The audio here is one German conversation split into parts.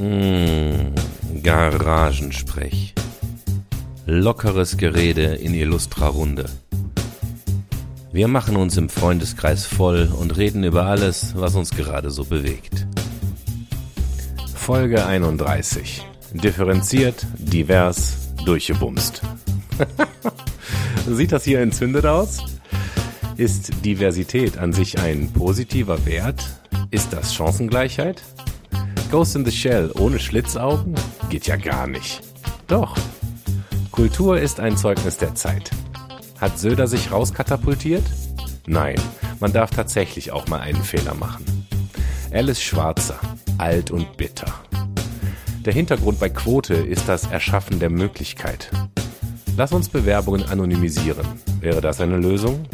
Mmh, Garagensprech. Lockeres Gerede in illustrer Runde. Wir machen uns im Freundeskreis voll und reden über alles, was uns gerade so bewegt. Folge 31. Differenziert, divers, durchgebumst. Sieht das hier entzündet aus? Ist Diversität an sich ein positiver Wert? Ist das Chancengleichheit? Ghost in the Shell ohne Schlitzaugen? Geht ja gar nicht. Doch. Kultur ist ein Zeugnis der Zeit. Hat Söder sich rauskatapultiert? Nein, man darf tatsächlich auch mal einen Fehler machen. Alice Schwarzer, alt und bitter. Der Hintergrund bei Quote ist das Erschaffen der Möglichkeit. Lass uns Bewerbungen anonymisieren. Wäre das eine Lösung?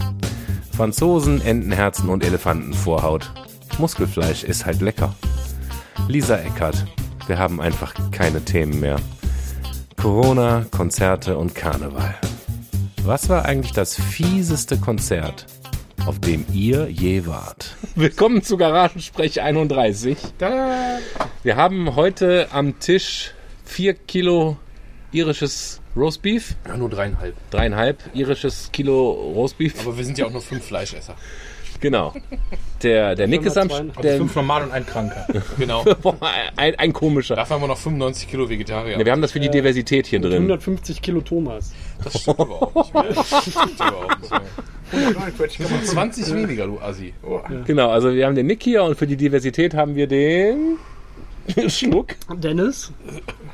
Franzosen, Entenherzen und Elefantenvorhaut. Muskelfleisch ist halt lecker. Lisa Eckert, wir haben einfach keine Themen mehr. Corona, Konzerte und Karneval. Was war eigentlich das fieseste Konzert, auf dem ihr je wart? Willkommen zu Garagensprech 31. Da. Wir haben heute am Tisch vier Kilo irisches Roastbeef. Ja, nur dreieinhalb. Dreieinhalb irisches Kilo Roastbeef. Aber wir sind ja auch nur fünf Fleischesser. Genau. Der, der Nick ist am... Also Der, fünf normal und ein Kranker. Genau. Ein, ein komischer. Dafür haben wir noch 95 Kilo Vegetarier. Ja, wir haben das für die Diversität hier drin. 150 Kilo Thomas. das stimmt überhaupt nicht mehr. Das stimmt überhaupt nicht mehr. 25 weniger, du Assi. Genau, also wir haben den Nick hier und für die Diversität haben wir den... Schluck. Dennis,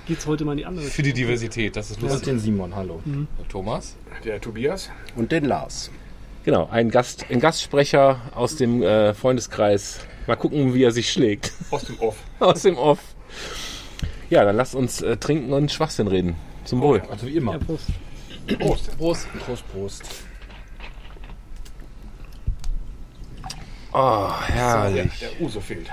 geht's heute mal in die andere Für die Diversität, das ist Und lustig. den Simon, hallo. Thomas? Der Tobias? Und den Lars. Genau, ein, Gast, ein Gastsprecher aus dem äh, Freundeskreis. Mal gucken, wie er sich schlägt. Aus dem Off. aus dem Off. Ja, dann lasst uns äh, trinken und Schwachsinn reden. Zum Wohl. Also wie immer. Ja, Prost. Prost. Prost. Prost, Prost. Oh, Der, herrlich. der Uso fehlt.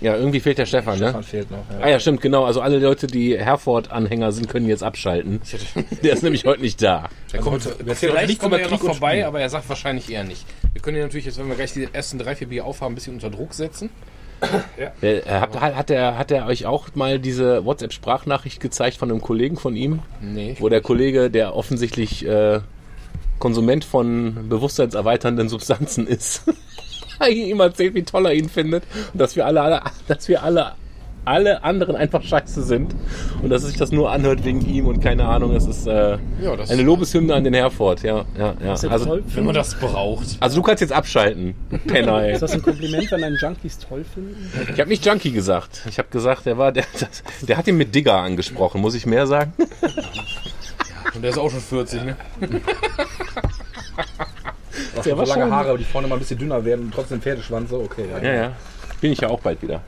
Ja, irgendwie fehlt der Stefan, ne? Stefan fehlt noch. Ah ja, stimmt, genau. Also alle Leute, die Herford-Anhänger sind, können jetzt abschalten. Der ist nämlich heute nicht da. Der kommt, heute- vielleicht kommt er ja noch vorbei, aber er sagt wahrscheinlich eher nicht. Wir können ihn natürlich jetzt, wenn wir gleich die ersten drei, vier Bier aufhaben, ein bisschen unter Druck setzen. Äh, hat, hat, er, hat er euch auch mal diese WhatsApp-Sprachnachricht gezeigt von einem Kollegen von ihm? Nee. Wo der Kollege, der offensichtlich äh, Konsument von bewusstseinserweiternden Substanzen ist, ihm erzählt, wie toll er ihn findet und dass wir alle, alle dass wir alle alle anderen einfach scheiße sind und dass sich das nur anhört wegen ihm und keine Ahnung, es ist äh, Ja, das- eine Lobeshymne an den Herford, ja, ja, ja. Also, toll Wenn man das braucht. also du kannst jetzt abschalten, Penner, ey. Ist das ein Kompliment, wenn einen Junkies toll finden? Ich habe nicht Junkie gesagt. Ich habe gesagt, der war der, das, der hat ihn mit Digger angesprochen. Muss ich mehr sagen? Und der ist auch schon 40, ne? Auch Der so war lange schon- Haare, die vorne mal ein bisschen dünner werden und trotzdem Pferdeschwanz. So, okay. Ja. Ja, ja. Bin ich ja auch bald wieder.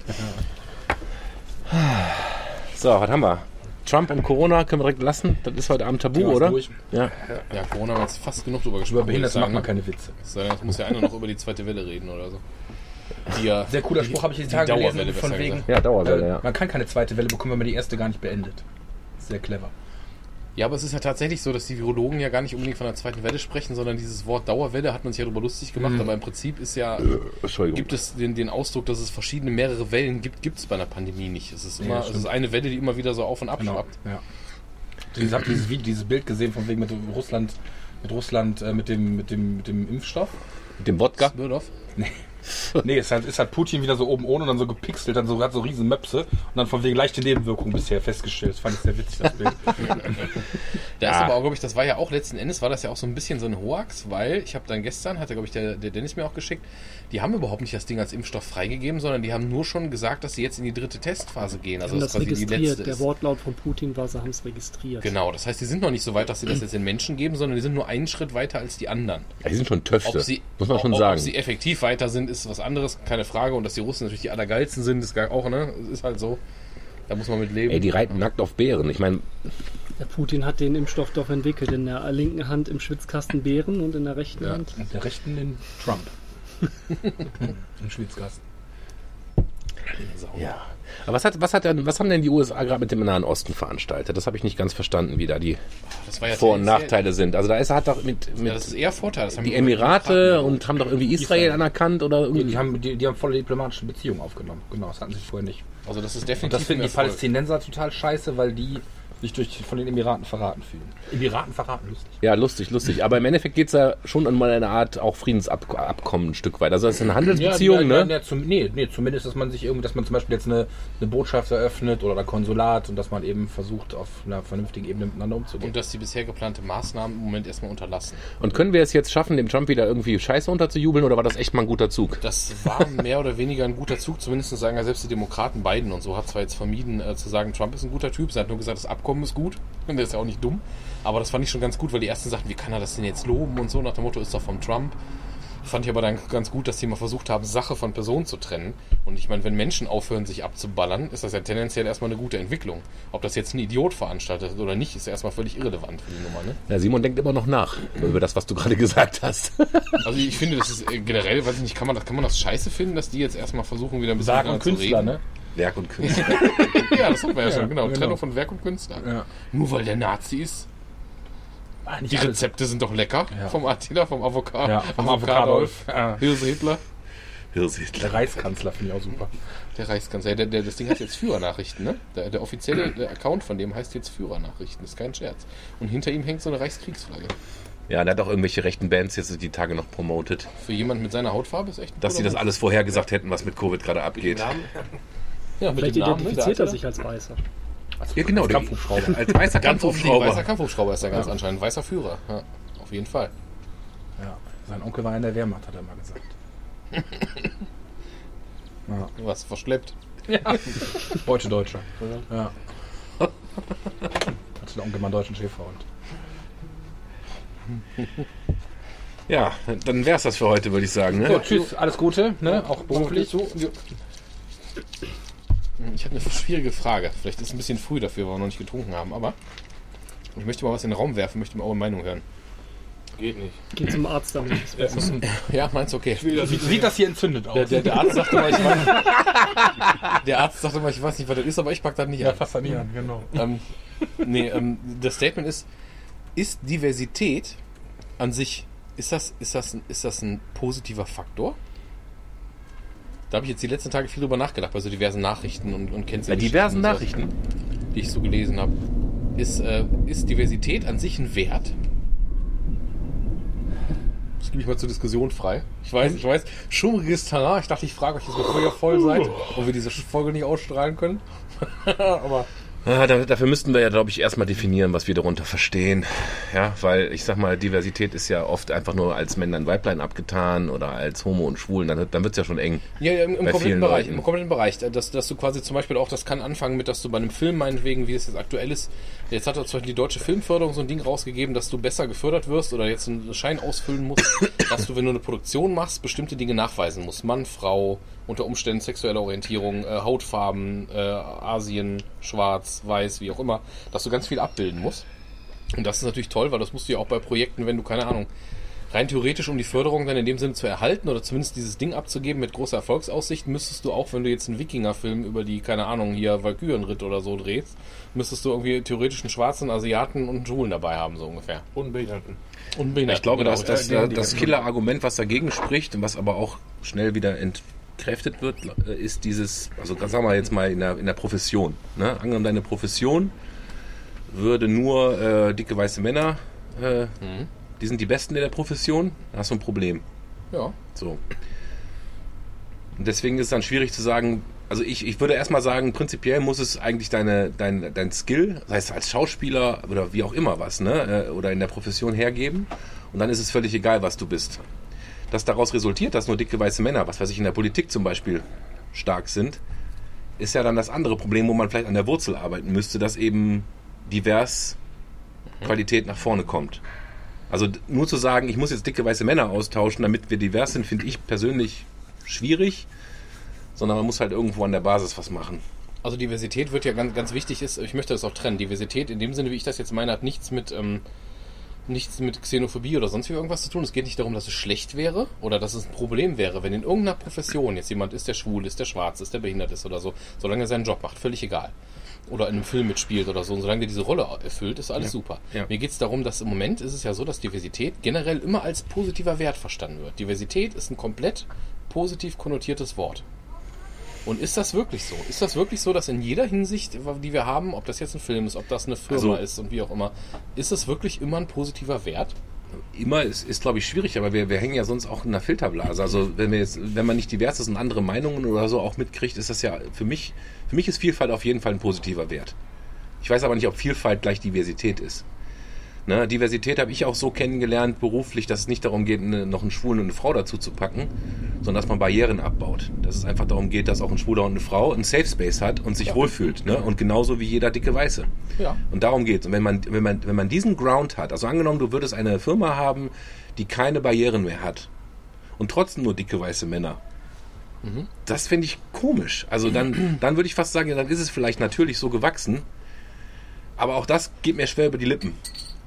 So, was haben wir? Trump und Corona können wir direkt lassen. Das ist heute Abend Tabu, Thema oder? durch. Ja. Ja, Corona haben wir jetzt fast genug drüber Über gesprochen. Behinderte würde ich macht man ne? keine Witze. Es muss ja einer noch über die zweite Welle reden oder so. Die Sehr cooler Spruch habe ich die die Tage gelesen, von wegen, gesagt. Ja, Dauerwelle, äh, ja. man kann keine zweite Welle bekommen, wenn man die erste gar nicht beendet. Sehr clever. Ja, aber es ist ja tatsächlich so, dass die Virologen ja gar nicht unbedingt von der zweiten Welle sprechen, sondern dieses Wort Dauerwelle hat man sich ja darüber lustig gemacht, aber im Prinzip ist ja, Entschuldigung. gibt es den, den Ausdruck, dass es verschiedene, mehrere Wellen gibt, gibt es bei einer Pandemie nicht. Es ist immer, Ja, es ist eine Welle, die immer wieder so auf und ab Genau. schwappt. Ja. Ich habe dieses Video, dieses Bild gesehen von wegen mit Russland, mit Russland, äh, mit dem, mit dem, mit dem Impfstoff. Mit dem Wodka? Birdhoff? Nee, es ist halt, ist halt Putin wieder so oben ohne und dann so gepixelt, dann so hat so riesen Möpse und dann von wegen leichte Nebenwirkungen bisher festgestellt. Das fand ich sehr witzig, das Bild. Da ist aber auch, glaube ich, das war ja auch letzten Endes, war das ja auch so ein bisschen so ein Hoax, weil ich habe dann gestern, hatte, glaube ich, der, der Dennis mir auch geschickt, die haben überhaupt nicht das Ding als Impfstoff freigegeben, sondern die haben nur schon gesagt, dass sie jetzt in die dritte Testphase gehen. Also das das quasi die registriert. letzte Der. Wortlaut von Putin war, sie haben es registriert. Genau, das heißt, die sind noch nicht so weit, dass sie das jetzt den Menschen geben, sondern die sind nur einen Schritt weiter als die anderen. Ja, die sind schon Töfte. Ob sie, muss man schon ob, sagen. Ob sie effektiv weiter sind, ist was anderes, keine Frage. Und dass die Russen natürlich die allergeilsten sind, ist gar auch, ne? Ist halt so. Da muss man mit leben. Ey, die reiten nackt auf Bären. Ich meine, Der Putin hat den Impfstoff doch entwickelt. In der linken Hand im Schwitzkasten Beeren und in der rechten Ja. Hand. Und der rechten den Trump. Im Schwitzkasten. Ja. Aber was, hat, was, hat denn, was haben denn die USA gerade mit dem Nahen Osten veranstaltet? Das habe ich nicht ganz verstanden, wie da die Das war ja Vor- und Nachteile sind. Also da ist hat doch mit, Ja, mit das ist eher Vorteil. Das haben die die Emirate und haben doch irgendwie Israel Israel. anerkannt oder irgendwie. Die haben, die, die haben volle diplomatische Beziehungen aufgenommen. Genau, das hatten sie vorher nicht. Also das ist Und definitiv das finden die. Palästinenser total scheiße, weil die sich durch, von den Emiraten verraten fühlen. Emiraten verraten, lustig. Ja, lustig, lustig. Aber im Endeffekt geht es ja schon um eine Art auch Friedensabkommen ein Stück weit. Also das ist eine Handelsbeziehung, ja, ne? Ja, ja, zum, nee, nee, zumindest, dass man sich irgendwie, dass man zum Beispiel jetzt eine, eine Botschaft eröffnet oder ein Konsulat und dass man eben versucht, auf einer vernünftigen Ebene miteinander umzugehen. Und dass die bisher geplante Maßnahmen im Moment erstmal unterlassen. Und können wir es jetzt schaffen, dem Trump wieder irgendwie Scheiße unterzujubeln oder war das echt mal ein guter Zug? Das war mehr oder weniger ein guter Zug, zumindest sagen ja selbst die Demokraten Biden und so hat zwar jetzt vermieden äh, zu sagen, Trump ist ein guter Typ, sie hat nur gesagt, das Abkommen ist gut und der ist ja auch nicht dumm, aber das fand ich schon ganz gut, weil die ersten sagten, wie kann er das denn jetzt loben und so, nach dem Motto, ist doch vom Trump. Fand ich aber dann ganz gut, dass die mal versucht haben, Sache von Person zu trennen. Und ich meine, wenn Menschen aufhören, sich abzuballern, ist das ja tendenziell erstmal eine gute Entwicklung. Ob das jetzt ein Idiot veranstaltet oder nicht, ist ja erstmal völlig irrelevant für die Nummer. Ne? Ja, Simon denkt immer noch nach über das, was du gerade gesagt hast. Also ich finde, das ist äh, generell, weiß ich nicht, kann man das, kann man das scheiße finden, dass die jetzt erstmal versuchen, wieder ein bisschen Sagen Künstler, reden? ne? Werk und Künstler. Ja, das haben wir ja, schon, genau. genau. Trennung von Werk und Künstler. Ja. Nur weil der Nazi ist. Ah, nicht Die alles. Rezepte sind doch lecker. Ja. Vom Attila, vom Avocado. Ja, vom Avocadolf. Ja. Hirse Hitler. Der Reichskanzler finde ich auch super. Der Reichskanzler. Der, der, das Ding heißt jetzt Führernachrichten, ne? Der, der offizielle der Account von dem heißt jetzt Führernachrichten. ist kein Scherz. Und hinter ihm hängt so eine Reichskriegsflagge. Ja, der hat auch irgendwelche rechten Bands jetzt die Tage noch promotet, Für jemanden mit seiner Hautfarbe ist echt ein dass sie das alles vorhergesagt hätten, was mit Covid gerade abgeht. Ja, mit Vielleicht ne? identifiziert er sich als Weißer. Ja, genau. Als der- Kampfhubschrauber. Als weißer offensichtlich, weißer Kampfhubschrauber. Kampfhubschrauber ist er ganz anscheinend. Weißer Führer. Ja, auf jeden Fall. Ja. Sein Onkel war in der Wehrmacht, hat er mal gesagt. ja. Was verschleppt. Deutsche Deutscher. Ja. Hatte der Onkel mal einen deutschen Schäferhund. Ja, dann wär's das für heute, würde ich sagen. Ne? So, tschüss, alles Gute, ne? Auch beruflich. So, ja. Eine schwierige Frage. Vielleicht ist es ein bisschen früh dafür, weil wir noch nicht getrunken haben, aber ich möchte mal was in den Raum werfen, möchte mal eure Meinung hören. Geht nicht. Geh zum Arzt damit. Besser. Ja, meinst du, okay. Wie sieht das hier entzündet aus? Der, der, der Arzt sagte mal, ich weiß, der Arzt sagte mal, ich weiß nicht, was das ist, aber ich pack das nicht ja, an. fass da nie an, genau. Ähm, nee, ähm, das Statement ist, ist Diversität an sich, ist das, ist das, ein- ist das ein positiver Faktor? Da habe ich jetzt die letzten Tage viel drüber nachgedacht, bei so diversen Nachrichten und, und kennst Bei diversen Nachrichten. die ich so gelesen habe. Ist, äh, ist Diversität an sich ein Wert? Das gebe ich mal zur Diskussion frei. Ich weiß, ich weiß, schummriges Terrain. Ich dachte, ich frage euch jetzt, bevor ihr voll seid, ob wir diese Folge nicht ausstrahlen können. Aber Da, dafür müssten wir ja, glaube ich, erstmal definieren, was wir darunter verstehen. Ja, weil ich sag mal, Diversität ist ja oft einfach nur als Männlein, Weiblein abgetan oder als Homo und Schwulen. Dann, dann wird's ja schon eng. Ja, im, im kompletten Bereich. Leuten. Im kompletten Bereich. Dass, dass du quasi zum Beispiel auch, das kann anfangen mit, dass du bei einem Film meinetwegen, wie es jetzt aktuell ist, jetzt hat doch zum Beispiel die deutsche Filmförderung so ein Ding rausgegeben, dass du besser gefördert wirst oder jetzt einen Schein ausfüllen musst, dass du, wenn du eine Produktion machst, bestimmte Dinge nachweisen musst. Mann, Frau, unter Umständen sexuelle Orientierung, äh, Hautfarben, äh, Asien, Schwarz, Weiß, wie auch immer, dass du ganz viel abbilden musst. Und das ist natürlich toll, weil das musst du ja auch bei Projekten, wenn du, keine Ahnung, rein theoretisch, um die Förderung dann in dem Sinne zu erhalten oder zumindest dieses Ding abzugeben mit großer Erfolgsaussicht, müsstest du auch, wenn du jetzt einen Wikinger-Film über die, keine Ahnung, hier Valkyrenritt oder so drehst, müsstest du irgendwie theoretisch einen schwarzen Asiaten und einen Schwulen dabei haben, so ungefähr. Unbehinderten. Unbehindert. Ich glaube, genau. dass das, Ja, das Killer-Argument, was dagegen spricht und was aber auch schnell wieder entkräftet wird, äh, ist dieses, also sagen wir jetzt mal in der, in der Profession. Ne? Angenommen, deine Profession würde nur äh, dicke weiße Männer, äh, die sind die Besten in der Profession, dann hast du ein Problem. ja. So. Und deswegen ist es dann schwierig zu sagen, also ich, ich würde erstmal sagen, prinzipiell muss es eigentlich deine, dein, dein Skill, sei es als Schauspieler oder wie auch immer was, ne, äh, oder in der Profession hergeben. Und dann ist es völlig egal, was du bist. Dass daraus resultiert, dass nur dicke weiße Männer, was weiß ich, in der Politik zum Beispiel stark sind, ist ja dann das andere Problem, wo man vielleicht an der Wurzel arbeiten müsste, dass eben divers Qualität nach vorne kommt. Also nur zu sagen, ich muss jetzt dicke weiße Männer austauschen, damit wir divers sind, finde ich persönlich schwierig. Sondern man muss halt irgendwo an der Basis was machen. Also Diversität wird ja ganz, ganz wichtig ist, ich möchte das auch trennen. Diversität in dem Sinne, wie ich das jetzt meine, hat nichts mit, ähm, nichts mit Xenophobie oder sonst wie irgendwas zu tun. Es geht nicht darum, dass es schlecht wäre oder dass es ein Problem wäre, wenn in irgendeiner Profession jetzt jemand ist, der schwul ist, der schwarz ist, der behindert ist oder so, solange er seinen Job macht, völlig egal. Oder in einem Film mitspielt oder so, und solange der diese Rolle erfüllt, ist alles super. Ja. Mir geht es darum, dass im Moment ist es ja so, dass Diversität generell immer als positiver Wert verstanden wird. Diversität ist ein komplett positiv konnotiertes Wort. Und ist das wirklich so? Ist das wirklich so, dass in jeder Hinsicht, die wir haben, ob das jetzt ein Film ist, ob das eine Firma Also- ist und wie auch immer, ist es wirklich immer ein positiver Wert? Immer ist, ist glaube ich, schwierig, aber wir, wir hängen ja sonst auch in einer Filterblase. Also wenn wir jetzt, wenn man nicht divers ist und andere Meinungen oder so auch mitkriegt, ist das ja für mich, für mich ist Vielfalt auf jeden Fall ein positiver Wert. Ich weiß aber nicht, ob Vielfalt gleich Diversität ist. Ne, Diversität habe ich auch so kennengelernt beruflich, dass es nicht darum geht, eine, noch einen Schwulen und eine Frau dazu zu packen, sondern dass man Barrieren abbaut. Dass es einfach darum geht, dass auch ein Schwuler und eine Frau einen Safe Space hat und sich wohlfühlt. Ne? Und genauso wie jeder dicke Weiße. Ja. Und darum geht's. Und wenn man, wenn man, wenn man diesen Ground hat, also angenommen, du würdest eine Firma haben, die keine Barrieren mehr hat und trotzdem nur dicke weiße Männer. Das finde ich komisch. Also dann, dann würde ich fast sagen, ja, dann ist es vielleicht natürlich so gewachsen. Aber auch das geht mir schwer über die Lippen.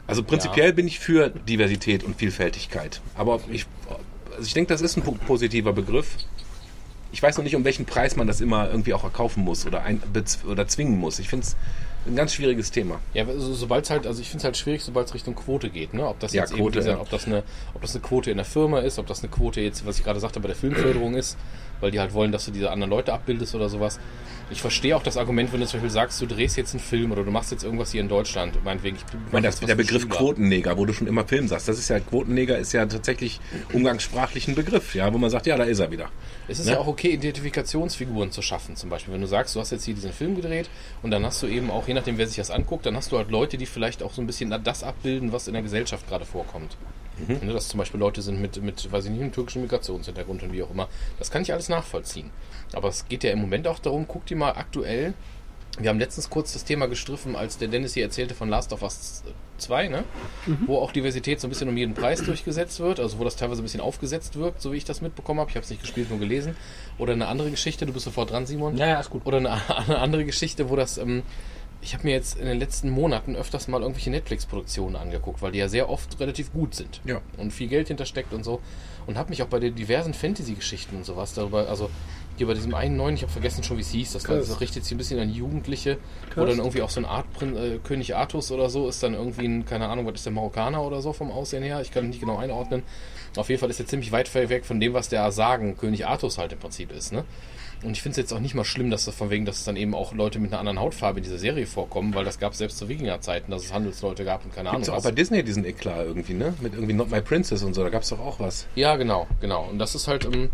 Also prinzipiell bin ich für Diversität und Vielfältigkeit. Aber ich, also ich denke, das ist ein po- positiver Begriff. Ich weiß noch nicht, um welchen Preis man das immer irgendwie auch erkaufen muss oder, ein, oder zwingen muss. Ich finde es ein ganz schwieriges Thema. Ja, so, sobald es halt, also ich finde es halt schwierig, sobald es Richtung Quote geht, ne? Ob das Ja, jetzt Quote, eben, ja. ob das eine, ob das eine Quote in der Firma ist, ob das eine Quote jetzt, was ich gerade sagte, bei der Filmförderung ist, weil die halt wollen, dass du diese anderen Leute abbildest oder sowas. Ich verstehe auch das Argument, wenn du zum Beispiel sagst, du drehst jetzt einen Film oder du machst jetzt irgendwas hier in Deutschland, meinetwegen. Ich, Ich meine, das, der Begriff Quotenneger, wo du schon immer Film sagst, das ist ja, Quotenneger ist ja tatsächlich umgangssprachlich ein Begriff, ja, wo man sagt, ja, da ist er wieder. Es ist Ne? ja auch okay, Identifikationsfiguren zu schaffen. Zum Beispiel, wenn du sagst, du hast jetzt hier diesen Film gedreht und dann hast du eben auch, je nachdem, wer sich das anguckt, dann hast du halt Leute, die vielleicht auch so ein bisschen das abbilden, was in der Gesellschaft gerade vorkommt. Ne, dass zum Beispiel Leute sind mit, mit, weiß ich nicht, einem türkischen Migrationshintergrund und wie auch immer. Das kann ich alles nachvollziehen. Aber es geht ja im Moment auch darum, guck dir mal aktuell. Wir haben letztens kurz das Thema gestriffen, als der Dennis hier erzählte von Last of Us 2, ne? wo auch Diversität so ein bisschen um jeden Preis durchgesetzt wird, also wo das teilweise ein bisschen aufgesetzt wirkt, so wie ich das mitbekommen habe. Ich habe es nicht gespielt, nur gelesen. Oder eine andere Geschichte, du bist sofort dran, Simon. Ja, ja, ist gut. Oder eine, eine andere Geschichte, wo das, ähm, ich habe mir jetzt in den letzten Monaten öfters mal irgendwelche Netflix-Produktionen angeguckt, weil die ja sehr oft relativ gut sind. Ja. Und viel Geld hintersteckt und so. Und habe mich auch bei den diversen Fantasy-Geschichten und sowas darüber, also hier bei diesem einen neuen, ich habe vergessen schon, wie es hieß, das, war, Curse. das richtet sich ein bisschen an Jugendliche, wo Cursed. dann irgendwie auch so ein Art äh, König Artus oder so ist dann irgendwie ein, keine Ahnung, was ist der Marokkaner oder so vom Aussehen her, ich kann ihn nicht genau einordnen. Auf jeden Fall ist er ziemlich weit weg von dem, was der Sagen König Artus halt im Prinzip ist, ne? Und ich finde es jetzt auch nicht mal schlimm, dass das von wegen, dass es dann eben auch Leute mit einer anderen Hautfarbe in dieser Serie vorkommen, weil das gab es selbst zu Wikingerzeiten, dass es Handelsleute gab und keine Ahnung Gibt's auch was. bei Disney diesen Eklat irgendwie, ne? Mit irgendwie Not My Princess und so, da gab's doch auch was. Ja, genau, genau. Und das ist halt, ähm,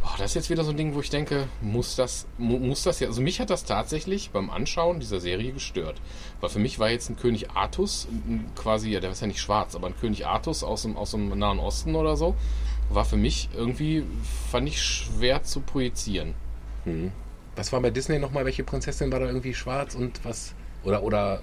boah, das ist jetzt wieder so ein Ding, wo ich denke, muss das, mu muss das ja, also mich hat das tatsächlich beim Anschauen dieser Serie gestört. Weil für mich war jetzt ein König Artus, ein- quasi, ja, der ist ja nicht schwarz, aber ein König Artus aus dem, aus dem Nahen Osten oder so, war für mich irgendwie, fand ich schwer zu projizieren. Was war bei Disney nochmal? Welche Prinzessin war da irgendwie schwarz und was? Oder, oder,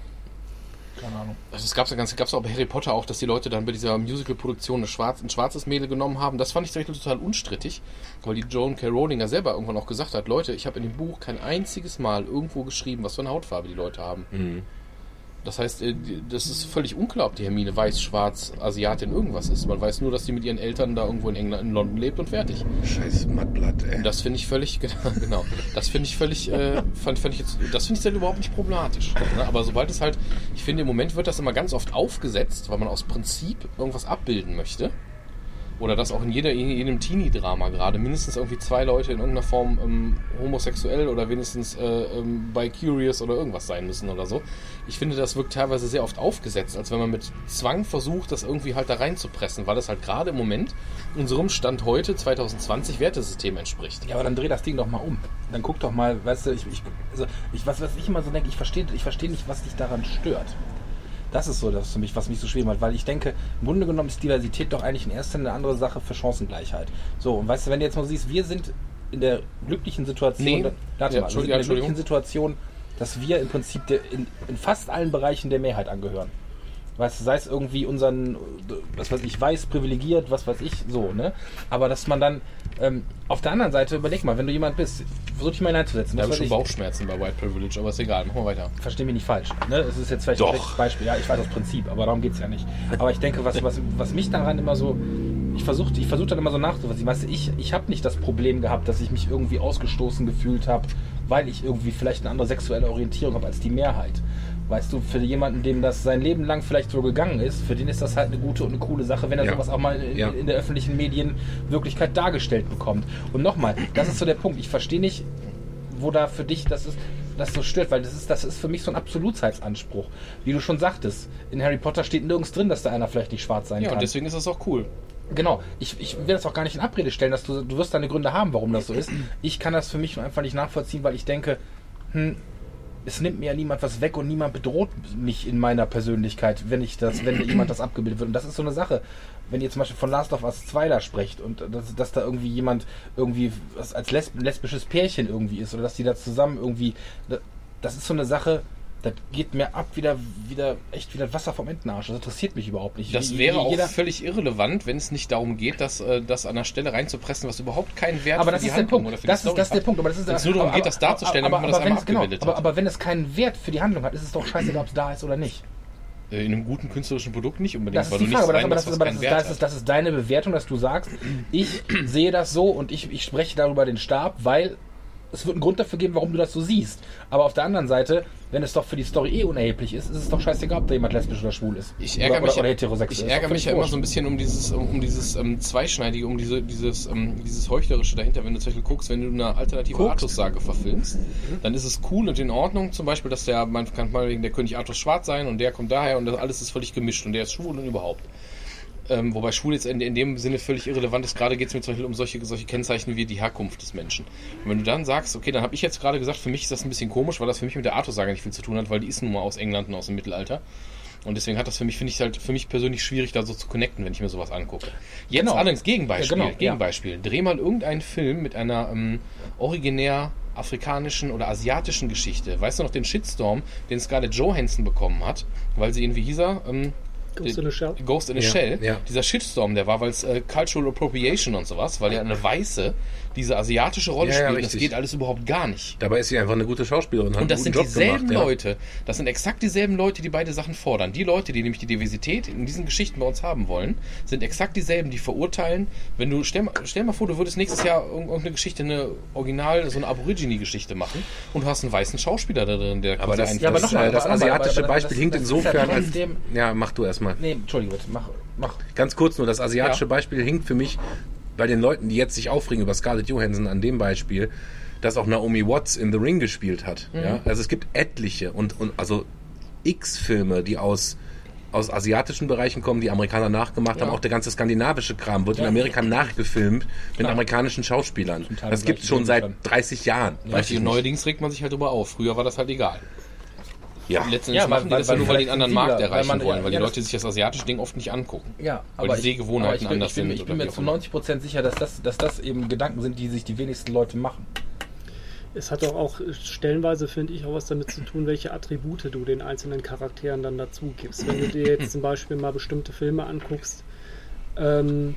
Keine Ahnung. Also es gab es gab's auch bei Harry Potter auch, dass die Leute dann bei dieser Musical-Produktion ein, schwarz, ein schwarzes Mädel genommen haben. Das fand ich tatsächlich total unstrittig, weil die Joan K. Rowling ja selber irgendwann auch gesagt hat, Leute, ich habe in dem Buch kein einziges Mal irgendwo geschrieben, was für eine Hautfarbe die Leute haben. Das heißt, äh, das ist völlig unklar, ob die Hermine weiß, schwarz, Asiatin, irgendwas ist. Man weiß nur, dass die mit ihren Eltern da irgendwo in England, in London lebt und fertig. scheiß Mattblatt, ey. Das finde ich völlig, genau, genau. Das finde ich völlig, äh, fand, fand ich jetzt, das finde ich dann überhaupt nicht problematisch. Ne? Aber sobald es halt, ich finde, im Moment wird das immer ganz oft aufgesetzt, weil man aus Prinzip irgendwas abbilden möchte. Oder dass auch in, jeder, in jedem Teenie-Drama gerade mindestens irgendwie zwei Leute in irgendeiner Form ähm, homosexuell oder wenigstens äh, ähm, bei Curious oder irgendwas sein müssen oder so. Ich finde, das wirkt teilweise sehr oft aufgesetzt, als wenn man mit Zwang versucht, das irgendwie halt da reinzupressen, weil das halt gerade im Moment unserem Stand heute, 2020, Wertesystem entspricht. Ja, aber dann dreh das Ding doch mal um. Dann guck doch mal, weißt du, ich, ich, also ich was, was ich immer so denke, ich verstehe ich versteh nicht, was dich daran stört. Das ist so das für mich, was mich so schwer macht, weil ich denke, im Grunde genommen ist Diversität doch eigentlich in erster Linie eine andere Sache für Chancengleichheit. So, und weißt du, wenn du jetzt mal siehst, wir sind in der glücklichen Situation, Nee. da- warte Ja, mal, wir sind in der glücklichen Situation, dass wir im Prinzip in, in fast allen Bereichen der Mehrheit angehören. Weißt du, sei es irgendwie unseren, was weiß ich, weiß, privilegiert, was weiß ich, so, ne? Aber dass man dann, ähm, auf der anderen Seite, überleg mal, wenn du jemand bist, versuch dich mal hineinzusetzen. Da habe ich schon ich, Bauchschmerzen bei White Privilege, aber ist egal, machen wir weiter. versteh mich nicht falsch. Ne? Es ist jetzt vielleicht Doch. ein schlechtes Beispiel. Ja, ich weiß das Prinzip, aber darum geht es ja nicht. Aber ich denke, was, was, was mich daran immer so. Ich versuche ich versuch dann immer so nachzuvollziehen. Weißt du, ich, ich habe nicht das Problem gehabt, dass ich mich irgendwie ausgestoßen gefühlt habe, weil ich irgendwie vielleicht eine andere sexuelle Orientierung habe als die Mehrheit. Weißt du, für jemanden, dem das sein Leben lang vielleicht so gegangen ist, für den ist das halt eine gute und eine coole Sache, wenn er Ja. sowas auch mal in, Ja. in der öffentlichen Medienwirklichkeit dargestellt bekommt. Und nochmal, das ist so der Punkt. Ich verstehe nicht, wo da für dich das ist, das so stört, weil das ist, das ist für mich so ein Absolutheitsanspruch. Wie du schon sagtest, in Harry Potter steht nirgends drin, dass da einer vielleicht nicht schwarz sein Ja, und kann. deswegen ist das auch cool. Genau, ich, ich will das auch gar nicht in Abrede stellen, dass du, du wirst deine Gründe haben, warum das so ist. Ich kann das für mich einfach nicht nachvollziehen, weil ich denke, hm, es nimmt mir ja niemand was weg und niemand bedroht mich in meiner Persönlichkeit, wenn ich das, wenn jemand das abgebildet wird. Und das ist so eine Sache, wenn ihr zum Beispiel von Last of Us 2 da sprecht und dass, dass da irgendwie jemand irgendwie als lesb lesbisches Pärchen irgendwie ist oder dass die da zusammen irgendwie, da- das ist so eine Sache, das geht mir ab wieder, wieder, echt wieder Wasser vom Entenarsch. Das interessiert mich überhaupt nicht. Das wäre auch völlig irrelevant, wenn es nicht darum geht, dass äh, das an der Stelle reinzupressen, was überhaupt keinen Wert aber für das die ist der Handlung Punkt. oder für Das die ist, das ist der. Punkt. Aber das ist Wenn es nur darum aber- geht, das darzustellen, aber, damit man das aber, einmal wenn es- genau, abgebildet aber, hat. aber wenn es keinen Wert für die Handlung hat, ist es doch scheißegal, ob es da ist oder nicht. Äh, In einem guten künstlerischen Produkt nicht unbedingt, Das ist weil die du Frage, aber, das, aber, das, reinmachst, aber das, ist, das, ist, das ist deine Bewertung, dass du sagst, ich sehe das so und ich, ich spreche darüber den Stab, weil es wird einen Grund dafür geben, warum du das so siehst. Aber auf der anderen Seite, wenn es doch für die Story eh unerheblich ist, ist es doch scheißegal, ob da jemand lesbisch oder schwul ist. Ich oder, ärgere mich, oder, heterosexuell. ich ärgere mich ja immer so ein bisschen um dieses, um, um dieses ähm, Zweischneidige, um diese, dieses, ähm, dieses Heuchlerische dahinter. Wenn du zum Beispiel guckst, wenn du eine alternative. Artus-Sage verfilmst, Mhm. dann ist es cool und in Ordnung. Zum Beispiel, dass der, man kann mal wegen der König Artus schwarz sein und der kommt daher und das alles ist völlig gemischt und der ist schwul und überhaupt. Ähm, wobei schwul jetzt in, in dem Sinne völlig irrelevant ist. Gerade geht es mir zum Beispiel um solche, solche Kennzeichen wie die Herkunft des Menschen. Und wenn du dann sagst, okay, dann habe ich jetzt gerade gesagt, für mich ist das ein bisschen komisch, weil das für mich mit der Artus-Sage nicht viel zu tun hat, weil die ist nun mal aus England und aus dem Mittelalter. Und deswegen hat das für mich, finde ich halt für mich persönlich schwierig, da so zu connecten, wenn ich mir sowas angucke. Jetzt Genau. allerdings Gegenbeispiel, Ja, genau, ja. Gegenbeispiel. Dreh mal irgendeinen Film mit einer ähm, originär afrikanischen oder asiatischen Geschichte. Weißt du noch den Shitstorm, den Scarlett Johansson bekommen hat, weil sie irgendwie hieß er, ähm, Ghost in a Shell. Ghost in a Ja, Shell. ja. Dieser Shitstorm, der war, weil es äh, Cultural Appropriation und sowas, weil ja eine Weiße diese asiatische Rolle Ja, ja, spielt. das geht alles überhaupt gar nicht. Dabei ist sie einfach eine gute Schauspielerin. Und das einen sind Job dieselben gemacht. Leute, das sind exakt dieselben Leute, die beide Sachen fordern. Die Leute, die nämlich die Diversität in diesen Geschichten bei uns haben wollen, sind exakt dieselben, die verurteilen. Wenn du, stell, mal- stell mal vor, du würdest nächstes Jahr irg- irgendeine Geschichte, eine Original, so eine Aborigine-Geschichte machen und du hast einen weißen Schauspieler da drin, der Aber quasi das. Ja, aber das, noch mal, äh, das aber- aber- asiatische aber- aber Beispiel hinkt insofern als... Ja, mach du erstmal. Nee, Entschuldige bitte, mach, mach. Ganz kurz nur, das asiatische. Beispiel hinkt für mich bei den Leuten, die jetzt sich aufregen über Scarlett Johansson an dem Beispiel, dass auch Naomi Watts in The Ring gespielt hat. Mhm. Ja? Also es gibt etliche und, und also x Filme, die aus aus asiatischen Bereichen kommen, die Amerikaner nachgemacht haben. Auch der ganze skandinavische Kram wird in Amerika nachgefilmt mit amerikanischen Schauspielern. Das gibt es schon seit Zustand. 30 Jahren. Weiß ich neuerdings regt man sich halt drüber auf. Früher war das halt egal. Ja. Letzten Ja, Endes weil- machen die weil- das ja weil nur, weil die vielleicht einen anderen Markt weil erreichen man- wollen, weil ja, die Leute sich das asiatische Ding oft nicht angucken. Ja, Weil die Sehgewohnheiten aber ich bin, anders ich bin, sind Ich bin mir zu immer. 90% sicher, dass das, dass das eben Gedanken sind, die sich die wenigsten Leute machen. Es hat doch auch äh, stellenweise, finde ich, auch was damit zu tun, welche Attribute du den einzelnen Charakteren dann dazu gibst. Wenn du dir jetzt zum Beispiel mal bestimmte Filme anguckst, ähm,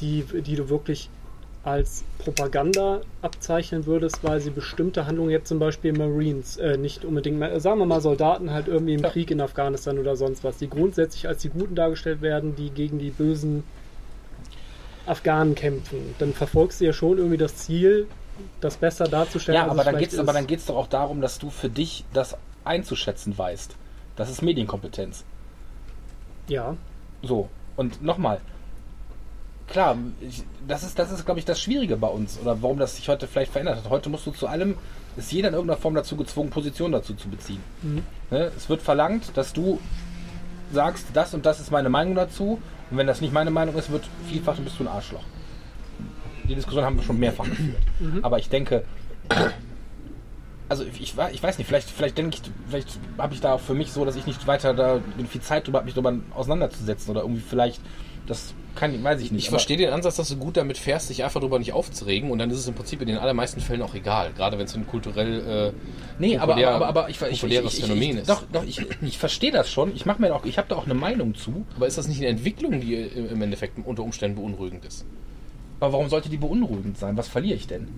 die, die du wirklich als Propaganda abzeichnen würdest, weil sie bestimmte Handlungen, jetzt zum Beispiel Marines, äh, nicht unbedingt, mehr, sagen wir mal Soldaten halt irgendwie im Ja. Krieg in Afghanistan oder sonst was, die grundsätzlich als die Guten dargestellt werden, die gegen die bösen Afghanen kämpfen, dann verfolgst du ja schon irgendwie das Ziel, das besser darzustellen. Ja, aber es dann geht's, aber ist. dann geht's doch auch darum, dass du für dich das einzuschätzen weißt. Das ist Medienkompetenz. Ja, So. Und nochmal. Klar, ich, das ist, das ist, glaube ich, das Schwierige bei uns. Oder warum das sich heute vielleicht verändert hat. Heute musst du zu allem, ist jeder in irgendeiner Form dazu gezwungen, Position dazu zu beziehen. Ne? Es wird verlangt, dass du sagst, das und das ist meine Meinung dazu. Und wenn das nicht meine Meinung ist, wird vielfach, dann bist du ein Arschloch. Die Diskussion haben wir schon mehrfach geführt. Aber ich denke, also ich, ich weiß nicht, vielleicht, vielleicht denke ich, vielleicht habe ich da auch für mich so, dass ich nicht weiter da viel Zeit drüber habe, mich darüber auseinanderzusetzen oder irgendwie vielleicht Das kann, weiß ich nicht. Ich verstehe den Ansatz, dass du gut damit fährst, dich einfach darüber nicht aufzuregen und dann ist es im Prinzip in den allermeisten Fällen auch egal, gerade wenn es ein kulturell äh, Nee, aber, populär- aber, aber, aber ich, populäres ich, ich, Phänomen ist. Doch, doch, ich, ich verstehe das schon. Ich mache mir auch, ich habe da auch eine Meinung zu. Aber ist das nicht eine Entwicklung, die im im Endeffekt unter Umständen beunruhigend ist? Aber warum sollte die beunruhigend sein? Was verliere ich denn?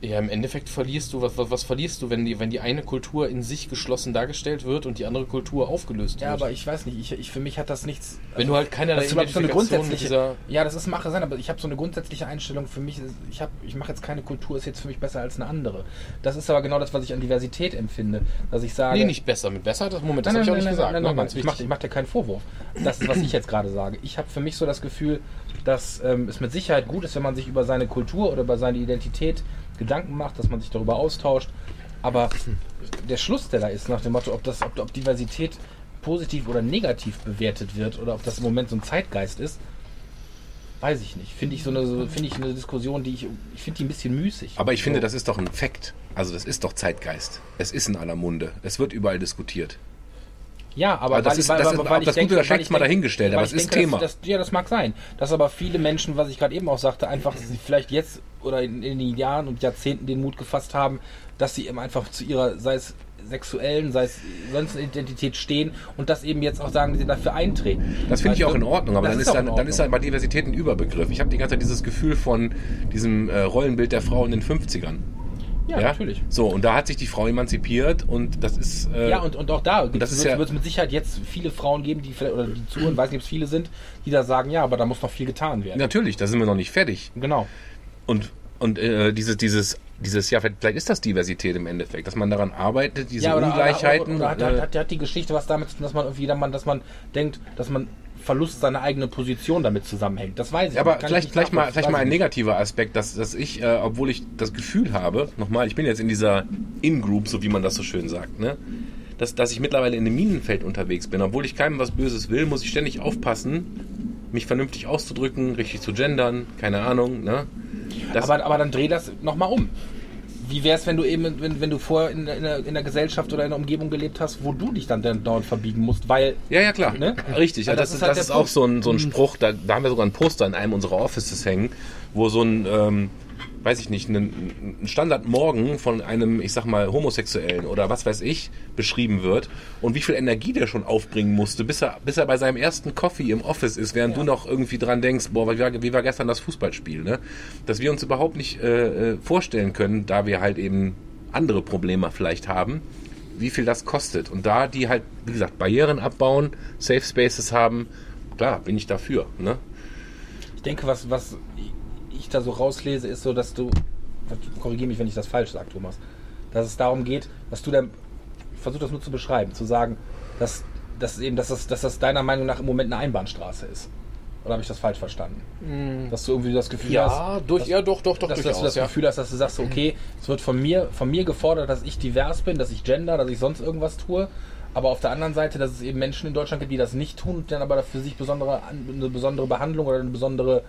Ja, im Endeffekt verlierst du, was, was, was verlierst du, wenn die, wenn die eine Kultur in sich geschlossen dargestellt wird und die andere Kultur aufgelöst Ja, wird? aber ich weiß nicht. Ich, ich, für mich hat das nichts. wenn du halt keinerlei das ist so eine grundsätzliche. dieser Ja, das ist mache sein, aber ich habe so eine grundsätzliche Einstellung. Für mich, ich ich mache jetzt keine Kultur, ist jetzt für mich besser als eine andere. Das ist aber genau das, was ich an Diversität empfinde, dass ich sage. Nee, nicht besser. Mit besser, das Moment, das habe ich auch nicht nein, gesagt. nein, ne? nein, Ganz ich mache mach dir keinen Vorwurf. Das ist, was ich jetzt gerade sage. Ich habe für mich so das Gefühl, dass ähm, es mit Sicherheit gut ist, wenn man sich über seine Kultur oder über seine Identität Gedanken macht, dass man sich darüber austauscht. Aber der Schluss, der da ist, nach dem Motto, ob, das, ob, ob Diversität positiv oder negativ bewertet wird oder ob das im Moment so ein Zeitgeist ist, weiß ich nicht. Finde ich so eine, so, finde ich eine Diskussion, die ich, ich finde die ein bisschen müßig. Aber ich finde, das ist doch ein Fakt. Also das ist doch Zeitgeist. Es ist in aller Munde. Es wird überall diskutiert. Ja, aber Aber das weil, ist- weil, das weil, ist- weil ob das gut denke, oder schlecht ich mal denke- dahingestellt, aber es ist denke, Thema. Das, das, ja, das mag sein. Dass aber viele Menschen, was ich gerade eben auch sagte, einfach vielleicht jetzt oder in, in den Jahren und Jahrzehnten den Mut gefasst haben, dass sie eben einfach zu ihrer, sei es sexuellen, sei es sonst Identität stehen und das eben jetzt auch sagen, dass sie dafür eintreten. Das finde ich Weißt auch in Ordnung, aber dann ist, dann, dann ist halt bei Diversität ein Überbegriff. Ich habe die ganze Zeit dieses Gefühl von diesem äh, Rollenbild der Frau in den 50ern. Ja, natürlich. So, und da hat sich die Frau emanzipiert und das ist. Äh, Ja, und, und auch da wird ja- es mit Sicherheit jetzt viele Frauen geben, die vielleicht, oder die zuhören, weiß nicht, ob es viele sind, die da sagen, ja, aber da muss noch viel getan werden. Natürlich, da sind wir noch nicht fertig. Genau. Und, und äh, dieses, dieses, dieses, ja, vielleicht ist das Diversität im Endeffekt, dass man daran arbeitet, diese ja, oder, Ungleichheiten. Oder, oder, äh, hat, hat, hat die Geschichte was damit zu tun, dass man irgendwie, dass man, dass man denkt, dass man Verlust seiner eigenen Position damit zusammenhängt. Das weiß ich. Aber vielleicht, vielleicht mal, vielleicht mal ein negativer Aspekt, dass, dass ich, äh, obwohl ich das Gefühl habe, nochmal, ich bin jetzt in dieser In-Group, so wie man das so schön sagt, ne? Dass, dass ich mittlerweile in einem Minenfeld unterwegs bin. Obwohl ich keinem was Böses will, muss ich ständig aufpassen, mich vernünftig auszudrücken, richtig zu gendern, keine Ahnung, ne? Das, Aber, aber dann dreh das nochmal um. Wie wäre es, wenn du eben, wenn, wenn du vorher in, in, der, in der Gesellschaft oder in der Umgebung gelebt hast, wo du dich dann, dauernd verbiegen musst, weil ja, ja, klar. Ne? Richtig, ja, Weil das, das ist, halt das ist auch so ein, so ein Spruch, da, da haben wir sogar ein Poster in einem unserer Offices hängen, wo so ein, ähm, weiß ich nicht, ein, Standardmorgen von einem, ich sag mal, Homosexuellen oder was weiß ich, beschrieben wird und wie viel Energie der schon aufbringen musste, bis er, bis er bei seinem ersten Coffee im Office ist, während du noch irgendwie dran denkst, boah, wie war, wie war gestern das Fußballspiel, ne? Dass wir uns überhaupt nicht äh, äh, vorstellen können, da wir halt eben andere Probleme vielleicht haben, wie viel das kostet. Und da die halt, wie gesagt, Barrieren abbauen, Safe Spaces haben, klar, bin ich dafür. Ne? ich denke, was, was ich da so rauslese, ist so, dass du, korrigiere mich, wenn ich das falsch sage, Thomas, dass es darum geht, dass du dann, ich versuche das nur zu beschreiben, zu sagen, dass, dass eben, dass das, dass das deiner Meinung nach im Moment eine Einbahnstraße ist. Oder habe ich das falsch verstanden? Dass du irgendwie das Gefühl hast, Ja, durch, dass, ja, doch, doch, doch, dass, dass du durchaus. das ja. Gefühl hast, dass du sagst, okay, es wird von mir, von mir gefordert, dass ich divers bin, dass ich gender, dass ich sonst irgendwas tue. Aber auf der anderen Seite, dass es eben Menschen in Deutschland gibt, die das nicht tun und dann aber für sich besondere, eine besondere Behandlung oder eine besondere,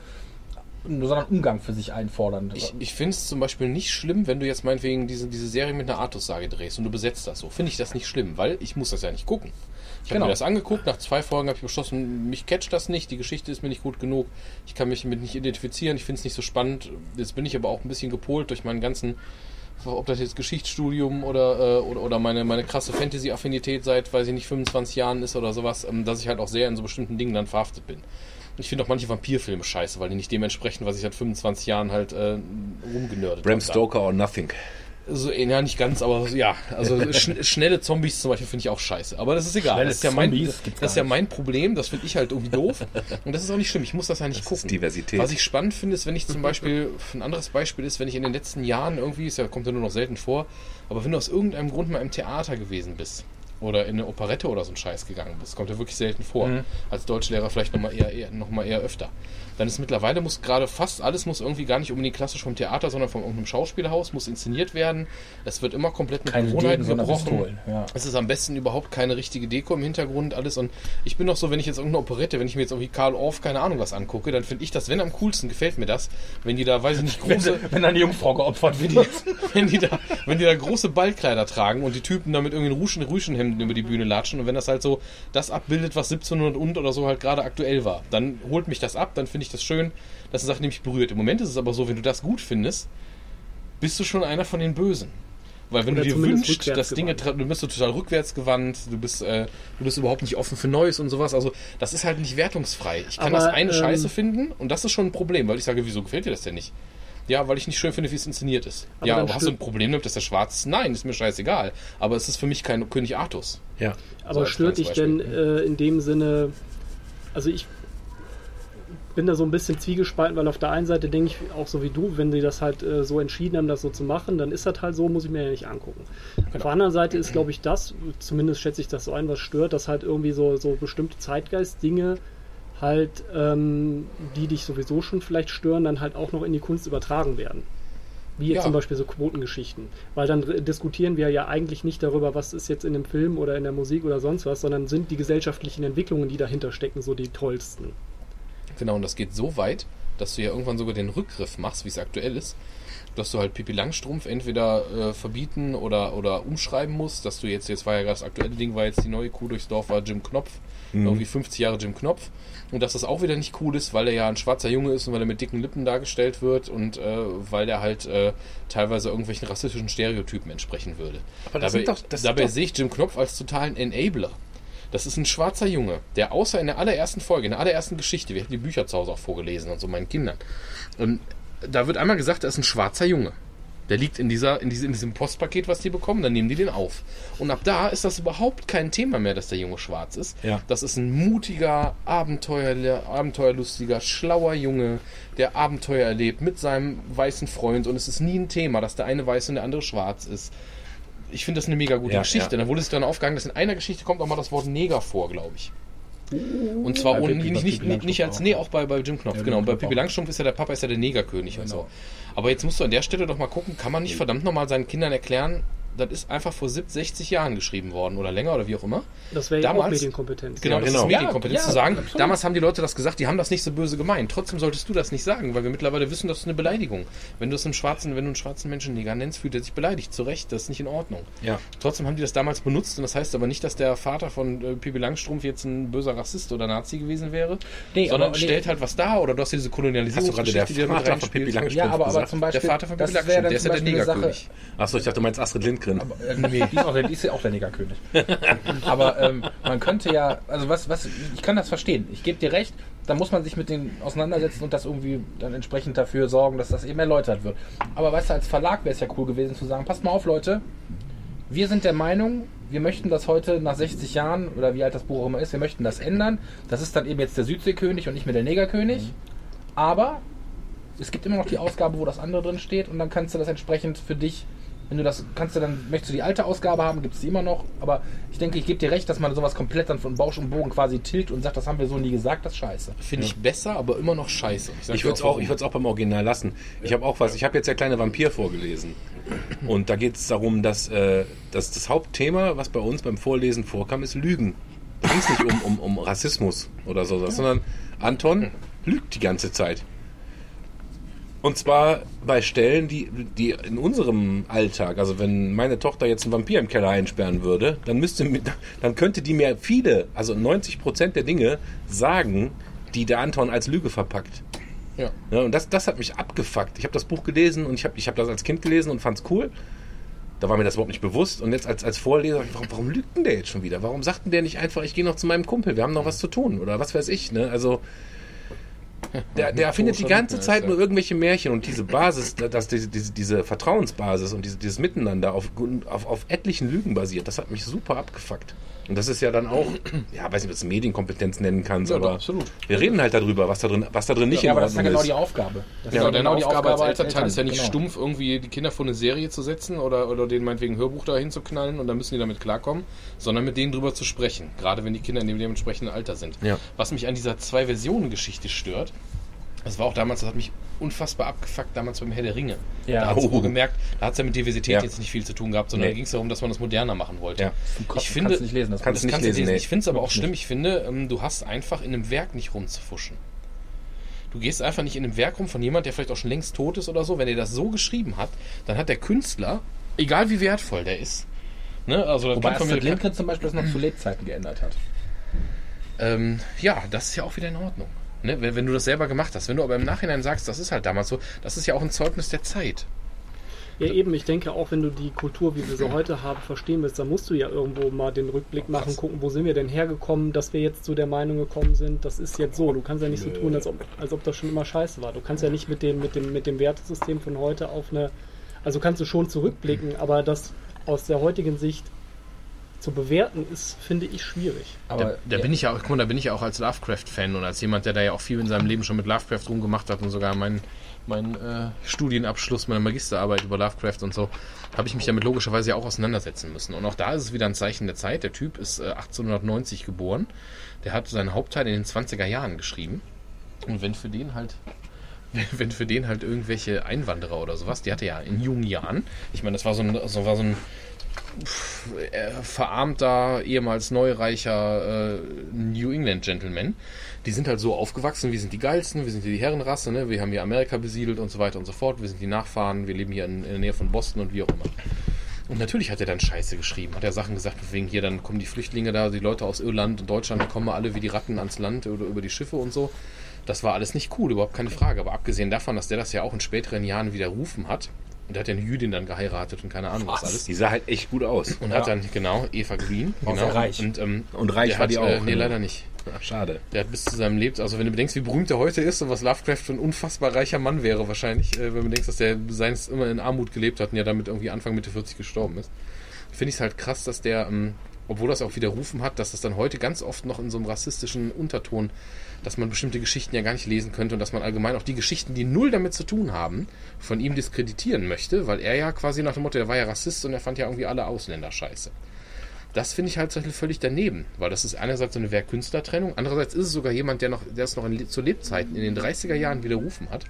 einen besonderen Umgang für sich einfordern. Ich, ich finde es zum Beispiel nicht schlimm, wenn du jetzt meinetwegen diese, diese Serie mit einer Artussage drehst und du besetzt das so. Finde ich das nicht schlimm, weil ich muss das ja nicht gucken. Ich habe Genau. mir das angeguckt, nach zwei Folgen habe ich beschlossen, mich catcht das nicht, die Geschichte ist mir nicht gut genug, ich kann mich damit nicht identifizieren, ich finde es nicht so spannend. Jetzt bin ich aber auch ein bisschen gepolt durch meinen ganzen, ob das jetzt Geschichtsstudium oder, äh, oder, oder meine, meine krasse Fantasy-Affinität seit, weiß ich nicht, 25 Jahren ist oder sowas, ähm, dass ich halt auch sehr in so bestimmten Dingen dann verhaftet bin. Ich finde auch manche Vampirfilme scheiße, weil die nicht dementsprechend, was ich seit 25 Jahren halt äh, rumgenördet Bram hab. Stoker or Nothing. So, äh, ja, nicht ganz, aber ja. Also schn schnelle Zombies zum Beispiel finde ich auch scheiße. Aber das ist egal. Schnelle das ist ja mein, Zombies das ist ja mein Problem. Das finde ich halt irgendwie doof. Und das ist auch nicht schlimm. Ich muss das ja nicht Das gucken. ist Diversität. Was ich spannend finde, ist, wenn ich zum Beispiel, ein anderes Beispiel ist, wenn ich in den letzten Jahren irgendwie, ist ja, kommt ja nur noch selten vor, aber wenn du aus irgendeinem Grund mal im Theater gewesen bist oder in eine Operette oder so ein Scheiß gegangen bist, kommt ja wirklich selten vor. Mhm. Als Deutschlehrer vielleicht nochmal eher, eher, noch mal eher öfter. Dann ist mittlerweile muss gerade fast alles muss irgendwie gar nicht unbedingt klassisch vom Theater, sondern von irgendeinem Schauspielhaus, muss inszeniert werden. Es wird immer komplett mit keine Gewohnheiten Degen, gebrochen. Ja. Es ist am besten überhaupt keine richtige Deko im Hintergrund, alles. Und ich bin doch so, wenn ich jetzt irgendeine Operette, wenn ich mir jetzt irgendwie Karl Orff, keine Ahnung was angucke, dann finde ich das, wenn am coolsten, gefällt mir das, wenn die da, weiß ich nicht, große, Wenn dann die Jungfrau geopfert wird. wenn die da, wenn die da große Ballkleider tragen und die Typen da mit irgendwie Rüschen, Rüschenhemden über die Bühne latschen und wenn das halt so das abbildet, was 1700 und oder so halt gerade aktuell war, dann holt mich das ab, dann finde ich das schön, das ist eine Sache, die mich berührt. Im Moment ist es aber so, wenn du das gut findest, bist du schon einer von den Bösen. Weil wenn Oder du dir wünschst, dass Dinge, du bist so total rückwärtsgewandt, du bist, äh, du bist überhaupt nicht offen für Neues und sowas. Also das ist halt nicht wertungsfrei. Ich kann Aber, das eine ähm, Scheiße finden und das ist schon ein Problem, weil ich sage, wieso gefällt dir das denn nicht? Ja, weil ich nicht schön finde, wie es inszeniert ist. Aber ja, aber hast du ein Problem damit, dass der schwarz ist? Nein, ist mir scheißegal. Aber es ist für mich kein König Artus. Ja. Aber als stört dich denn äh, in dem Sinne, also ich bin da so ein bisschen zwiegespalten, weil auf der einen Seite denke ich auch so wie du, wenn sie das halt äh, so entschieden haben, das so zu machen, dann ist das halt so, muss ich mir ja nicht angucken. Auf der anderen Seite ist, glaube ich, das, zumindest schätze ich das so ein, was stört, dass halt irgendwie so, so bestimmte Zeitgeist-Dinge halt, ähm, die dich sowieso schon vielleicht stören, dann halt auch noch in die Kunst übertragen werden. Wie jetzt Ja. zum Beispiel so Quotengeschichten. Weil dann re- diskutieren wir ja eigentlich nicht darüber, was ist jetzt in dem Film oder in der Musik oder sonst was, sondern sind die gesellschaftlichen Entwicklungen, die dahinter stecken, so die tollsten. Genau, und das geht so weit, dass du ja irgendwann sogar den Rückgriff machst, wie es aktuell ist, dass du halt Pipi Langstrumpf entweder äh, verbieten oder, oder umschreiben musst, dass du jetzt, jetzt war ja gerade das aktuelle Ding, war jetzt die neue Kuh durchs Dorf, war Jim Knopf, irgendwie 50 Jahre Jim Knopf. Und dass das auch wieder nicht cool ist, weil er ja ein schwarzer Junge ist und weil er mit dicken Lippen dargestellt wird und äh, weil der halt äh, teilweise irgendwelchen rassistischen Stereotypen entsprechen würde. Aber das dabei sind doch- das dabei sehe ich Jim Knopf als totalen Enabler. Das ist ein schwarzer Junge, der außer in der allerersten Folge, in der allerersten Geschichte, wir haben die Bücher zu Hause auch vorgelesen und so meinen Kindern. Und da wird einmal gesagt, er ist ein schwarzer Junge. Der liegt in, dieser, in, diese, in diesem Postpaket, was die bekommen, dann nehmen die den auf. Und ab da ist das überhaupt kein Thema mehr, dass der Junge schwarz ist. Ja. Das ist ein mutiger, abenteuerler, abenteuerlustiger, schlauer Junge, der Abenteuer erlebt mit seinem weißen Freund. Und es ist nie ein Thema, dass der eine weiß und der andere schwarz ist. Ich finde das eine mega gute Ja, Geschichte. ja. Dann wurde es dann aufgegangen, dass in einer Geschichte kommt auch mal das Wort Neger vor, glaube ich. Und zwar Bei ohne, Pippi- nicht, nicht, nicht, nicht als, auch. nee, auch bei, bei Jim Knopf, Ja, genau. Jim Bei Pippi. Langstrumpf ist ja der Papa, ist ja der Negerkönig und Genau. so. Aber jetzt musst du an der Stelle doch mal gucken, kann man nicht verdammt nochmal seinen Kindern erklären, das ist einfach vor 70, 60 Jahren geschrieben worden oder länger oder wie auch immer. Das wäre ja auch Damals- Medienkompetenz. Genau, Ja, das genau. ist Medienkompetenz Ja, zu sagen. absolut. Damals haben die Leute das gesagt, die haben das nicht so böse gemeint. Trotzdem solltest du das nicht sagen, weil wir mittlerweile wissen, das ist eine Beleidigung. Wenn du es einem schwarzen, wenn du einen schwarzen Menschen Neger nennst, fühlt er sich beleidigt. Zu Recht, das ist nicht in Ordnung. Ja. Trotzdem haben die das damals benutzt und das heißt aber nicht, dass der Vater von äh, Pippi Langstrumpf jetzt ein böser Rassist oder Nazi gewesen wäre, Nee, sondern aber- nee. stellt halt was dar oder du hast hier diese Hast du gerade der Vater von. Pippi Langstrumpf Ja, aber, aber zum Beispiel. Der Vater von Pippi wäre Langstrumpf, dann der ist ja der Negerkönig. Achso, ich dachte, du meinst Astrid Lindgren. Äh, nee, die ist, auch, die ist ja auch der Negerkönig. Aber ähm, man könnte ja, also was, was, ich kann das verstehen. Ich gebe dir recht, da muss man sich mit denen auseinandersetzen und das irgendwie dann entsprechend dafür sorgen, dass das eben erläutert wird. Aber weißt du, als Verlag wäre es ja cool gewesen zu sagen, passt mal auf, Leute, wir sind der Meinung, wir möchten das heute nach 60 Jahren oder wie alt das Buch auch immer ist, wir möchten das ändern. Das ist dann eben jetzt der Südseekönig und nicht mehr der Negerkönig. Aber es gibt immer noch die Ausgabe, wo das andere drin steht und dann kannst du das entsprechend für dich, wenn du das kannst du dann, möchtest du die alte Ausgabe haben, gibt es die immer noch, aber ich denke, ich gebe dir recht, dass man sowas komplett dann von Bausch und Bogen quasi tilt und sagt, das haben wir so nie gesagt, das ist scheiße. Finde ich besser, aber immer noch scheiße. Ich dir würde es auch, ich auch beim Original lassen. Ich habe auch was. Ich habe jetzt der kleine Vampir vorgelesen. Und da geht es darum, dass, äh, dass das Hauptthema, was bei uns beim Vorlesen vorkam, ist Lügen. Da ging es nicht um, um, um Rassismus oder so, sondern Anton lügt die ganze Zeit. Und zwar bei Stellen, die, die in unserem Alltag, also wenn meine Tochter jetzt einen Vampir im Keller einsperren würde, dann müsste dann könnte die mir viele, also 90 Prozent der Dinge sagen, die der Anton als Lüge verpackt. Ja. Ja, und das, das hat mich abgefuckt. Ich habe das Buch gelesen und ich habe ich hab das als Kind gelesen und fand es cool. Da war mir das überhaupt nicht bewusst. Und jetzt als, als Vorleser, warum, warum lügt denn der jetzt schon wieder? Warum sagt denn der nicht einfach, ich gehe noch zu meinem Kumpel, wir haben noch was zu tun? Oder was weiß ich, ne? Also, der, der erfindet die ganze Zeit nur irgendwelche Märchen und diese Basis, dass diese, diese, diese Vertrauensbasis und diese, dieses Miteinander auf, auf, auf etlichen Lügen basiert, das hat mich super abgefuckt. Und das ist ja dann auch, ja, weiß nicht, ob du es Medienkompetenz nennen kannst, Ja, aber absolut. wir reden halt darüber, was da drin, was da drin nicht Ja, in aber das ist ja Ordnung genau ist. die Aufgabe. Das Ja, ist deine die Aufgabe, als Elternteil Eltern, ist ja nicht genau. stumpf, irgendwie die Kinder vor eine Serie zu setzen oder, oder denen meinetwegen ein Hörbuch dahin zu knallen und dann müssen die damit klarkommen, sondern mit denen drüber zu sprechen. Gerade wenn die Kinder in dem dementsprechenden Alter sind. Ja. Was mich an dieser Zwei-Versionen-Geschichte stört, das war auch damals, das hat mich unfassbar abgefuckt, damals beim Herr der Ringe. Ja. Da hat es Oh. wohl gemerkt, da hat es ja mit Diversität Ja. jetzt nicht viel zu tun gehabt, sondern Nee. da ging es darum, dass man das moderner machen wollte. Ja. Ich finde, kannst du nicht lesen, das kannst das du nicht kannst lesen, lesen. nee. Ich finde es aber auch schlimm. Ich finde, ähm, du hast einfach in einem Werk nicht rumzufuschen. Du gehst einfach nicht in einem Werk rum von jemand, der vielleicht auch schon längst tot ist oder so. Wenn er das so geschrieben hat, dann hat der Künstler, egal wie wertvoll der ist, Ne? Also Wobei kann von mir- Astrid Lindgren zum Beispiel das noch zu Lebzeiten geändert hat. Ähm, ja, das ist ja auch wieder in Ordnung. Ne? Wenn, wenn du das selber gemacht hast. Wenn du aber im Nachhinein sagst, das ist halt damals so, das ist ja auch ein Zeugnis der Zeit. Ja, eben, ich denke auch, wenn du die Kultur, wie wir sie heute haben, verstehen willst, dann musst du ja irgendwo mal den Rückblick machen, Krass. gucken, wo sind wir denn hergekommen, dass wir jetzt zu der Meinung gekommen sind, das ist jetzt so. Du kannst ja nicht so tun, als ob, als ob das schon immer scheiße war. Du kannst ja nicht mit dem, mit dem, mit dem Wertesystem von heute auf eine. Also kannst du schon zurückblicken, aber das aus der heutigen Sicht zu bewerten, ist, finde ich, schwierig. Aber da, da bin ich ja auch, guck mal, da bin ich ja auch als Lovecraft-Fan und als jemand, der da ja auch viel in seinem Leben schon mit Lovecraft rumgemacht hat und sogar meinen mein, äh, Studienabschluss, meine Magisterarbeit über Lovecraft und so, habe ich mich damit logischerweise ja auch auseinandersetzen müssen. Und auch da ist es wieder ein Zeichen der Zeit. Der Typ ist äh, 1890 geboren. Der hat seinen Hauptteil in den 20er Jahren geschrieben. Und wenn für den halt wenn für den halt irgendwelche Einwanderer oder sowas, die hatte ja in jungen Jahren, ich meine, das war so ein, so war so ein verarmter, ehemals neureicher äh, New England Gentleman. Die sind halt so aufgewachsen, wir sind die geilsten, wir sind hier die Herrenrasse, ne? wir haben hier Amerika besiedelt und so weiter und so fort, wir sind die Nachfahren, wir leben hier in, in der Nähe von Boston und wie auch immer. Und natürlich hat er dann Scheiße geschrieben, hat er Sachen gesagt, wegen hier, dann kommen die Flüchtlinge da, die Leute aus Irland und Deutschland, kommen alle wie die Ratten ans Land oder über die Schiffe und so. Das war alles nicht cool, überhaupt keine Frage. Aber abgesehen davon, dass der das ja auch in späteren Jahren widerrufen hat, und der hat ja eine Jüdin dann geheiratet und keine Ahnung was alles. Die sah halt echt gut aus. Und hat dann, genau, Eva Green. War genau. sehr reich. Und, ähm, Und reich der war hat, die Äh, auch, nee, ne? leider nicht. Ach, schade. Der hat bis zu seinem Leben, also wenn du bedenkst, wie berühmt er heute ist und was Lovecraft für ein unfassbar reicher Mann wäre wahrscheinlich, äh, wenn du denkst, dass der seins immer in Armut gelebt hat und ja damit irgendwie Anfang Mitte 40 gestorben ist, finde ich es halt krass, dass der, ähm, obwohl das auch widerrufen hat, dass das dann heute ganz oft noch in so einem rassistischen Unterton, dass man bestimmte Geschichten ja gar nicht lesen könnte und dass man allgemein auch die Geschichten, die null damit zu tun haben, von ihm diskreditieren möchte, weil er ja quasi nach dem Motto, er war ja Rassist und er fand ja irgendwie alle Ausländer scheiße. Das finde ich halt völlig daneben, weil das ist einerseits so eine Werk-Künstler-Trennung, andererseits ist es sogar jemand, der noch, der es noch in, zu Lebzeiten in den 30er Jahren widerrufen hat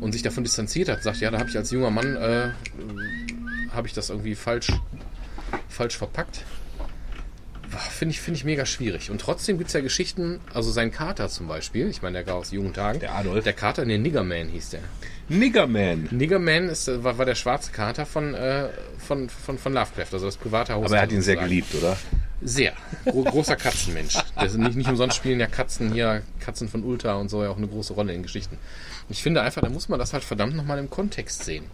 und sich davon distanziert hat und sagt, ja, da habe ich als junger Mann, äh, habe ich das irgendwie falsch, falsch verpackt. Finde ich, finde ich mega schwierig. Und trotzdem gibt es ja Geschichten, also sein Kater zum Beispiel, ich meine, der gar aus jungen Tagen. Der Adolf. Der Kater, nee, Niggerman hieß der. Niggerman. Niggerman ist, äh, war, war der schwarze Kater von, äh, von, von, von Lovecraft, also das private Haus. Aber er hat ihn sehr geliebt, oder? Sehr. Gro großer Katzenmensch. Das nicht, nicht umsonst spielen ja Katzen hier, Katzen von Ulta und so ja auch eine große Rolle in Geschichten. Ich finde einfach, da muss man das halt verdammt nochmal im Kontext sehen.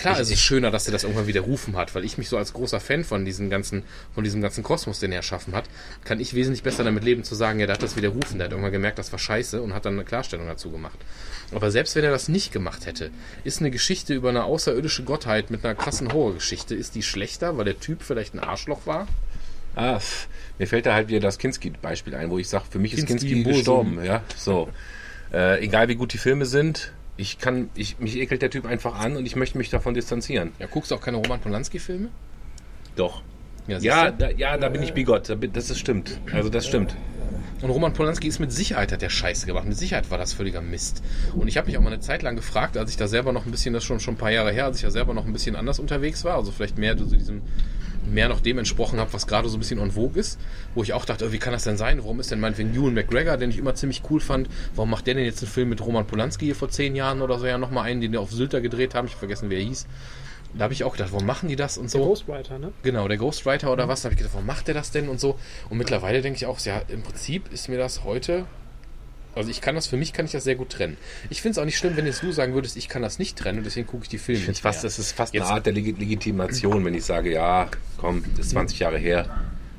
Klar, es ist schöner, dass er das irgendwann widerrufen hat, weil ich mich so als großer Fan von diesem ganzen, von diesem ganzen Kosmos, den er erschaffen hat, kann ich wesentlich besser damit leben zu sagen, ja, der hat das widerrufen, der hat irgendwann gemerkt, das war scheiße und hat dann eine Klarstellung dazu gemacht. Aber selbst wenn er das nicht gemacht hätte, ist eine Geschichte über eine außerirdische Gottheit mit einer krassen Horrorgeschichte, ist die schlechter, weil der Typ vielleicht ein Arschloch war? Ah, mir fällt da halt wieder das Kinski-Beispiel ein, wo ich sage, für mich ist Kinski Kinski gestorben. Ja, so. Äh, egal wie gut die Filme sind, ich kann, ich, mich ekelt der Typ einfach an und ich möchte mich davon distanzieren. Ja, guckst du auch keine Roman Polanski-Filme? Doch. Ja, du? da, ja, da bin ich bigott. Das ist stimmt. Also das stimmt. Und Roman Polanski ist mit Sicherheit, hat der Scheiße gemacht. Mit Sicherheit war das völliger Mist. Und ich habe mich auch mal eine Zeit lang gefragt, als ich da selber noch ein bisschen, das ist schon schon ein paar Jahre her, als ich ja selber noch ein bisschen anders unterwegs war, also vielleicht mehr so diesem, mehr noch dem entsprochen habe, was gerade so ein bisschen en vogue ist, wo ich auch dachte, oh, wie kann das denn sein? Warum ist denn meinetwegen Ewan McGregor, den ich immer ziemlich cool fand, warum macht der denn jetzt einen Film mit Roman Polanski hier vor zehn Jahren oder so ja nochmal einen, den die auf Sylter gedreht haben, ich hab vergessen, wie er hieß. Da habe ich auch gedacht, warum machen die das und Der so. Ghostwriter, ne? Genau, der Ghostwriter oder was, da habe ich gedacht, warum macht der das denn und so. Und mittlerweile denke ich auch, ja, im Prinzip ist mir das heute, also ich kann das, für mich kann ich das sehr gut trennen. Ich finde es auch nicht schlimm, wenn jetzt du sagen würdest, ich kann das nicht trennen und deswegen gucke ich die Filme Ich finde nicht fast, mehr. das ist fast Jetzt- eine Art der Legi- Legitimation, wenn ich sage, ja, komm, das ist 20 Jahre her.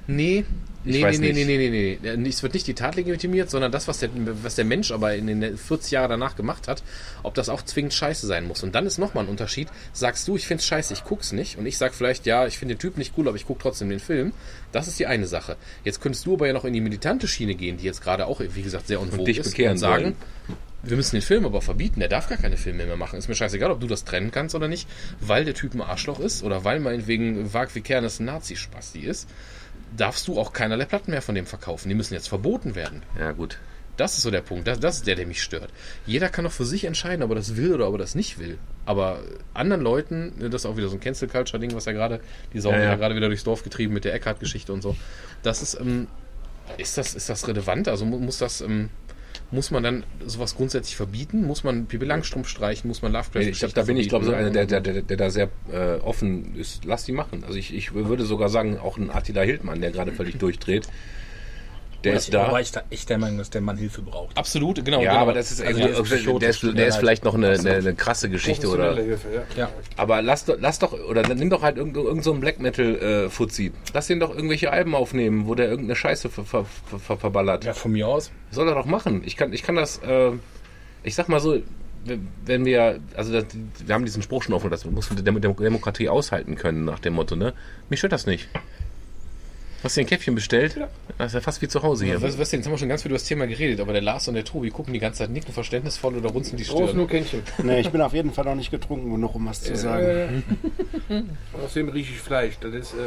Nee, Ich nee, nee, weiß nee, nicht. nee, nee, nee, nee, nee. Es wird nicht die Tat legitimiert, sondern das, was der, was der Mensch aber in den 40 Jahren danach gemacht hat, ob das auch zwingend scheiße sein muss. Und dann ist nochmal ein Unterschied. Sagst du, ich find's scheiße, ich guck's nicht. Und ich sag vielleicht, ja, ich finde den Typ nicht cool, aber ich guck trotzdem den Film. Das ist die eine Sache. Jetzt könntest du aber ja noch in die militante Schiene gehen, die jetzt gerade auch, wie gesagt, sehr unwohl ist. bekehren und sagen, wollen. wir müssen den Film aber verbieten. Der darf gar keine Filme mehr machen. Ist mir scheißegal, ob du das trennen kannst oder nicht, weil der Typ ein Arschloch ist oder weil meinetwegen Wag wie Kernes ein Nazi-Spasti ist. Darfst du auch keinerlei Platten mehr von dem verkaufen. Die müssen jetzt verboten werden. Ja, gut. Das ist so der Punkt. Das, das ist der, der mich stört. Jeder kann doch für sich entscheiden, ob er das will oder ob er das nicht will. Aber anderen Leuten, ne, das ist auch wieder so ein Cancel Culture Ding, was ja gerade, die Sau Ja, ja, gerade wieder durchs Dorf getrieben mit der Eckhart-Geschichte und so. Das ist, ähm, ist das, ist das relevant? Also mu- muss das, ähm, Muss man dann sowas grundsätzlich verbieten? Muss man Pippi Langstrumpf streichen? Muss man Lovecraft Ich glaube, da bin ich, glaube so einer, der, der, der, der da sehr äh, offen ist. Lass die machen. Also ich, ich würde sogar sagen, auch ein Attila Hildmann, der gerade völlig durchdreht, der ist da. Wobei ich da echt der Meinung dass der Mann Hilfe braucht. Absolut, genau. Ja, genau. aber das ist, Also also der ist der, ist, der ist vielleicht noch eine, eine, eine krasse Geschichte oder. Hilfe, ja. Ja. Aber lass, doch- lass doch, oder nimm doch halt irgend, irgend so Black Metal äh, Fuzzi. Lass den doch irgendwelche Alben aufnehmen, wo der irgendeine Scheiße ver, ver, ver, ver, verballert. ja, von mir aus. Soll er doch machen. Ich kann, ich kann das, äh, ich sag mal so, wenn- wir, also das, wir haben diesen Spruch schon offen, das muss mit der Dem- Demokratie aushalten können, nach dem Motto, ne? Mich stört das nicht. Hast du dir ein Käffchen bestellt? Das ist ja fast wie zu Hause hier. Was, was denn? Jetzt haben wir schon ganz viel über das Thema geredet, aber der Lars und der Tobi gucken die ganze Zeit nicken verständnisvoll oder runzeln die Groß Stirn. nur Kännchen. Nee, ich bin auf jeden Fall noch nicht getrunken genug, um was zu sagen. Äh, außerdem rieche ich Fleisch. Das ist, äh,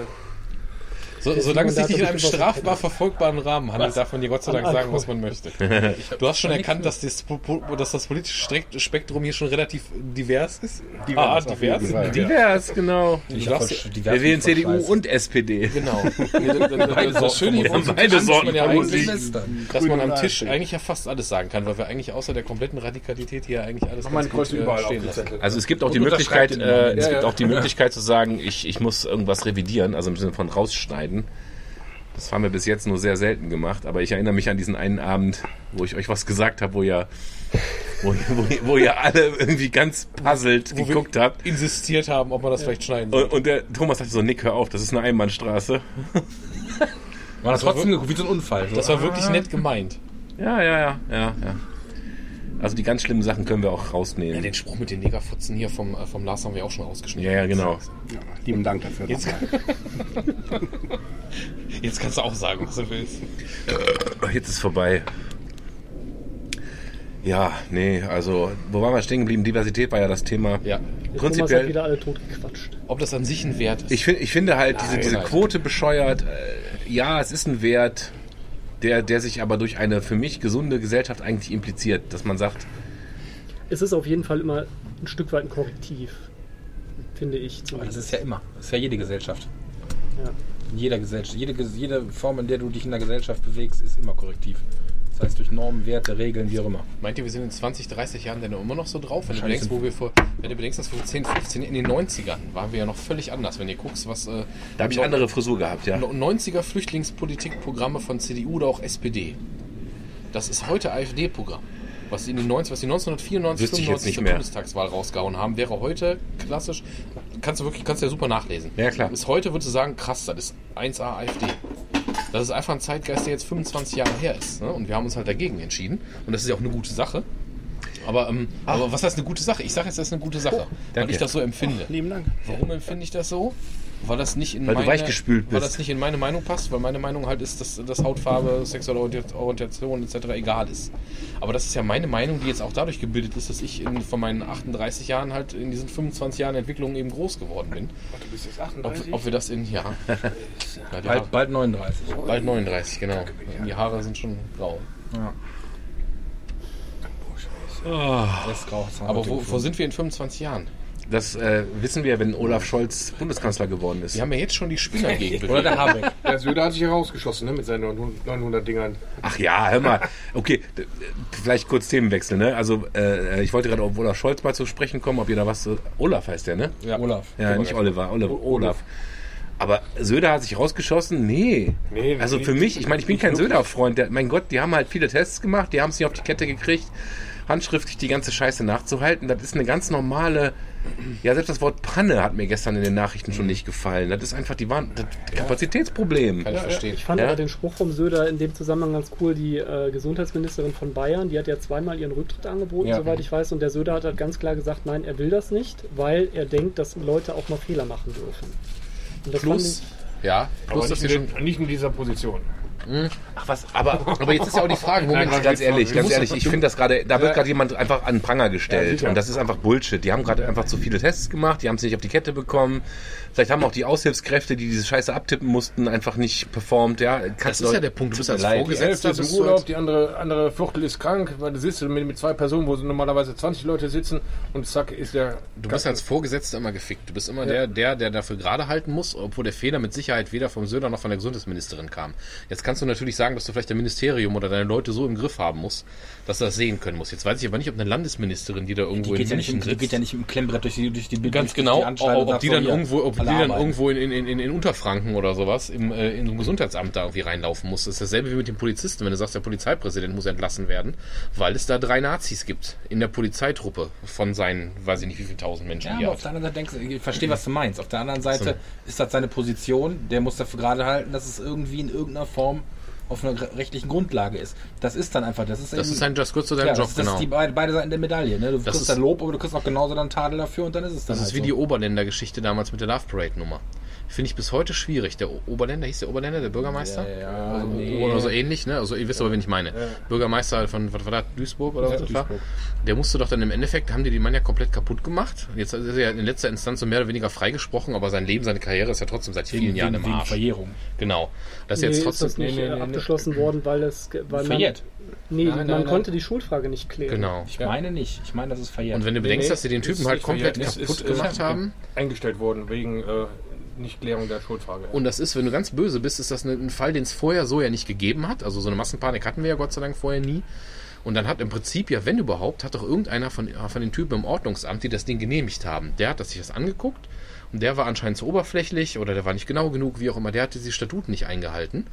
So, solange es sich nicht in einem was strafbar verfolgbaren Rahmen handelt, darf man dir Gott sei Dank An sagen, was man möchte. Du hast schon erkannt, dass das, dass das politische Spektrum hier schon relativ divers ist. ah, auf divers. Fall. Divers, genau. Ich darfst, voll- Wir wählen CDU Scheiße. und SPD. genau. das, das Schöne hier Wir haben ist, beide dass Sorten man ja von dass man am Tisch eigentlich ja fast alles sagen kann, weil wir eigentlich außer der kompletten Radikalität hier eigentlich alles meine ganz gut, äh, überall stehen lassen. Also es gibt auch die Möglichkeit, äh, es gibt auch die Möglichkeit zu sagen, ich, ich muss irgendwas revidieren, also im Sinne von rausschneiden. Das haben wir bis jetzt nur sehr selten gemacht, aber ich erinnere mich an diesen einen Abend, wo ich euch was gesagt habe, wo ihr, wo, wo, wo ihr alle irgendwie ganz puzzelt Wo geguckt wir habt. insistiert haben, ob man das vielleicht schneiden soll. Und, und der Thomas sagte so, Nick, hör auf, das ist eine Einbahnstraße. War das trotzdem wie so ein Unfall. So. Das war wirklich nett gemeint. Ja, ja, ja, ja, ja. Also die ganz schlimmen Sachen können wir auch Ja, rausnehmen. den Spruch mit den Negerfutzen hier vom, äh, vom Lars haben wir auch schon rausgeschnitten. Ja, ja, genau. Ja, lieben Dank dafür. Jetzt, jetzt kannst du auch sagen, was du willst. Jetzt ist vorbei. Ja, nee, also, wo waren wir stehen geblieben? Diversität war ja das Thema. Ja. Thomas hat Prinzipiell, wieder alle totgequatscht. Ob das an sich ein Wert ist. ich, find, ich finde halt diese, diese Nein. Quote bescheuert. Äh, ja, es ist ein Wert, der, der sich aber durch eine für mich gesunde Gesellschaft eigentlich impliziert, dass man sagt, Es ist auf jeden Fall immer ein Stück weit ein Korrektiv. Finde ich Aber das zumindest. ist ja immer. Das ist ja jede Gesellschaft. Ja. In jeder Gesellschaft. Jede, jede Form, in der du dich in der Gesellschaft bewegst, ist immer korrektiv. Das heißt durch Normen, Werte, Regeln, wie auch immer. Meint ihr, wir sind in 20, 30 Jahren denn immer noch so drauf? Wenn du bedenkst, wo wir vor, wenn du bedenkst, dass wir vor 10, 15 in den 90ern waren wir ja noch völlig anders. Wenn ihr guckst, was äh, da habe ich andere Frisur gehabt, ja. 90er Flüchtlingspolitikprogramme von CDU oder auch SPD. Das ist heute AfD-Programm. Was die, in den 90, was die 1994, Wüsste ich jetzt 95 nicht zur mehr. Bundestagswahl rausgehauen haben, wäre heute klassisch. Kannst du wirklich, kannst du ja super nachlesen. Ja, klar. Bis heute würdest du sagen, krass, das ist 1A AfD. Das ist einfach ein Zeitgeist, der jetzt 25 Jahre her ist. Ne? Und wir haben uns halt dagegen entschieden. Und das ist ja auch eine gute Sache. Aber, ähm, aber was heißt eine gute Sache? Ich sage jetzt, das ist eine gute Sache, weil danke. ich das so empfinde. Lieben Dank. Warum empfinde ich das so? Weil das nicht in Weil du meine, weichgespült Weil bist. das nicht in meine Meinung passt, weil meine Meinung halt ist, dass, dass Hautfarbe, sexuelle Orient- Orientation etc. egal ist. Aber das ist ja meine Meinung, die jetzt auch dadurch gebildet ist, dass ich in, von meinen 38 Jahren halt in diesen 25 Jahren Entwicklung eben groß geworden bin. Ach, du bist jetzt Ob, 38? ob wir das in, ja, ja Bald, bald 39. bald 39, genau. Die Haare sind schon grau. Ja. Das ist grau. Aber wo, wo sind wir in 25 Jahren? Das äh, wissen wir, wenn Olaf Scholz Bundeskanzler geworden ist. Wir haben ja jetzt schon die Spinner gegen Oder der Habeck. Der Söder hat sich herausgeschossen ne, mit seinen 900 900 Dingern. Ach ja, hör mal. Okay, d- vielleicht kurz Themenwechsel, ne? Also, äh, ich wollte gerade auf Olaf Scholz mal zu sprechen kommen, ob ihr da was... So, Olaf heißt der, ne? Ja. Olaf. Ja, nicht Oliver, Oliver, Olaf. Aber Söder hat sich rausgeschossen? Nee. Nee, also für mich, ich meine, ich bin kein Söder-Freund. Der- Mein Gott, die haben halt viele Tests gemacht, die haben es nicht auf die Kette gekriegt, handschriftlich die ganze Scheiße nachzuhalten. Das ist eine ganz normale. Ja, selbst das Wort Panne hat mir gestern in den Nachrichten schon nicht gefallen. Das ist einfach die Wahn das Kapazitätsproblem. Kann ich verstehen. Ich fand Ja. aber den Spruch vom Söder in dem Zusammenhang ganz cool. Die äh, Gesundheitsministerin von Bayern, die hat ja zweimal ihren Rücktritt angeboten, Ja. soweit ich weiß. Und der Söder hat halt ganz klar gesagt, nein, er will das nicht, weil er denkt, dass Leute auch mal Fehler machen dürfen. Und das Plus, fand ja, plus, Aber dass nicht in, schon der- nicht in dieser Position. Ach was, aber, aber jetzt ist ja auch die Frage, Moment, Nein, ganz ehrlich, ganz ehrlich, ich finde das gerade, da wird gerade jemand einfach an den Pranger Ja, gestellt sicher. und das ist einfach Bullshit. Die haben gerade einfach zu viele Tests gemacht, die haben es nicht auf die Kette bekommen. Vielleicht haben auch die Aushilfskräfte, die diese Scheiße abtippen mussten, einfach nicht performt. Ja, Das ist ja der Punkt. Du bist als Vorgesetzter. Ist im Urlaub, die andere, andere Viertel ist krank, weil du sitzt mit, mit zwei Personen, wo normalerweise 20 Leute sitzen und zack ist der. Du bist als Vorgesetzter immer gefickt. Du bist immer der, der, der dafür gerade halten muss, obwohl der Fehler mit Sicherheit weder vom Söder noch von der Gesundheitsministerin kam. Jetzt kannst kannst du natürlich sagen, dass du vielleicht dein Ministerium oder deine Leute so im Griff haben musst, dass du das sehen können musst. Jetzt weiß ich aber nicht, ob eine Landesministerin, die da irgendwo Die ja in im- München die geht sitzt, ja nicht im Klemmbrett durch die, durch die Ganz durch genau, die ob die so, dann irgendwo, ob die dann arbeiten. irgendwo in, in, in, in Unterfranken oder sowas im, äh, in so ein Gesundheitsamt da irgendwie reinlaufen muss. Das ist dasselbe wie mit den Polizisten, wenn du sagst, der Polizeipräsident muss entlassen werden, weil es da drei Nazis gibt in der Polizeitruppe von seinen, weiß ich nicht, wie viel tausend Menschen Ja, aber er auf der anderen Seite denkst du, ich verstehe, was du meinst. Auf der anderen Seite ist das seine Position, der muss dafür gerade halten, dass es irgendwie in irgendeiner Form auf einer re- rechtlichen Grundlage ist. Das ist dann einfach, das ist Das eben- ist sein, das gehört zu seinem ja, Job, das, das genau. ist die beide, beide Seiten der Medaille. Ne? Du Das kriegst ist- dann Lob, aber du kriegst auch genauso dann Tadel dafür und dann ist es dann Das ist halt wie so. die Oberländer-Geschichte damals mit der Love Parade-Nummer. Finde ich bis heute schwierig. Der Oberländer, hieß der Oberländer, der Bürgermeister? Ja, ja, nee. Oder so ähnlich, ne? Also ihr wisst aber, wen ich meine. Bürgermeister von, was war das, Duisburg oder was das war? Der musste doch dann im Endeffekt, haben die den Mann ja komplett kaputt gemacht. Jetzt ist er ja in letzter Instanz so mehr oder weniger freigesprochen, aber sein Leben, seine Karriere ist ja trotzdem seit vielen wegen, Jahren wegen, im Arsch. Verjährung. Genau. Das ist Nee, jetzt ist trotzdem. das nicht nee, äh, nee, nee. abgeschlossen worden, weil es ge- weil man, Verjährt. nee, Nein, man nein, nein. konnte die Schuldfrage nicht klären. Genau. Ich meine nicht. Ich meine, das ist verjährt. Und wenn du bedenkst, nee, dass sie den ist Typen halt komplett verjährt. kaputt ist, gemacht haben. Eingestellt worden wegen äh, Nichtklärung der Schuldfrage. Und das ist, wenn du ganz böse bist, ist das ein Fall, den es vorher so ja nicht gegeben hat. Also so eine Massenpanik hatten wir ja Gott sei Dank vorher nie. Und dann hat im Prinzip ja, wenn überhaupt, hat doch irgendeiner von, von den Typen im Ordnungsamt, die das Ding genehmigt haben, der hat das sich das angeguckt und der war anscheinend zu oberflächlich oder der war nicht genau genug, wie auch immer, der hat diese Statuten nicht eingehalten.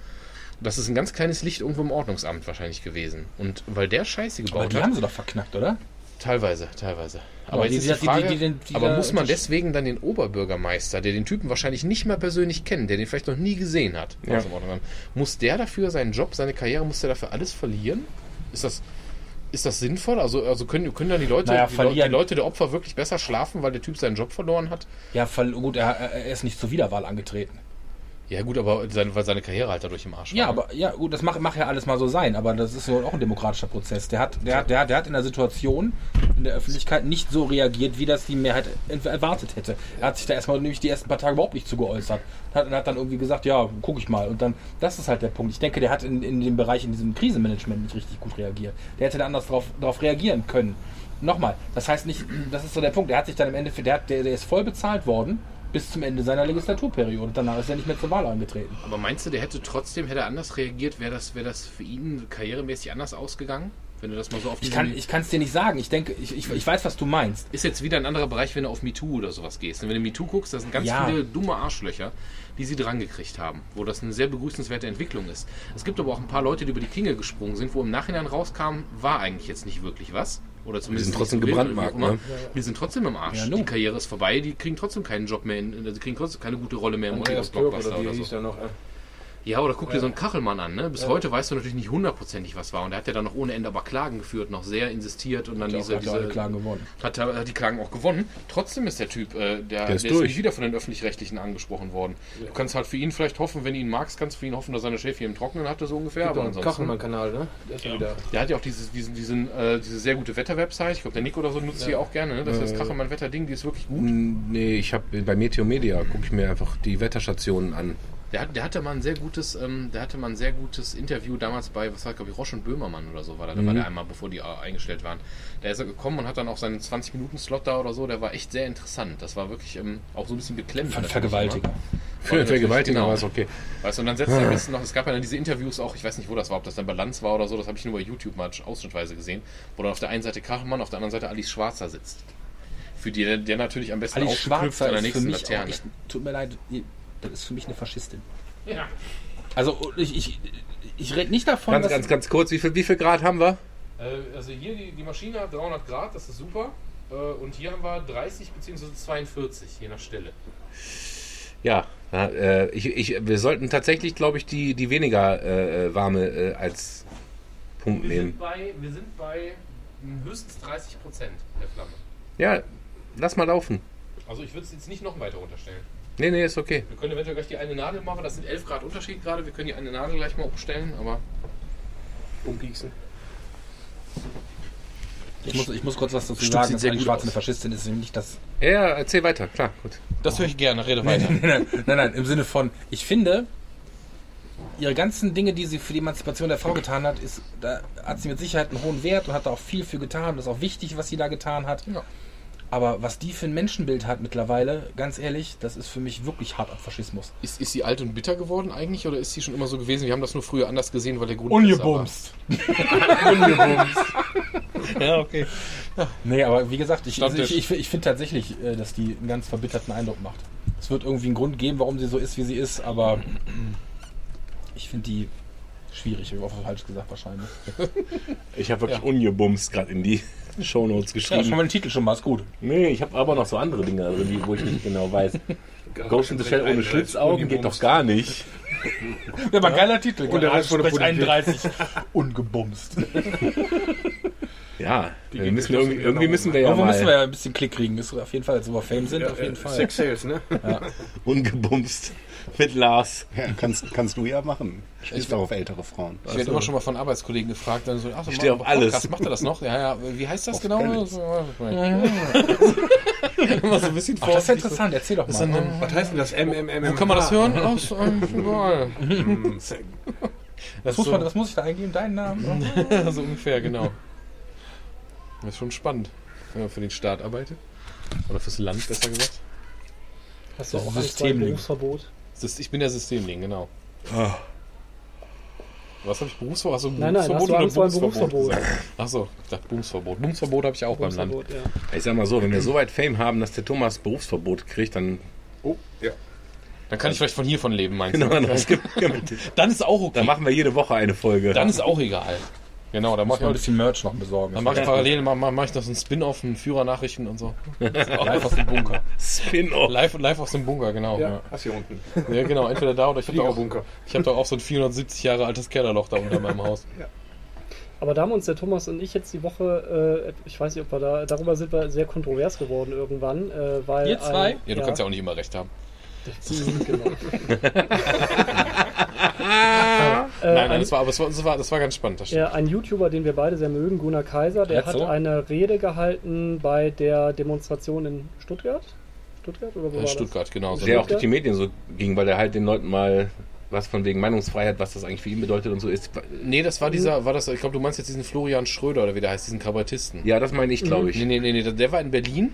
Das ist ein ganz kleines Licht irgendwo im Ordnungsamt wahrscheinlich gewesen. Und weil der Scheiße aber gebaut die hat, haben sie doch verknackt, oder? Teilweise, teilweise. Aber Aber die- die- Frage, die- aber muss man deswegen dann den Oberbürgermeister, der den Typen wahrscheinlich nicht mal persönlich kennt, der den vielleicht noch nie gesehen hat, Ja. muss der dafür seinen Job, seine Karriere, muss der dafür alles verlieren? Ist das, ist das sinnvoll? Also, also können, können dann die Leute, Naja, die, die Leute der Opfer wirklich besser schlafen, weil der Typ seinen Job verloren hat? Ja, gut, er, er ist nicht zur Wiederwahl angetreten. Ja gut, aber seine, weil seine Karriere halt dadurch im Arsch Ja, war. aber ja, gut, das mag, mag ja alles mal so sein, aber das ist ja auch ein demokratischer Prozess. Der hat, der, hat, der, der hat in der Situation in der Öffentlichkeit nicht so reagiert, wie das die Mehrheit erwartet hätte. Er hat sich da erstmal nämlich die ersten paar Tage überhaupt nicht zu geäußert. Hat, hat dann irgendwie gesagt, ja, guck ich mal. Und dann, das ist halt der Punkt. Ich denke, der hat in, in dem Bereich, in diesem Krisenmanagement nicht richtig gut reagiert. Der hätte da anders drauf, drauf reagieren können. Nochmal, das heißt nicht, das ist so der Punkt, der hat sich dann im Endeffekt, der, hat, der, der ist voll bezahlt worden bis zum Ende seiner Legislaturperiode. Danach ist er nicht mehr zur Wahl angetreten. Aber meinst du, der hätte trotzdem, hätte er anders reagiert, wäre das, wäre das für ihn karrieremäßig anders ausgegangen? Wenn du das mal so auf Ich kann ich kann es dir nicht sagen. Ich denke, ich, ich, ich weiß, was du meinst. Ist jetzt wieder ein anderer Bereich, wenn du auf MeToo oder sowas gehst. Und wenn du MeToo guckst, da sind ganz Ja. viele dumme Arschlöcher, die sie dran gekriegt haben, wo das eine sehr begrüßenswerte Entwicklung ist. Es gibt aber auch ein paar Leute, die über die Klinge gesprungen sind, wo im Nachhinein rauskam, war eigentlich jetzt nicht wirklich was. Oder zumindest sind trotzdem immer. ne? Die sind trotzdem im Arsch. Ja, die Karriere ist vorbei, die kriegen trotzdem keinen Job mehr, in, also die kriegen trotzdem keine gute Rolle mehr im Hollywood-Blockbuster oder oder so. noch? äh, Ja, oder guck dir so einen Kachelmann an, ne? Bis heute weißt du natürlich nicht hundertprozentig, was war. Und der hat ja dann noch ohne Ende aber Klagen geführt, noch sehr insistiert und dann Der diese, hat ja alle diese Klagen gewonnen. hat, er- hat die Klagen auch gewonnen. Trotzdem ist der Typ, äh, der, der, ist ist, durch. nicht wieder von den Öffentlich-Rechtlichen angesprochen worden. Du kannst halt für ihn vielleicht hoffen, wenn du ihn magst, kannst du für ihn hoffen, dass seine Schäfchen im Trockenen hatte, so ungefähr. Gibt Aber auch ansonsten. Kachelmann-Kanal, ne? Der ist ja wieder. Der hat ja auch dieses, diesen, diesen, äh, diese sehr gute Wetter-Website. Ich glaube, der Nick oder so nutzt die auch gerne. Ne? Das ist das Kachelmann-Wetter-Ding, die ist wirklich gut. Nee, ich habe bei Meteo Media gucke ich mir einfach die Wetterstationen an. Der, der hatte mal ein sehr gutes, ähm, der hatte mal ein sehr gutes Interview damals bei, was war, glaube ich, Roche und Böhmermann oder so war da. Da war der einmal, bevor die äh, eingestellt waren. Da ist er gekommen und hat dann auch seinen 20-Minuten-Slot da oder so. Der war echt sehr interessant. Das war wirklich ähm, auch so ein bisschen beklemmend. Ver natürlich Vergewaltiger. Für natürlich, Vergewaltiger genau. war es okay. Weißt du, und dann setzt er am besten noch, es gab ja dann diese Interviews auch, ich weiß nicht, wo das war, ob das dann Balance war oder so, das habe ich nur bei YouTube mal ausschnittweise gesehen, wo dann auf der einen Seite Kachelmann, auf der anderen Seite Alice Schwarzer sitzt. Für die der, natürlich am besten Alice aufgeknüpft Schwarzer an der für nächsten Laterne. echt, tut mir leid, das ist für mich eine Faschistin. Ja. Also ich, ich, ich rede nicht davon, Ganz, dass ganz, ganz kurz, wie viel, wie viel Grad haben wir? Äh, also hier die, die Maschine hat 300 Grad, das ist super. Äh, und hier haben wir 30 bzw. 42, je nach Stelle. Ja, äh, ich, ich, wir sollten tatsächlich, glaube ich, die, die weniger äh, warme äh, als Punkt Wir nehmen. sind bei, wir sind bei höchstens 30 Prozent der Flamme. Ja, lass mal laufen. Also ich würde es jetzt nicht noch weiter runterstellen. Nee, nee, ist okay. Wir können eventuell gleich die eine Nadel machen, das sind 11 Grad Unterschied gerade, wir können die eine Nadel gleich mal umstellen, aber Umpieksen. ich muss, ich muss kurz was dazu Stück sagen, dass Schwarzer aus. eine Faschistin ist, nämlich das. Ja, ja, erzähl weiter, klar, gut. das höre ich gerne, rede weiter. nein, nein, nein, im Sinne von, ich finde, ihre ganzen Dinge, die sie für die Emanzipation der Frau getan hat, ist, da hat sie mit Sicherheit einen hohen Wert und hat da auch viel für getan. Das ist auch wichtig, was sie da getan hat. Ja. Aber was die für ein Menschenbild hat mittlerweile, ganz ehrlich, das ist für mich wirklich hart ab Faschismus. Ist, ist sie alt und bitter geworden eigentlich oder ist sie schon immer so gewesen? Wir haben das nur früher anders gesehen, weil der Grund Ungebumst. Ungebumst. ja, okay. Nee, aber wie gesagt, ich, also ich, ich, ich finde tatsächlich, äh, dass die einen ganz verbitterten Eindruck macht. Es wird irgendwie einen Grund geben, warum sie so ist, wie sie ist, aber ich finde die schwierig. Ich habe auch falsch gesagt wahrscheinlich. Ich habe wirklich ungebumst gerade in die Shownotes Ja, schon geschrieben. mal den Titel schon mal, ist gut. nee, ich habe aber noch so andere Dinge drin, die- wo ich nicht genau weiß. Ghost in the Shell ohne Schlitzaugen geht doch gar nicht. Ja, aber ein geiler Titel. Und der Rest von der Sprech Politik. 31. Ungebumst. Ja, wir geht müssen nicht irgendwie, irgendwie müssen wir ja Irgendwo mal müssen wir ja ein bisschen Klick kriegen. Ist auf jeden Fall, als wir Fame sind, auf jeden Fall. Sex Sales, ne? ungebumst mit Lars. Ja, kannst, kannst du ja machen. Stehst auch auf ältere Frauen. Ich werde immer schon mal von Arbeitskollegen gefragt, dann so, ach, so, Ich stehe auf alles. Podcast, Macht er das noch? Ja, ja. Wie heißt das genau? alles. So, Immer so ein bisschen Ach, das ist ja interessant. Erzähl doch mal. ein- Was heißt denn das? MMM? Wo kann man das hören? Aus, ähm, überall. Das so, man, was muss ich da eingeben? Deinen Namen? so ungefähr, genau. Das ist schon spannend, wenn man für den Staat arbeitet. Oder fürs Land, besser gesagt. Hast du Das auch Systemling. Berufsverbot? Ich bin der Systemling, genau. Was habe ich Berufsverbot? Hast du Nein, nein, hast du oder vor einem Berufsverbot Berufsverbot? Achso, ich dachte Berufsverbot. Berufsverbot habe ich auch beim Land. Ja. Ich sag mal so, wenn wir so weit Fame haben, dass der Thomas Berufsverbot kriegt, dann Oh, ja. Dann kann ich vielleicht von hiervon leben, meinst genau, du? dann, Dann ist auch okay. dann machen wir jede Woche eine Folge. Dann ist auch egal. Genau, Muss mache mal ein ich, bisschen Merch noch besorgen. dann mach ich parallel mach, mach, mach ich noch so einen Spin-off, einen Führernachrichten und so. live aus dem Bunker. Spin-off. Live, live aus dem Bunker, genau. Ja, Ja, hast hier unten. genau, entweder da oder ich habe da, auch- ich hab da auch so ein 470 Jahre altes Kellerloch da unter meinem Haus. Aber da haben uns der Thomas und ich jetzt die Woche, äh, ich weiß nicht, ob wir da, darüber sind wir sehr kontrovers geworden irgendwann, äh, weil. Ihr zwei? Ein, Ja, du kannst ja auch nicht immer recht haben. Genau. nein, Äh, nein, das war, aber das war, das war, das war ganz spannend. Das ja, ein YouTuber, den wir beide sehr mögen, Gunnar Kaiser, der Jetzt hat eine Rede gehalten bei der Demonstration in Stuttgart. Stuttgart oder wo war Stuttgart, genau. So. Der auch durch die Medien so ging, weil er halt den Leuten mal was von wegen Meinungsfreiheit, was das eigentlich für ihn bedeutet und so ist. Nee, das war dieser, war das, ich glaube, du meinst jetzt diesen Florian Schröder oder wie der heißt, diesen Kabarettisten. Ja, das meine ich, glaube ich. Nee, nee, nee, nee, der war in Berlin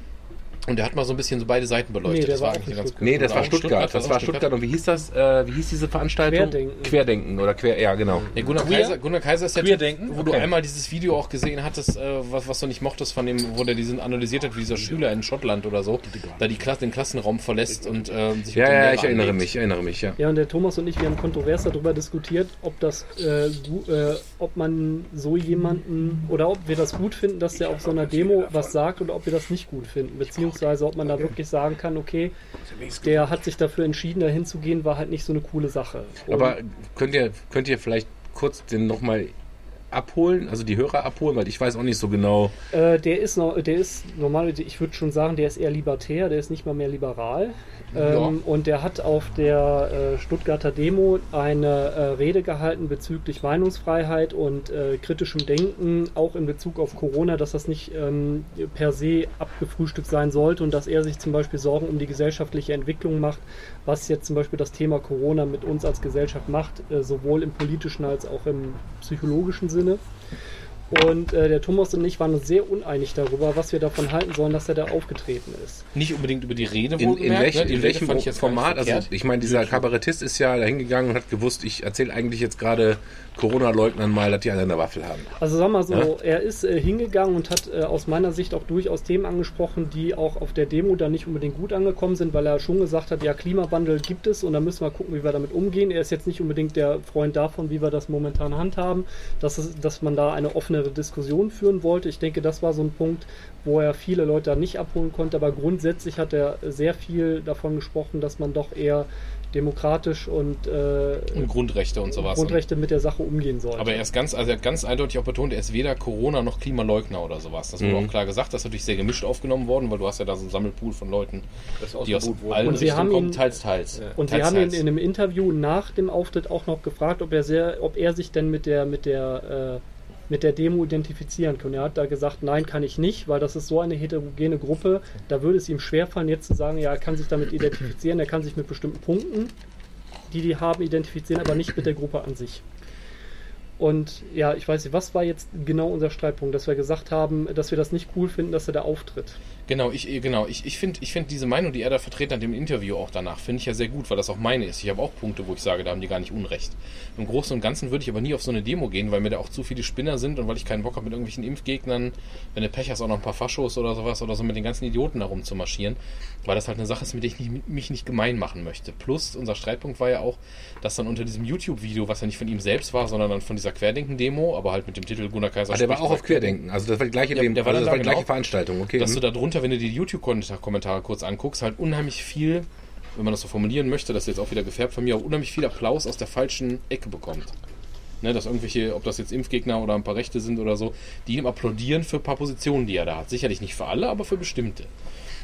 und der hat mal so ein bisschen so beide Seiten beleuchtet. Nee, das war eigentlich ganz Stuttgart. Nee, das war auch Stuttgart. Das war Stuttgart. Und wie hieß das? Äh, wie hieß diese Veranstaltung? Querdenken. Querdenken oder Quer, ja, genau. Ja, Gunnar, Queer? Kaiser, Gunnar Kaiser ist der Queerdenken? Typ, wo du Okay. einmal dieses Video auch gesehen hattest, äh, was, was du nicht mochtest von dem, wo der diesen analysiert hat, wie dieser Schüler in Schottland oder so, da die Klasse, den Klassenraum verlässt und äh, sich Ja, ja, ich erinnere anlegt. mich, ich erinnere mich, ja. Ja, und der Thomas und ich, wir haben kontrovers darüber diskutiert, ob das, äh, äh, ob man so jemanden oder ob wir das gut finden, dass der auf so einer Demo was sagt oder ob wir das nicht gut finden, beziehungsweise ob man da wirklich sagen kann, okay, der hat sich dafür entschieden, da hinzugehen, war halt nicht so eine coole Sache. Und Aber könnt ihr, könnt ihr vielleicht kurz den nochmal abholen, also die Hörer abholen, weil ich weiß auch nicht so genau. Äh, der ist noch, der ist normal, ich würde schon sagen, der ist eher libertär, der ist nicht mal mehr liberal. Ähm, Und der hat auf der äh, Stuttgarter Demo eine äh, Rede gehalten bezüglich Meinungsfreiheit und äh, kritischem Denken, auch in Bezug auf Corona, dass das nicht ähm, per se abgefrühstückt sein sollte und dass er sich zum Beispiel Sorgen um die gesellschaftliche Entwicklung macht, was jetzt zum Beispiel das Thema Corona mit uns als Gesellschaft macht, äh, sowohl im politischen als auch im psychologischen Sinne. Und äh, der Thomas und ich waren uns sehr uneinig darüber, was wir davon halten sollen, dass er da aufgetreten ist. Nicht unbedingt über die Rede In, in, welch, ne? In welchem Format? Also ich meine, dieser Kabarettist ist ja da hingegangen und hat gewusst, ich erzähle eigentlich jetzt gerade Corona-Leugnern mal, dass die alle eine Waffel haben. Also sag mal so, Ja. er ist äh, hingegangen und hat äh, aus meiner Sicht auch durchaus Themen angesprochen, die auch auf der Demo da nicht unbedingt gut angekommen sind, weil er schon gesagt hat, ja, Klimawandel gibt es und da müssen wir gucken, wie wir damit umgehen. Er ist jetzt nicht unbedingt der Freund davon, wie wir das momentan handhaben, dass, es, dass man da eine offenere Diskussion führen wollte. Ich denke, das war so ein Punkt, wo er viele Leute da nicht abholen konnte, aber grundsätzlich hat er sehr viel davon gesprochen, dass man doch eher demokratisch und, äh, Und Grundrechte und sowas. Grundrechte mit der Sache umgehen sollte. Aber er ist ganz, also er hat ganz eindeutig auch betont, er ist weder Corona noch Klimaleugner oder sowas. Das wurde Mhm. auch klar gesagt. Das ist natürlich sehr gemischt aufgenommen worden, weil du hast ja da so einen Sammelpool von Leuten, Das die aus wurde. allen Und sie Richtungen haben kommen, ihn- teils, teils. Und wir teils, haben ihn teils. in einem Interview nach dem Auftritt auch noch gefragt, ob er sehr, ob er sich denn mit der, mit der, äh, mit der Demo identifizieren kann. Er hat da gesagt, nein, kann ich nicht, weil das ist so eine heterogene Gruppe. Da würde es ihm schwerfallen, jetzt zu sagen, ja, er kann sich damit identifizieren, er kann sich mit bestimmten Punkten, die die haben, identifizieren, aber nicht mit der Gruppe an sich. Und ja, ich weiß nicht, was war jetzt genau unser Streitpunkt, dass wir gesagt haben, dass wir das nicht cool finden, dass er da auftritt. Genau, ich, genau, ich, ich finde ich find diese Meinung, die er da vertreten hat im Interview auch danach, finde ich ja sehr gut, weil das auch meine ist. Ich habe auch Punkte, wo ich sage, da haben die gar nicht Unrecht. Im Großen und Ganzen würde ich aber nie auf so eine Demo gehen, weil mir da auch zu viele Spinner sind und weil ich keinen Bock habe mit irgendwelchen Impfgegnern, wenn du Pech hast, auch noch ein paar Faschos oder sowas oder so mit den ganzen Idioten da rumzumarschieren, weil das halt eine Sache ist, mit der ich nicht, mich nicht gemein machen möchte. Plus, unser Streitpunkt war ja auch, dass dann unter diesem YouTube-Video, was ja nicht von ihm selbst war, sondern dann von dieser Querdenken-Demo, aber halt mit dem Titel Gunnar Kaiser Ah, der war auch auf Querdenken. Also das war die gleiche, Ja, Dem- der war also das da, war die gleiche genau. Veranstaltung. Okay. dass du da drunter, wenn du die YouTube-Kommentare kurz anguckst, halt unheimlich viel, wenn man das so formulieren möchte, das ist jetzt auch wieder gefärbt von mir, auch unheimlich viel Applaus aus der falschen Ecke bekommt. Ne, dass irgendwelche, ob das jetzt Impfgegner oder ein paar Rechte sind oder so, die ihm applaudieren für ein paar Positionen, die er da hat. Sicherlich nicht für alle, aber für bestimmte.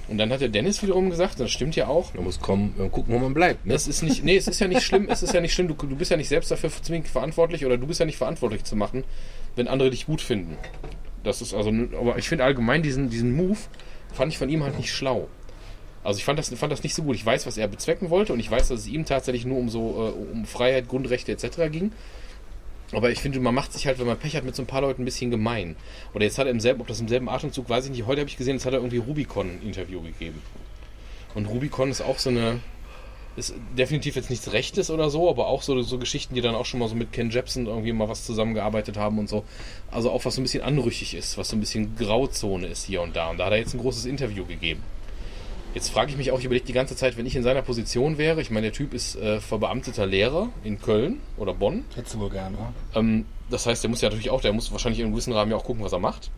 Und dann hat der Dennis wiederum gesagt, das stimmt ja auch, Man muss kommen, äh, gucken, wo man bleibt. Ne? es ist nicht, nee, es ist ja nicht schlimm, es ist ja nicht schlimm, du, du bist ja nicht selbst dafür zwingend verantwortlich oder du bist ja nicht verantwortlich zu machen, wenn andere dich gut finden. Das ist also, aber ich finde allgemein diesen, diesen Move, fand ich von ihm halt nicht schlau. Also ich fand das, fand das nicht so gut. Ich weiß, was er bezwecken wollte und ich weiß, dass es ihm tatsächlich nur um so, äh, um Freiheit, Grundrechte etc. ging. Aber ich finde, man macht sich halt, wenn man Pech hat, mit so ein paar Leuten ein bisschen gemein. Oder jetzt hat er im selben, ob das im selben Atemzug, weiß ich nicht. Heute habe ich gesehen, jetzt hat er irgendwie Rubicon ein Interview gegeben. Und Rubicon ist auch so eine, ist definitiv jetzt nichts Rechtes oder so, aber auch so, so Geschichten, die dann auch schon mal so mit Ken Jebsen irgendwie mal was zusammengearbeitet haben und so. Also auch was so ein bisschen anrüchig ist, was so ein bisschen Grauzone ist hier und da. Und da hat er jetzt ein großes Interview gegeben. Jetzt frage ich mich auch, ich überlege die ganze Zeit, wenn ich in seiner Position wäre, ich meine, der Typ ist äh, verbeamteter Lehrer in Köln oder Bonn. Hättest du wohl gern, wa? Ähm, das heißt, der muss ja natürlich auch, der muss wahrscheinlich in einem gewissen Rahmen ja auch gucken, was er macht.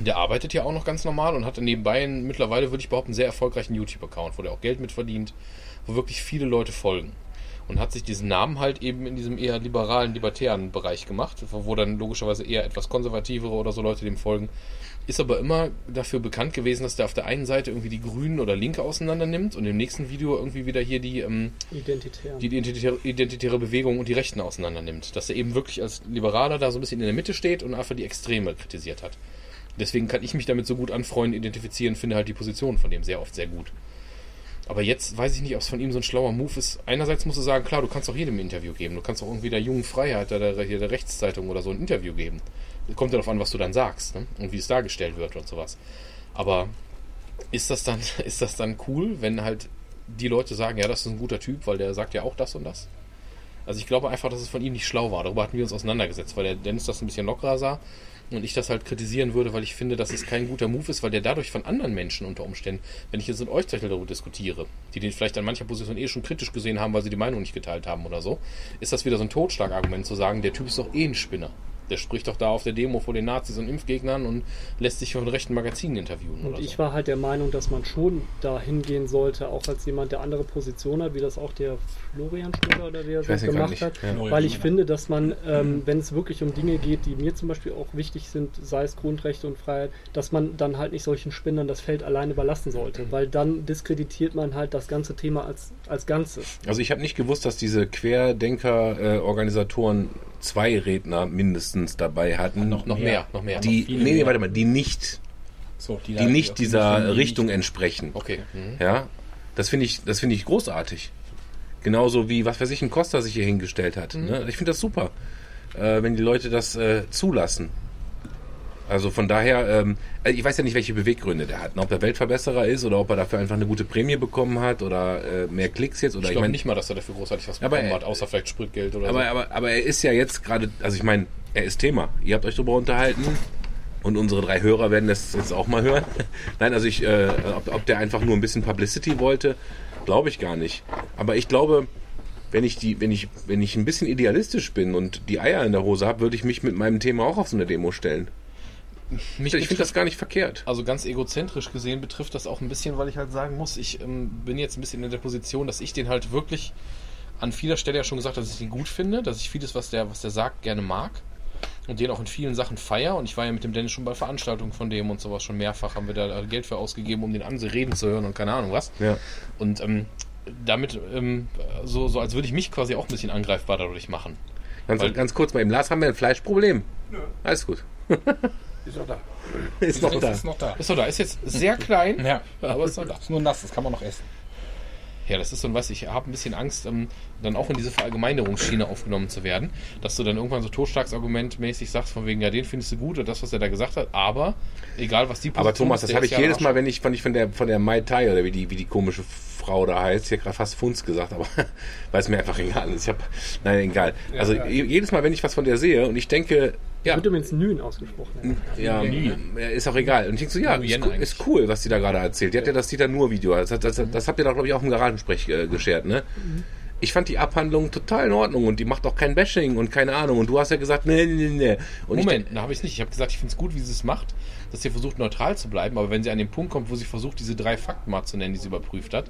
Der arbeitet ja auch noch ganz normal und hat nebenbei einen, mittlerweile, würde ich behaupten, sehr erfolgreichen YouTube-Account, wo der auch Geld mit verdient, wo wirklich viele Leute folgen. Und hat sich diesen Namen halt eben in diesem eher liberalen, libertären Bereich gemacht, wo dann logischerweise eher etwas konservativere oder so Leute dem folgen. Ist aber immer dafür bekannt gewesen, dass der auf der einen Seite irgendwie die Grünen oder Linke auseinander nimmt und im nächsten Video irgendwie wieder hier die, ähm, die identitäre, identitäre Bewegung und die Rechten auseinander nimmt. Dass er eben wirklich als Liberaler da so ein bisschen in der Mitte steht und einfach die Extreme kritisiert hat. Deswegen kann ich mich damit so gut anfreunden, identifizieren, finde halt die Position von dem sehr oft sehr gut. Aber jetzt weiß ich nicht, ob es von ihm so ein schlauer Move ist. Einerseits musst du sagen, klar, du kannst auch jedem ein Interview geben. Du kannst auch irgendwie der Jungen Freiheit, der, der, der Rechtszeitung oder so ein Interview geben. Kommt ja darauf an, was du dann sagst ne? und wie es dargestellt wird und sowas. Aber ist das dann, ist das dann cool, wenn halt die Leute sagen, ja, das ist ein guter Typ, weil der sagt ja auch das und das? Also ich glaube einfach, dass es von ihm nicht schlau war. Darüber hatten wir uns auseinandergesetzt, weil der Dennis das ein bisschen lockerer sah und ich das halt kritisieren würde, weil ich finde, dass es kein guter Move ist, weil der dadurch von anderen Menschen unter Umständen, wenn ich jetzt mit euch darüber diskutiere, die den vielleicht an mancher Position eh schon kritisch gesehen haben, weil sie die Meinung nicht geteilt haben oder so, ist das wieder so ein Totschlagargument zu sagen, der Typ ist doch eh ein Spinner. Der spricht doch da auf der Demo vor den Nazis und Impfgegnern und lässt sich von rechten Magazinen interviewen Und oder ich so. war halt der Meinung, dass man schon da hingehen sollte, auch als jemand, der andere Position hat, wie das auch der Florian Schröder oder ihn gar gemacht hat. Ja. Weil ich finde, dass man, ähm, wenn es wirklich um Dinge geht, die mir zum Beispiel auch wichtig sind, sei es Grundrechte und Freiheit, dass man dann halt nicht solchen Spinnern das Feld alleine überlassen sollte, weil dann diskreditiert man halt das ganze Thema als, als Ganzes. Also ich habe nicht gewusst, dass diese Querdenker-Organisatoren zwei Redner mindestens dabei hatten. Noch Noch mehr, noch mehr. die, noch nee, nee, mehr. warte mal, die nicht, So, die da- nicht dieser Richtung nicht- entsprechen. Okay. Mhm. Ja, das finde ich, das finde ich großartig. Genauso wie, was weiß ich, ein Costa sich hier hingestellt hat. Ne? Ich finde das super, äh, wenn die Leute das äh, zulassen. Also von daher, ähm, also ich weiß ja nicht, welche Beweggründe der hat. ne? Ob er Weltverbesserer ist oder ob er dafür einfach eine gute Prämie bekommen hat oder äh, mehr Klicks jetzt. Oder Ich ich, glaube meine, nicht mal, dass er dafür großartig was Aber bekommen er- hat, außer vielleicht Spritgeld oder aber, so. aber, aber er ist ja jetzt gerade, also ich meine, er ist Thema. Ihr habt euch darüber unterhalten und unsere drei Hörer werden das jetzt auch mal hören. Nein, also ich, äh, ob, ob der einfach nur ein bisschen Publicity wollte, glaube ich gar nicht. Aber ich glaube, wenn ich die, wenn ich, wenn ich ein bisschen idealistisch bin und die Eier in der Hose habe, würde ich mich mit meinem Thema auch auf so eine Demo stellen. Mich Ich finde das gar nicht verkehrt. Also ganz egozentrisch gesehen betrifft das auch ein bisschen, weil ich halt sagen muss, ich ähm, bin jetzt ein bisschen in der Position, dass ich den halt wirklich an vieler Stelle ja schon gesagt habe, dass ich ihn gut finde, dass ich vieles, was der, was der sagt, gerne mag und den auch in vielen Sachen feier. Und ich war ja mit dem Dennis schon bei Veranstaltungen von dem und sowas schon mehrfach, haben wir da Geld für ausgegeben, um den Anse reden zu hören und keine Ahnung was. Ja. Und ähm, damit, ähm, so, so als würde ich mich quasi auch ein bisschen angreifbar dadurch machen. Ganz, Weil- ganz kurz mal eben. Lars, haben wir ein Fleischproblem? Nö. Alles gut. Ist doch da. Ist noch da. ist noch da. Ist doch da, ist jetzt sehr klein, Ja, aber ist doch da. ist nur nass, das kann man noch essen. Ja, das ist so ein was, ich habe ein bisschen Angst, ähm, dann auch in diese Verallgemeinerungsschiene aufgenommen zu werden, dass du dann irgendwann so totschlagsargumentmäßig sagst, von wegen, ja, den findest du gut oder das, was er da gesagt hat, aber egal, was die Aber Position Thomas, ist, das habe ich ja jedes Mal, wenn ich von, ich von der von der Mai Tai oder wie die, wie die komische Frau da heißt, habe gerade fast Funz gesagt, aber weil es mir einfach egal ist. Ich habe, nein, egal. Also je- jedes Mal, wenn ich was von der sehe und ich denke, ja, Wird übrigens Nün ausgesprochen. Ja. ja, ja, ist auch egal. Und ich denke so, ja, ist, ist cool, was die da gerade erzählt. Die hat ja das Dieter Nur-Video. Das, das, das, das habt ihr doch, glaube ich, auch im Garagensprech äh, geschert, ne? Ich fand die Abhandlung total in Ordnung und die macht auch kein Bashing und keine Ahnung. Und du hast ja gesagt, nee, nee, nee. Und Moment, da habe ich es nicht. Ich habe gesagt, ich finde es gut, wie sie es macht, dass sie versucht, neutral zu bleiben, aber wenn sie an den Punkt kommt, wo sie versucht, diese drei Fakten mal zu nennen, die sie überprüft hat,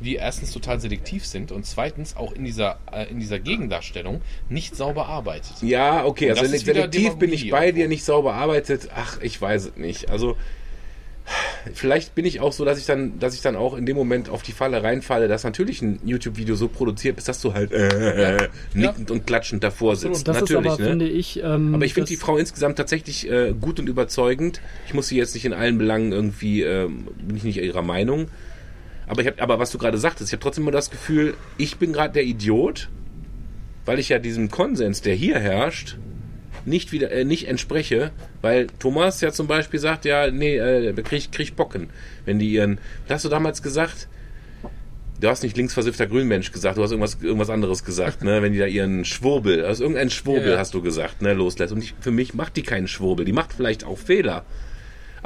die erstens total selektiv sind und zweitens auch in dieser, äh, in dieser Gegendarstellung nicht sauber arbeitet. Ja, okay, Und also selektiv bin ich bei dir, nicht sauber arbeitet. Ach, ich weiß es nicht. Also vielleicht bin ich auch so, dass ich dann, dass ich dann auch in dem Moment auf die Falle reinfalle, dass natürlich ein YouTube-Video so produziert ist, dass du halt äh, nickend und klatschend davor sitzt. Ist natürlich, aber, ne? finde ich. Ähm, aber ich finde die Frau insgesamt tatsächlich äh, gut und überzeugend. Ich muss sie jetzt nicht in allen Belangen irgendwie, ähm, bin ich nicht ihrer Meinung. Aber ich hab, aber was du gerade sagtest, ich habe trotzdem immer das Gefühl, ich bin gerade der Idiot, weil ich ja diesem Konsens, der hier herrscht, nicht wieder äh, nicht entspreche, weil Thomas ja zum Beispiel sagt, ja, nee, äh, krieg, krieg Bocken, wenn die ihren. Was hast du damals gesagt? Du hast nicht linksversiffter Grünmensch gesagt, du hast irgendwas, irgendwas anderes gesagt, ne? Wenn die da ihren Schwurbel, also irgendeinen Schwurbel Ja, ja. hast du gesagt, ne, loslässt. Und ich, für mich macht die keinen Schwurbel, die macht vielleicht auch Fehler.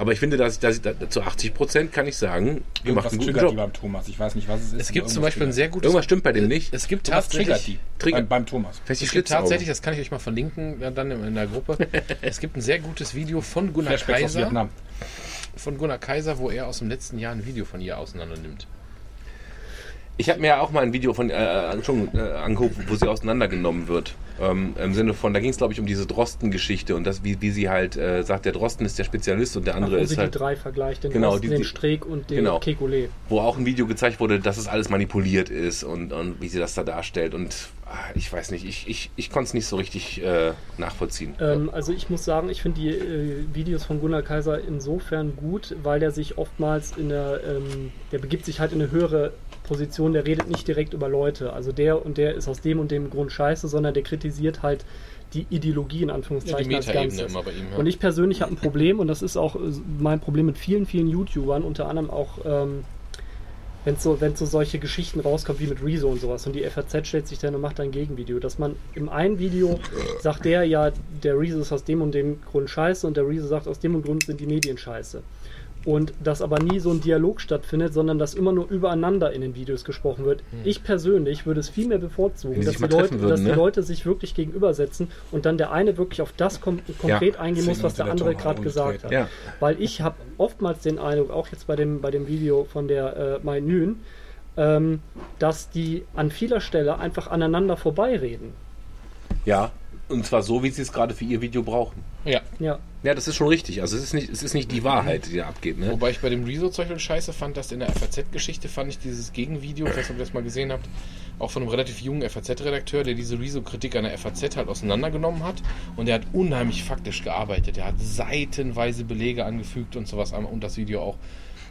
Aber ich finde, dass, dass ich, da, zu 80 Prozent kann ich sagen, die macht einen guten die Job. beim Thomas. Ich weiß nicht, was es ist. Es gibt zum irgendwas Beispiel ein sehr gutes. Irgendwas stimmt bei dem nicht. Es gibt triggert tatsächlich. die? Trigger- Beim, beim Thomas. Es gibt tatsächlich, das kann ich euch mal verlinken, ja, dann in, der Gruppe. es gibt ein sehr gutes Video von Gunnar Flashbacks aus Kaiser, Vietnam. von Gunnar Kaiser, wo er aus dem letzten Jahr ein Video von ihr auseinander nimmt. Ich habe mir ja auch mal ein Video von äh, schon äh, angeguckt, wo sie auseinandergenommen wird. Ähm, Im Sinne von, da ging es glaube ich um diese Drosten-Geschichte und das, wie, wie sie halt äh, sagt, der Drosten ist der Spezialist und der andere wo ist sie halt, die drei vergleicht, den Genau, Osten, die- den Streeck und den genau. Kekulé. wo auch ein Video gezeigt wurde, dass es alles manipuliert ist und, und wie sie das da darstellt. Und ich weiß nicht, ich, ich, ich konnte es nicht so richtig äh, nachvollziehen. Ähm, also ich muss sagen, ich finde die äh, Videos von Gunnar Kaiser insofern gut, weil der sich oftmals in der, ähm, der begibt sich halt in eine höhere Position, der redet nicht direkt über Leute. Also der und der ist aus dem und dem Grund scheiße, sondern der kritisiert halt die Ideologie in Ja, die Anführungszeichen als Metaebene Ganzes. immer bei ihm. Ja. Und ich persönlich habe ein Problem, und das ist auch äh, mein Problem mit vielen, vielen YouTubern, unter anderem auch, ähm, wenn so, wenn's so solche Geschichten rauskommt wie mit Rezo und sowas, und die FAZ stellt sich dann und macht ein Gegenvideo, dass man im einen Video sagt der, ja, der Rezo ist aus dem und dem Grund scheiße, und der Rezo sagt, aus dem und Grund sind die Medien scheiße. Und dass aber nie so ein Dialog stattfindet, sondern dass immer nur übereinander in den Videos gesprochen wird. Ich persönlich würde es viel mehr bevorzugen, die dass, die Leute, würden, dass die ne? Leute sich wirklich gegenübersetzen und dann der eine wirklich auf das kom konkret eingehen muss, was der der andere gerade gesagt hat. Ja. Weil ich habe oftmals den Eindruck, auch jetzt bei dem, bei dem Video von der äh, Mai Nün, ähm, dass die an vieler Stelle einfach aneinander vorbeireden. Ja, und zwar so, wie sie es gerade für ihr Video brauchen. ja. Ja. Ja, das ist schon richtig. Also es ist nicht, es ist nicht die Wahrheit, die da abgeht. Ne? Wobei ich bei dem Rezo zum Beispiel scheiße fand, dass in der FAZ-Geschichte fand ich dieses Gegenvideo, ich weiß nicht, ob ihr das mal gesehen habt, auch von einem relativ jungen FAZ-Redakteur, der diese Rezo-Kritik an der FAZ halt auseinandergenommen hat und der hat unheimlich faktisch gearbeitet. Der hat seitenweise Belege angefügt und sowas und das Video auch.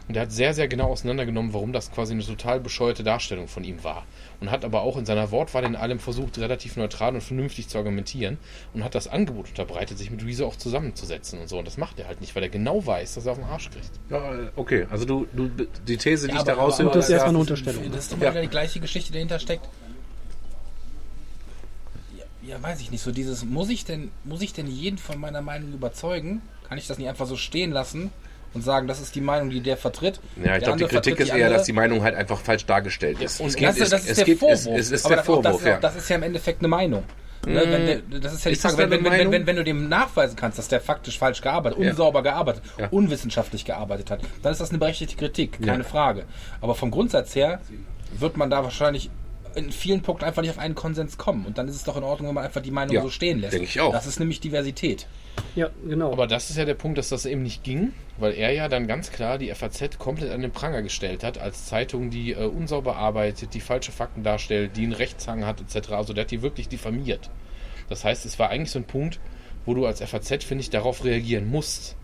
Und er hat sehr, sehr genau auseinandergenommen, warum das quasi eine total bescheuerte Darstellung von ihm war. Und hat aber auch in seiner Wortwahl in allem versucht, relativ neutral und vernünftig zu argumentieren. Und hat das Angebot unterbreitet, sich mit Rezo auch zusammenzusetzen und so. Und das macht er halt nicht, weil er genau weiß, dass er auf den Arsch kriegt. Ja, okay, also du, du die These, die Ja, ich da aber- raushöre, aber das ist ja, erstmal eine Unterstellung. Das ist doch mal Ja. wieder die gleiche Geschichte, die dahinter steckt. Ja, ja, weiß ich nicht. So dieses, muss ich denn, muss ich denn jeden von meiner Meinung überzeugen? Kann ich das nicht einfach so stehen lassen und sagen, das ist die Meinung, die der vertritt? Ja, ich glaube, die Kritik ist eher, andere? dass die Meinung halt einfach falsch dargestellt ist. und es das, es- das ist es der geht- Vorwurf. Es, es ist aber der Vorwurf, das, ja. das ist ja im Endeffekt eine Meinung. Ne, wenn der, das ist ja die Ist das Frage, wenn, wenn, du dem nachweisen kannst, dass der faktisch falsch gearbeitet, Ja. unsauber gearbeitet, Ja. unwissenschaftlich gearbeitet hat, dann ist das eine berechtigte Kritik, keine Ja. Frage. Aber vom Grundsatz her wird man da wahrscheinlich in vielen Punkten einfach nicht auf einen Konsens kommen. Und dann ist es doch in Ordnung, wenn man einfach die Meinung Ja, so stehen lässt. denke ich auch. Das ist nämlich Diversität. Ja, genau. Aber das ist ja der Punkt, dass das eben nicht ging, weil er ja dann ganz klar die FAZ komplett an den Pranger gestellt hat, als Zeitung, die äh, unsauber arbeitet, die falsche Fakten darstellt, die einen Rechtshang hat, etc. Also der hat die wirklich diffamiert. Das heißt, es war eigentlich so ein Punkt, wo du als FAZ, finde ich, darauf reagieren musst.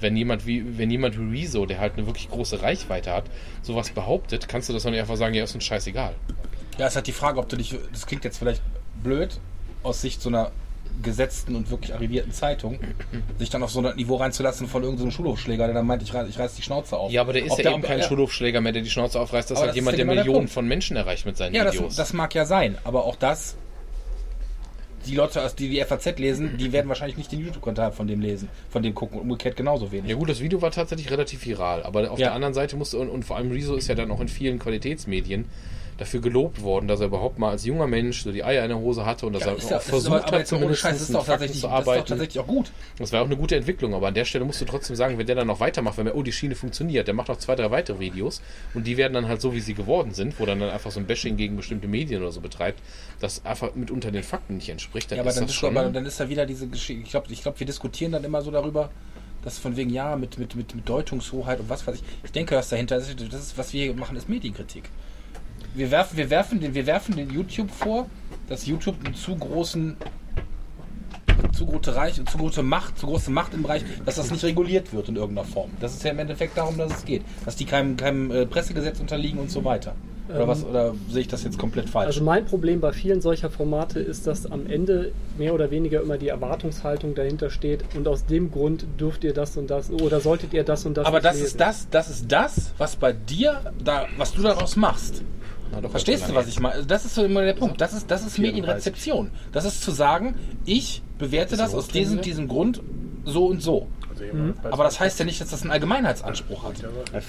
wenn jemand wie, wenn jemand wie Rezo, der halt eine wirklich große Reichweite hat, sowas behauptet, kannst du das doch nicht einfach sagen, ja, ist uns scheißegal. Ja, es hat die Frage, ob du dich, das klingt jetzt vielleicht blöd, aus Sicht so einer gesetzten und wirklich arrivierten Zeitung, sich dann auf so ein Niveau reinzulassen von irgendeinem Schulhofschläger, der dann meint, ich reiß, ich reiß die Schnauze auf. Ja, aber der ist Ob ja eben kein ja, Schulhofschläger mehr, der die Schnauze aufreißt. Das ist Aber halt das jemand, ist der ja genau der Millionen Punkt. von Menschen erreicht mit seinen Ja, das, Videos. das mag ja sein, aber auch das, die Leute, aus- die die FAZ lesen, die werden wahrscheinlich nicht den YouTube-Kanal von dem lesen, von dem gucken und umgekehrt genauso wenig. ja gut, das Video war tatsächlich relativ viral, aber auf Ja. der anderen Seite musste, und, und vor allem Rezo ist ja dann auch in vielen Qualitätsmedien dafür gelobt worden, dass er überhaupt mal als junger Mensch so die Eier in der Hose hatte und dass Ja, er auch ja- versucht aber- hat, zumindest Scheiß, das ist doch tatsächlich, zu das ist doch arbeiten. tatsächlich auch gut. Das war auch eine gute Entwicklung, aber an der Stelle musst du trotzdem sagen, wenn der dann noch weitermacht, wenn wir, oh, die Schiene funktioniert, der macht noch zwei, drei weitere Videos und die werden dann halt so, wie sie geworden sind, wo dann, dann einfach so ein Bashing gegen bestimmte Medien oder so betreibt, das einfach mitunter den Fakten nicht entspricht, dann Ja, aber ist dann das ist, schon... aber dann ist da wieder diese Geschichte. Ich glaube, ich glaub, wir diskutieren dann immer so darüber, dass von wegen, ja, mit, mit, mit, mit Deutungshoheit und was weiß ich. Ich denke, was dahinter ist, das ist, was wir hier machen, ist Medienkritik. Wir werfen, wir werfen, den, wir werfen den YouTube vor, dass YouTube einen zu großen zu große Reich, zu große Macht, zu große Macht im Bereich, dass das nicht reguliert wird in irgendeiner Form. Das ist ja im Endeffekt darum, dass es geht. Dass die keinem, keinem äh, Pressegesetz unterliegen und so weiter. Oder Ähm, was, oder sehe ich das jetzt komplett falsch? Also mein Problem bei vielen solcher Formate ist, dass am Ende mehr oder weniger immer die Erwartungshaltung dahinter steht und aus dem Grund dürft ihr das und das oder solltet ihr das und das Aber das lesen. ist das, das ist das, was bei dir, da, was du daraus machst. Na, doch, Verstehst du, was ich meine? Das ist so immer der Punkt. Das ist, das ist Medienrezeption. Das ist zu sagen, ich bewerte das aus diesem, diesem Grund so und so. Aber das heißt ja nicht, dass das einen Allgemeinheitsanspruch hat.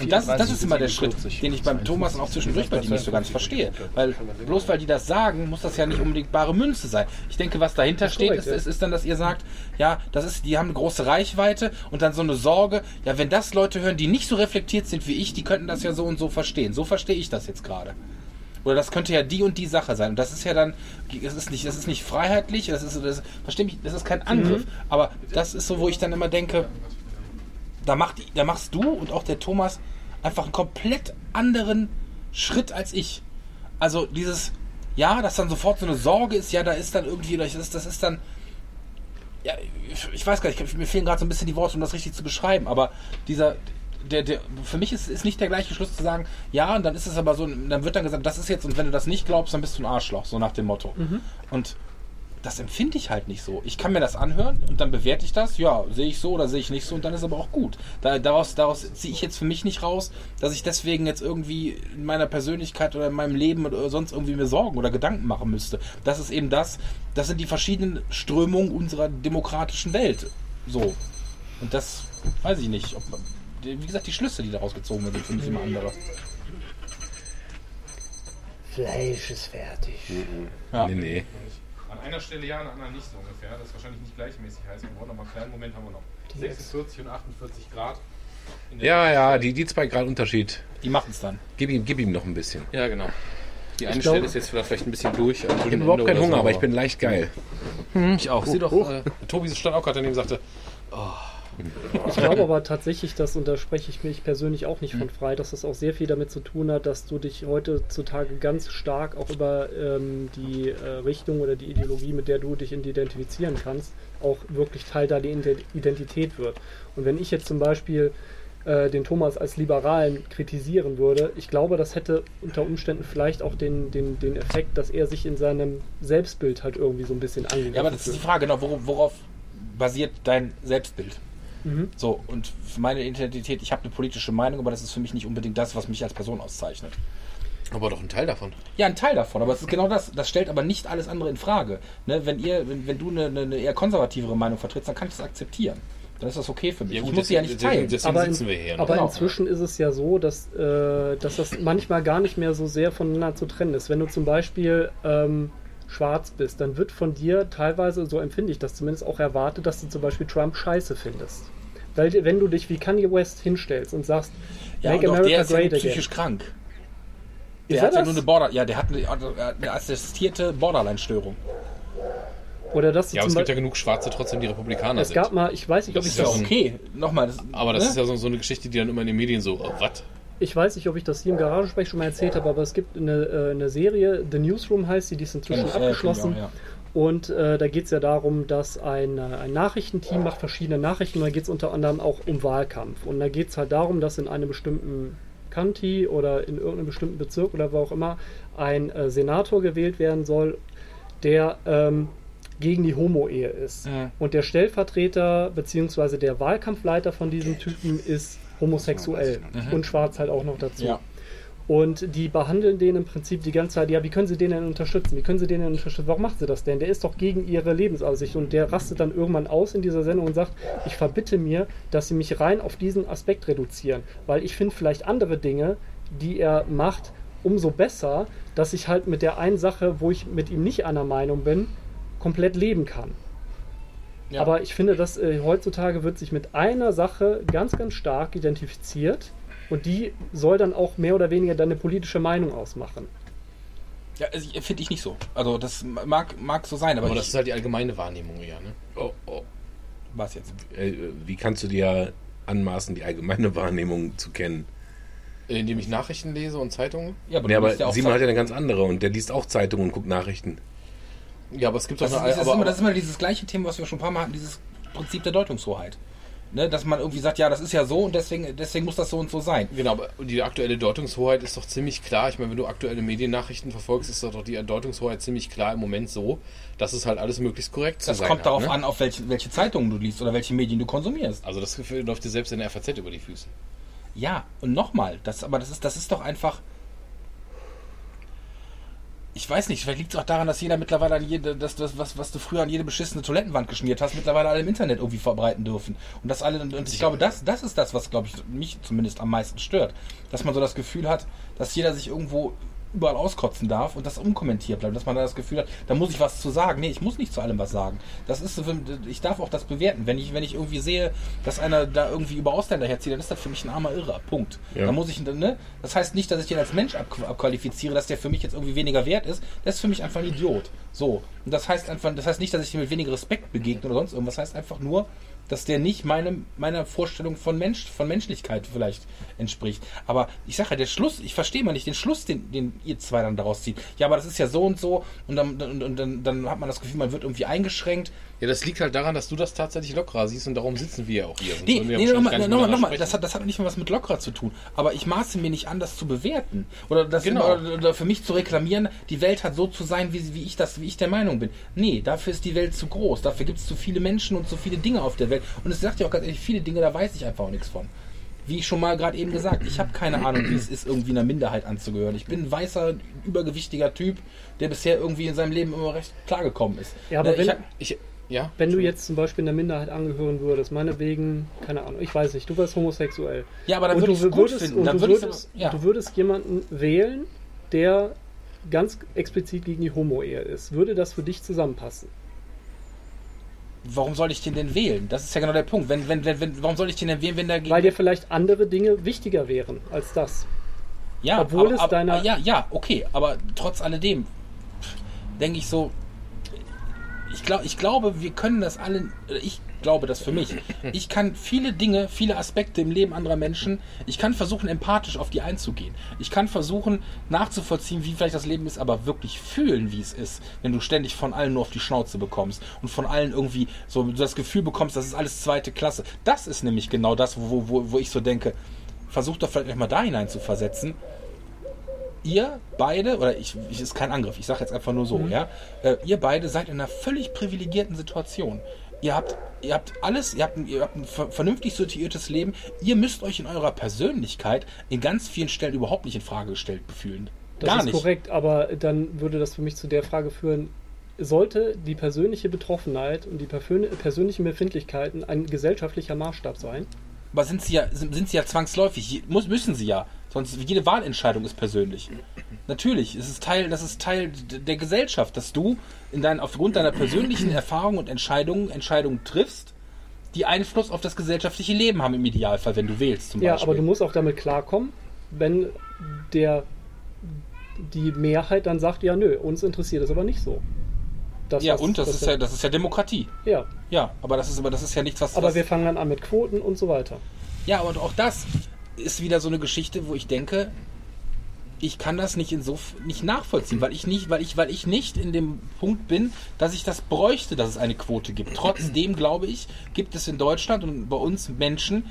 Und das, das ist immer der Schritt, den ich beim Thomas und auch zwischendurch bei dir nicht so ganz verstehe. Weil bloß weil die das sagen, muss das ja nicht unbedingt bare Münze sein. Ich denke, was dahinter steht, ist, ist, ist dann, dass ihr sagt, ja, das ist, die haben eine große Reichweite und dann so eine Sorge, ja, wenn das Leute hören, die nicht so reflektiert sind wie ich, die könnten das ja so und so verstehen. So verstehe ich das jetzt gerade. Oder das könnte ja die und die Sache sein. Und das ist ja dann, das ist nicht, das ist nicht freiheitlich, das ist, das, versteh mich, das ist kein Angriff. Aber das ist so, wo ich dann immer denke, da, macht, da machst du und auch der Thomas einfach einen komplett anderen Schritt als ich. Also dieses, ja, dass dann sofort so eine Sorge ist, ja, da ist dann irgendwie, das ist, das ist dann, ja, ich- ich weiß gar nicht, mir fehlen gerade so ein bisschen die Worte, um das richtig zu beschreiben, aber dieser, der, der, für mich ist, ist nicht der gleiche Schluss zu sagen, ja, und dann ist es aber so, dann wird dann gesagt, das ist jetzt, und wenn du das nicht glaubst, dann bist du ein Arschloch, so nach dem Motto. Und das empfinde ich halt nicht so. Ich kann mir das anhören und dann bewerte ich das, ja, sehe ich so oder sehe ich nicht so und dann ist aber auch gut. Da, daraus, daraus ziehe ich jetzt für mich nicht raus, dass ich deswegen jetzt irgendwie in meiner Persönlichkeit oder in meinem Leben oder sonst irgendwie mir Sorgen oder Gedanken machen müsste. Das ist eben das, das sind die verschiedenen Strömungen unserer demokratischen Welt. So. Und das weiß ich nicht. Ob, man- wie gesagt, die Schlüsse, die daraus gezogen werden, sind für mich immer andere. Fleisch ist fertig. Ja. Nee, nee. An einer Stelle ja, an der anderen nicht so ungefähr. Das ist wahrscheinlich nicht gleichmäßig heiß. Noch mal einen kleinen Moment, haben wir noch. 46 und 48 Grad. Ja, ja, die, die zwei Grad Unterschied. Die machen es dann. Gib ihm, gib ihm noch ein bisschen. Ja, genau. Die eine Stelle ist jetzt vielleicht ein bisschen durch. Ich habe überhaupt keinen Hunger, aber ich bin leicht geil. Ich auch. Sieh doch, äh, Tobi stand auch gerade daneben und sagte, Ich glaube aber tatsächlich, dass, und da spreche ich mich persönlich auch nicht von frei, dass das auch sehr viel damit zu tun hat, dass du dich heutzutage ganz stark auch über ähm, die äh, Richtung oder die Ideologie, mit der du dich identifizieren kannst, auch wirklich Teil deiner Ident- Identität wird. Und wenn ich jetzt zum Beispiel äh, den Thomas als Liberalen kritisieren würde, ich glaube, das hätte unter Umständen vielleicht auch den, den, den Effekt, dass er sich in seinem Selbstbild halt irgendwie so ein bisschen angegriffen Ja, aber das ist die. Frage, genau, worauf basiert dein Selbstbild? Mhm. So, und meine Identität, ich habe eine politische Meinung, aber das ist für mich nicht unbedingt das, was mich als Person auszeichnet. aber doch ein Teil davon. Ja, ein Teil davon, aber es ist genau das. Das stellt aber nicht alles andere in Frage. Ne, wenn, ihr, wenn, wenn du eine, eine eher konservativere Meinung vertrittst, dann kann ich das akzeptieren. Dann ist das okay für mich. ich muss sie ja nicht teilen. deswegen Aber, sitzen in, wir hier. aber Genau. inzwischen ist es ja so, dass, äh, dass das manchmal gar nicht mehr so sehr voneinander zu trennen ist. Wenn du zum Beispiel ähm, schwarz bist, dann wird von dir teilweise, so empfinde ich das zumindest, auch erwartet, dass du zum Beispiel Trump scheiße findest. Weil dir- wenn du dich wie Kanye West hinstellst und sagst, Ja, Make und auch der America ist ja nicht Again. psychisch krank. Ist Der er hat ja nur eine Border, ja, der hat eine, eine assistierte Borderline-Störung. Oder dass Ja, aber es gibt ja genug Schwarze trotzdem, die Republikaner es sind. gab mal, ich weiß nicht, ob Das ich ist ja das, ein- Okay, nochmal. Das, aber das ne? ist ja so, so eine Geschichte, die dann immer in den Medien so, oh, was? Ich weiß nicht, ob ich das hier im Garagensprech schon mal erzählt habe, aber es gibt eine, äh, eine Serie, The Newsroom heißt sie, die ist inzwischen äh, abgeschlossen. Und äh, da geht es ja darum, dass ein, äh, ein Nachrichtenteam macht verschiedene Nachrichten. Und da geht es unter anderem auch um Wahlkampf. Und da geht es halt darum, dass in einem bestimmten County oder in irgendeinem bestimmten Bezirk oder wo auch immer ein äh, Senator gewählt werden soll, der ähm, gegen die Homo-Ehe ist. Mhm. Und der Stellvertreter bzw. der Wahlkampfleiter von diesem Typen ist homosexuell und schwarz halt auch noch dazu. Ja. Und die behandeln den im Prinzip die ganze Zeit, ja, wie können sie den denn unterstützen? Wie können sie den denn unterstützen? Warum macht sie das denn? Der ist doch gegen ihre Lebensaussicht und der rastet dann irgendwann aus in dieser Sendung und sagt, ich verbitte mir, dass sie mich rein auf diesen Aspekt reduzieren, weil ich finde vielleicht andere Dinge, die er macht, umso besser, dass ich halt mit der einen Sache, wo ich mit ihm nicht einer Meinung bin, komplett leben kann. Ja. Aber ich finde, dass äh, heutzutage wird sich mit einer Sache ganz, ganz stark identifiziert und die soll dann auch mehr oder weniger deine politische Meinung ausmachen. Ja, also ich- finde ich nicht so. Also das mag, mag so sein, aber, Aber das ist halt die allgemeine Wahrnehmung eher, ne? Oh, oh. was jetzt? Äh, wie kannst du dir anmaßen, die allgemeine Wahrnehmung zu kennen? Indem ich Nachrichten lese und Zeitungen. Ja, aber, Ja, du aber ja auch Simon hat ja eine ganz andere und der liest auch Zeitungen und guckt Nachrichten. Ja, aber es gibt doch das, ist, eine das, ist immer, das ist immer dieses gleiche Thema, was wir schon ein paar Mal hatten, dieses Prinzip der Deutungshoheit. Ne, dass man irgendwie sagt, ja, das ist ja so und deswegen, deswegen muss das so und so sein. Genau, aber die aktuelle Deutungshoheit ist doch ziemlich klar. Ich meine, wenn du aktuelle Mediennachrichten verfolgst, ist doch die Deutungshoheit ziemlich klar im Moment so, dass es halt alles möglichst korrekt zu Das sein kommt hat, darauf ne? an, auf welche, welche Zeitungen du liest oder welche Medien du konsumierst. Also das läuft dir selbst in der FAZ über die Füße. Ja, und nochmal, das, aber das ist, das ist doch einfach. Ich weiß nicht, vielleicht liegt es auch daran, dass jeder mittlerweile an jede, das, das, was, was du früher an jede beschissene Toilettenwand geschmiert hast, mittlerweile alle im Internet irgendwie verbreiten dürfen. Und das alle, und ich glaube, das, das ist das, was, glaube ich, mich zumindest am meisten stört. Dass man so das Gefühl hat, dass jeder sich irgendwo überall auskotzen darf und das unkommentiert bleibt, dass man da das Gefühl hat, da muss ich was zu sagen. Nee, ich muss nicht zu allem was sagen. Das ist, so, ich darf auch das bewerten. Wenn ich, wenn ich irgendwie sehe, dass einer da irgendwie über Ausländer herzieht, dann ist das für mich ein armer Irrer. Punkt. Ja. Da muss ich, ne? Das heißt nicht, dass ich den als Mensch abqu- abqualifiziere, dass der für mich jetzt irgendwie weniger wert ist. Der ist für mich einfach ein Idiot. So. Und das heißt einfach, das heißt nicht, dass ich ihm mit weniger Respekt begegne oder sonst irgendwas. Das heißt einfach nur, dass der nicht meinem, meiner Vorstellung von Mensch, von Menschlichkeit vielleicht entspricht. Aber ich sage ja, der Schluss, ich verstehe mal nicht den Schluss, den, den ihr zwei dann daraus zieht. Ja, aber das ist ja so und so und dann, und, und, dann, dann hat man das Gefühl, man wird irgendwie eingeschränkt. Ja, das liegt halt daran, dass du das tatsächlich lockerer siehst und darum sitzen wir ja auch hier. Sonst Nee, nee wahrscheinlich nochmal, nochmal, nochmal. Das hat, das hat nicht mal was mit lockerer zu tun. Aber ich maße mir nicht an, das zu bewerten. Oder, das Genau. oder, oder für mich zu reklamieren, die Welt hat so zu sein, wie, wie, ich das, wie ich der Meinung bin. Nee, dafür ist die Welt zu groß. Dafür gibt es zu viele Menschen und zu viele Dinge auf der Welt. Und es sagt ja auch ganz ehrlich, viele Dinge, da weiß ich einfach auch nichts von. Wie ich schon mal gerade eben gesagt, ich habe keine Ahnung, wie es ist, irgendwie einer Minderheit anzugehören. Ich bin ein weißer, übergewichtiger Typ, der bisher irgendwie in seinem Leben immer recht klargekommen ist. Ja, aber Äh, wenn- ich hab, Ich, ja? Wenn du jetzt zum Beispiel einer Minderheit angehören würdest, meinetwegen, keine Ahnung, ich weiß nicht, du wärst homosexuell. ja, aber dann würde du ich es gut finden. und Dann du ich's würdest, aber- ja. du würdest jemanden wählen, der ganz explizit gegen die Homo-Ehe ist. Würde das für dich zusammenpassen? Warum soll ich den denn wählen? Das ist ja genau der Punkt. Wenn, wenn, wenn, warum soll ich den denn wählen, wenn der Weil dir vielleicht andere Dinge wichtiger wären als das. ja, obwohl aber, es deiner- ja, ja, okay, aber trotz alledem denke ich so, ich, glaub, ich glaube, wir können das alle, oder ich glaube das für mich. Ich kann viele Dinge, viele Aspekte im Leben anderer Menschen, ich kann versuchen, empathisch auf die einzugehen. Ich kann versuchen, nachzuvollziehen, wie vielleicht das Leben ist, aber wirklich fühlen, wie es ist, wenn du ständig von allen nur auf die Schnauze bekommst und von allen irgendwie so das Gefühl bekommst, das ist alles zweite Klasse. Das ist nämlich genau das, wo, wo, wo ich so denke, versuch doch vielleicht mal da hinein zu versetzen ihr beide, oder ich, ich ist kein Angriff, ich sage jetzt einfach nur so, ja, äh, ihr beide seid in einer völlig privilegierten Situation. Ihr habt, ihr habt alles, ihr habt, ein, ihr habt ein ver- vernünftig situiertes Leben. Ihr müsst euch in eurer Persönlichkeit in ganz vielen Stellen überhaupt nicht in Frage gestellt fühlen. Das Gar ist nicht. korrekt, aber dann würde das für mich zu der Frage führen, sollte die persönliche Betroffenheit und die persönlichen Befindlichkeiten ein gesellschaftlicher Maßstab sein? Aber sind sie ja, sind, sind sie ja zwangsläufig, muss, müssen sie ja. Sonst jede Wahlentscheidung ist persönlich. Natürlich, es ist Teil, das ist Teil der Gesellschaft, dass du in dein, aufgrund deiner persönlichen Erfahrungen und Entscheidungen Entscheidungen triffst, die Einfluss auf das gesellschaftliche Leben haben im Idealfall, wenn du wählst zum Ja, Beispiel. aber du musst auch damit klarkommen, wenn der die Mehrheit dann sagt, ja nö, uns interessiert das aber nicht so. Das, ja, was- und das was ist ja, das ist ja Demokratie. ja. Ja, aber das ist aber das ist ja nichts, was. Aber was, wir fangen dann an mit Quoten und so weiter. Ja, und auch das ist wieder so eine Geschichte, wo ich denke, ich kann das nicht insof nicht nachvollziehen, weil ich nicht, weil ich, weil ich nicht in dem Punkt bin, dass ich das bräuchte, dass es eine Quote gibt. Trotzdem glaube ich, gibt es in Deutschland und bei uns Menschen,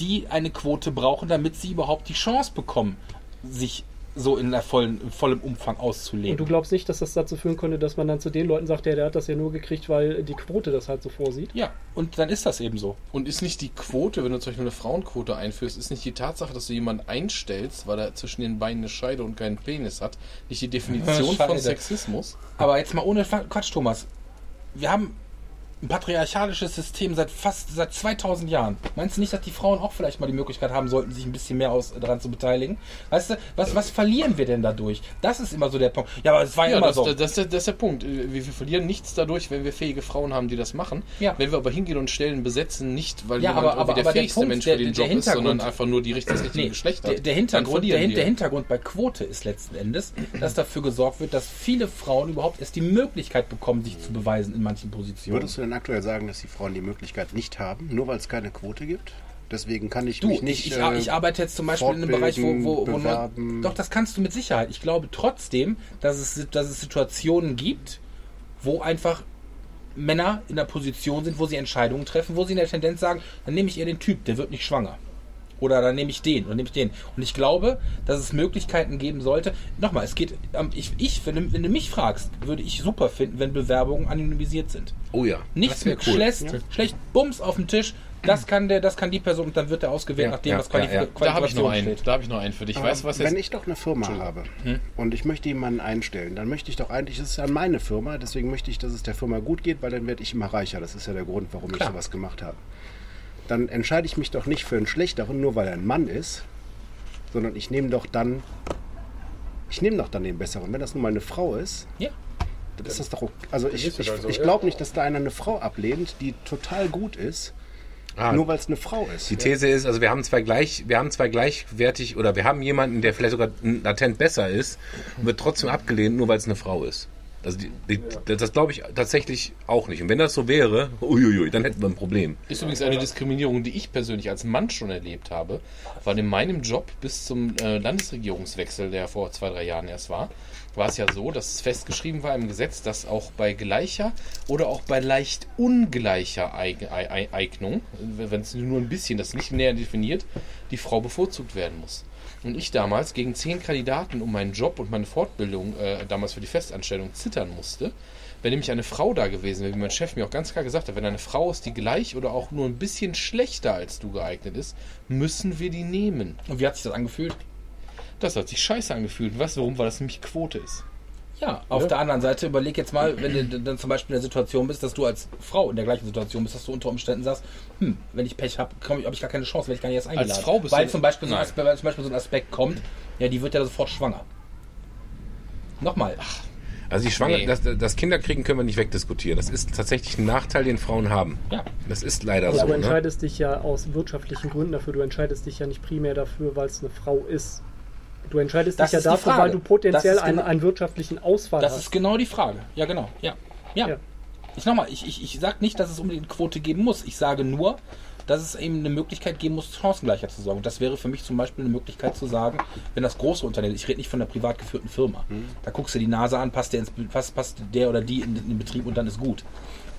die eine Quote brauchen, damit sie überhaupt die Chance bekommen, sich so in der vollen, in vollem Umfang auszuleben. Und du glaubst nicht, dass das dazu führen könnte, dass man dann zu den Leuten sagt, ja, der hat das ja nur gekriegt, weil die Quote das halt so vorsieht? ja, und dann ist das eben so. Und ist nicht die Quote, wenn du zum Beispiel eine Frauenquote einführst, ist nicht die Tatsache, dass du jemanden einstellst, weil er zwischen den Beinen eine Scheide und keinen Penis hat, nicht die Definition von Sexismus? Aber jetzt mal ohne Quatsch, Thomas. Wir haben ein patriarchalisches System seit fast seit 2000 Jahren. Meinst du nicht, dass die Frauen auch vielleicht mal die Möglichkeit haben sollten, sich ein bisschen mehr aus, daran zu beteiligen? Weißt du, was, was verlieren wir denn dadurch? Das ist immer so der Punkt. Ja, aber es war ja, Ja, immer das, so. das, das, ist der- das ist der Punkt. Wir, wir verlieren nichts dadurch, wenn wir fähige Frauen haben, die das machen. Ja. Wenn wir aber hingehen und Stellen besetzen, nicht weil Ja, jemand aber- aber- der aber der fähigste Punkt, Mensch der- für den der Job ist, sondern Hintergrund- einfach nur die richtig, das richtige Nee, Geschlecht hat. der, der, Hintergrund, der, der. Hintergrund bei Quote ist letzten Endes, dass dafür gesorgt wird, dass viele Frauen überhaupt erst die Möglichkeit bekommen, sich zu beweisen in manchen Positionen. Würdest du denn aktuell sagen, dass die Frauen die Möglichkeit nicht haben, nur weil es keine Quote gibt? Deswegen kann ich Du, mich nicht. ich, ich, äh, ich arbeite jetzt zum Beispiel in einem Bereich, wo, wo, wo man, Doch, das kannst du mit Sicherheit. Ich glaube trotzdem, dass es, dass es Situationen gibt, wo einfach Männer in der Position sind, wo sie Entscheidungen treffen, wo sie in der Tendenz sagen, dann nehme ich eher den Typ, der wird nicht schwanger. Oder dann nehme ich den oder nehme ich den. Und ich glaube, dass es Möglichkeiten geben sollte. Nochmal, es geht, ähm, ich, ich wenn, du, wenn du mich fragst, würde ich super finden, wenn Bewerbungen anonymisiert sind. Oh ja. Nichts mit schlecht, schlecht Bums auf dem Tisch. Das kann der, das kann die Person und dann wird er ausgewählt Ja, nach dem, ja, was Qualif ja, ja. Da habe ich noch einen. steht. Da habe ich noch einen für dich. Aber Weißt du, was wenn ich doch eine Firma habe und ich möchte jemanden einstellen, dann möchte ich doch eigentlich, das ist ja meine Firma, deswegen möchte ich, dass es der Firma gut geht, weil dann werde ich immer reicher. Das ist ja der Grund, warum Klar. ich sowas gemacht habe. Dann entscheide ich mich doch nicht für einen schlechteren, nur weil er ein Mann ist, sondern ich nehme doch dann, ich nehme doch dann den besseren. Wenn das nun mal eine Frau ist, Ja. dann ist das doch okay. Also ich, ich, halt so, ich ja. glaube nicht, dass da einer eine Frau ablehnt, die total gut ist, Ah, nur weil es eine Frau ist. Die These ist, also wir haben zwei gleich, wir haben zwei gleichwertig oder wir haben jemanden, der vielleicht sogar latent besser ist und wird trotzdem abgelehnt, nur weil es eine Frau ist. Also die, die, das glaube ich tatsächlich auch nicht. Und wenn das so wäre, uiuiui, dann hätten wir ein Problem. Ist übrigens eine Diskriminierung, die ich persönlich als Mann schon erlebt habe, weil in meinem Job bis zum äh, Landesregierungswechsel, der vor zwei, drei Jahren erst war, war es ja so, dass es festgeschrieben war im Gesetz, dass auch bei gleicher oder auch bei leicht ungleicher Eig- Ei- Ei- Eignung, wenn es nur ein bisschen das nicht näher definiert, die Frau bevorzugt werden muss. Und ich damals gegen zehn Kandidaten um meinen Job und meine Fortbildung äh, damals für die Festanstellung zittern musste, wenn nämlich eine Frau da gewesen wäre, wie mein Chef mir auch ganz klar gesagt hat, wenn eine Frau ist, die gleich oder auch nur ein bisschen schlechter als du geeignet ist, müssen wir die nehmen. Und wie hat sich das angefühlt? Das hat sich scheiße angefühlt. Weißt du warum? Weil das nämlich Quote ist. Ja, auf der anderen Seite überleg jetzt mal, wenn du dann zum Beispiel in der Situation bist, dass du als Frau in der gleichen Situation bist, dass du unter Umständen sagst, hm, wenn ich Pech habe, habe ich gar keine Chance, werde ich gar nicht erst eingeladen. Frau bist weil du- zum Beispiel so ein. Aspekt, weil zum Beispiel so ein Aspekt kommt, ja, die wird ja sofort schwanger. Nochmal. Also die Schwanger, Nee. das, das Kinderkriegen können wir nicht wegdiskutieren. Das ist tatsächlich ein Nachteil, den Frauen haben. Ja. Das ist leider Aber so. du Ne? entscheidest dich ja aus wirtschaftlichen Gründen dafür. Du entscheidest dich ja nicht primär dafür, weil es eine Frau ist. Du entscheidest Das dich ja dafür, weil du potenziell Das einen, einen wirtschaftlichen Ausfall Das hast. ist genau die Frage. Ja, genau. Ja. Ja. Ja. Ich nochmal, ich, ich, ich sage nicht, dass es unbedingt Quote geben muss. Ich sage nur, dass es eben eine Möglichkeit geben muss, Chancengleichheit zu sorgen. Und das wäre für mich zum Beispiel eine Möglichkeit zu sagen, wenn das große Unternehmen, ich rede nicht von der privat geführten Firma, da guckst du die Nase an, passt der, ins, passt, passt der oder die in, in den Betrieb und dann ist gut.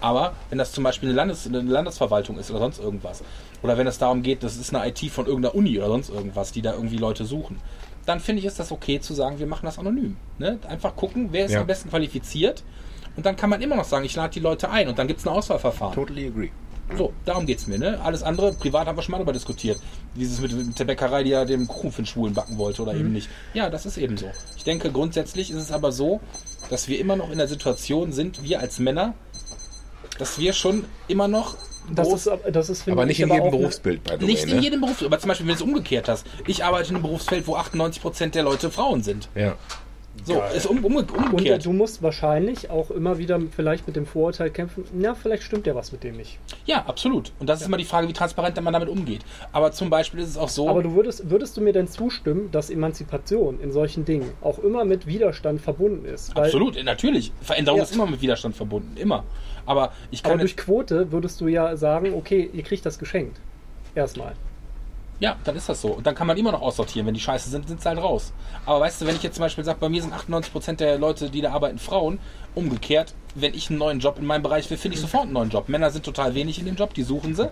Aber wenn das zum Beispiel eine, Landes, eine Landesverwaltung ist oder sonst irgendwas, oder wenn es darum geht, das ist eine IT von irgendeiner Uni oder sonst irgendwas, die da irgendwie Leute suchen, dann finde ich, ist das okay zu sagen, wir machen das anonym. Ne? Einfach gucken, wer ist Ja. am besten qualifiziert. Und dann kann man immer noch sagen, ich lade die Leute ein und dann gibt es ein Auswahlverfahren. Totally agree. So, darum geht's mir, ne? Alles andere, privat haben wir schon mal darüber diskutiert. Dieses mit, mit der Bäckerei, die ja den Kuchen für den Schwulen backen wollte oder eben nicht. Ja, das ist eben so. Ich denke, grundsätzlich ist es aber so, dass wir immer noch in der Situation sind, wir als Männer, dass wir schon immer noch das ist, das ist, Aber nicht ich, in jedem Berufsbild, the nicht in Ne? jedem Beruf, aber zum Beispiel, wenn du es umgekehrt hast. Ich arbeite in einem Berufsfeld, wo 98% der Leute Frauen sind. Ja. So, ist um, um, Und umgekehrt. du musst wahrscheinlich auch immer wieder vielleicht mit dem Vorurteil kämpfen, na, vielleicht stimmt ja was mit dem nicht. Ja, absolut. Und das ist immer die Frage, wie transparent man damit umgeht. Aber zum Beispiel ist es auch so. Aber du würdest, würdest du mir denn zustimmen, dass Emanzipation in solchen Dingen auch immer mit Widerstand verbunden ist? Weil, Absolut, natürlich. Veränderung Ja. ist immer mit Widerstand verbunden, immer. Aber ich kann Aber durch Quote würdest du ja sagen, okay, ihr kriegt das geschenkt. Erstmal. Ja, dann ist das so. Und dann kann man immer noch aussortieren. Wenn die scheiße sind, sind sie halt raus. Aber weißt du, wenn ich jetzt zum Beispiel sage, bei mir sind 98% der Leute, die da arbeiten, Frauen, umgekehrt, wenn ich einen neuen Job in meinem Bereich will, finde ich sofort einen neuen Job. Männer sind total wenig in dem Job, die suchen sie.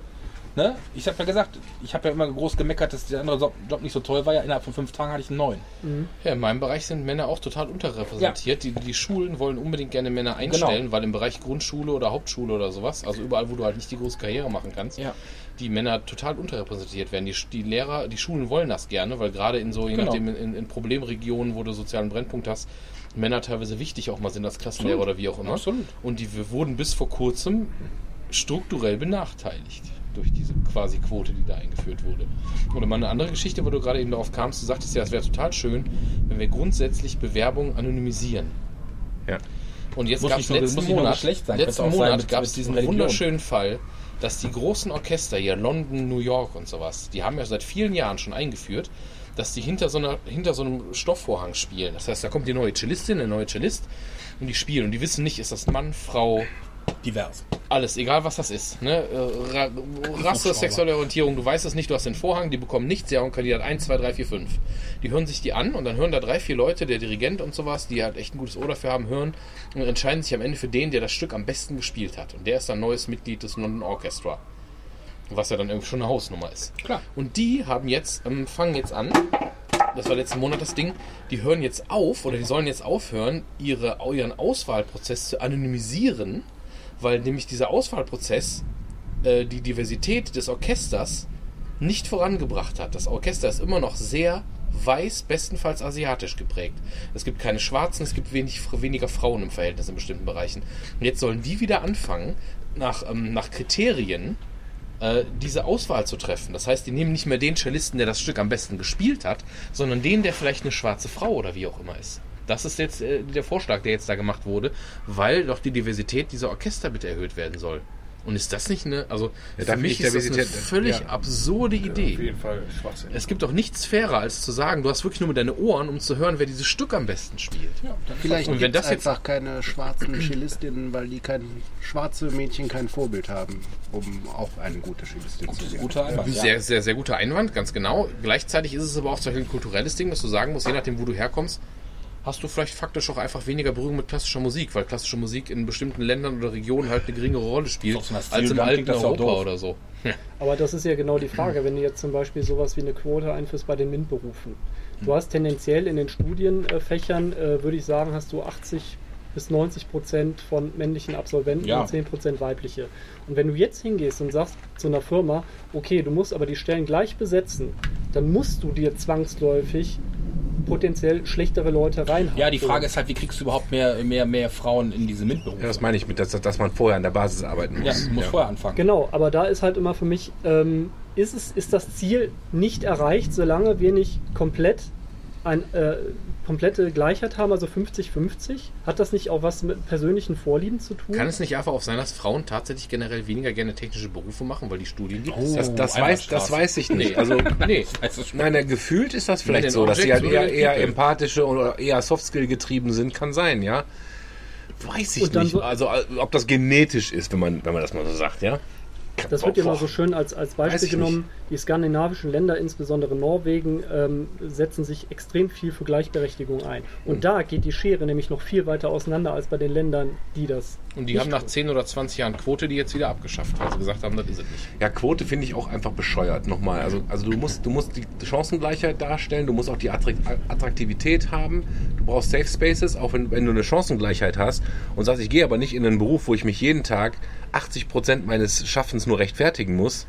Ne? Ich habe ja gesagt, ich habe ja immer groß gemeckert, dass der andere Job nicht so toll war. Ja, innerhalb von fünf Tagen hatte ich einen neuen. Ja, in meinem Bereich sind Männer auch total unterrepräsentiert. Die, die Schulen wollen unbedingt gerne Männer einstellen, Genau. weil im Bereich Grundschule oder Hauptschule oder sowas, also überall, wo du halt nicht die große Karriere machen kannst, Ja. die Männer total unterrepräsentiert werden. Die, die Lehrer, die Schulen wollen das gerne, weil gerade in so, je Genau. nachdem, in, in Problemregionen, wo du sozialen Brennpunkt hast, Männer teilweise wichtig auch mal sind als Klassenlehrer oder wie auch immer. Absolut. Und die wir wurden bis vor kurzem strukturell benachteiligt durch diese quasi Quote, die da eingeführt wurde. Oder mal eine andere Geschichte, wo du gerade eben darauf kamst, du sagtest ja, es wäre total schön, wenn wir grundsätzlich Bewerbungen anonymisieren. Ja. Und jetzt Muss gab es letzten Monat, sein, letzten Monat gab es diesen Religion. wunderschönen Fall, dass die großen Orchester hier, London, New York und sowas, die haben ja seit vielen Jahren schon eingeführt, dass die hinter so, einer, hinter so einem Stoffvorhang spielen. Das heißt, da kommt die neue Cellistin, der neue Cellist und die spielen. Und die wissen nicht, ist das Mann, Frau, Divers. alles, egal was das ist. Ne? Äh, Ra Rasse, sexuelle Orientierung, du weißt es nicht, du hast den Vorhang, die bekommen nichts, ja, und Kandidat 1, 2, 3, 4, 5. Die hören sich die an und dann hören da drei, vier Leute, der Dirigent und sowas, die halt echt ein gutes Ohr dafür haben, hören und entscheiden sich am Ende für den, der das Stück am besten gespielt hat. Und der ist dann neues Mitglied des London Orchestra. Was ja dann irgendwie schon eine Hausnummer ist. Klar. Und die haben jetzt, ähm, fangen jetzt an, das war letzten Monat das Ding, die hören jetzt auf oder die sollen jetzt aufhören, ihre, ihren Auswahlprozess zu anonymisieren, weil nämlich dieser Auswahlprozess äh, die Diversität des Orchesters nicht vorangebracht hat. Das Orchester ist immer noch sehr weiß, bestenfalls asiatisch geprägt. Es gibt keine Schwarzen, es gibt wenig, weniger Frauen im Verhältnis in bestimmten Bereichen. Und jetzt sollen die wieder anfangen, nach, ähm, nach Kriterien äh, diese Auswahl zu treffen. Das heißt, die nehmen nicht mehr den Cellisten, der das Stück am besten gespielt hat, sondern den, der vielleicht eine schwarze Frau oder wie auch immer ist. Das ist jetzt äh, der Vorschlag, der jetzt da gemacht wurde, weil doch die Diversität dieser Orchester bitte erhöht werden soll. Und ist das nicht eine, also Ja, für mich ist das eine völlig ja. absurde Idee. Auf jeden Fall Schwachsinn. Es gibt doch nichts fairer, als zu sagen, du hast wirklich nur mit deinen Ohren, um zu hören, wer dieses Stück am besten spielt. Vielleicht Und wenn gibt es das jetzt- einfach keine schwarzen Cellistinnen, weil die kein schwarze Mädchen kein Vorbild haben, um auch eine gute Cellistin zu werden. Guter Einwand. Ja. Sehr, sehr, sehr guter Einwand, ganz genau. Gleichzeitig ist es aber auch zum Beispiel ein kulturelles Ding, dass du sagen musst, je nachdem, wo du herkommst, hast du vielleicht faktisch auch einfach weniger Berührung mit klassischer Musik, weil klassische Musik in bestimmten Ländern oder Regionen halt eine geringere Rolle spielt so als im alten Europa oder so. Aber das ist ja genau die Frage, wenn du jetzt zum Beispiel sowas wie eine Quote einführst bei den MINT-Berufen. Du hast tendenziell in den Studienfächern, äh, würde ich sagen, hast du 80 bis 90 Prozent von männlichen Absolventen Ja. und 10 Prozent weibliche. Und wenn du jetzt hingehst und sagst zu einer Firma, okay, du musst aber die Stellen gleich besetzen, dann musst du dir zwangsläufig potenziell schlechtere Leute reinhauen. Ja, die Frage ist halt, wie kriegst du überhaupt mehr, mehr, mehr Frauen in diese MINT-Berufe? Ja, das meine ich mit, dass, dass man vorher an der Basis arbeiten Ja, muss. du musst vorher anfangen. Genau, aber da ist halt immer für mich, ähm, ist, es, ist das Ziel nicht erreicht, solange wir nicht komplett ein, äh, komplette Gleichheit haben, also 50-50? Hat das nicht auch was mit persönlichen Vorlieben zu tun? Kann es nicht einfach auch sein, dass Frauen tatsächlich generell weniger gerne technische Berufe machen, weil die Studien gibt? Oh. Das, das, weiß, das weiß ich nicht. Also, nee. Also nein, gefühlt ist das vielleicht so, dass sie halt eher, eher empathische oder eher Softskill getrieben sind, kann sein, ja. Weiß ich nicht. so- Also, ob das genetisch ist, wenn man, wenn man das mal so sagt, ja. Das wird immer so schön als, als Beispiel genommen. Die skandinavischen Länder, insbesondere Norwegen, ähm, setzen sich extrem viel für Gleichberechtigung ein. Und Hm. da geht die Schere nämlich noch viel weiter auseinander als bei den Ländern, die das. Und die nicht haben nach tun. 10 oder 20 Jahren Quote die jetzt wieder abgeschafft, weil sie gesagt haben, das ist es nicht. Ja, Quote finde ich auch einfach bescheuert. Nochmal. Also, also du musst, du musst die Chancengleichheit darstellen, du musst auch die Attrakt- Attraktivität haben. Du brauchst Safe Spaces, auch wenn, wenn du eine Chancengleichheit hast und sagst, ich gehe aber nicht in einen Beruf, wo ich mich jeden Tag 80 Prozent meines Schaffens nur rechtfertigen muss.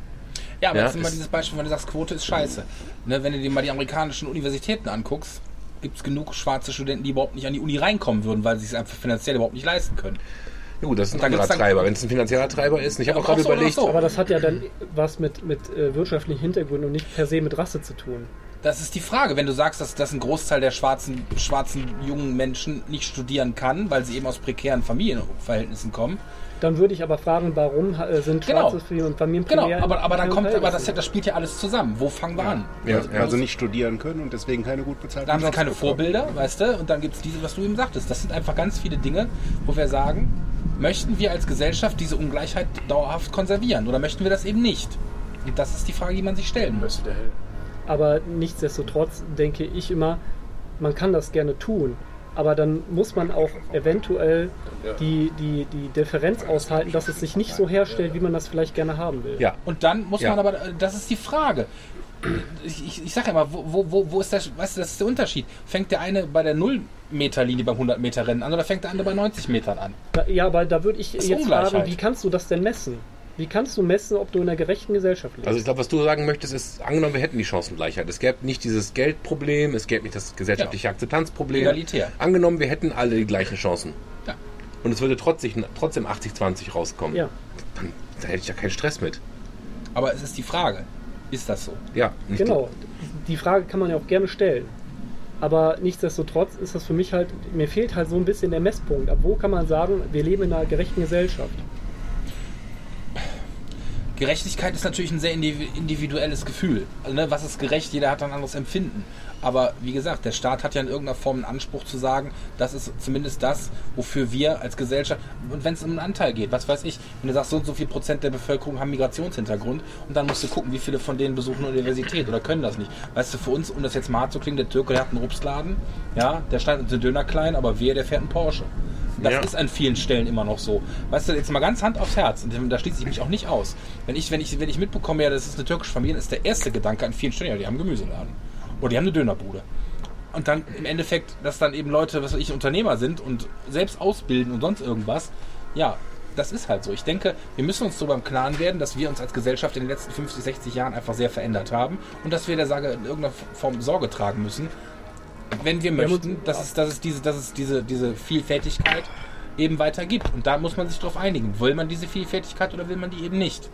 Ja, aber Ja, das ist immer dieses Beispiel, wenn du sagst, Quote ist scheiße. Ne, wenn du dir mal die amerikanischen Universitäten anguckst, gibt es genug schwarze Studenten, die überhaupt nicht an die Uni reinkommen würden, weil sie es einfach finanziell überhaupt nicht leisten können. Ja, gut, das ist ein anderer Treiber. Wenn es ein finanzieller Treiber ist, ich habe Ja, auch gerade so, überlegt, so. Aber das hat ja dann was mit, mit äh, wirtschaftlichen Hintergründen und nicht per se mit Rasse zu tun. Das ist die Frage, wenn du sagst, dass, dass ein Großteil der schwarzen, schwarzen jungen Menschen nicht studieren kann, weil sie eben aus prekären Familienverhältnissen kommen. Dann würde ich aber fragen, warum äh, sind Genau. schwarze Familien und Familien Genau, aber, aber dann kommt, aber das, das spielt ja alles zusammen. Wo fangen wir an? ja, Also, ja, also nicht studieren können und deswegen keine gut bezahlten Da haben sie keine bekommen. Vorbilder, weißt du? Und dann gibt es diese, was du eben sagtest. Das sind einfach ganz viele Dinge, wo wir sagen, möchten wir als Gesellschaft diese Ungleichheit dauerhaft konservieren oder möchten wir das eben nicht? Und das ist die Frage, die man sich stellen muss. Müsste. Aber nichtsdestotrotz denke ich immer, man kann das gerne tun. Aber dann muss man auch eventuell die, die, die Differenz aushalten, dass es sich nicht so herstellt, wie man das vielleicht gerne haben will. Ja, Und dann muss Ja. man aber, das ist die Frage. Ich, ich, ich sag ja mal, wo, wo, wo, ist das, weißt du, das ist der Unterschied. Fängt der eine bei der 0-Meter-Linie beim 100-Meter-Rennen an oder fängt der andere bei 90 Metern an? Da- Ja, aber da würde ich ist jetzt fragen, wie kannst du das denn messen? Wie kannst du messen, ob du in einer gerechten Gesellschaft lebst? Also ich glaube, was du sagen möchtest, ist, angenommen, wir hätten die Chancengleichheit. Es gäbe nicht dieses Geldproblem, es gäbe nicht das gesellschaftliche Akzeptanzproblem. Egalitär. Angenommen, wir hätten alle die gleichen Chancen. Ja. Und es würde trotzdem, trotzdem 80-20 rauskommen. ja. Dann, da hätte ich ja keinen Stress mit. Aber es ist die Frage, ist das so? Ja, nicht Genau. Die Frage kann man ja auch gerne stellen. Aber nichtsdestotrotz ist das für mich halt, mir fehlt halt so ein bisschen der Messpunkt. Ab wo kann man sagen, wir leben in einer gerechten Gesellschaft? Gerechtigkeit ist natürlich ein sehr indivi- individuelles Gefühl. Also, ne, was ist gerecht? Jeder hat ein anderes Empfinden. Aber wie gesagt, der Staat hat ja in irgendeiner Form einen Anspruch zu sagen, das ist zumindest das, wofür wir als Gesellschaft, und wenn es um einen Anteil geht, was weiß ich, wenn du sagst, so und so viel Prozent der Bevölkerung haben Migrationshintergrund und dann musst du gucken, wie viele von denen besuchen eine Universität oder können das nicht. Weißt du, für uns, um das jetzt mal hart zu klingen, der Türke, der hat einen Obstladen, ja, der schneidet den Döner klein, aber wer, der fährt einen Porsche. Das Ja. ist an vielen Stellen immer noch so. Weißt du, jetzt mal ganz Hand aufs Herz, und da schließe ich mich auch nicht aus. Wenn ich, wenn ich, wenn ich mitbekomme, ja, das ist eine türkische Familie, ist der erste Gedanke an vielen Stellen, ja, die haben Gemüseladen. Oder die haben eine Dönerbude. Und dann im Endeffekt, dass dann eben Leute, was weiß ich, Unternehmer sind und selbst ausbilden und sonst irgendwas, ja, das ist halt so. Ich denke, wir müssen uns darüber im Klaren werden, dass wir uns als Gesellschaft in den letzten 50, 60 Jahren einfach sehr verändert haben und dass wir der Sage in irgendeiner Form Sorge tragen müssen, wenn wir möchten, dass es, dass es, diese, dass es diese, diese Vielfältigkeit eben weiter gibt. Und da muss man sich darauf einigen. Will man diese Vielfältigkeit oder will man die eben nicht?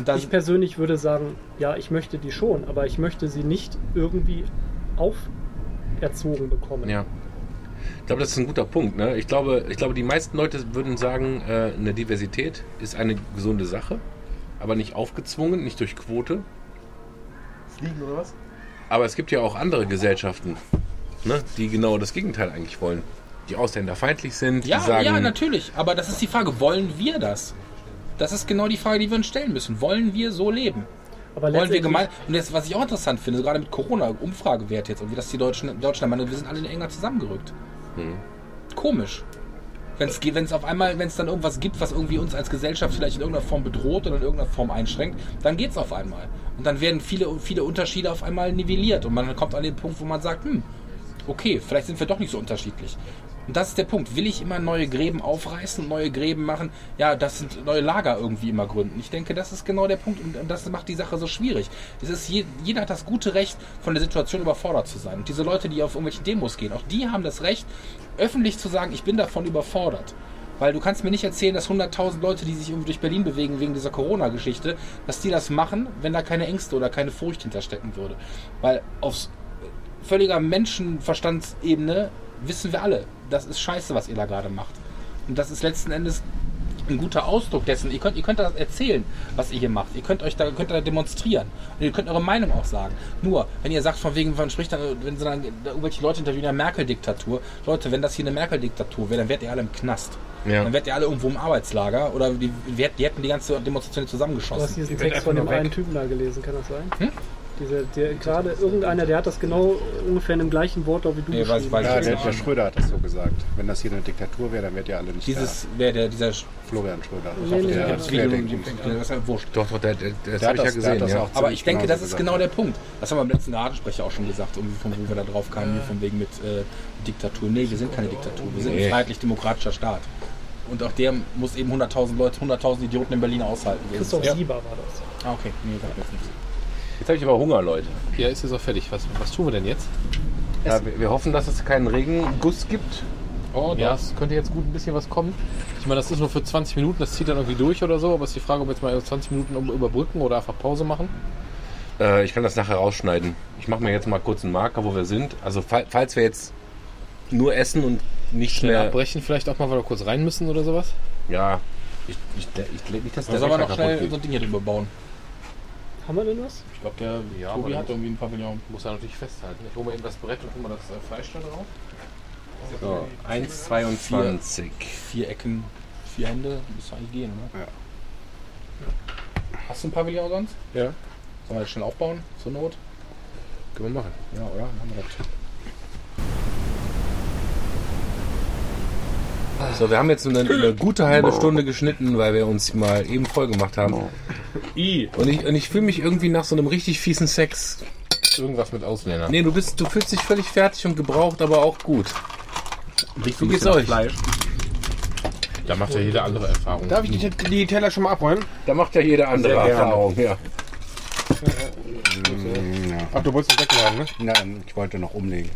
Und da Ich persönlich würde sagen, ja, ich möchte die schon, aber ich möchte sie nicht irgendwie auferzogen bekommen. Ja. Ich glaube, das ist ein guter Punkt. Ne? Ich, glaube, ich glaube, die meisten Leute würden sagen, äh, eine Diversität ist eine gesunde Sache, aber nicht aufgezwungen, nicht durch Quote. Fliegen oder was? Aber es gibt ja auch andere Gesellschaften, ne, die genau das Gegenteil eigentlich wollen. Die ausländerfeindlich sind, ja, die sagen, ja, natürlich. Aber das ist die Frage, wollen wir das? Das ist genau die Frage, die wir uns stellen müssen. Wollen wir so leben? Aber Wollen wir gemein. Und jetzt, was ich auch interessant finde, gerade mit Corona, Umfragewert jetzt und wie das die Deutschen, Deutschland meinen, wir sind alle enger zusammengerückt. Hm. Komisch. Wenn es auf einmal, wenn es dann irgendwas gibt, was irgendwie uns als Gesellschaft vielleicht in irgendeiner Form bedroht oder in irgendeiner Form einschränkt, dann geht es auf einmal. Und dann werden viele, viele Unterschiede auf einmal nivelliert und man kommt an den Punkt, wo man sagt, hm, okay, vielleicht sind wir doch nicht so unterschiedlich. Und das ist der Punkt. Will ich immer neue Gräben aufreißen, neue Gräben machen? Ja, das sind neue Lager irgendwie immer gründen. Ich denke, das ist genau der Punkt und das macht die Sache so schwierig. Es ist je, jeder hat das gute Recht, von der Situation überfordert zu sein. Und diese Leute, die auf irgendwelchen Demos gehen, auch die haben das Recht, öffentlich zu sagen, ich bin davon überfordert. Weil du kannst mir nicht erzählen, dass 100.000 Leute, die sich irgendwie durch Berlin bewegen wegen dieser Corona-Geschichte, dass die das machen, wenn da keine Ängste oder keine Furcht hinterstecken würde. Weil aufs völliger Menschenverstandsebene wissen wir alle, das ist scheiße, was ihr da gerade macht. Und das ist letzten Endes ein guter Ausdruck dessen. Ihr könnt, ihr könnt das erzählen, was ihr hier macht. Ihr könnt euch da, könnt da demonstrieren. Und ihr könnt eure Meinung auch sagen. Nur, wenn ihr sagt, von wegen, man spricht dann, wenn sie dann da irgendwelche Leute interviewen, eine Merkel-Diktatur. Leute, wenn das hier eine Merkel-Diktatur wäre, dann wärt ihr alle im Knast. Ja. Dann wärt ihr alle irgendwo im Arbeitslager oder die, die, hätten die ganze Demonstration Du hast zusammengeschossen. diesen Text von dem einen Typen da gelesen, kann das sein? Hm? Diese, der, gerade irgendeiner, der hat das genau ungefähr in dem gleichen Wortlaut wie du Nee, weiß- weiß Ja, der, der Schröder hat das so gesagt. Wenn das hier eine Diktatur wäre, dann wärt ihr alle nicht Dieses wäre der, dieser da. Florian Schröder. Nee, nee, der das Video, das ist ja wurscht. doch, doch, der, der, das Der habe hat ich ja das- gesehen. das Ja. auch Aber ich denke, genauso das ist gesagt. genau der Punkt. Das haben wir beim letzten Radensprecher auch schon gesagt, irgendwie von wo wir da drauf kamen, hier von wegen mit äh, Diktatur. Nee, wir sind keine Diktatur, wir sind ein freiheitlich-demokratischer Staat. Und auch der muss eben 100.000 Leute, 100.000 Idioten in Berlin aushalten. Christoph ja. Sieber war das. Ah, okay. Nee, sagt mir jetzt nichts. Jetzt habe ich aber Hunger, Leute. Ja, ist jetzt auch fertig. Was, was tun wir denn jetzt? Ja, wir, wir hoffen, dass es keinen Regenguss gibt. Oh, Ja, es könnte jetzt gut ein bisschen was kommen. Ich meine, das ist nur für 20 Minuten, das zieht dann irgendwie durch oder so, aber es ist die Frage, ob wir jetzt mal 20 Minuten überbrücken oder einfach Pause machen. Äh, ich kann das nachher rausschneiden. Ich mache mir jetzt mal kurz einen Marker, wo wir sind. Also fall, falls wir jetzt nur essen und nicht Schnell mehr... abbrechen, vielleicht auch mal, weil wir kurz rein müssen oder sowas. Ja, ich, ich, ich, ich nicht, dass Da der soll man Rechner noch schnell so geht. Dinge drüber bauen. Haben wir denn was? Ich glaube, der Ja, Tobi hat irgendwie ein Pavillon. Muss er natürlich festhalten. Ich hole mal eben das Brett und tu mal das äh, Fleisch da drauf. So, 1,22. Vier Ecken, vier Hände, müsste eigentlich gehen, oder? Ja. Hast du ein Pavillon sonst? Ja. Sollen wir das schnell aufbauen, zur Not? Können wir machen. Ja, oder? Machen wir das. So, wir haben jetzt eine, eine gute halbe Stunde geschnitten, weil wir uns mal eben voll gemacht haben. I. Und ich, und ich fühle mich irgendwie nach so einem richtig fiesen Sex. Irgendwas mit Ausländern. Nee, du bist, du fühlst dich völlig fertig und gebraucht, aber auch gut. Wie Wie geht's euch? Fleisch. Da macht ja jede andere Erfahrung. Darf ich die, die Teller schon mal abräumen? Da macht ja jeder andere Sehr gerne. Erfahrung. Ja. Ach, du wolltest es wegladen, ne? Nein, ich wollte noch umlegen.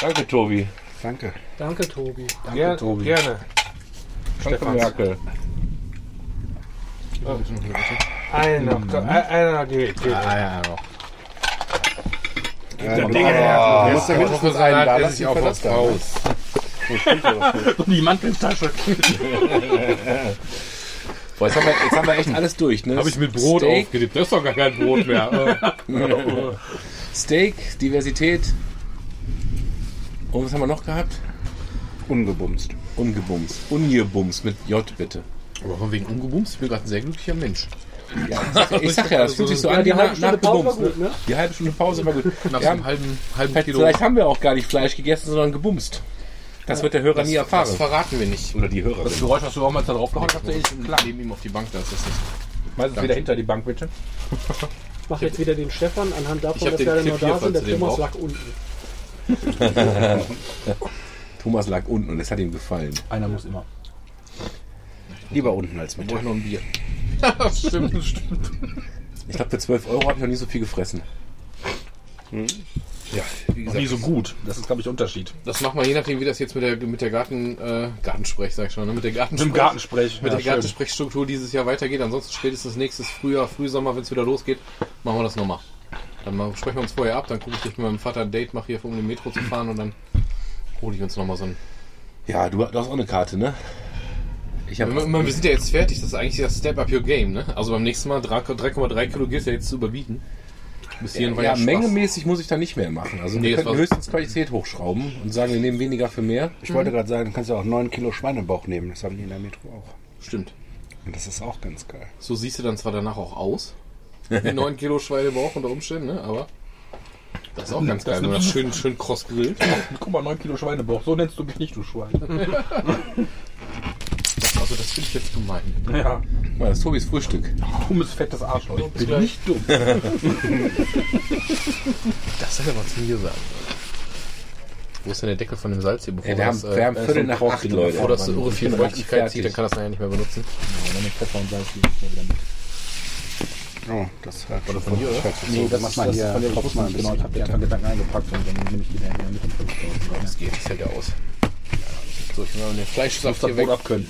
Danke, Tobi. Danke. Danke, Tobi. Ger Tobi. Gerne. Danke, Merkel. Einer noch. Einer geht. geht. Ah, ja, noch. Ja, Dinge her. Du musst ja mindestens einen da lassen für das da. ne? Und die Manteltasche. Boah, jetzt haben, wir, jetzt haben wir echt alles durch, ne? Habe ich mit Brot Steak, aufgelebt. Das ist doch gar kein Brot mehr. Steak, Diversität. Und was haben wir noch gehabt? Ungebumst. Ungebums. Ungebums mit J bitte. Aber von wegen ungebumst, ich bin gerade ein sehr glücklicher Mensch. Ja, ich sag, ich sag ja, das fühlt sich so Ja, an die halbe Stunde Pause war gut, ne? Die halbe Stunde Pause war gut. Nach Wir so einem halben, halben vielleicht, Kilo. vielleicht haben wir auch gar nicht Fleisch gegessen, sondern gebumst. Das wird der Hörer nie Das erfahren. verraten wir nicht. Oder die Hörerin. Das Geräusch, was du auch mal da drauf gehauen hast, eh ist klar. Neben ihm auf die Bank, da ist das. Meistens wieder hinter die Bank, bitte. Ich mache jetzt wieder den Stefan anhand davon, dass wir alle Clip noch hier, da sind. Der Thomas lag unten. Thomas lag unten und es hat ihm gefallen. Einer muss immer. Lieber unten als mit. Brauche ich noch ein Bier. stimmt, stimmt. Ich glaube, für 12 Euro habe ich noch nie so viel gefressen. Ja, wie Noch nie so gut. Das ist, glaube ich, der Unterschied. Das machen wir je nachdem, wie das jetzt mit der, mit der Garten, äh, Gartensprech, sag ich schon, ne? mit der Gartensprech, Mit dem Gartensprech. mit Ja, der schön. Gartensprechstruktur dieses Jahr weitergeht. Ansonsten spätestens nächstes Frühjahr, Frühsommer, wenn es wieder losgeht, machen wir das nochmal. Dann mal, sprechen wir uns vorher ab, dann gucke ich, dass ich mit meinem Vater ein Date mache, hier um den Metro zu fahren und dann hole ich uns nochmal so ein... Ja, du, du hast auch eine Karte, ne? Ich habe Wir, wir wir sind ja jetzt fertig, das ist eigentlich das Step Up Your Game, ne? Also beim nächsten Mal 3 3,3 Kilo gilt ja jetzt zu überbieten. Bis hierhin ja, ja mengemäßig muss ich da nicht mehr machen. Also Nee, wir könnten höchstens Qualität hochschrauben und sagen, wir nehmen weniger für mehr. Ich wollte gerade sagen, du kannst ja auch 9 Kilo Schweinebauch nehmen. Das haben die in der Metro auch. Stimmt. Und das ist auch ganz geil. So siehst du dann zwar danach auch aus, wie 9 Kilo Schweinebauch unter Umständen, ne? aber das ist auch ganz geil, wenn man das schön, schön kross grillt. Guck mal, 9 Kilo Schweinebauch. So nennst du mich nicht, du Schwein. Also das finde ich jetzt gemein. ja. Mal, das ist Tobis Frühstück. Dummes, fettes Arschloch. Ich bin gleich. nicht dumm. Das soll er mal zu mir sagen. Wo ist denn der Deckel von dem Salz hier? Bevor Ja, wir, das, haben, wir haben äh, Viertel nach acht, Leute. bevor das so irre viel Feuchtigkeit zieht, dann kann das nachher nicht mehr benutzen. Ja, mit Pfeffer und Salz die ich wieder mit. Oh, das hat Oder von dir, oder? Nee, das mach mal hier. von der guck mal ein Kopf Genau, bisschen. ich habe die einfach Gedanken eingepackt und dann nehme ich die dann mit dem Fünf Das geht, das hält ja aus. So, ich nehme mal den Fleischsaft hier weg. Abkönnen.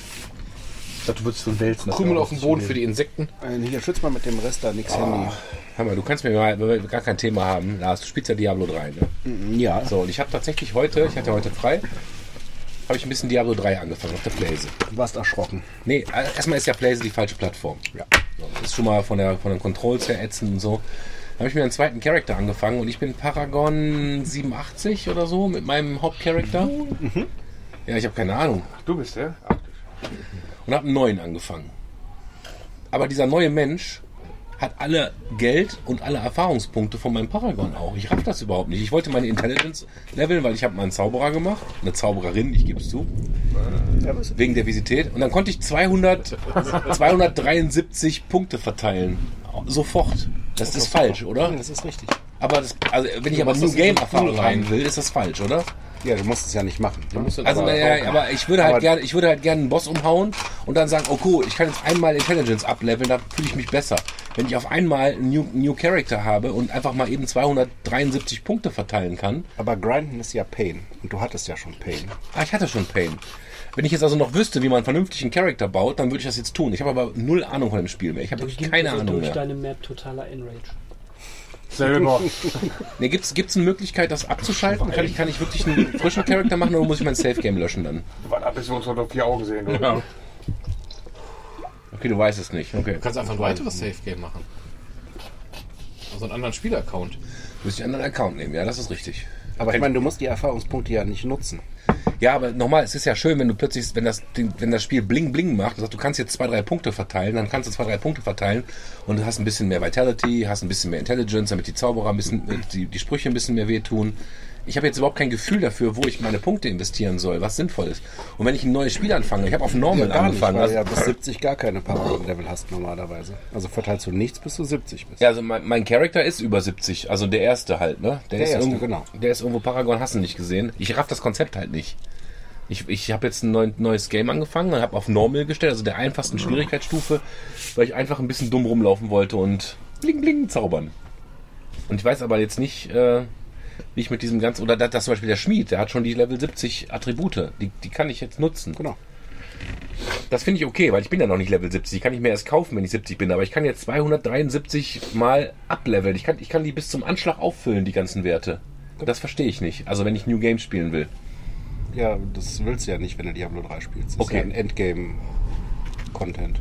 Ich dachte, du würdest so wälzen. das Krümel auf dem Boden für die Insekten. Äh, Hier, schütz mal mit dem Rest da nichts Handy. Hör mal, du kannst mir mal, wenn wir gar kein Thema haben, Lars, du spielst ja Diablo 3, ne? Ja. So, und ich habe tatsächlich heute, ich hatte heute frei, habe ich ein bisschen Diablo 3 angefangen auf der Playse. Du warst erschrocken. Nee, äh, erstmal ist ja Playse die falsche Plattform. Ja. Das ist schon mal von, der, von den Controls her ätzend und so. Dann habe ich mir einen zweiten Charakter angefangen und ich bin Paragon 87 oder so mit meinem Hauptcharakter. Ja, ich habe keine Ahnung. Du bist der? und habe einen neuen angefangen. Aber dieser neue Mensch hat alle Geld und alle Erfahrungspunkte von meinem Paragon auch. Ich raff das überhaupt nicht. Ich wollte meine Intelligence leveln, weil ich habe mal einen Zauberer gemacht, eine Zaubererin, ich gebe es zu, wegen der Visität. Und dann konnte ich 200, 273 Punkte verteilen. Sofort. Das ist falsch, oder? Das ist richtig. Aber das, also, wenn ich aber New das in Game so Erfahrung Pool rein. will, ist das falsch, oder? Ja, du musst es ja nicht machen. ne? Also, naja, aber ich würde halt Aber- gerne, ich würde halt gerne einen Boss umhauen und dann sagen, oh cool, ich kann jetzt einmal Intelligence ableveln, da fühle ich mich besser. Wenn ich auf einmal einen New, New Character habe und einfach mal eben 273 Punkte verteilen kann, Aber Grinden ist ja Pain. Und du hattest ja schon Pain. ah, ich hatte schon Pain. Wenn ich jetzt also noch wüsste, wie man vernünftig einen Charakter baut, dann würde ich das jetzt tun. Ich habe aber null Ahnung von dem Spiel mehr. Ich habe wirklich keine Ahnung durch mehr. deine Map totaler Enrage. Selber. Nee, gibt's gibt's eine Möglichkeit, das abzuschalten? Kann ich, kann ich wirklich einen frischen Charakter machen oder muss ich mein Safe Game löschen dann? Warte, bis wir uns noch vier Augen sehen. Oder? Okay, du weißt es nicht. Okay. Du kannst einfach ein weiteres Safe-Game machen. Also einen anderen Spielaccount. Müsste ich einen anderen Account nehmen, ja, das ist richtig. Aber ich meine, du musst die Erfahrungspunkte ja nicht nutzen. Ja, aber nochmal, es ist ja schön, wenn du plötzlich, wenn das, wenn das Spiel bling bling macht du kannst jetzt zwei, drei Punkte verteilen, dann kannst du zwei, drei Punkte verteilen und du hast ein bisschen mehr Vitality, hast ein bisschen mehr Intelligence, damit die Zauberer ein bisschen, äh, die, die Sprüche ein bisschen mehr wehtun. Ich habe jetzt überhaupt kein Gefühl dafür, wo ich meine Punkte investieren soll, was sinnvoll ist. Und wenn ich ein neues Spiel anfange, ich habe auf Normal nicht, angefangen. weil also, du ja bis 70 gar keine Paragon-Level hast normalerweise. Also verteilst du nichts, bis du 70 bist. Ja, also mein, mein Charakter ist über 70, also der erste halt, ne? Der, ist erste, irgendwo, genau. Der ist irgendwo Paragon, hast du nicht gesehen. Ich raff das Konzept halt nicht. Ich, ich habe jetzt ein neu, neues Game angefangen und habe auf Normal gestellt, also der einfachsten Schwierigkeitsstufe, weil ich einfach ein bisschen dumm rumlaufen wollte und bling bling zaubern. Und ich weiß aber jetzt nicht, äh, wie ich mit diesem ganzen, oder das, das zum Beispiel der Schmied, der hat schon die Level 70 Attribute, die, die kann ich jetzt nutzen. Genau. Das finde ich okay, weil ich bin ja noch nicht Level 70. Ich kann nicht mehr erst kaufen, wenn ich 70 bin, aber ich kann jetzt 273 mal upleveln. Ich kann, ich kann die bis zum Anschlag auffüllen, die ganzen Werte. Das verstehe ich nicht. Also wenn ich New Game spielen will. Ja, das willst du ja nicht, wenn du Diablo 3 spielst. Das Okay. ist ja ein Endgame-Content.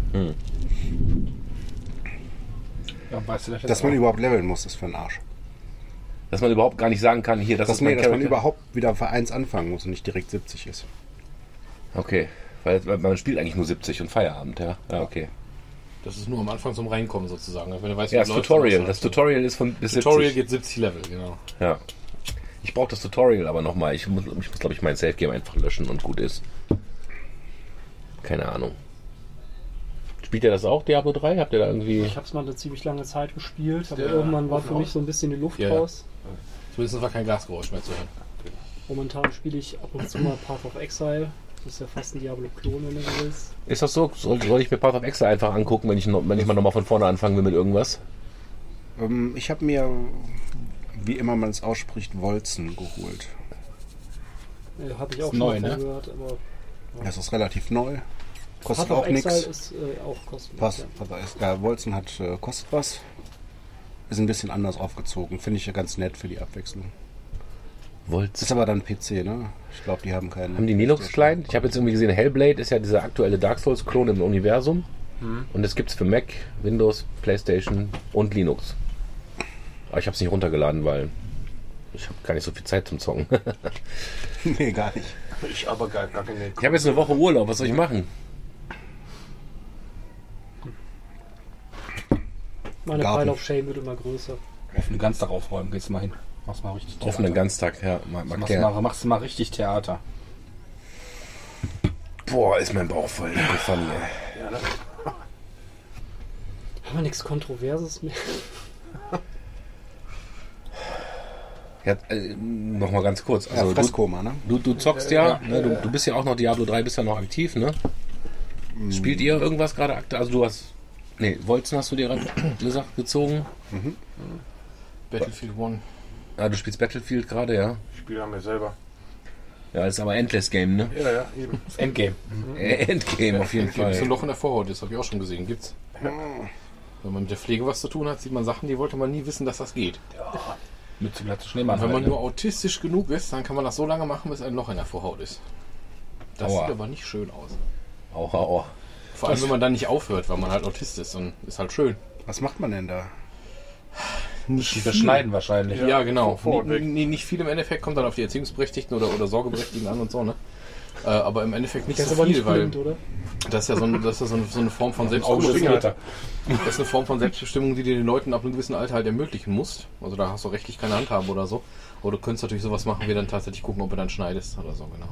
Ja, weißt du, das Dass man überhaupt leveln muss, ist für den Arsch. Dass man überhaupt gar nicht sagen kann, hier, das Dass, ist mein nee, dass man überhaupt wieder 1 anfangen muss und nicht direkt 70 ist. Okay, weil, weil man spielt eigentlich nur 70 und Feierabend, ja. Ja, okay. Das ist nur am Anfang zum Reinkommen sozusagen. Wenn du weißt, Ja, das läuft, Tutorial. Das Tutorial ist von bis Tutorial 70. geht 70 Level, genau. Ja. Ich brauche das Tutorial aber nochmal. Ich muss, ich muss glaube ich, mein Save Game einfach löschen und gut ist. Keine Ahnung. Spielt ihr das auch, Diablo 3? Habt ihr da irgendwie. Ich habe es mal eine ziemlich lange Zeit gespielt, aber der irgendwann war für mich so ein bisschen die Luft Ja, ja. raus. Zumindest war kein Gasgeräusch mehr zu hören. Momentan spiele ich ab und zu mal Path of Exile. Das ist ja fast ein Diablo-Klon, wenn du so willst. Ist das so? Soll, soll ich mir Path of Exile einfach angucken, wenn ich, noch, wenn ich mal nochmal von vorne anfangen will mit irgendwas? Ähm, ich habe mir, wie immer man es ausspricht, Wolzen geholt. Äh, habe ich auch Ist schon neu, ne? gehört, aber Das ist relativ neu. Kostet Path auch nichts. ist äh, auch kostenlos. Ja. Ja, Wolzen hat, äh, kostet was. Ist ein bisschen anders aufgezogen. Finde ich ja ganz nett für die Abwechslung. Wollt Ist aber dann PC, ne? Ich glaube, die haben keinen. Haben die Linux Client? Ich habe jetzt irgendwie gesehen, Hellblade ist ja dieser aktuelle Dark Souls Klon im Universum. Und das gibt's für Mac, Windows, PlayStation und Linux. Aber ich habe es nicht runtergeladen, weil ich habe gar nicht so viel Zeit zum Zocken. nee, gar nicht. Ich aber gar, gar keine. Ich habe jetzt eine Woche Urlaub, was soll ich machen? Meine Garten. Pile of Shame wird immer größer. Offenen Ganztag aufräumen, gehst du mal hin. Machst mal richtig Theater. Offenen Ganztag, ja. Mag, mag Machst, mal, machst du mal richtig Theater. Boah, ist mein Bauch voll. Gefangen, ey. Haben wir nichts Kontroverses mehr? Ja, äh, noch mal ganz kurz. Ja, Also du, Fresskoma, ne? du, du zockst ja, ne, du, du bist ja auch noch Diablo 3, bist ja noch aktiv, ne? Spielt ihr irgendwas gerade aktuell? Also du hast. Nee, Wolzen hast du dir gerade gesagt, gezogen. Battlefield 1. Ah, du spielst Battlefield gerade, ja. Ich spiele an mir selber. Ja, ist aber Endless Game, ne? Ja, ja, eben. Das Endgame. Äh, Endgame auf jeden Gibt es ein Fall. Loch in der Vorhaut, das habe ich auch schon gesehen. Gibt's. Wenn man mit der Pflege was zu tun hat, sieht man Sachen, die wollte man nie wissen, dass das geht. Mit zu glatte Schneemann. Wenn man halt, nur autistisch genug ist, dann kann man das so lange machen, bis ein Loch in der Vorhaut ist. Das Aua. sieht aber nicht schön aus. Auch, auch. Vor allem, wenn man dann nicht aufhört, weil man halt Autist ist. Und ist halt schön. Was macht man denn da? Nicht Die verschneiden wahrscheinlich. Ja, genau. Nie- weg. nie- nicht viel im Endeffekt kommt dann auf die Erziehungsberechtigten oder, oder Sorgeberechtigten an und so, ne? Äh, aber im Endeffekt nicht ist so viel, nicht weil blind, oder? das ist ja, so, ein, das ist ja so, eine, so eine Form von Augenfinger, Selbstbestimmung. Das ist eine Form von Selbstbestimmung, die dir den Leuten ab einem gewissen Alter halt ermöglichen musst. Also da hast du rechtlich keine Handhabe oder so. Aber du könntest natürlich sowas machen, wie dann tatsächlich gucken, ob du dann schneidest oder so, genau.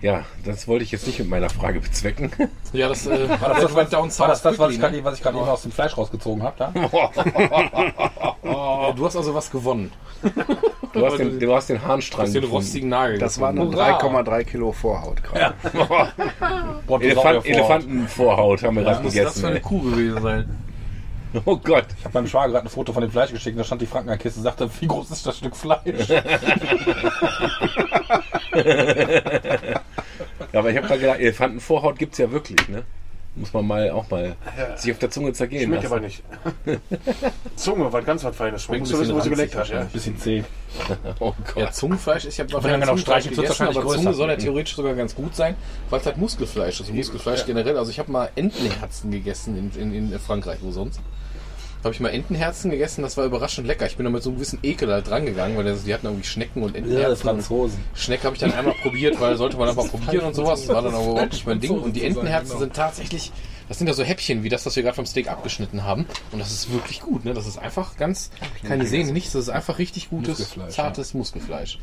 Ja, das wollte ich jetzt nicht mit meiner Frage bezwecken. Ja, das äh, War das, das, down war das, das was ich ne? gerade was ich gerade eben aus dem Fleisch rausgezogen habe? Da? Äh, Du hast also was gewonnen. Du hast den, du hast den Du Harnstrang hast den rostigen Nagel Das waren gefunden. nur 3,3 Kilo Vorhaut gerade. Elefant, Elefantenvorhaut haben wir gerade Was ist das gegessen. für eine. Kuh gewesen sein? Oh Gott. Ich habe meinem Schwager gerade ein Foto von dem Fleisch geschickt und da stand die Frankenkiste und sagte, wie groß ist das Stück Fleisch? Ja, aber ich habe gerade gedacht, Elefantenvorhaut gibt's ja wirklich, ne? Muss man mal auch mal sich auf der Zunge zergehen Schmeckt lassen. aber nicht. Zunge, was ganz was Feines. Schmeckt Ein so wo sie geleckt hast, ja. Ein bisschen zäh. Oh Ja, Gott. Zungenfleisch ist ja er genau streichelt, wird's gegessen, wahrscheinlich aber. Zunge soll ja theoretisch sogar ganz gut sein, weil es halt Muskelfleisch ist. Und Muskelfleisch generell, also ich habe mal Entenherzen gegessen in, in, in Frankreich, wo sonst. Habe ich mal Entenherzen gegessen, das war überraschend lecker. Ich bin da mit so einem gewissen Ekel halt dran gegangen, weil die hatten irgendwie Schnecken und Ja, Entenherzen. Franzosen. Schnecke habe ich dann einmal probiert, weil sollte man einfach probieren und sowas. Das war dann aber überhaupt nicht mein Ding. Und die Entenherzen genau. sind tatsächlich, das sind ja so Häppchen, wie das, was wir gerade vom Steak abgeschnitten haben. Und das ist wirklich gut. Ne? Das ist einfach ganz, keine Sehne, nichts. Das ist einfach richtig gutes, Muskelfleisch, zartes Muskelfleisch.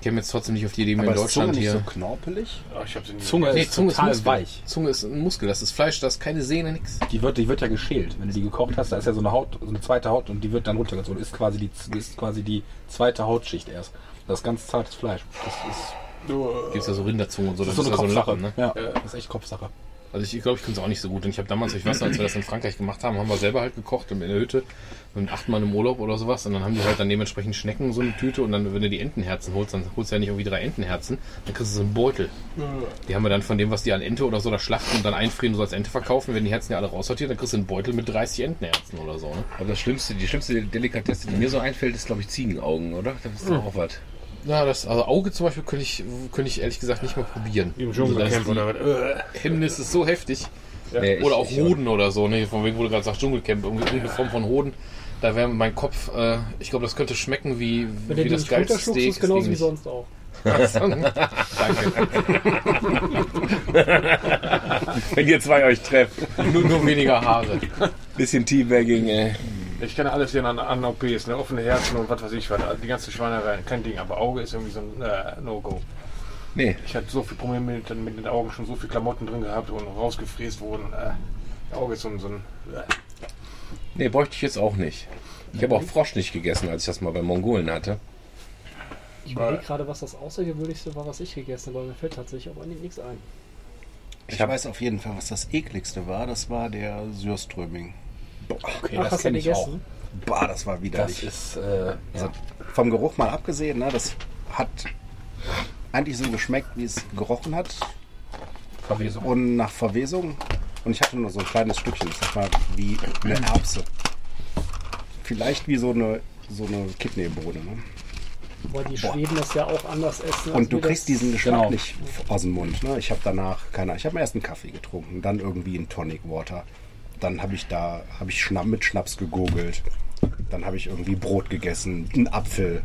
Ich käme jetzt trotzdem nicht auf die Idee, mir in ist Zunge Deutschland nicht hier... so knorpelig? Oh, ich nie Zunge Nee, ist Zunge ist total Muskel. weich. Zunge ist ein Muskel, das ist Fleisch, das ist keine Sehne, nix. Die wird, die wird ja geschält. Wenn du die gekocht hast, da ist ja so eine Haut, so eine zweite Haut und die wird dann runtergezogen. Ist quasi die, ist quasi die zweite Hautschicht erst. Das ist ganz zartes Fleisch. Das ist, Gibt's ja so Rinderzunge und so, das das, ist so ist eine ja so ein Kopfsache. Lappen, ne? Ja, das ist echt Kopfsache. Also ich glaube, ich kann es auch nicht so gut. Und ich habe damals, ich weiß noch, als wir das in Frankreich gemacht haben, haben wir selber halt gekocht in der Hütte. Und achtmal im Urlaub oder sowas. Und dann haben die halt dann dementsprechend Schnecken so eine Tüte. Und dann, wenn du die Entenherzen holst, dann holst du ja nicht irgendwie drei Entenherzen. Dann kriegst du so einen Beutel. Die haben wir dann von dem, was die an Ente oder so da schlachten und dann einfrieren und so als Ente verkaufen. Wenn die Herzen ja alle raussortiert, dann kriegst du einen Beutel mit 30 Entenherzen oder so. Ne? Aber das schlimmste, die schlimmste Delikatesse, die mir so einfällt, ist, glaube ich, Ziegenaugen, oder? Das ist doch auch was. Ja, das, also Auge zum Beispiel könnte ich, könnte ich ehrlich gesagt nicht mal probieren. Im Also das Dschungelcamp oder was? die Hemmnis ist so heftig. Nee, ich- Oder auch ich- Hoden oder so, ne? Von wegen, wo du gerade sagst, Dschungelcamp, irgendeine Form von Hoden. Da wäre mein Kopf, äh, ich glaube, das könnte schmecken wie, Wenn wie das geilste Steak. ist genauso wie sonst auch. Wenn ihr zwei euch trefft. Nur, nur weniger Haare. Bisschen Teabagging, ey. Ich kenne alles hier an, an OPs, ne? offene Herzen und was weiß ich was. Die ganze Schweinerei, kein Ding. Aber Auge ist irgendwie so ein äh, No-Go. Nee. Ich hatte so viel Probleme mit, mit den Augen, schon so viel Klamotten drin gehabt und rausgefräst wurden. Äh, Auge ist so ein. So ein äh. Nee, bräuchte ich jetzt auch nicht. Ich habe auch Frosch nicht gegessen, als ich das mal bei Mongolen hatte. Ich überlege gerade, was das Außergewöhnlichste war, was ich gegessen habe, aber mir fällt tatsächlich auch nichts ein. Ich weiß auf jeden Fall, was das ekligste war. Das war der Sürströming. Okay, Ach, das hast du kenne ich auch. Boah, das war Das widerlich. ist, äh, Also vom Geruch mal abgesehen, ne, das hat eigentlich so geschmeckt, wie es gerochen hat. Verwesung. Und nach Verwesung. Und ich hatte nur so ein kleines Stückchen. Ich sag mal, wie eine Erbse. Vielleicht wie so eine, so eine Kidneybohne. Ne? Weil die Schweden das ja auch anders essen. Und du kriegst das- diesen Geschmack genau. nicht aus dem Mund. Ne? Ich habe danach, keine Ahnung, ich habe erst einen Kaffee getrunken, dann irgendwie einen Tonic Water. Dann habe ich da, habe ich Schnapp, mit Schnaps gegurgelt. Dann habe ich irgendwie Brot gegessen, einen Apfel.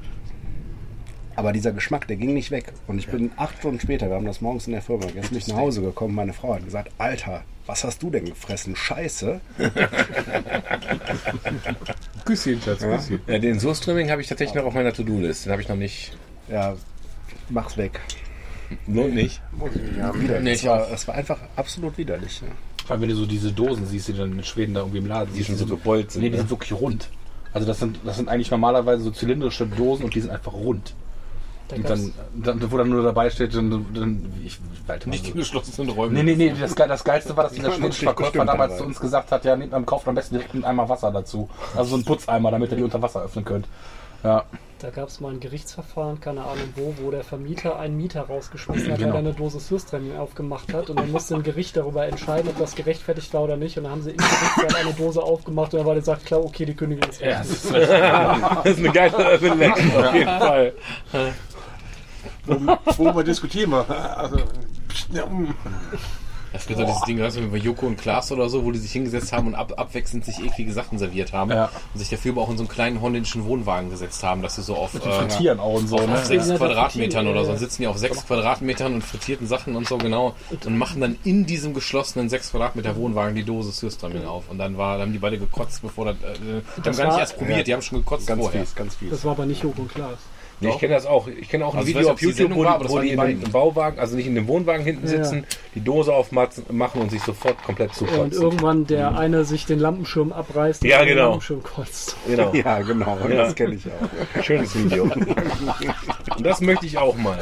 Aber dieser Geschmack, der ging nicht weg. Und ich bin acht Stunden später, wir haben das morgens in der Firma gegessen, bin ich nach Hause gekommen. Meine Frau hat gesagt, Alter, was hast du denn gefressen? Scheiße. Küsschen, Schatz, Küsschen. Ja, den Surströmming habe ich tatsächlich noch auf meiner To-Do-List. Den habe ich noch nicht. Ja, mach's weg. Nur nicht. Muss ich nicht haben. Widerlich. Nee, es, war, es war einfach absolut widerlich. Ne? Vor allem, wenn du so diese Dosen siehst, die dann in Schweden da irgendwie im Laden Die siehst, schon so sind, Nee, die ne? sind wirklich rund. Also das sind, das sind eigentlich normalerweise so zylindrische Dosen und die sind einfach rund. Da Und dann, dann, wo dann nur dabei steht, dann, dann ich, Alter, Nicht Mann, in geschlossenen Räumen. Nee, nee, nee, das, das Geilste war, dass dieser schwedische Verkäufer damals dabei. zu uns gesagt hat, ja, nehmt am Kauf am besten direkt einen Eimer Wasser dazu. Also so ein Putzeimer, damit ihr die unter Wasser öffnen könnt. Ja, Da gab es mal ein Gerichtsverfahren, keine Ahnung wo, wo der Vermieter einen Mieter rausgeschmissen hat, Genau. weil er eine Dose Sürströmming aufgemacht hat. Und dann musste ein Gericht darüber entscheiden, ob das gerechtfertigt war oder nicht. Und dann haben sie im Gerichtssaal eine Dose aufgemacht und dann war gesagt, klar, okay, die Kündigung ist weg. Das ist eine geile Selection auf jeden Fall. Worüber diskutieren wir? Also, ja, mm. Es gibt ja dieses Ding, weißt du, wie bei Joko und Klaas oder so, wo die sich hingesetzt haben und ab, abwechselnd sich eklige Sachen serviert haben. Ja. Und sich dafür aber auch in so einen kleinen holländischen Wohnwagen gesetzt haben, dass sie so auf, die äh, frittieren auch und so, auf ne? sechs Ja, Quadratmetern oder so. Dann sitzen die auf sechs Quadratmetern und frittierten Sachen und so genau und machen dann in diesem geschlossenen sechs Quadratmeter Wohnwagen die Dose Sürströmming auf. Und dann war, dann haben die beide gekotzt, bevor das, äh, die Das haben gar nicht erst probiert, die haben schon gekotzt Ganz vorher. fies, ganz fies. Das war aber nicht Joko und Klaas. Nee, ich kenne das auch. Ich kenne auch ein Also ich Video auf YouTube, wo, war, wo die in beiden. dem Bauwagen, also nicht in dem Wohnwagen hinten Ja. sitzen, die Dose aufmachen und sich sofort komplett Ja, und zukotzen. irgendwann der eine sich den Lampenschirm abreißt und Ja, den genau. Lampenschirm kotzt. Genau. Ja, genau. Ja. Das kenne ich auch. Schönes Video. Und das möchte ich auch mal.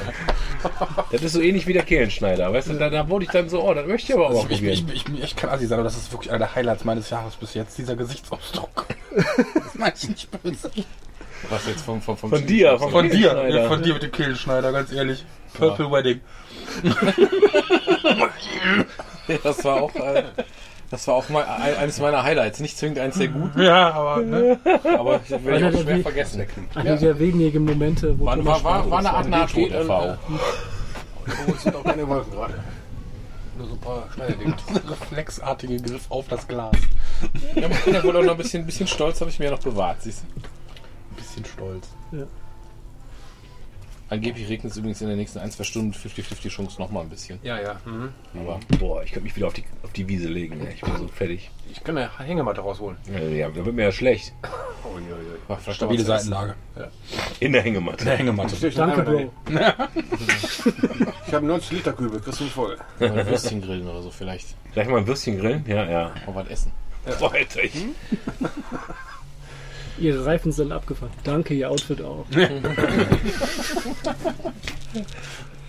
Das ist so ähnlich wie der Kehlenschneider. Weißt du, da, da wurde ich dann so, oh, das möchte ich aber auch mal Ich, ich, ich, probieren. ich, bin echt kein Assi aber das ist wirklich einer der Highlights meines Jahres bis jetzt, dieser Gesichtsausdruck. das meine ich nicht böse. Was jetzt vom, vom, vom Von dir, vom Von dir, ja, von dir mit dem Kehlenschneider, ganz ehrlich. Purple Wedding. Das war auch, äh, das war auch mal ein, eines meiner Highlights. Nicht zwingend eins der guten, Ja, aber ne? aber ich werde ich Einer auch schwer wie- vergessen. Eine der wenigen Momente, wo War, war, war, war eine Art. Nahtoderfahrung. Uns sind auch keine Wolken gerade. Nur so ein paar Schneiderdinge. reflexartige Griff auf das Glas. Ja, ich bin ja wohl auch noch ein bisschen, ein bisschen stolz, habe ich mir ja noch bewahrt, siehst du? Ein bisschen stolz. Angeblich regnet es übrigens in den nächsten ein, zwei Stunden 50-50 Chance noch mal ein bisschen. Ja, ja. Mhm. Aber Boah, ich könnte mich wieder auf die, auf die Wiese legen. ey. Ich bin so fertig. Ich kann eine Hängematte rausholen. Äh, Ja, da wird mir ja schlecht. ach, vielleicht Stabile zu Seitenlage. In der Hängematte. Eine Hängematte. Danke, Bro. Ich habe 90 Liter Kübel, kriegst du voll. Mal ein Würstchen grillen oder so vielleicht. Gleich mal ein Würstchen grillen? Ja, ja. Auch was essen. Boah, Alter, ich, Ihre Reifen sind abgefahren. Danke, Ihr Outfit auch.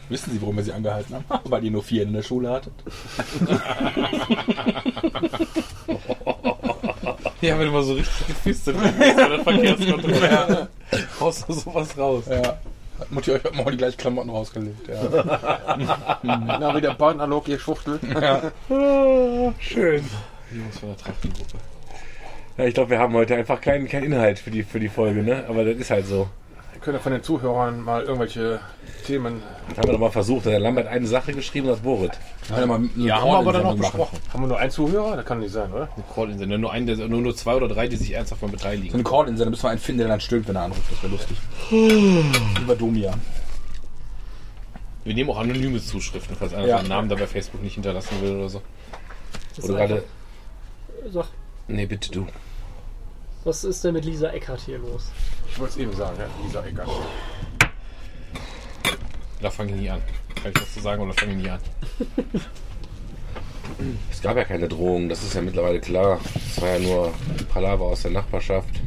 Wissen Sie, warum wir sie angehalten haben? Weil ihr nur vier in der Schule hattet. Ja, wenn du mal so richtig gefistet bist bei der Verkehrskontrolle. Haust du sowas raus. Ja. Hat Mutti euch heute Morgen die gleichen Klamotten rausgelegt. Ja. Na, wieder Bahnanalog, ihr Schwuchtel. schön. Jungs von der Trachtengruppe. Ja, ich glaube, wir haben heute einfach keinen keinen Inhalt für die, für die Folge, ne? Aber das ist halt so. Wir können ja von den Zuhörern mal irgendwelche Themen. Das haben wir doch mal versucht. Der Lambert hat eine Sache geschrieben, das Borit. Ja, Ja, haben wir aber dann auch besprochen. Haben wir nur einen Zuhörer? Das kann nicht sein, oder? Eine Call-In-Sendung. Nur, einen, der- nur, nur zwei oder drei, die sich ernsthaft mal So beteiligen. eine Call-In-Sendung müssen wir einen finden, der dann stöhnt, wenn er anruft. Das wäre lustig. Lieber Domian. Wir nehmen auch anonyme Zuschriften, falls einer Ja. seinen Namen da bei Facebook nicht hinterlassen will oder so. Oder gerade. Sag, Nee, bitte du. Was ist denn mit Lisa Eckert hier los? Ich wollte es eben sagen, ja, Lisa Eckert. Da fange ich nie an. Kann ich was zu sagen oder fange ich nie an? Es gab ja keine Drohung, das ist ja mittlerweile klar. Es war ja nur Palaver aus der Nachbarschaft.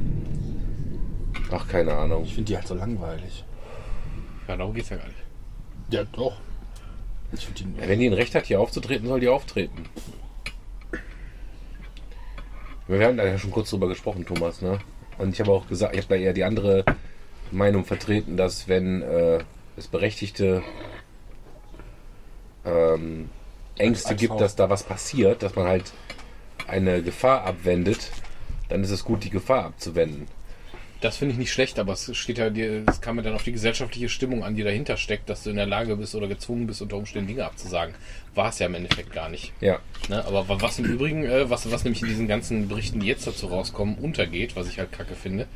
Ach, keine Ahnung. Ich finde die halt so langweilig. Ja, darum geht's ja gar nicht. Ja, doch. Die. Ja, wenn die ein Recht hat, hier aufzutreten, soll die auftreten. Wir haben da ja schon kurz drüber gesprochen, Thomas, ne? Und ich habe auch gesagt, ich habe da eher die andere Meinung vertreten, dass wenn äh, es berechtigte ähm, Ängste Als gibt, dass da was passiert, dass man halt eine Gefahr abwendet, dann ist es gut, die Gefahr abzuwenden. Das finde ich nicht schlecht, aber es steht ja dir, es kam ja dann auf die gesellschaftliche Stimmung an, die dahinter steckt, dass du in der Lage bist oder gezwungen bist, unter Umständen Dinge abzusagen. War es ja im Endeffekt gar nicht. Ja. Ne? Aber wa- was im Übrigen, äh, was, was nämlich in diesen ganzen Berichten, die jetzt dazu rauskommen, untergeht, was ich halt kacke finde,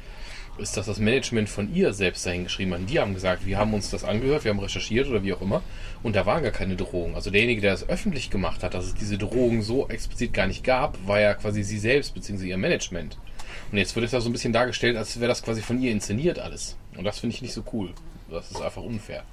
ist, dass das Management von ihr selbst dahin geschrieben hat. Die haben gesagt, wir haben uns das angehört, wir haben recherchiert oder wie auch immer. Und da war gar keine Drohung. Also derjenige, der es öffentlich gemacht hat, dass es diese Drohung so explizit gar nicht gab, war ja quasi sie selbst bzw. ihr Management. Und jetzt wird es da so ein bisschen dargestellt, als wäre das quasi von ihr inszeniert alles. Und das finde ich nicht so cool. Das ist einfach unfair.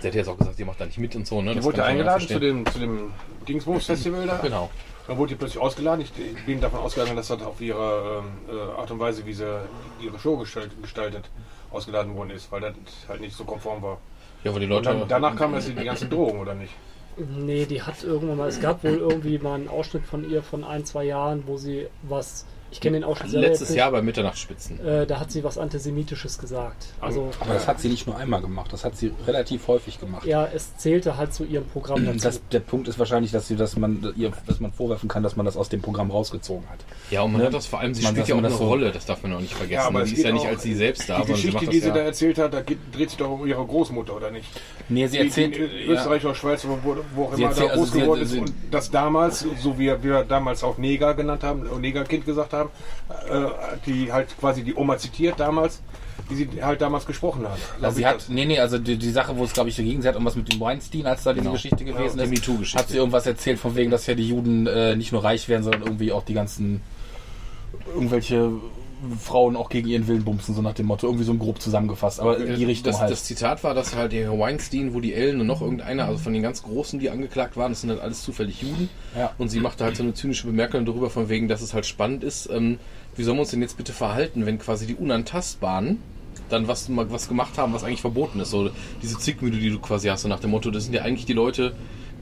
Sie hat jetzt auch gesagt, ihr macht da nicht mit und so, ne? Die Das wurde eingeladen zu dem, zu dem Dingsbums-Festival da. Genau. Dann wurde die plötzlich ausgeladen. Ich bin davon ausgegangen, dass das auf ihre ähm, äh, Art und Weise, wie sie ihre Show gestalt, gestaltet, ausgeladen worden ist, weil das halt nicht so konform war. Ja, aber die Leute. dann, danach kamen erst die ganzen Drogen, oder nicht? Nee, die hat irgendwann mal, es gab wohl irgendwie mal einen Ausschnitt von ihr von ein, zwei Jahren, wo sie was, ich kenne den Ausschnitt Letztes Jahr bei Mitternachtsspitzen. äh, da hat sie was Antisemitisches gesagt. Also, Aber das hat sie nicht nur einmal gemacht, das hat sie relativ häufig gemacht. ja, es zählte halt zu ihrem Programm dazu. Das, der Punkt ist wahrscheinlich, dass, sie, dass, man, ihr, dass man vorwerfen kann, dass man das aus dem Programm rausgezogen hat. Ja, und man Ne? hat das vor allem, sie Man- spielt ja auch eine das so- Rolle, das darf man auch nicht vergessen. Ja, aber sie ist ja nicht als sie selbst da, Die sondern sie Geschichte, macht die das sie da ja. erzählt hat, da geht, dreht sich doch um ihre Großmutter, oder nicht? Nee, sie Die- erzählt. die in Österreich oder Schweiz, wo, wo auch immer erzählt- da also groß sie- geworden ist und das damals, so wie wir damals auch Neger genannt haben, Negerkind gesagt haben, äh, die halt quasi die Oma zitiert damals, wie sie halt damals gesprochen hat. Also sie hat, das. nee, nee, also die, die Sache, wo es glaube ich dagegen, sie hat irgendwas mit dem Weinstein, als da diese Genau. Geschichte gewesen die ist, MeToo-Geschichte. hat sie irgendwas erzählt von wegen, dass ja die Juden äh, nicht nur reich werden, sondern irgendwie auch die ganzen irgendwelche Frauen auch gegen ihren Willen bumsen, so nach dem Motto, irgendwie so grob zusammengefasst, aber in die Richtung das, halt. das Zitat war, dass halt der Weinstein, wo die Ellen und noch irgendeiner, also von den ganz Großen, die angeklagt waren, das sind halt alles zufällig Juden. Ja. Und sie machte halt so eine zynische Bemerkung darüber, von wegen, dass es halt spannend ist, ähm, wie sollen wir uns denn jetzt bitte verhalten, wenn quasi die Unantastbaren dann was, was gemacht haben, was eigentlich verboten ist. So diese Zickmühle, die du quasi hast, so nach dem Motto, das sind ja eigentlich die Leute,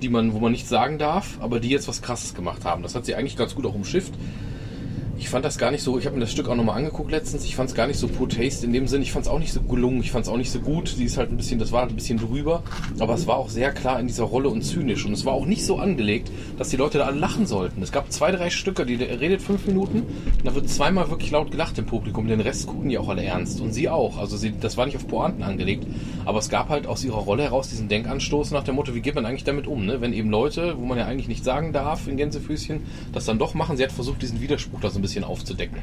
die man, wo man nichts sagen darf, aber die jetzt was krasses gemacht haben. Das hat sie eigentlich ganz gut auch umschifft. Ich fand das gar nicht so, ich habe mir das Stück auch nochmal angeguckt letztens, ich fand es gar nicht so poor taste in dem Sinn, ich fand es auch nicht so gelungen, ich fand es auch nicht so gut, die ist halt ein bisschen, das war halt ein bisschen drüber, aber es war auch sehr klar in dieser Rolle und zynisch. Und es war auch nicht so angelegt, dass die Leute da alle lachen sollten. Es gab zwei, drei Stücke, die der redet fünf Minuten. Und da wird zweimal wirklich laut gelacht im Publikum, den Rest gucken die auch alle ernst. Und sie auch, also sie, das war nicht auf Pointen angelegt, aber es gab halt aus ihrer Rolle heraus diesen Denkanstoß nach dem Motto, wie geht man eigentlich damit um, ne? wenn eben Leute, wo man ja eigentlich nicht sagen darf in Gänsefüßchen, das dann doch machen, sie hat versucht, diesen Widerspruch da so ein bisschen aufzudecken.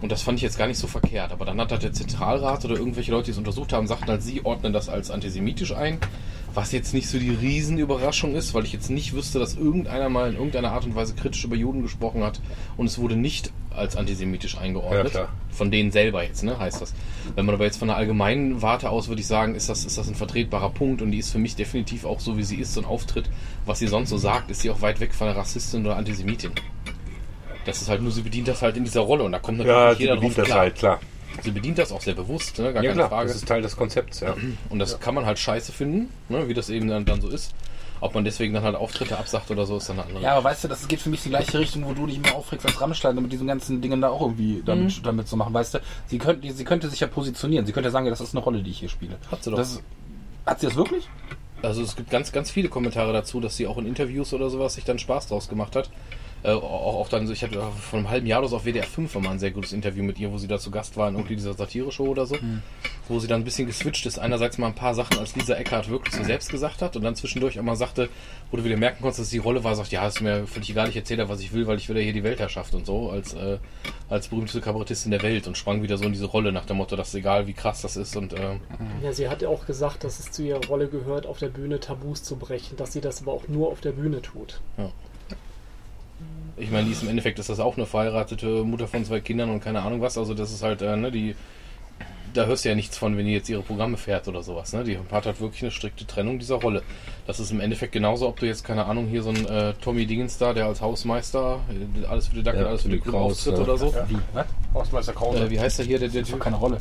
Und das fand ich jetzt gar nicht so verkehrt. Aber dann hat halt der Zentralrat oder irgendwelche Leute, die es untersucht haben, sagten halt, sie ordnen das als antisemitisch ein. Was jetzt nicht so die Riesenüberraschung ist, weil ich jetzt nicht wüsste, dass irgendeiner mal in irgendeiner Art und Weise kritisch über Juden gesprochen hat und es wurde nicht als antisemitisch eingeordnet. Ja. Von denen selber jetzt, ne, heißt das. Wenn man aber jetzt von der allgemeinen Warte aus, würde ich sagen, ist das, ist das ein vertretbarer Punkt und die ist für mich definitiv auch so, wie sie ist, ein Auftritt. Was sie sonst so sagt, ist sie auch weit weg von der Rassistin oder Antisemitin. Das ist halt nur, sie bedient das halt in dieser Rolle und da kommt natürlich Ja, nicht sie jeder bedient drauf das klar. halt, klar. Sie bedient das auch sehr bewusst, ne? gar Ja, keine klar, Frage. das ist Teil des Konzepts, ja. Und das kann man halt scheiße finden, ne? wie das eben dann, dann so ist. Ob man deswegen dann halt Auftritte absagt oder so, ist dann eine andere. Ja, aber weißt du, das geht für mich in die gleiche Richtung, wo du dich immer aufregst als Rammstein, mit diesen ganzen Dingen da auch irgendwie damit, damit zu machen. Weißt du, sie könnte, sie könnte sich ja positionieren. Sie könnte ja sagen, ja, das ist eine Rolle, die ich hier spiele. Hat sie doch. Das, hat sie das wirklich? Also es gibt ganz, ganz viele Kommentare dazu, dass sie auch in Interviews oder sowas sich dann Spaß draus gemacht hat. Äh, auch, auch dann, ich hatte vor einem halben Jahr oder so auf WDR 5 war mal ein sehr gutes Interview mit ihr, wo sie da zu Gast war in irgendwie dieser Satire-Show oder so, wo sie dann ein bisschen geswitcht ist. Einerseits mal ein paar Sachen, als Lisa Eckhardt wirklich so selbst gesagt hat und dann zwischendurch auch mal sagte, wo du wieder merken konntest, dass die Rolle war, sagt, ja, ist mir völlig egal, ich erzähle, was ich will, weil ich will ja hier die Weltherrschaft und so, als, äh, als berühmteste Kabarettistin der Welt und sprang wieder so in diese Rolle nach dem Motto, dass egal wie krass das ist und äh, Ja, sie hat ja auch gesagt, dass es zu ihrer Rolle gehört, auf der Bühne Tabus zu brechen, dass sie das aber auch nur auf der Bühne tut. Ich meine, die ist im Endeffekt ist das auch eine verheiratete Mutter von zwei Kindern und keine Ahnung was. Also das ist halt, äh, ne, die, da hörst du ja nichts von, wenn die jetzt ihre Programme fährt oder sowas. Ne? Die hat halt wirklich eine strikte Trennung dieser Rolle. Das ist im Endeffekt genauso, ob du jetzt, keine Ahnung, hier so ein äh, Tommy Dingens da, der als Hausmeister, äh, alles für die Dackel, Ja, alles für die für die Kraus Kraus, tritt ja. oder so. Wie? Was? Hausmeister Krause. Äh, wie heißt der hier, der, der Das ist keine Rolle.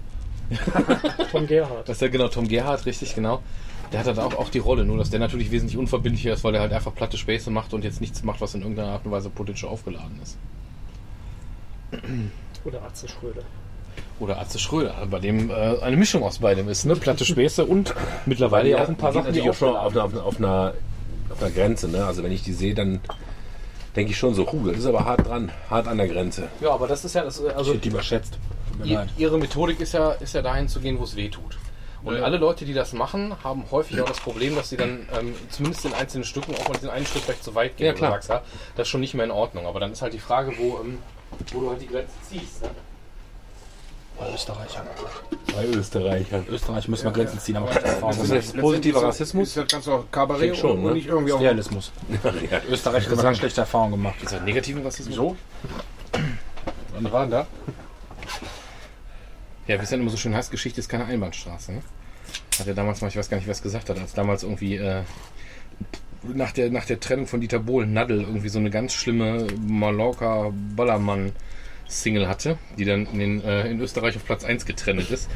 Tom Gerhardt. Das ist ja genau Tom Gerhardt, richtig, genau. Der hat halt auch, auch die Rolle, nur dass der natürlich wesentlich unverbindlicher ist, weil der halt einfach platte Späße macht und jetzt nichts macht, was in irgendeiner Art und Weise politisch aufgeladen ist. Oder Atze Schröder. Oder Atze Schröder, bei dem äh, eine Mischung aus beidem ist, ne? Platte Späße und mittlerweile ja auch ein paar Sachen, die auch schon auf, einer- auf, einer- auf, einer, auf einer Grenze, ne? Also wenn ich die sehe, dann denke ich schon so, huh, das ist aber hart dran, hart an der Grenze. Ja, aber das ist ja, das, also Shit, die überschätzt. Ihre Methodik ist ja, ist ja dahin zu gehen, wo es weh tut. Und alle Leute, die das machen, haben häufig auch das Problem, dass sie dann ähm, zumindest in einzelnen Stücken auch mal diesen einen Schritt vielleicht zu weit gehen. Ja, klar. Du sagst, ja, das ist schon nicht mehr in Ordnung. Aber dann ist halt die Frage, wo, ähm, wo du halt die Grenze ziehst. Ne? Bei Österreichern. Bei Österreichern. Österreich müssen wir Grenzen ziehen, aber keine Erfahrung. Das ist jetzt positiver Rassismus? Das Ganze auch Kabarett schon, und ne? nicht irgendwie auf Realismus. ja. Österreich hat ganz schlechte Erfahrungen gemacht. Ist halt negativen Rassismus? So? Was war denn da? Ja, wie es dann immer so schön heißt, Geschichte ist keine Einbahnstraße. Ne? Hat er damals mal, ich weiß gar nicht, was gesagt hat, als damals irgendwie äh, nach, der, nach der Trennung von Dieter Bohlen Nadel irgendwie so eine ganz schlimme Mallorca Ballermann Single hatte, die dann in, den, äh, in Österreich auf Platz 1 getrennt ist,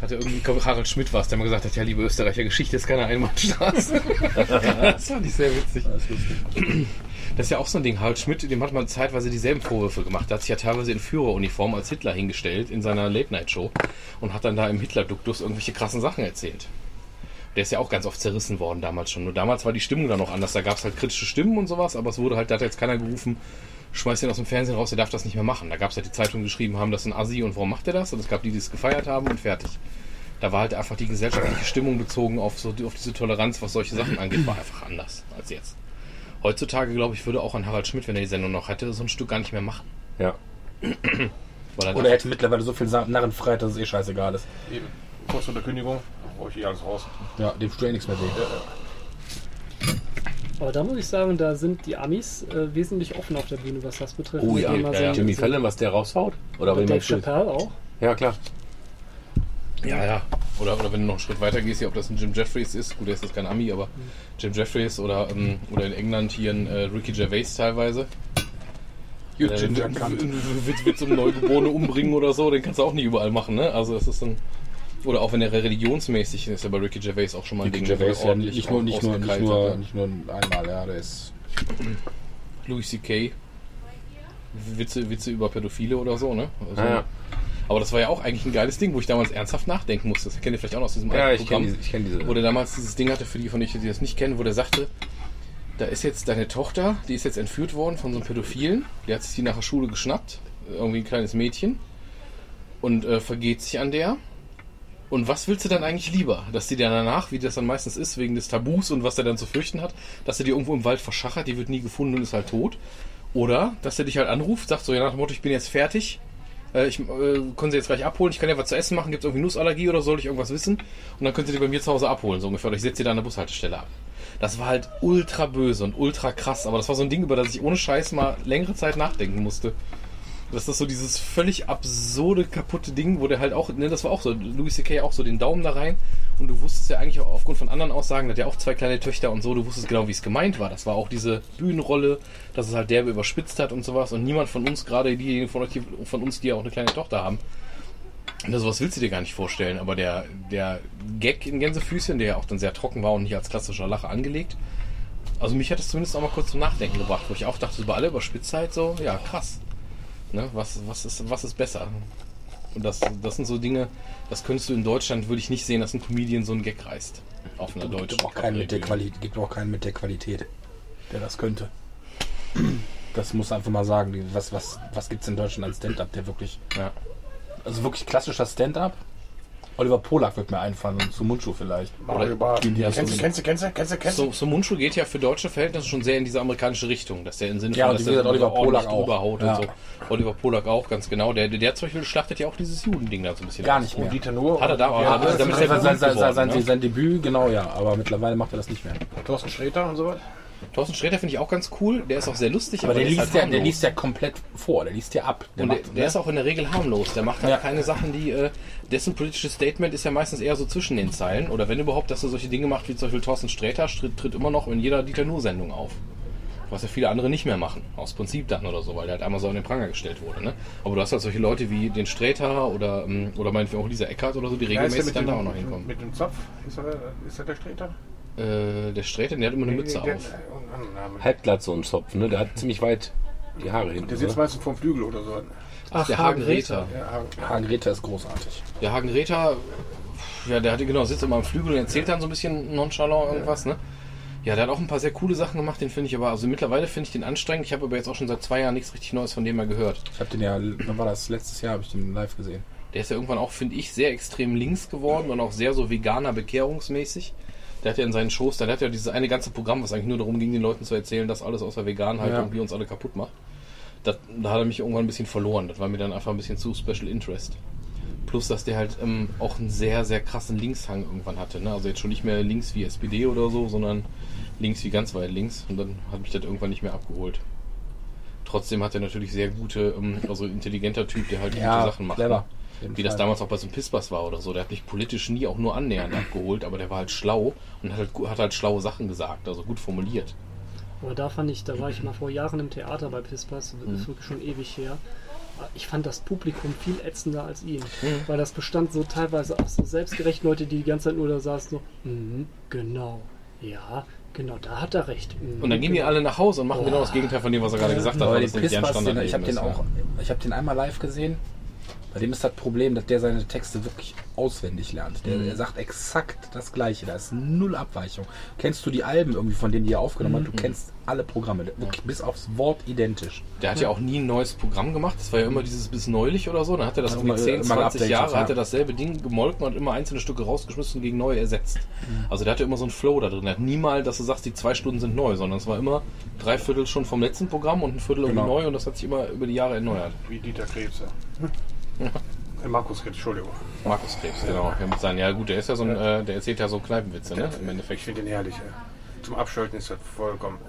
hatte irgendwie, glaube, Harald Schmidt war es, der mal gesagt hat, ja, liebe Österreicher, Geschichte ist keine Einbahnstraße. das fand ich sehr witzig. Das ist ja auch so ein Ding. Harald Schmidt, dem hat man zeitweise dieselben Vorwürfe gemacht. Der hat sich ja teilweise in Führeruniform als Hitler hingestellt in seiner Late-Night-Show und hat dann da im Hitler-Duktus irgendwelche krassen Sachen erzählt. Der ist ja auch ganz oft zerrissen worden damals schon. Nur damals war die Stimmung dann noch anders. Da gab es halt kritische Stimmen und sowas, aber es wurde halt, da hat jetzt keiner gerufen, schmeißt ihn aus dem Fernsehen raus, der darf das nicht mehr machen. Da gab es halt die Zeitungen, die geschrieben haben, das ist ein Assi und warum macht er das? Und es gab die, die es gefeiert haben und fertig. Da war halt einfach die gesellschaftliche Stimmung bezogen auf, so, auf diese Toleranz, was solche Sachen angeht, war einfach anders als jetzt. Heutzutage, glaube ich, würde auch ein Harald Schmidt, wenn er die Sendung noch hätte, so ein Stück gar nicht mehr machen. ja. Weil er Oder er hätte mittlerweile so viel Narrenfreiheit, dass es eh scheißegal ist. Eben. Kurz vor der Kündigung, brauche ich eh alles raus. Ja, dem tut eh nichts mehr weh. Aber da muss ich sagen, da sind die Amis äh, wesentlich offen auf der Bühne, was das betrifft. Oh ja, ja, ja. Jimmy Fallon, was der raushaut? Oder Oder Dave? Chappelle auch. Ja, klar. Ja, ja. Oder, oder wenn du noch einen Schritt weiter gehst, hier, ob das ein Jim Jeffries ist, gut, der ist jetzt kein Ami, aber Jim Jeffries oder, ähm, oder in England hier ein äh, Ricky Gervais teilweise. Äh, Kant. du- du willst, willst du einen Neugeborene umbringen oder so, den kannst du auch nicht überall machen, ne? Also das ist dann. Oder auch wenn er religionsmäßig ist, ja bei Ricky Gervais auch schon mal ein Ding, Gervais er ja ordentlich nicht nur, nicht, nur, nicht, nur, hat, nicht nur einmal, ja, der ist. Louis C.K. Witze, Witze über Pädophile oder so, ne? Also, Ja, ja. Aber das war ja auch eigentlich ein geiles Ding, wo ich damals ernsthaft nachdenken musste. Das kennt ihr vielleicht auch noch aus diesem Ja, alten ich kenne Programm. diese, ich kenn diese. Wo der damals dieses Ding hatte, für die von euch, die das nicht kennen, wo der sagte, da ist jetzt deine Tochter, die ist jetzt entführt worden von so einem Pädophilen. Der hat sich die nach der Schule geschnappt, irgendwie ein kleines Mädchen, und äh, vergeht sich an der. Und was willst du dann eigentlich lieber? Dass die dann danach, wie das dann meistens ist, wegen des Tabus und was der dann zu fürchten hat, dass er die irgendwo im Wald verschachert, die wird nie gefunden und ist halt tot. Oder, dass er dich halt anruft, sagt so, ja nach dem Motto, ich bin jetzt fertig, äh, ich äh, können Sie jetzt gleich abholen, ich kann ja was zu essen machen, gibt es irgendwie Nussallergie oder soll ich irgendwas wissen? Und dann können Sie die bei mir zu Hause abholen, so ungefähr. Oder ich setze die da an der Bushaltestelle ab. Das war halt ultra böse und ultra krass, aber das war so ein Ding, über das ich ohne Scheiß mal längere Zeit nachdenken musste. Das ist so dieses völlig absurde, kaputte Ding, wo der halt auch, ne, das war auch so, Louis C.K. auch so den Daumen da rein und du wusstest ja eigentlich auch aufgrund von anderen Aussagen, hat ja auch zwei kleine Töchter und so, du wusstest genau, wie es gemeint war. Das war auch diese Bühnenrolle, dass es halt derbe überspitzt hat und sowas und niemand von uns, gerade diejenigen von, euch, die- von uns, die ja auch eine kleine Tochter haben, na, sowas willst du dir gar nicht vorstellen, aber der, der Gag in Gänsefüßchen, der ja auch dann sehr trocken war und nicht als klassischer Lacher angelegt, also mich hat es zumindest auch mal kurz zum Nachdenken gebracht, wo ich auch dachte, über alle Überspitzt so, ja krass. Ne? Was, was, ist, was ist besser? Und das, das sind so Dinge, das könntest du in Deutschland, würde ich nicht sehen, dass ein Comedian so einen Gag reißt. Auf einer deutschen Gibt auch keinen mit der. Qualität, gibt auch keinen mit der Qualität, der das könnte. Das muss einfach mal sagen. Was, was, was gibt es in Deutschland als Stand-up, der wirklich, Ja. also wirklich klassischer Stand-up? Oliver Polak wird mir einfallen und zu Mundschuh vielleicht. Mario Barth. Ja, Kennst so- du, kennst du, kennst du, kennst du, kennst du? So, so Mundschuh geht ja für deutsche Verhältnisse schon sehr in diese amerikanische Richtung, dass der im Sinne Ja, von, und dass der Oliver Polak auch. drüber haut Ja. und so. Oliver Polak auch, ganz genau. Der, der, der zum Beispiel schlachtet ja auch dieses Judending da so ein bisschen Gar aus. nicht mehr. Und Dieter Nuhr. Hat er da, ja, aber das damit ist er sein, sein, geworden, sein, ne? sein Debüt, genau, ja, aber mittlerweile macht er das nicht mehr. Thorsten Sträter und so was. Thorsten Sträter finde ich auch ganz cool. Der ist auch sehr lustig, Aber der ist liest, halt ja, der liest ja komplett vor, der liest ja ab. Und der, macht- der ist auch in der Regel harmlos. Der macht halt Ja. keine Sachen, die. Äh, dessen politisches Statement ist ja meistens eher so zwischen den Zeilen. Oder wenn überhaupt, dass er solche Dinge macht, wie zum Beispiel Thorsten Sträter, tritt, tritt immer noch in jeder Dieter Nuhr-Sendung auf. Was ja viele andere nicht mehr machen. Aus Prinzip dann oder so, weil der halt einmal so an den Pranger gestellt wurde. Ne? Aber du hast halt solche Leute wie den Sträter oder, ähm, oder meinetwegen auch dieser Eckart oder so, die der regelmäßig dann da auch noch hinkommen. mit dem Zopf? Ist er, ist er der Sträter? Äh, der Sträter, der hat immer eine Mütze auf. So ein Zopf, ne? Der hat ziemlich weit die Haare hinten. der sitzt ne? meistens vorm Flügel oder so. Ach, der Hagen Räther. Ja, Hagen Greta ist großartig. Der Hagen Räther, ja, der hatte genau, sitzt immer am Flügel und erzählt dann so ein bisschen nonchalant irgendwas, ne? Ja, der hat auch ein paar sehr coole Sachen gemacht, den finde ich aber, also mittlerweile finde ich den anstrengend. Ich habe aber jetzt auch schon seit zwei Jahren nichts richtig Neues von dem mehr gehört. Ich habe den ja, wann war das? Letztes Jahr habe ich den live gesehen. Der ist ja irgendwann auch, finde ich, sehr extrem links geworden und auch sehr so veganer bekehrungsmäßig. Der hat ja in seinen Shows, der hat ja dieses eine ganze Programm, was eigentlich nur darum ging, den Leuten zu erzählen, dass alles außer vegan halt Ja. irgendwie uns alle kaputt macht. Das, da hat er mich irgendwann ein bisschen verloren. Das war mir dann einfach ein bisschen zu Special Interest. Plus, dass der halt ähm, auch einen sehr, sehr krassen Linkshang irgendwann hatte. Ne? Also jetzt schon nicht mehr links wie SPD oder so, sondern links wie ganz weit links. Und dann hat mich das irgendwann nicht mehr abgeholt. Trotzdem hat er natürlich sehr gute, ähm, also intelligenter Typ, der halt gute Sachen macht. clever. Wie das Fall. damals auch bei so einem Pispas war oder so. Der hat mich politisch nie auch nur annähernd abgeholt, aber der war halt schlau und hat halt, hat halt schlaue Sachen gesagt, also gut formuliert. Aber da fand ich, da war ich mal vor Jahren im Theater bei Pispas, das Mhm. ist wirklich schon ewig her. Ich fand das Publikum viel ätzender als ihn, Mhm. weil das bestand so teilweise auch so selbstgerecht Leute, die die ganze Zeit nur da saßen, so, mhm, genau, ja, genau, da hat er recht. mhm, Und dann gehen die alle nach Hause und machen genau das Gegenteil von dem, was er gerade gesagt hat, weil das den, ich habe den auch, ich habe den einmal live gesehen. Bei dem ist das Problem, dass der seine Texte wirklich auswendig lernt. Der, Mhm. der sagt exakt das Gleiche. Da ist null Abweichung. Kennst du die Alben irgendwie, von denen die er aufgenommen Mhm. hat? Du kennst alle Programme. Wirklich bis aufs Wort identisch. Der hat ja auch nie ein neues Programm gemacht. Das war ja immer dieses bis neulich oder so. Dann hat er das Also irgendwie immer- 10, immer 20 geupdatet, Jahre, ja. hat er dasselbe Ding gemolken und immer einzelne Stücke rausgeschmissen und gegen neue ersetzt. Also der hatte immer so einen Flow da drin. Er hat nie mal, dass du sagst, die zwei Stunden sind neu, sondern es war immer drei Viertel schon vom letzten Programm und ein Viertel irgendwie Genau. neu und das hat sich immer über die Jahre erneuert. Wie Dieter Krebs. Ja. Markus Krebs, Entschuldigung. Markus Krebs, genau. Der muss sein, ja gut, der ist ja so ein, äh, der erzählt ja so Kneipenwitze, ne? Im Ich Endeffekt. finde den herrlich. Ja. Zum Abschalten ist das vollkommen.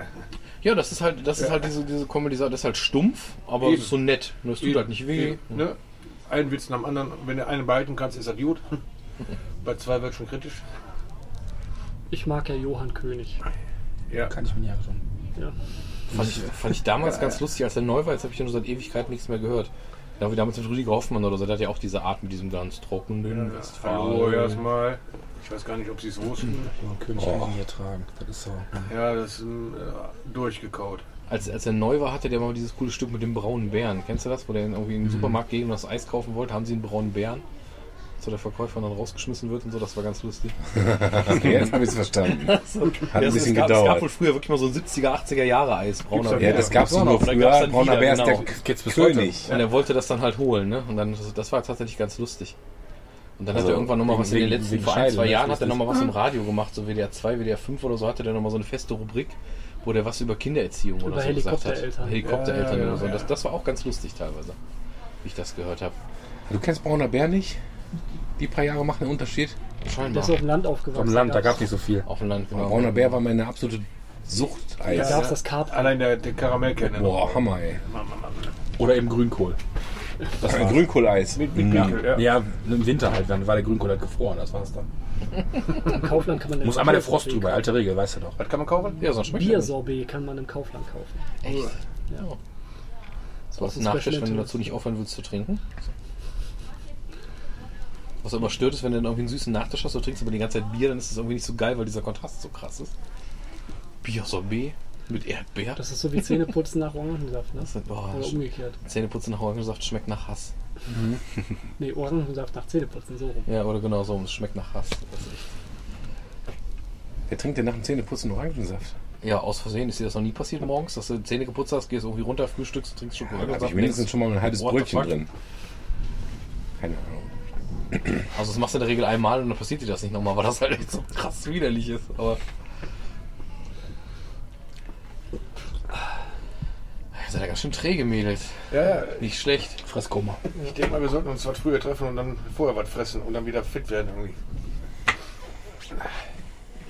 Ja, das ist halt, das ist halt diese, diese Comedy, das ist halt stumpf, aber Eben. so nett. Nur es tut halt nicht weh. Ne? Einen Witz nach dem anderen. Wenn du einen behalten kannst, ist das gut. Bei zwei wird schon kritisch. Ich mag ja Johann König. Ja. Kann ich mir nicht anschauen. Ja. Fand ich, fand ich damals ganz lustig, als er neu war. Jetzt habe ich ja nur seit Ewigkeit nichts mehr gehört. Ja, wie damals mit Rüdiger Hoffmann oder so, der hat ja auch diese Art mit diesem ganz trockenen Hallo Westfalen. erstmal. Ich weiß gar nicht, ob sie es wussten. Johann König kann ich nie ertragen. Das ist so. Ja, das ist äh, durchgekaut. Als, als er neu war, hatte der mal dieses coole Stück mit dem braunen Bären. Kennst du das? Wo der irgendwie in den Supermarkt geht und das Eis kaufen wollte, haben sie einen braunen Bären. So der Verkäufer dann rausgeschmissen wird und so, das war ganz lustig. Okay, jetzt habe ich es verstanden. Hat ein es, bisschen gab, es gab gedauert. wohl früher wirklich mal so ein 70er, 80er Jahre Eis, brauner doch Ja, Bär. das Gab's auch nur noch. Früher. Brauner wieder, Bär ist der genau. Bis König. Und er wollte das dann halt holen, ne? Und dann, das war tatsächlich ganz lustig. Und dann hat Also, er irgendwann nochmal was in den letzten, vor ein, zwei Jahren hat er nochmal was im Radio gemacht, so WDR 2, WDR 5 oder so, hatte der nochmal so eine feste Rubrik, wo der was über Kindererziehung oder Über so gesagt hat. Helikoptereltern. Helikoptereltern Ja, ja, oder so. ja. Das, das war auch ganz lustig teilweise, wie ich das gehört habe. Du kennst Brauner Bär nicht? Die paar Jahre machen einen Unterschied. Scheinbar. ist auf dem Land aufgewachsen. Am Land, da gab es nicht so viel. Auf dem Land, genau. Brauner Bär war meine absolute Sucht. Da gab es das Karpfen. Allein der, der Karamellkerne. Boah, Hammer, ey. Oder eben Grünkohl. Das war ein Grünkohleis. Mit, mit Winkel, ja. Ja, im Winter halt, dann war der Grünkohl halt gefroren, das war's dann. Im Kaufland kann man Muss einmal der Frost drüber, alte Regel, weißt du doch. Was kann man kaufen? Ja, sonst schmeckt er. Biersorbet kann man im Kaufland kaufen. Echt? Ja. So Das ist Nachtisch, wenn du dazu nicht aufhören willst zu trinken. Was aber stört ist, wenn du dann irgendwie einen süßen Nachtisch hast, du trinkst aber die ganze Zeit Bier, dann ist das irgendwie nicht so geil, weil dieser Kontrast so krass ist. Bier-Sorbet mit Erdbeer. Das ist so wie Zähneputzen nach Orangensaft, ne? Das ist, boah, Oder umgekehrt. Zähneputzen nach Orangensaft schmeckt nach Hass. Nee, Orangensaft nach Zähneputzen, so rum. Ja, oder genau so, es schmeckt nach Hass. Wer trinkt denn nach dem Zähneputzen Orangensaft? Ja, aus Versehen ist dir das noch nie passiert morgens, dass du Zähne geputzt hast, gehst irgendwie runter, frühstückst, trinkst Da Schokolade. habe ich wenigstens schon mal ein halbes Brötchen drin. Keine Ahnung. Also das machst du in der Regel einmal und dann passiert dir das nicht nochmal, weil das halt echt so krass widerlich ist. Aber. Ihr seid ja ganz schön träge, Mädels. Ja, ja. Nicht schlecht. Fresskoma. Ich denke mal, wir sollten uns was früher treffen und dann vorher was fressen und dann wieder fit werden irgendwie.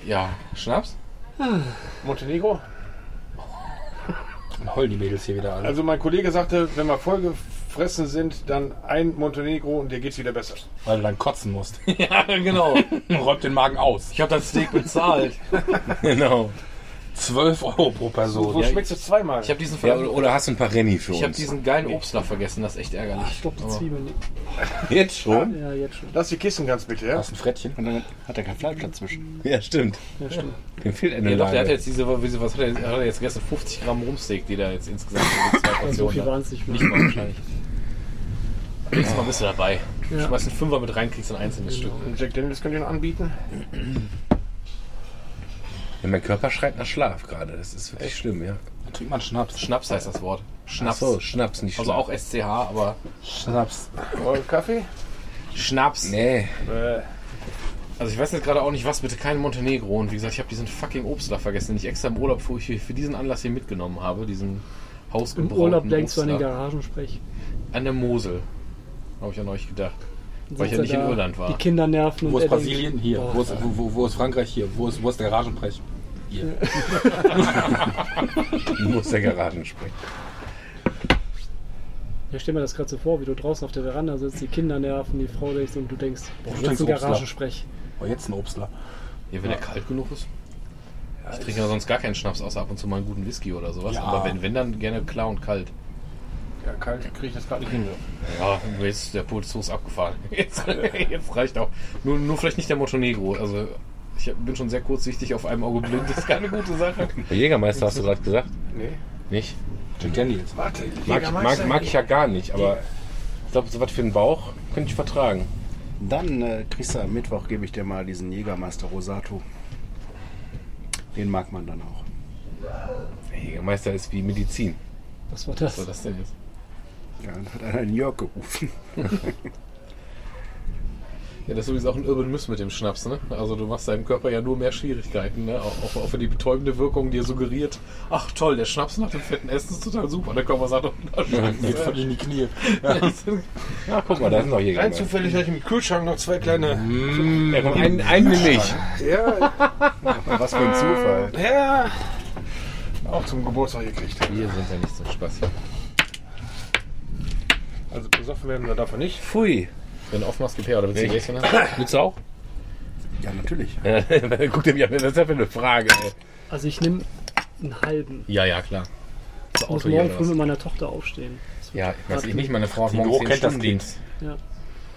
Ja, Schnaps? Montenegro? Dann heulen die Mädels hier wieder alle. Also mein Kollege sagte, wenn wir vollgefressen sind, dann ein Montenegro und dir geht's wieder besser. weil du dann kotzen musst. ja, genau. Räumt den Magen aus. Ich habe das Steak bezahlt. Genau. 12 Euro pro Person. Wo Ja, schmeckst du zweimal? Ich habe diesen, Ja, oder, hast du ein paar Renny für ich hab uns? diesen geilen Obstler vergessen, das ist echt ärgerlich. Ach, stopp, die Aber- Zwiebeln. Jetzt schon? Ja, jetzt schon. Lass die Kissen ganz bitte, ja? Hast ein Frettchen. Und dann hat er kein Fleisch dazwischen. Ja, stimmt. Ja, stimmt. Dem fehlt eine Ja, doch, der hat jetzt diese, was hat er, hat er jetzt gegessen? 50 Gramm Rumsteak, die da jetzt insgesamt in zwei Also so Portionen viel hat. waren es nicht. Nicht mal wahrscheinlich. Nächstes Mal bist du dabei. Ja. Schmeiß einen Fünfer mit rein, kriegst ein einzelnes Stück. Und Jack Daniels könnt ihr noch anbieten? Ja, mein Körper schreit nach Schlaf gerade. Das ist wirklich schlimm, ja. Dann trinkt man Schnaps. Schnaps heißt das Wort. Schnaps. Ach so, Schnaps, nicht Also auch SCH, aber Schnaps. Euer Kaffee? Schnaps. Nee. Äh, Also ich weiß jetzt gerade auch nicht was, bitte kein Montenegro. Und wie gesagt, ich habe diesen fucking Obstler vergessen, den ich extra im Urlaub für, für diesen Anlass hier mitgenommen habe. Diesen Im hausgebrauten Urlaub denkst du an den. Garagensprech. An der Mosel. Habe ich an euch gedacht. Weil ich ja nicht in Irland war. Die Kinder nerven Wo und ist er denkt, Brasilien? Hier. boah, Wo ist, wo, wo, wo ist Frankreich? Hier. Wo ist, wo ist der Garagenpreis? Hier. Du musst der Garagen sprechen. Ja, stell mir das gerade so vor, wie du draußen auf der Veranda sitzt, die Kinder nerven, die Frau denkst und du denkst, boah, Du jetzt ein. Garagensprech. Oh, jetzt ein Obstler. Ja, wenn der kalt genug ist. Ich trinke ja sonst gar keinen Schnaps, außer ab und zu mal einen guten Whisky oder sowas. Ja. Aber wenn, wenn dann gerne klar und kalt. Ja, kalt kriege ich das gerade nicht hin. Ja, jetzt ist der Puls ist abgefahren. Jetzt, jetzt reicht auch. Nur, nur vielleicht nicht der Montenegro. Also ich bin schon sehr kurzsichtig auf einem Auge blind. Das ist keine gute Sache. Der Jägermeister hast du gerade gesagt? Nee. Nicht? Jack Daniels. Warte, Mag, ich- mag, mag ich ja gar nicht, aber ich glaube, so was für einen Bauch könnte ich vertragen. Dann äh, kriegst du am Mittwoch, gebe ich dir mal diesen Jägermeister Rosato. Den mag man dann auch. Der Jägermeister ist wie Medizin. Was war das? Was war das denn jetzt? Ja, dann hat einer einen Jörg gerufen. Ja, das ist übrigens auch ein Urban Myth mit dem Schnaps, ne? Also du machst deinem Körper ja nur mehr Schwierigkeiten, ne? Auch, auch, auch für die betäubende Wirkung dir suggeriert, ach toll, der Schnaps nach dem fetten Essen ist total super. Der Körper sagt, oh, Geht voll in die Knie. Ja, guck mal, da sind noch Rein Jägermeister. zufällig habe ich im Kühlschrank noch zwei kleine. Ja, komm, einen, einen nehme ich. Ja, Was für ein Zufall. ja. Auch zum Geburtstag gekriegt. Wir sind ja nicht so Spaß hier. Also besoffen werden wir davon nicht. Pfui. Wenn du aufmachst, gib her, oder willst du Gläschen haben? Willst du auch? Ja, natürlich. Guck dir mich an, was ist das für eine Frage, ey? Also ich nehme einen halben. Ja, ja, klar. Zu Ich muss Auto morgen früh mit meiner Tochter aufstehen. Das Ja, weiß ich nicht, meine Frau hat morgen Gro 10 kennt das. Dienst. Ja.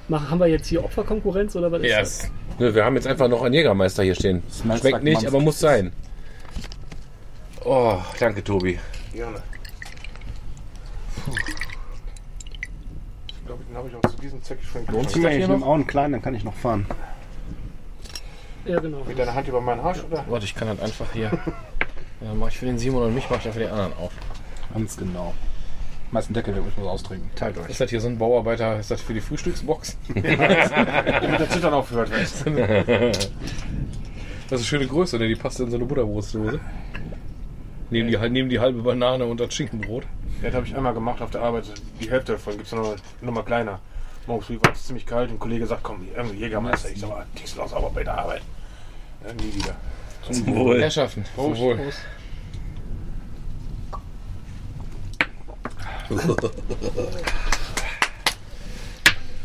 Mach, haben wir jetzt hier Opferkonkurrenz oder was ist das? Yes. Nö, wir haben jetzt einfach noch einen Jägermeister hier stehen. Schmeckt nicht, Monster. aber muss sein. Oh, danke, Tobi. Gerne. Glaube, den habe ich auch zu diesem Zweck schon Lohnt sich Ich nehme auch einen kleinen, dann kann ich noch fahren. Ja, genau. Mit deiner Hand über meinen Arsch, oder? Warte, ich kann halt einfach hier. Ja, mach ich für den Simon und mich, mach ich dann für den anderen auf. Ganz genau. Meisten Deckel weg, ich muss austrinken. Teilt euch. Ist das hier so ein Bauarbeiter? Ist das für die Frühstücksbox? Damit der Zittern aufgehört wird. Das ist eine schöne Größe, ne? Die passt in so eine Butterbrotdose. Nehmen die, nehmen die halbe Banane und das Schinkenbrot. Das habe ich einmal gemacht auf der Arbeit. Die Hälfte davon gibt es noch, noch mal kleiner. Morgens früh war es ziemlich kalt und ein Kollege sagt, komm, irgendwie Jägermeister. Ich sag mal, aus, aber bei der Arbeit. Ja, nie wieder. Zum Wohl. Herrschaften. Prost. Sowohl.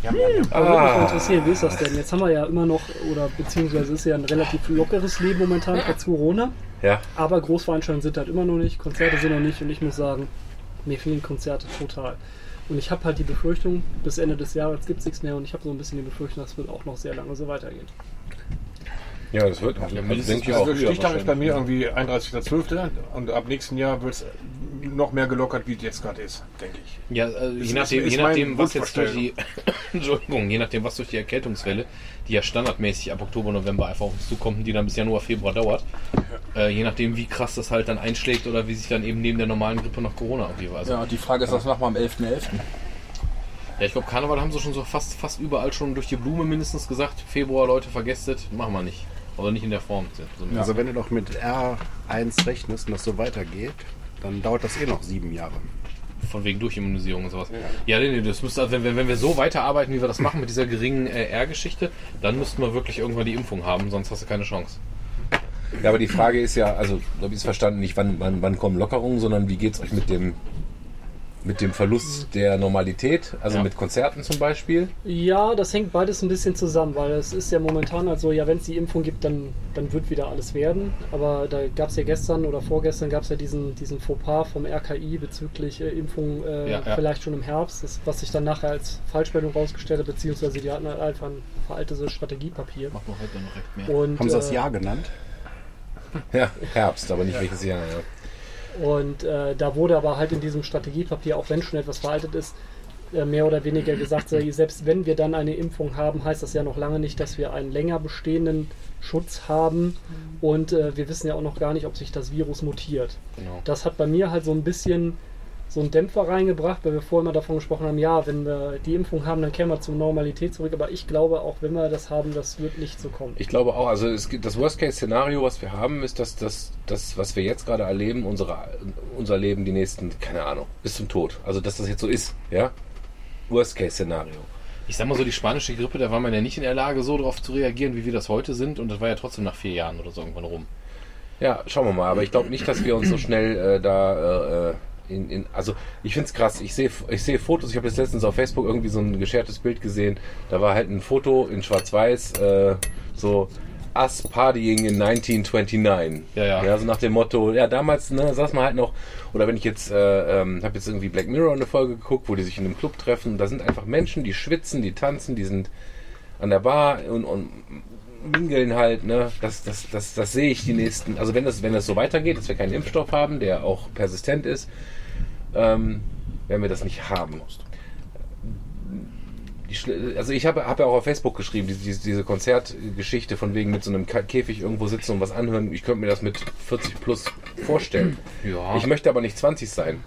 Ja, ja, ja. Aber würde mich mal interessieren, wie ist das denn? Jetzt haben wir ja immer noch, oder beziehungsweise ist ja ein relativ lockeres Leben momentan trotz Corona. Ja. Aber Großveranstaltungen sind halt immer noch nicht, Konzerte sind noch nicht und ich muss sagen, mir fehlen Konzerte total. Und ich habe halt die Befürchtung, bis Ende des Jahres gibt es nichts mehr und ich habe so ein bisschen die Befürchtung, das wird auch noch sehr lange so weitergehen. Ja, das wird. Also, mindestens denke ich auch. Also Stichtag ist bei mir irgendwie 31.12. und ab nächsten Jahr wird es noch mehr gelockert, wie es jetzt gerade ist, denke ich. Ja, also Ist- je nachdem, ist je nachdem was jetzt durch die. Entschuldigung, je nachdem, was durch die Erkältungswelle, die ja standardmäßig ab Oktober, November einfach auf uns zukommt, die dann bis Januar, Februar dauert, äh, je nachdem, wie krass das halt dann einschlägt oder wie sich dann eben neben der normalen Grippe noch Corona irgendwie. Also, Ja, und die Frage ist, was machen wir am 11.11.? Ja, ich glaube, Karneval haben sie schon so fast, fast überall schon durch die Blume mindestens gesagt. Februar, Leute, vergesst es, machen wir nicht. Oder nicht in der Form. So Also wenn du doch mit R1 rechnest und das so weitergeht, dann dauert das eh noch sieben Jahre. Von wegen Durchimmunisierung und sowas. Ja, nee, nee, das müsste, also wenn, wenn, wir so weiterarbeiten, wie wir das machen mit dieser geringen äh, R-Geschichte, dann müssten wir wirklich irgendwann die Impfung haben, sonst hast du keine Chance. Ja, aber die Frage ist ja, also, so habe ich es verstanden, nicht wann, wann, wann kommen Lockerungen, sondern wie geht es euch mit dem, mit dem Verlust der Normalität, also Ja. mit Konzerten zum Beispiel? Ja, das hängt beides ein bisschen zusammen, weil es ist ja momentan halt so, ja, wenn es die Impfung gibt, dann, dann wird wieder alles werden. Aber da gab es ja gestern oder vorgestern gab es ja diesen, diesen Fauxpas vom RKI bezüglich äh, Impfung äh, Ja, ja. vielleicht schon im Herbst, das, was sich dann nachher als Falschmeldung rausgestellt hat, beziehungsweise die hatten halt einfach ein veraltetes Strategiepapier. Macht man heute noch recht mehr. Und, Haben sie das äh, Jahr genannt? Ja, Herbst, aber nicht welches Jahr. Und äh, da wurde aber halt in diesem Strategiepapier, auch wenn schon etwas veraltet ist, äh, mehr oder weniger gesagt, selbst wenn wir dann eine Impfung haben, heißt das ja noch lange nicht, dass wir einen länger bestehenden Schutz haben. Und äh, wir wissen ja auch noch gar nicht, ob sich das Virus mutiert. Genau. Das hat bei mir halt so ein bisschen so einen Dämpfer reingebracht, weil wir vorher immer davon gesprochen haben, ja, wenn wir die Impfung haben, dann kehren wir zur Normalität zurück. Aber ich glaube, auch wenn wir das haben, das wird nicht so kommen. Ich glaube auch, also es gibt das Worst-Case-Szenario, was wir haben, ist, dass das, das, was wir jetzt gerade erleben, unsere, unser Leben die nächsten, keine Ahnung, bis zum Tod. Also dass das jetzt so ist, ja? Worst-Case-Szenario. Ich sag mal so, die spanische Grippe, da war man ja nicht in der Lage, so darauf zu reagieren, wie wir das heute sind. Und das war ja trotzdem nach vier Jahren oder so irgendwann rum. Ja, schauen wir mal. Aber ich glaube nicht, dass wir uns so schnell äh, da äh, in, in. Also ich finde es krass. Ich sehe ich sehe Fotos. Ich habe jetzt letztens auf Facebook irgendwie so ein geschertes Bild gesehen. Da war halt ein Foto in Schwarz-Weiß, äh, so Us Partying in 1929. Ja, ja. Ja, so nach dem Motto, ja, damals ne, saß man halt noch, oder wenn ich jetzt, äh, ähm, habe jetzt irgendwie Black Mirror eine Folge geguckt, wo die sich in einem Club treffen, da sind einfach Menschen, die schwitzen, die tanzen, die sind an der Bar und, und mingeln halt, ne? Das, das, das, das sehe ich die nächsten. Also wenn das, wenn das so weitergeht, dass wir keinen Impfstoff haben, der auch persistent ist, ähm, werden wir das nicht haben. Die also ich habe hab ja auch auf Facebook geschrieben, diese, diese, Konzertgeschichte von wegen mit so einem Käfig irgendwo sitzen und was anhören. Ich könnte mir das mit 40 plus vorstellen. Ja. Ich möchte aber nicht 20 sein.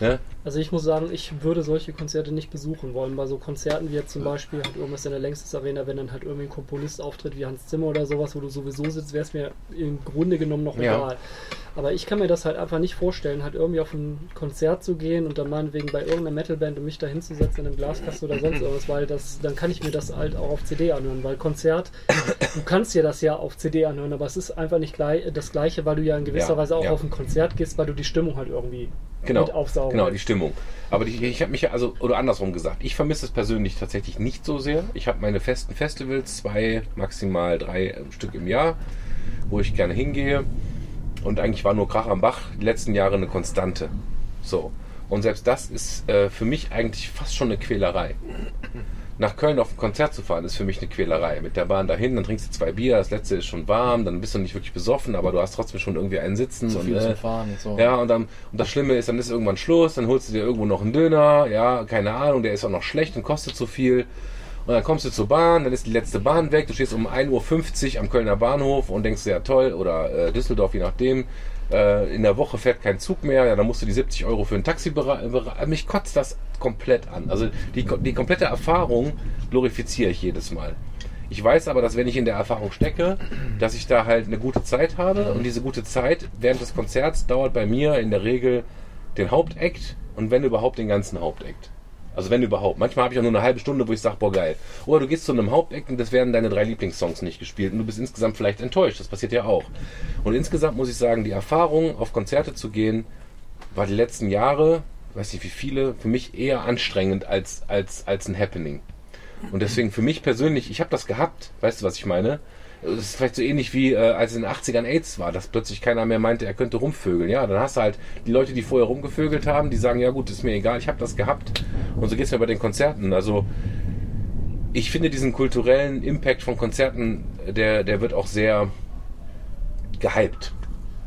Ne? Also ich muss sagen, ich würde solche Konzerte nicht besuchen wollen. Bei so Konzerten wie jetzt zum Beispiel halt irgendwas in der Längstes Arena, wenn dann halt irgendwie ein Komponist auftritt wie Hans Zimmer oder sowas, wo du sowieso sitzt, wäre es mir im Grunde genommen noch Ja. egal. Aber ich kann mir das halt einfach nicht vorstellen, halt irgendwie auf ein Konzert zu gehen und dann meinetwegen bei irgendeiner Metalband und mich da hinzusetzen in einem Glaskasten oder sonst irgendwas, weil das, dann kann ich mir das halt auch auf CD anhören, weil Konzert, du kannst dir das ja auf CD anhören, aber es ist einfach nicht gleich, das Gleiche, weil du ja in gewisser Ja, Weise auch ja. auf ein Konzert gehst, weil du die Stimmung halt irgendwie Genau, mit aufsaugen genau, die willst. Stimmung. Aber die, ich habe mich ja, also, oder andersrum gesagt, ich vermisse es persönlich tatsächlich nicht so sehr. Ich habe meine festen Festivals, zwei, maximal drei äh, Stück im Jahr, wo ich gerne hingehe. Und eigentlich war nur Krach am Bach die letzten Jahre eine Konstante. So. Und selbst das ist äh, für mich eigentlich fast schon eine Quälerei. Nach Köln auf ein Konzert zu fahren, ist für mich eine Quälerei. Mit der Bahn dahin, dann trinkst du zwei Bier, das letzte ist schon warm, dann bist du nicht wirklich besoffen, aber du hast trotzdem schon irgendwie einen Sitzen. Zu und, viel äh, zum Fahren und so. Ja, und dann, und das Schlimme ist, dann ist irgendwann Schluss, dann holst du dir irgendwo noch einen Döner, ja, keine Ahnung, der ist auch noch schlecht und kostet zu viel. Und dann kommst du zur Bahn, dann ist die letzte Bahn weg, du stehst um 1.50 Uhr am Kölner Bahnhof und denkst, ja toll, oder äh, Düsseldorf, je nachdem, äh, in der Woche fährt kein Zug mehr, ja, dann musst du die 70 Euro für ein Taxi beraten. Mich kotzt das komplett an. Also die, die komplette Erfahrung glorifiziere ich jedes Mal. Ich weiß aber, dass wenn ich in der Erfahrung stecke, dass ich da halt eine gute Zeit habe und diese gute Zeit während des Konzerts dauert bei mir in der Regel den Hauptakt und wenn überhaupt den ganzen Hauptakt. Also wenn überhaupt. Manchmal habe ich auch nur eine halbe Stunde, wo ich sage, boah geil. Oder du gehst zu einem Hauptakt und das werden deine drei Lieblingssongs nicht gespielt und du bist insgesamt vielleicht enttäuscht. Das passiert ja auch. Und insgesamt muss ich sagen, die Erfahrung, auf Konzerte zu gehen, war die letzten Jahre, weiß nicht wie viele, für mich eher anstrengend als, als, als ein Happening. Und deswegen für mich persönlich, ich habe das gehabt, weißt du, was ich meine? Das ist vielleicht so ähnlich wie äh, als in den 80ern AIDS war, dass plötzlich keiner mehr meinte, er könnte rumvögeln. Ja, dann hast du halt die Leute, die vorher rumgevögelt haben, die sagen, ja gut, ist mir egal, ich habe das gehabt. Und so geht's mir bei den Konzerten. Also ich finde diesen kulturellen Impact von Konzerten, der, der wird auch sehr gehypt.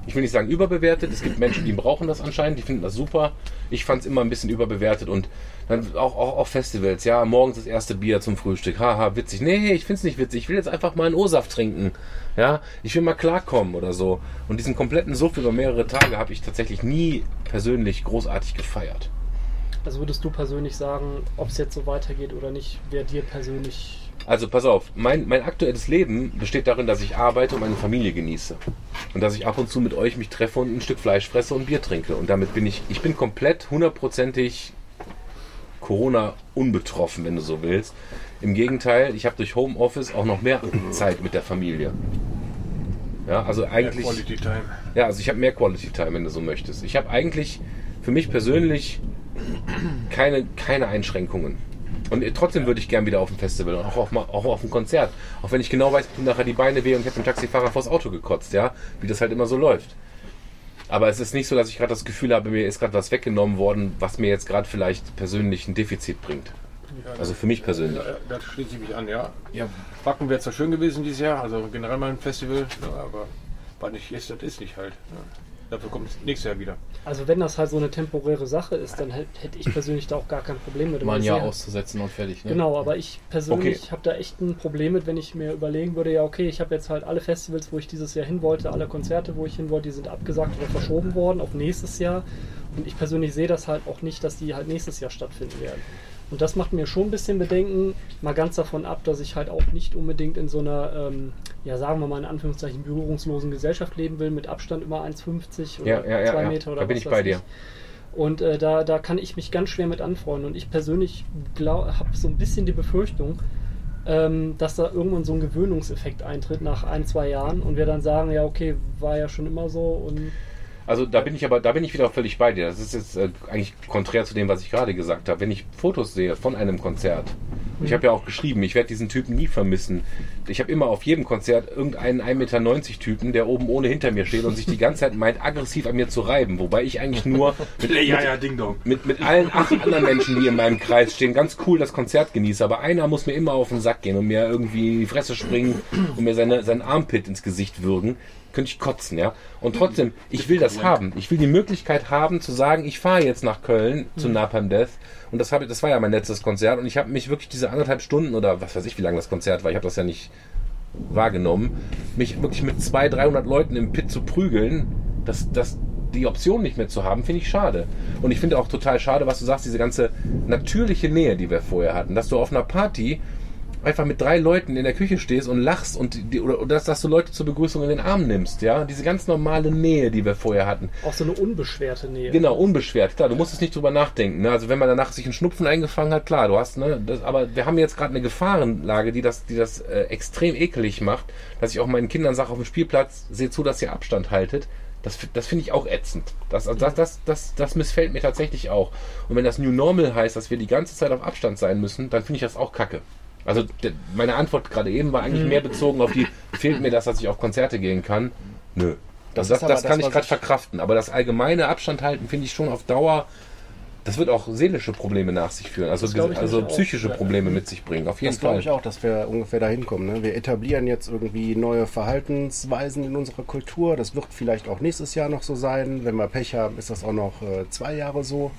Ich will nicht sagen überbewertet. Es gibt Menschen, die brauchen das anscheinend, die finden das super. Ich fand es immer ein bisschen überbewertet und dann auch, auch auf Festivals. Ja, morgens das erste Bier zum Frühstück. Haha, witzig. Nee, ich find's nicht witzig. Ich will jetzt einfach mal einen O-Saft trinken. Ja, ich will mal klarkommen oder so. Und diesen kompletten Suff über mehrere Tage habe ich tatsächlich nie persönlich großartig gefeiert. Also würdest du persönlich sagen, ob es jetzt so weitergeht oder nicht, wer dir persönlich. Also pass auf, mein, mein aktuelles Leben besteht darin, dass ich arbeite und meine Familie genieße. Und dass ich ab und zu mit euch mich treffe und ein Stück Fleisch fresse und Bier trinke. Und damit bin ich, ich bin komplett hundertprozentig Corona unbetroffen, wenn du so willst. Im Gegenteil, ich habe durch Homeoffice auch noch mehr Zeit mit der Familie. Ja, also eigentlich. Quality Time. Ja, also ich habe mehr Quality Time, wenn du so möchtest. Ich habe eigentlich für mich persönlich keine, keine Einschränkungen. Und trotzdem würde ich gern wieder auf ein Festival und auch auf, auch auf ein Konzert. Auch wenn ich genau weiß, ich tue nachher die Beine weh und ich habe dem Taxifahrer vors Auto gekotzt, ja, wie das halt immer so läuft. Aber es ist nicht so, dass ich gerade das Gefühl habe, mir ist gerade was weggenommen worden, was mir jetzt gerade vielleicht persönlich ein Defizit bringt. Also für mich persönlich. Ja, da schließe ich mich an, ja. Ja, Wacken wäre zwar schön gewesen dieses Jahr, also generell mal ein Festival, ja, aber was nicht ist, das ist nicht halt. Ja. Dafür kommt es nächstes Jahr wieder. Also wenn das halt so eine temporäre Sache ist, dann hätt- hätte ich persönlich da auch gar kein Problem mit. mal ein Jahr auszusetzen und fertig. Ne? Genau, aber ich persönlich Okay. habe da echt ein Problem mit, wenn ich mir überlegen würde, ja okay, ich habe jetzt halt alle Festivals, wo ich dieses Jahr hin wollte, alle Konzerte, wo ich hin wollte, die sind abgesagt oder verschoben worden auf nächstes Jahr. Und ich persönlich sehe das halt auch nicht, dass die halt nächstes Jahr stattfinden werden. Und das macht mir schon ein bisschen Bedenken, mal ganz davon ab, dass ich halt auch nicht unbedingt in so einer, ähm, ja sagen wir mal in Anführungszeichen, berührungslosen Gesellschaft leben will, mit Abstand immer 1,50 oder Ja, ja, ja, 2 ja. Meter oder Da bin was ich bei dir. und äh, da, da kann ich mich ganz schwer mit anfreunden. Und ich persönlich habe so ein bisschen die Befürchtung, ähm, dass da irgendwann so ein Gewöhnungseffekt eintritt nach ein, zwei Jahren und wir dann sagen, ja, okay, war ja schon immer so und Also da bin ich aber, da bin ich wieder völlig bei dir. Das ist jetzt äh, eigentlich konträr zu dem, was ich gerade gesagt habe. Wenn ich Fotos sehe von einem Konzert, ich habe ja auch geschrieben, ich werde diesen Typen nie vermissen. Ich habe immer auf jedem Konzert irgendeinen 1,90 Meter Typen, der oben ohne hinter mir steht und sich die ganze Zeit meint, aggressiv an mir zu reiben. Wobei ich eigentlich nur mit, Ja, ja, Ding Dong. mit, mit allen acht anderen Menschen, die in meinem Kreis stehen, ganz cool das Konzert genieße. Aber einer muss mir immer auf den Sack gehen und mir irgendwie in die Fresse springen und mir seine, sein Armpit ins Gesicht würgen. Könnte ich kotzen, ja. Und trotzdem, ich will das haben. Ich will die Möglichkeit haben zu sagen, ich fahre jetzt nach Köln zu Napalm Death. Und das, habe, das war ja mein letztes Konzert. Und ich habe mich wirklich diese anderthalb Stunden oder was weiß ich, wie lange das Konzert war, ich habe das ja nicht wahrgenommen, mich wirklich mit 200, 300 Leuten im Pit zu prügeln, das, das, die Option nicht mehr zu haben, finde ich schade. Und ich finde auch total schade, was du sagst, diese ganze natürliche Nähe, die wir vorher hatten. Dass du auf einer Party einfach mit drei Leuten in der Küche stehst und lachst und die, oder, oder dass, dass du Leute zur Begrüßung in den Arm nimmst, ja. Diese ganz normale Nähe, die wir vorher hatten. auch so eine unbeschwerte Nähe. Genau, unbeschwert. Klar, du musstest nicht drüber nachdenken. Ne? Also wenn man danach sich einen Schnupfen eingefangen hat, klar, du hast, ne, das, aber wir haben jetzt gerade eine Gefahrenlage, die das, die das äh, extrem ekelig macht, dass ich auch meinen Kindern sage auf dem Spielplatz, seht zu, dass ihr Abstand haltet. Das, das finde ich auch ätzend. Das, das, das, das, das missfällt mir tatsächlich auch. Und wenn das New Normal heißt, dass wir die ganze Zeit auf Abstand sein müssen, dann finde ich das auch kacke. Also meine Antwort gerade eben war eigentlich mehr bezogen auf die, fehlt mir das, dass ich auf Konzerte gehen kann? Nö. Das, Das das, das, kann ich gerade verkraften. Aber das allgemeine Abstand halten finde ich schon auf Dauer das wird auch seelische Probleme nach sich führen, also, also nämlich auch. psychische Probleme mit sich bringen, auf jeden Das glaube Fall. ich auch, dass wir ungefähr dahin kommen. Ne? Wir etablieren jetzt irgendwie neue Verhaltensweisen in unserer Kultur. Das wird vielleicht auch nächstes Jahr noch so sein. Wenn wir Pech haben, ist das auch noch äh, zwei Jahre so.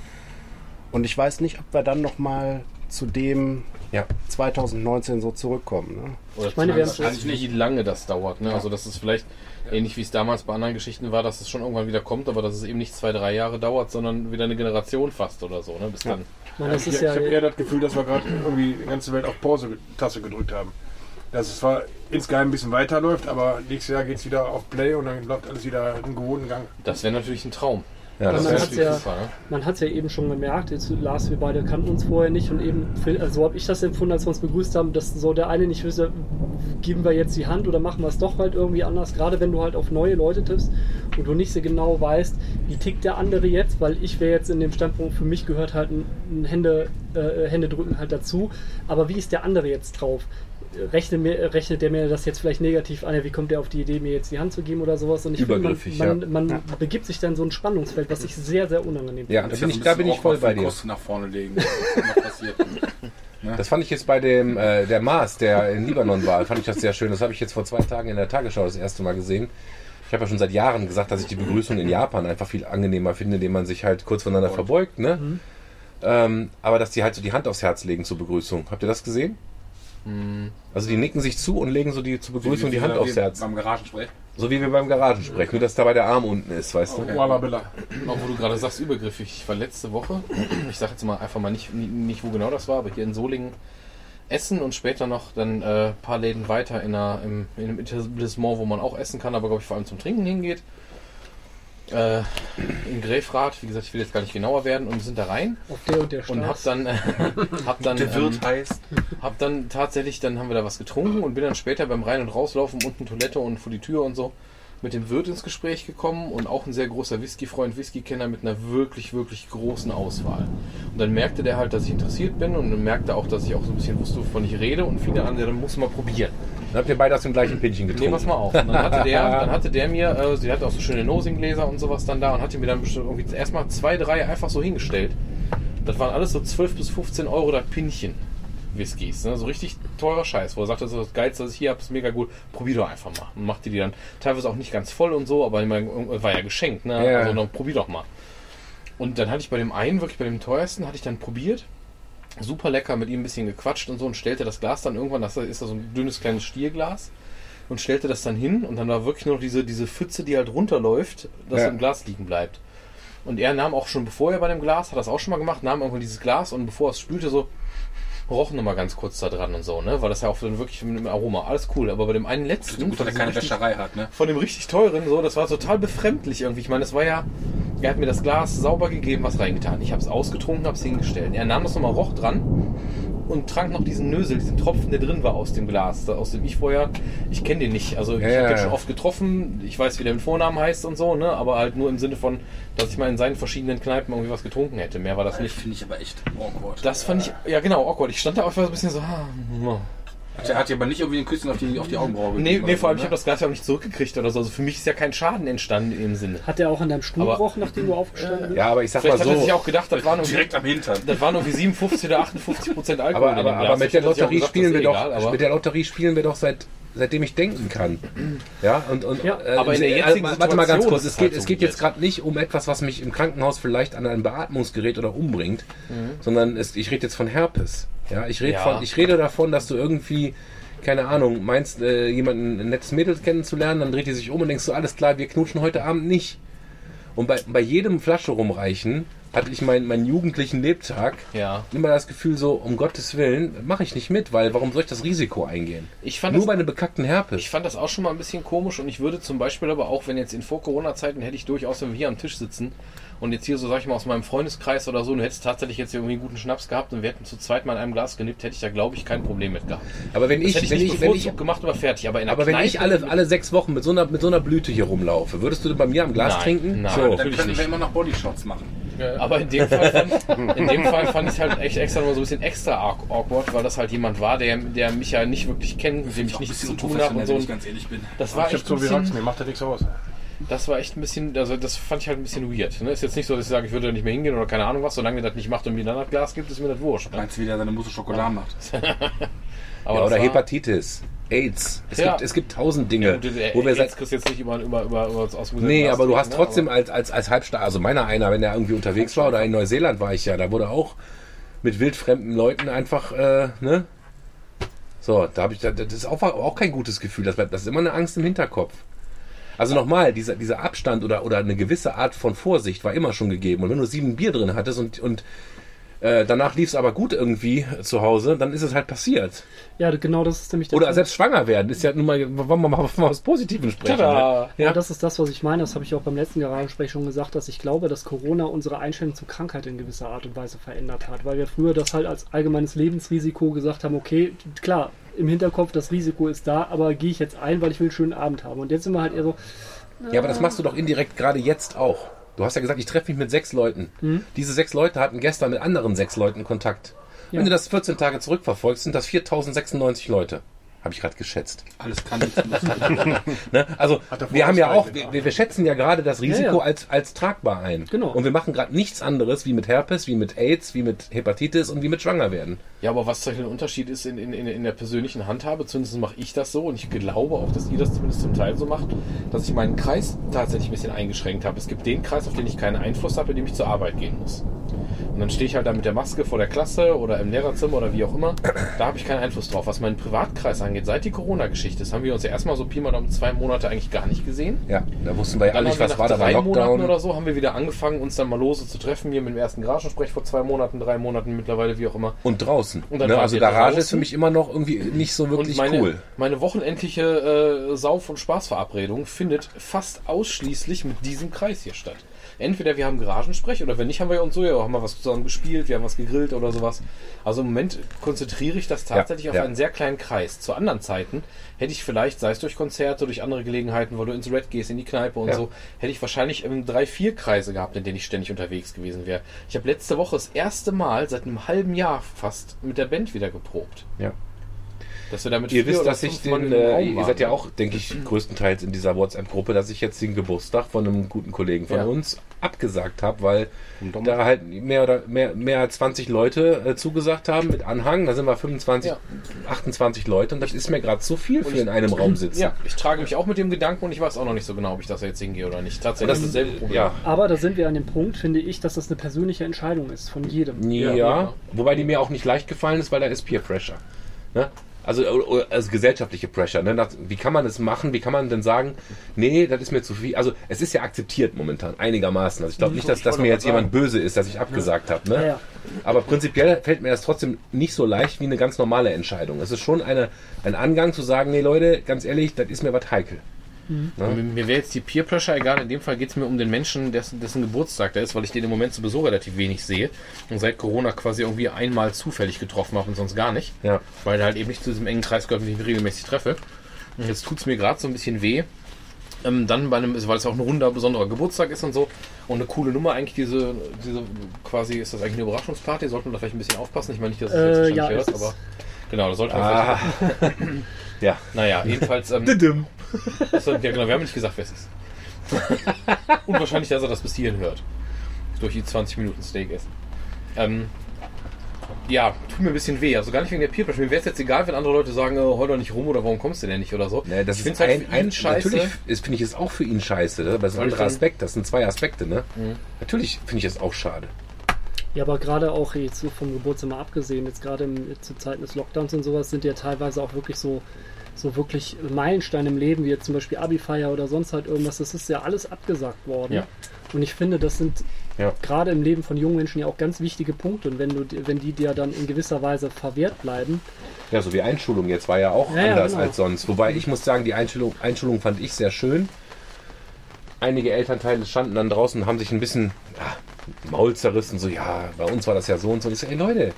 Und ich weiß nicht, ob wir dann noch mal zu dem Ja. 2019 so zurückkommen. Ne? Oder Ich meine, wir haben nicht, wie lange das dauert. Ne? Also, dass es vielleicht ähnlich wie es damals bei anderen Geschichten war, dass es schon irgendwann wieder kommt, aber dass es eben nicht zwei, drei Jahre dauert, sondern wieder eine Generation fast oder so. Ne? Bis dann. Das ich ist ja, ich habe eher das Gefühl, dass wir gerade irgendwie die ganze Welt auf Pause-Taste gedrückt haben. Dass es zwar insgeheim ein bisschen weiterläuft, aber nächstes Jahr geht es wieder auf Play und dann läuft alles wieder im gewohnten Gang. Das wäre natürlich ein Traum. Ja, Man das wäre hat's natürlich ja- ne? man hat es ja eben schon gemerkt, jetzt Lars, wir beide kannten uns vorher nicht und eben, also so habe ich das empfunden, als wir uns begrüßt haben, dass so der eine nicht wüsste, geben wir jetzt die Hand oder machen wir es doch halt irgendwie anders, gerade wenn du halt auf neue Leute tippst und du nicht so genau weißt, wie tickt der andere jetzt, weil ich wäre jetzt in dem Standpunkt, für mich gehört halt ein, ein Hände, äh, Hände drücken halt dazu, aber wie ist der andere jetzt drauf? Rechnet, mir, rechnet der mir das jetzt vielleicht negativ an? Ja, Wie kommt der auf die Idee, mir jetzt die Hand zu geben oder sowas? Und ich finde, Übergriffig, man, ja. man, man begibt sich dann so ein Spannungsfeld, was ich sehr, sehr unangenehm Ja, finde. da bin ich, da bin ich voll bei dir. Kost nach vorne legen, passiert. Das fand ich jetzt bei dem äh, der Mars, der in Libanon war, fand ich das sehr schön. Das habe ich jetzt vor zwei Tagen in der Tagesschau das erste Mal gesehen. Ich habe ja schon seit Jahren gesagt, dass ich die Begrüßung in Japan einfach viel angenehmer finde, indem man sich halt kurz voneinander verbeugt, ne? Mhm. Ähm, aber dass die halt so die Hand aufs Herz legen zur Begrüßung. Habt ihr das gesehen? Mhm. Also die nicken sich zu und legen so die zur Begrüßung die Hand aufs Herz. Beim Garagensprech. So wie wir beim Garagensprech, nur dass dabei der Arm unten ist, weißt du? Walla Billa. Auch wo du gerade sagst, übergriffig. Ich war letzte Woche, ich sage jetzt mal einfach mal nicht, nicht, nicht, wo genau das war, aber hier in Solingen essen und später noch dann äh, ein paar Läden weiter in, einer, im, in einem Etablissement, wo man auch essen kann, aber glaube ich vor allem zum Trinken hingeht. Äh, in Grefrath, wie gesagt, ich will jetzt gar nicht genauer werden und sind da rein Auf der und der und hab Straße. dann, äh, hab dann, Der Wirt ähm, heißt. hab dann tatsächlich, dann haben wir da was getrunken und bin dann später beim Rein- und Rauslaufen unten Toilette und vor die Tür und so mit dem Wirt ins Gespräch gekommen und auch ein sehr großer Whisky-Freund, Whisky-Kenner mit einer wirklich, wirklich großen Auswahl. Und dann merkte der halt, dass ich interessiert bin und dann merkte auch, dass ich auch so ein bisschen wusste, wovon ich rede und fing dann an, ja, dann muss man probieren. Dann habt ihr beide aus dem gleichen Pinchen getrunken. Nee, pass mal auf. Und dann hatte der, dann hatte der mir, äh, sie hatte auch so schöne Nosing-Gläser und sowas dann da und hatte mir dann bestimmt irgendwie erstmal zwei, drei einfach so hingestellt. Das waren alles so 12 bis 15 Euro das Pinchen. Whiskys, ne? so richtig teurer Scheiß, wo er sagte, so das Geilste, was ich hier habe, ist mega gut, probier doch einfach mal. Und machte die dann teilweise auch nicht ganz voll und so, aber ich meine, war ja geschenkt, ne? Ja. Also dann probier doch mal. Und dann hatte ich bei dem einen, wirklich bei dem teuersten, hatte ich dann probiert. Super lecker, mit ihm ein bisschen gequatscht und so und stellte das Glas dann irgendwann, das ist da so ein dünnes kleines Stierglas und stellte das dann hin und dann war wirklich nur noch diese, diese Pfütze, die halt runterläuft, dass Ja. im Glas liegen bleibt. Und er nahm auch schon, bevor er bei dem Glas, hat das auch schon mal gemacht, nahm irgendwann dieses Glas und bevor er es spülte, so roch noch mal ganz kurz da dran und so, ne? Weil das ja auch dann wirklich mit dem Aroma, alles cool. Aber bei dem einen letzten, Gut, diesem keine richtig- Wäscherei hat, ne? von dem richtig teuren, so, das war total befremdlich irgendwie. Ich meine, das war ja, er hat mir das Glas sauber gegeben, was reingetan. Ich habe es ausgetrunken, habe es hingestellt. Er nahm das nochmal, roch dran und trank noch diesen Nösel, diesen Tropfen, der drin war aus dem Glas, aus dem ich vorher, ich kenne den nicht. Also ich Ja, habe ja, den schon oft getroffen, ich weiß, wie der mit Vornamen heißt und so, ne? Aber halt nur im Sinne von, dass ich mal in seinen verschiedenen Kneipen irgendwie was getrunken hätte. Mehr war das nicht. Finde ich aber echt awkward. Das fand ich, ja genau, awkward. Ich stand da auch so ein bisschen so, ah, hm. Der hat ja aber nicht irgendwie ein Küsschen auf die, auf die Augenbraue nee, gegeben nee, oder vor allem, so, ich habe das Glas ja auch nicht zurückgekriegt oder so. Also für mich ist ja kein Schaden entstanden in dem Sinne. Hat er auch an deinem Stuhl Aber- gerochen, nachdem du aufgestanden bist? Ja, aber ich sag mal Vielleicht hat er sich so. auch gedacht, das waren irgendwie, Direkt am Hintern. das waren irgendwie 57 oder 58 Prozent Alkohol. Aber, aber, aber mit der Vielleicht hat er Lotterie gesagt, spielen wir doch, egal, aber- mit der Lotterie spielen wir doch seit seitdem ich denken kann. Ja, und, und Ja, äh, aber in der äh, jetzigen warte mal ganz Situation kurz, es geht, halt es so geht jetzt jetzt. gerade nicht um etwas, was mich im Krankenhaus vielleicht an einem Beatmungsgerät oder umbringt, sondern es, ich rede jetzt von Herpes. Ja, ich rede Ja. von, ich rede davon, dass du irgendwie keine Ahnung, meinst, äh, jemanden, ein nettes Mädel kennenzulernen, dann dreht die sich um und denkst du, alles klar, wir knutschen heute Abend nicht. Und bei, bei jedem Flasche rumreichen hatte ich meinen, meinen jugendlichen Lebtag Ja. immer das Gefühl so, um Gottes Willen, mache ich nicht mit, weil warum soll ich das Risiko eingehen? Ich fand Nur das- bei einem bekackten Herpes. Ich fand das auch schon mal ein bisschen komisch und ich würde zum Beispiel aber auch, wenn jetzt in Vor-Corona-Zeiten hätte ich durchaus, wenn wir hier am Tisch sitzen und jetzt hier so, sag ich mal, aus meinem Freundeskreis oder so, und du hättest tatsächlich jetzt irgendwie einen guten Schnaps gehabt und wir hätten zu zweit mal in einem Glas genippt, hätte ich da, glaube ich, kein Problem mit gehabt. aber wenn Das ich, hätte ich wenn nicht ich, wenn ich, gemacht, aber fertig. Aber in der aber wenn ich alle, alle sechs Wochen mit so einer, mit so einer Blüte hier rumlaufe, würdest du bei mir am Glas Nein, trinken? nein. so. Dann können nicht. wir immer noch Bodyshots machen. Aber in dem Fall fand, in dem Fall fand ich es halt echt extra noch so ein bisschen extra awk- awkward, weil das halt jemand war, der, der mich ja nicht wirklich kennt, mit dem ich nichts zu tun habe und so. wenn ich ganz ehrlich bin. Das war Ich hab echt so ein wie Rax, bisschen, mir macht er nichts aus. Das war echt ein bisschen, also das fand ich halt ein bisschen weird. Ne? Ist jetzt nicht so, dass ich sage, ich würde da nicht mehr hingehen oder keine Ahnung was, solange er das nicht macht und mir dann das Glas gibt, ist mir das wurscht. Ne? Meinst du, wie der seine Mousse Schokolade macht? Aber Ja, oder war- Hepatitis, AIDS. Es, Ja. gibt, es gibt tausend Ja, Dinge, der wo wir Aids kriegst du jetzt nicht über, über, über, über aus dem Nee, aber du hast ne? trotzdem als, als, als Halbstar, also meiner einer, wenn der irgendwie unterwegs war oder in Neuseeland war ich ja, da wurde auch mit wildfremden Leuten einfach, äh, ne? So, da habe ich, da- das ist auch, auch kein gutes Gefühl, das, das ist immer eine Angst im Hinterkopf. Also nochmal, dieser, dieser Abstand oder, oder eine gewisse Art von Vorsicht war immer schon gegeben. Und wenn du sieben Bier drin hattest und, und äh, danach lief es aber gut irgendwie zu Hause, dann ist es halt passiert. Ja, genau das ist nämlich der Oder Punkt. selbst schwanger werden, ist ja nun mal, wollen wir mal von was Positiven sprechen. Tada! Ne? Ja, das ist das, was ich meine. Das habe ich auch beim letzten Garagensprech schon gesagt, dass ich glaube, dass Corona unsere Einstellung zur Krankheit in gewisser Art und Weise verändert hat. Weil wir früher das halt als allgemeines Lebensrisiko gesagt haben, okay, klar, im Hinterkopf, das Risiko ist da, aber gehe ich jetzt ein, weil ich will einen schönen Abend haben. Und jetzt sind wir halt eher so, Ja, aber das machst du doch indirekt gerade jetzt auch. Du hast ja gesagt, ich treffe mich mit sechs Leuten. Diese sechs Leute hatten gestern mit anderen sechs Leuten Kontakt. Ja. Wenn du das 14 Tage zurückverfolgst, sind das 4096 Leute. Habe ich gerade geschätzt. Alles kann nicht lustig. Ne? Also wir haben ja auch, wir, wir schätzen ja gerade das Risiko ja. Als, als tragbar ein. Genau. Und wir machen gerade nichts anderes wie mit Herpes, wie mit AIDS, wie mit Hepatitis und wie mit Schwangerwerden. Ja, aber was tatsächlich ein Unterschied ist in, in, in in der persönlichen Handhabe, zumindest mache ich das so und ich glaube auch, dass ihr das zumindest zum Teil so macht, dass ich meinen Kreis tatsächlich ein bisschen eingeschränkt habe. Es gibt den Kreis, auf den ich keinen Einfluss habe, in dem ich zur Arbeit gehen muss. Und dann stehe ich halt da mit der Maske vor der Klasse oder im Lehrerzimmer oder wie auch immer. Da habe ich keinen Einfluss drauf. Was meinen Privatkreis angeht, seit die Corona-Geschichte ist, haben wir uns ja erstmal so Pi mal um zwei Monate eigentlich gar nicht gesehen. Ja, da wussten wir ja alle nicht, was war da drei bei Monaten Lockdown. oder so, haben wir wieder angefangen, uns dann mal lose zu treffen. Hier mit dem ersten Garagensprech vor zwei Monaten, drei Monaten mittlerweile, wie auch immer. Und draußen. Und ne? Also Garage ist draußen. für mich immer noch irgendwie nicht so wirklich meine, cool. meine wochenendliche äh, Sauf- und Spaßverabredung findet fast ausschließlich mit diesem Kreis hier statt. Entweder wir haben Garagensprech oder wenn nicht, haben wir uns so, ja, haben wir was zusammen gespielt, wir haben was gegrillt oder sowas. Also im Moment konzentriere ich das tatsächlich Ja, auf ja. einen sehr kleinen Kreis. Zu anderen Zeiten hätte ich vielleicht, sei es durch Konzerte, durch andere Gelegenheiten, weil du ins Red gehst, in die Kneipe und Ja. so, hätte ich wahrscheinlich ähm, drei, vier Kreise gehabt, in denen ich ständig unterwegs gewesen wäre. Ich habe letzte Woche das erste Mal seit einem halben Jahr fast mit der Band wieder geprobt. Ja. Dass wir damit Ihr wisst, dass ich den, äh, ihr seid ja auch, denke ich, größtenteils in dieser WhatsApp-Gruppe, dass ich jetzt den Geburtstag von einem guten Kollegen von Ja. uns abgesagt habe, weil da halt mehr oder mehr, mehr als 20 Leute äh, zugesagt haben mit Anhang. Da sind wir 25, Ja. 28 Leute und das ist mir gerade zu viel für ich- in einem Raum sitzen. Ja, ich trage mich auch mit dem Gedanken und ich weiß auch noch nicht so genau, ob ich das jetzt hingehe oder nicht. Tatsächlich Das dasselbe Problem. ja, aber da sind wir an dem Punkt, finde ich, dass das eine persönliche Entscheidung ist von jedem. ja, ja. wobei die mir auch nicht leicht gefallen ist, weil da ist Peer Pressure. Ne? Also, äh, also gesellschaftliche Pressure. Ne? Nach, wie kann man das machen? Wie kann man denn sagen, nee, das ist mir zu viel? Also es ist ja akzeptiert momentan, einigermaßen. Also ich glaube nicht, dass, dass mir jetzt jemand böse ist, dass ich abgesagt habe. Ne? Ja, ja. Aber prinzipiell fällt mir das trotzdem nicht so leicht wie eine ganz normale Entscheidung. Es ist schon eine, ein Angang zu sagen, nee Leute, ganz ehrlich, das ist mir was heikel. Mir, mir wäre jetzt die Peer Pressure egal. In dem Fall geht es mir um den Menschen, dessen, dessen Geburtstag da ist, weil ich den im Moment sowieso relativ wenig sehe und seit Corona quasi irgendwie einmal zufällig getroffen habe und sonst gar nicht. Ja. Weil er halt eben nicht zu diesem engen Kreis gehört, den ich mich regelmäßig treffe. Und jetzt tut es mir gerade so ein bisschen weh. Ähm, dann bei einem, weil es auch ein runder, besonderer Geburtstag ist und so. Und eine coole Nummer eigentlich, diese, diese quasi, ist das eigentlich eine Überraschungsparty? Sollten wir da vielleicht ein bisschen aufpassen? Ich meine nicht, dass es Äh, jetzt ja, wahrscheinlich ist hört, aber genau, da sollten wir Ah, vielleicht. ja. Naja, jedenfalls. Ähm, Achso, ja, genau, wir haben nicht gesagt, wer es ist. Unwahrscheinlich, dass er das bis hierhin hört. Durch die 20 Minuten Steak essen. Ähm, ja, tut mir ein bisschen weh. Also gar nicht wegen der Peer Pressure. Mir wäre es jetzt egal, wenn andere Leute sagen, oh, heul doch nicht rum oder warum kommst du denn nicht oder so. Nee, das ich ist halt ein, für ihn ein, scheiße. Natürlich ist- finde ich es auch für ihn scheiße. Ne? Aber das ist ein anderer Aspekt. Das sind zwei Aspekte. Ne? Natürlich finde ich es auch schade. Ja, aber gerade auch jetzt so vom Geburtstag mal abgesehen, jetzt gerade zu Zeiten des Lockdowns und sowas, sind ja teilweise auch wirklich so, so wirklich Meilensteine im Leben, wie jetzt zum Beispiel Abi-Feier oder sonst halt irgendwas. Das ist ja alles abgesagt worden. Ja. Und ich finde, das sind Ja. gerade im Leben von jungen Menschen ja auch ganz wichtige Punkte. Und wenn du, die- wenn die dir dann in gewisser Weise verwehrt bleiben, Ja, so wie Einschulung jetzt war ja auch Ja, anders genau. als sonst. Wobei ich muss sagen, die Einschulung, Einschulung fand ich sehr schön. Einige Elternteile standen dann draußen und haben sich ein bisschen ja, Maul zerrissen. So, ja, bei uns war das ja so und so. Und ich so, ey Leute,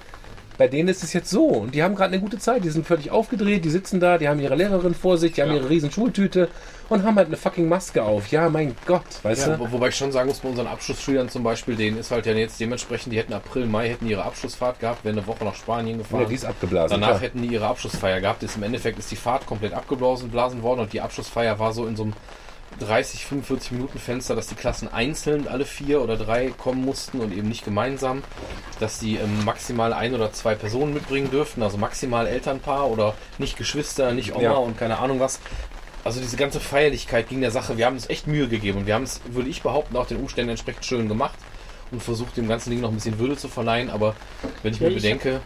bei denen ist es jetzt so. Und die haben gerade eine gute Zeit. Die sind völlig aufgedreht, die sitzen da, die haben ihre Lehrerin vor sich, die haben Ja. ihre riesen Schultüte und haben halt eine fucking Maske auf. Ja, mein Gott, weißt Ja, du? wo- wobei ich schon sagen muss, bei unseren Abschlussschülern zum Beispiel, denen ist halt ja jetzt dementsprechend, die hätten April, Mai hätten ihre Abschlussfahrt gehabt, wären eine Woche nach Spanien gefahren. Ja, die ist abgeblasen. Danach klar. hätten die ihre Abschlussfeier gehabt. Ist Im Endeffekt ist die Fahrt komplett abgeblasen blasen worden und die Abschlussfeier war so in so einem 30, 45 Minuten Fenster, dass die Klassen einzeln alle vier oder drei kommen mussten und eben nicht gemeinsam, dass die ähm, maximal ein oder zwei Personen mitbringen dürften, also maximal Elternpaar oder nicht Geschwister, nicht Oma Ja. und keine Ahnung was. Also diese ganze Feierlichkeit ging der Sache, wir haben uns echt Mühe gegeben und wir haben es, würde ich behaupten, auch den Umständen entsprechend schön gemacht und versucht dem ganzen Ding noch ein bisschen Würde zu verleihen, aber wenn ich Ja, mir ich- bedenke,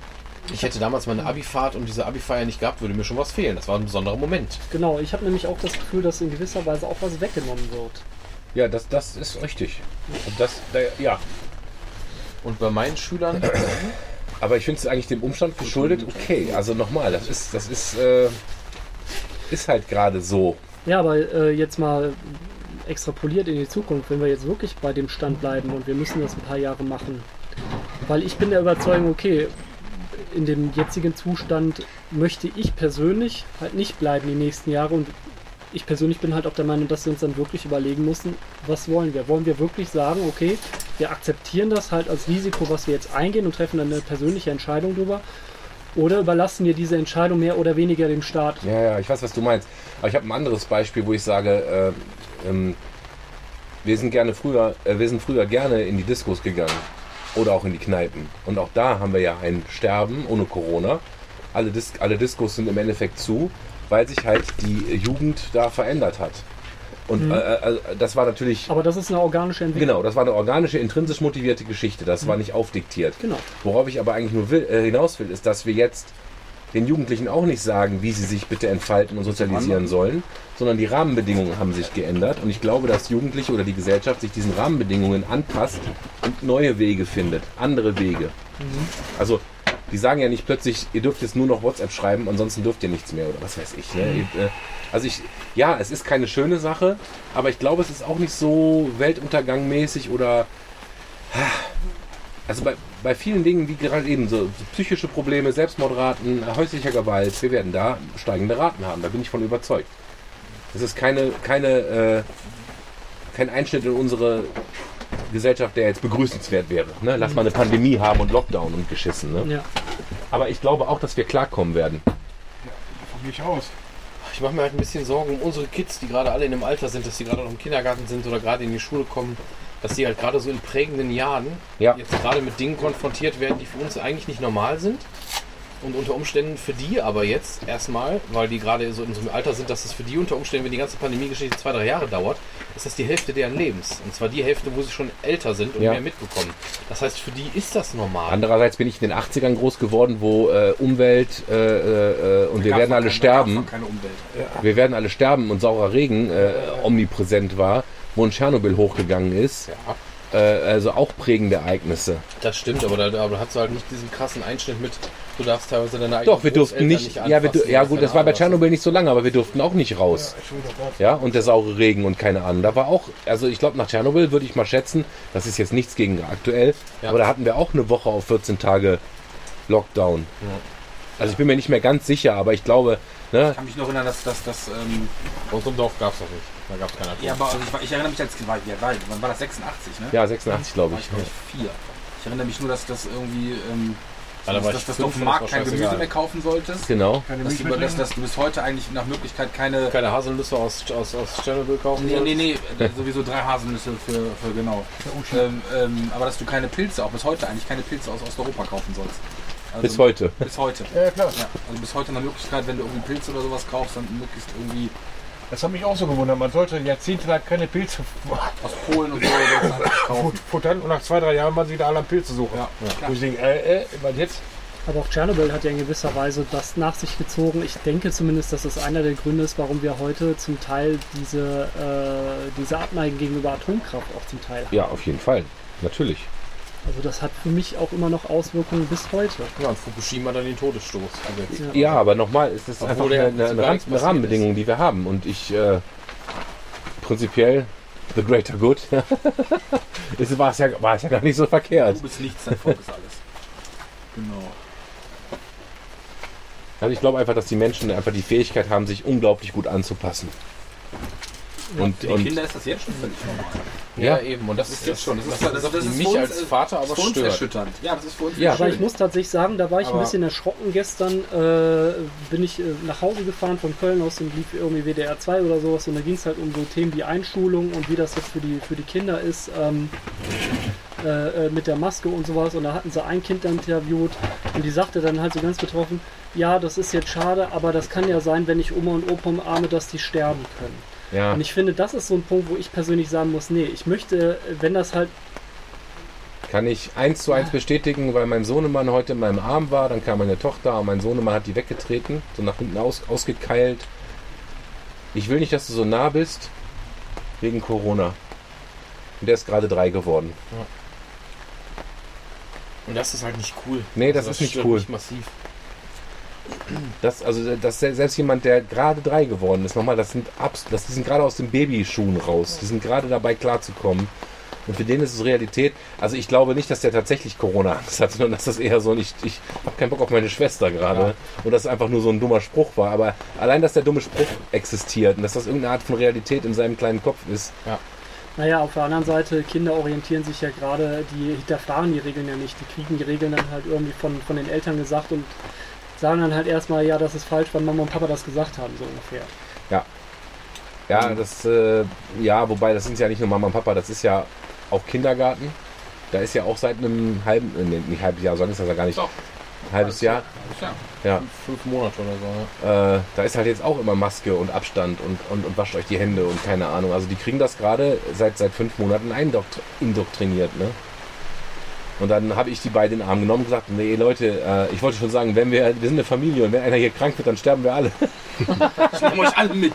ich hätte damals meine Abifahrt und diese Abifeier nicht gehabt, würde mir schon was fehlen. Das war ein besonderer Moment. Genau, ich habe nämlich auch das Gefühl, dass in gewisser Weise auch was weggenommen wird. Ja, das, das ist richtig. Und das, da, ja. Und bei meinen Schülern, Aber ich finde es eigentlich dem Umstand geschuldet, okay. Also nochmal, das ist, das ist, äh, ist halt gerade so. Ja, aber äh, jetzt mal extrapoliert in die Zukunft, wenn wir jetzt wirklich bei dem Stand bleiben und wir müssen das ein paar Jahre machen. Weil ich bin der Überzeugung, okay, in dem jetzigen Zustand möchte ich persönlich halt nicht bleiben die nächsten Jahre und ich persönlich bin halt auch der Meinung, dass wir uns dann wirklich überlegen müssen, was wollen wir? Wollen wir wirklich sagen, okay, wir akzeptieren das halt als Risiko, was wir jetzt eingehen und treffen dann eine persönliche Entscheidung drüber? Oder überlassen wir diese Entscheidung mehr oder weniger dem Staat? Ja, ja, ich weiß, was du meinst. Aber ich habe ein anderes Beispiel, wo ich sage, äh, ähm, wir sind gerne früher, äh, wir sind früher gerne in die Diskos gegangen oder auch in die Kneipen. Und auch da haben wir ja ein Sterben ohne Corona. Alle, Dis alle Diskos sind im Endeffekt zu, weil sich halt die Jugend da verändert hat. Und äh, äh, das war natürlich, Aber das ist eine organische Entwicklung. genau, das war eine organische, intrinsisch motivierte Geschichte. Das war nicht aufdiktiert. Genau. Worauf ich aber eigentlich nur will, äh, hinaus will, ist, dass wir jetzt den Jugendlichen auch nicht sagen, wie sie sich bitte entfalten und sozialisieren sollen, sondern die Rahmenbedingungen haben sich geändert. Und ich glaube, dass Jugendliche oder die Gesellschaft sich diesen Rahmenbedingungen anpasst und neue Wege findet, andere Wege. Also, die sagen ja nicht plötzlich, ihr dürft jetzt nur noch WhatsApp schreiben, ansonsten dürft ihr nichts mehr oder was weiß ich. Ne? Ihr, äh, Also ich, ja, es ist keine schöne Sache, aber ich glaube, es ist auch nicht so weltuntergangmäßig oder also bei, bei vielen Dingen, wie gerade eben so, so psychische Probleme, Selbstmordraten, häuslicher Gewalt, wir werden da steigende Raten haben. Da bin ich von überzeugt. Das ist keine, keine, äh, kein Einschnitt in unsere Gesellschaft, der jetzt begrüßenswert wäre. Ne? Lass mal eine Pandemie haben und Lockdown und geschissen. Ne? Ja. Aber ich glaube auch, dass wir klarkommen werden. Von mich aus. ich mache mir halt ein bisschen Sorgen um unsere Kids, die gerade alle in einem Alter sind, dass die gerade noch im Kindergarten sind oder gerade in die Schule kommen, dass die halt gerade so in prägenden Jahren Ja. jetzt gerade mit Dingen konfrontiert werden, die für uns eigentlich nicht normal sind. Und unter Umständen für die aber jetzt erstmal, weil die gerade so in so einem Alter sind, dass es für die unter Umständen, wenn die ganze Pandemie-Geschichte zwei, drei Jahre dauert, ist das die Hälfte deren Lebens. Und zwar die Hälfte, wo sie schon älter sind und Ja. mehr mitbekommen. Das heißt, für die ist das normal. Andererseits bin ich in den 80ern groß geworden, wo äh, Umwelt äh, äh, und wir werden alle sterben. Keine Umwelt. Wir werden alle sterben und saurer Regen äh, omnipräsent war, wo ein Tschernobyl hochgegangen ist. Ja. Äh, also auch prägende Ereignisse. Das stimmt, aber da, aber da hast du halt nicht diesen krassen Einschnitt mit, du darfst teilweise deine eigenen Doch, wir durften Großeltern nicht, ja, wir, ja gut, das war bei. Tschernobyl nicht so lange, aber wir durften auch nicht raus. Ja, und der saure Regen und keine Ahnung. Da war auch, also ich glaube nach Tschernobyl würde ich mal schätzen, das ist jetzt nichts gegen aktuell, Ja. aber da hatten wir auch eine Woche auf 14 Tage Lockdown. Also ich bin mir nicht mehr ganz sicher, aber ich glaube, ne, Ich kann mich noch erinnern, dass das, das ähm, Bei unserem Dorf gab es das nicht. Da gab es keine Atom. ja, aber also ich, war- ich erinnere mich als war, ja, war, wann war das 86, ne? ja 86 glaube war ich. ich glaube ich vier. Ich erinnere mich nur, dass das irgendwie, ähm, Ja, war dass, ich dass du auf dem Markt war kein Gemüse scheißegal. mehr kaufen solltest. Genau. Dass du, dass, dass du bis heute eigentlich nach Möglichkeit keine. Keine Haselnüsse aus, aus, aus Tschernobyl kaufen Nee, nee, nee, sowieso drei Haselnüsse für, für genau. Ähm, ähm, aber dass du keine Pilze, auch bis heute eigentlich keine Pilze aus Osteuropa kaufen sollst. Also, Bis heute. Bis heute. Ja, klar. Ja, also bis heute eine Möglichkeit, wenn du irgendwie Pilze oder sowas kaufst, dann möglichst irgendwie Das hat mich auch so gewundert. Man sollte jahrzehntelang keine Pilze aus Polen und so kaufen. futtern und nach zwei, drei Jahren waren sie wieder alle am Pilze suchen. Ja, Wo ich denke, äh, äh, was jetzt? Aber auch Tschernobyl hat ja in gewisser Weise das nach sich gezogen. Ich denke zumindest, dass es einer der Gründe ist, warum wir heute zum Teil diese, äh, diese Abneigung gegenüber Atomkraft auch zum Teil haben. Ja, auf jeden Fall. Natürlich. Also das hat für mich auch immer noch Auswirkungen bis heute. Ja, und Fukushima dann den Todesstoß. Also jetzt. Ja, aber nochmal, es ist einfach ja eine, eine, eine, eine Rahmenbedingung, die wir haben. Und ich äh, prinzipiell, the greater good, ist, war, es ja, war es ja gar nicht so verkehrt. Du bist nichts, dein Volk ist alles. Genau. Also ich glaube einfach, dass die Menschen einfach die Fähigkeit haben, sich unglaublich gut anzupassen. Und, Für die und Kinder ist das jetzt schon völlig normal. Ja, Ja. eben. Und das ist jetzt schon. Das ist, das, das, das, ist mich als Vater aber stört. erschütternd. Ja, das ist für uns Ja. Aber ich muss tatsächlich sagen, da war ich ein Aber- bisschen erschrocken gestern. Äh, bin ich äh, nach Hause gefahren von Köln aus und lief irgendwie WDR 2 oder sowas. Und da ging es halt um so Themen wie Einschulung und wie das jetzt für die, für die Kinder ist. Ähm, äh, äh, mit der Maske und sowas. Und da hatten sie ein Kind dann interviewt und die sagte dann halt so ganz betroffen, ja, das ist jetzt schade, aber das kann ja sein, wenn ich Oma und Opa umarme, dass die sterben können. Ja. Und ich finde, das ist so ein Punkt, wo ich persönlich sagen muss, nee, ich möchte, wenn das halt Kann ich eins zu eins bestätigen, weil mein Sohnemann heute in meinem Arm war, dann kam meine Tochter und mein Sohnemann hat die weggetreten, so nach hinten aus, ausgekeilt. Ich will nicht, dass du so nah bist, wegen Corona. Und der ist gerade drei geworden. Und das ist halt nicht cool. Nee, das Also ist nicht cool. mich massiv. Das, also, das, selbst jemand, der gerade drei geworden ist, nochmal, das sind abs, das, die sind gerade aus den Babyschuhen raus. Die sind gerade dabei klarzukommen. Und für den ist es Realität. Also ich glaube nicht, dass der tatsächlich Corona-Angst hat, sondern dass das eher so ein, ich, habe keinen Bock auf meine Schwester gerade. Und dass es einfach nur so ein dummer Spruch war. Aber allein, dass der dumme Spruch existiert und dass das irgendeine Art von Realität in seinem kleinen Kopf ist. Naja, auf der anderen Seite, Kinder orientieren sich ja gerade, die hinterfragen die Regeln ja nicht. Die kriegen die Regeln dann halt irgendwie von, von den Eltern gesagt und sagen dann halt erstmal, ja, das ist falsch, weil Mama und Papa das gesagt haben, so ungefähr. Ja, das, äh, ja, wobei das sind ja nicht nur Mama und Papa, das ist ja auch Kindergarten. Da ist ja auch seit einem halben, äh, nee, nicht halbes Jahr, so lange ist das ja gar nicht. Doch. Ein halbes Jahr. Ja. Ja. Fünf Monate oder so. Ne? Äh, da ist halt jetzt auch immer Maske und Abstand und, und, und wascht euch die Hände und keine Ahnung. Also die kriegen das gerade seit, seit fünf Monaten eindokt- indoktriniert, ne? Und dann habe ich die beiden in den Arm genommen und gesagt, nee Leute, äh, ich wollte schon sagen, wenn wir, wir sind eine Familie und wenn einer hier krank wird, dann sterben wir alle. Ich nehme euch alle mit.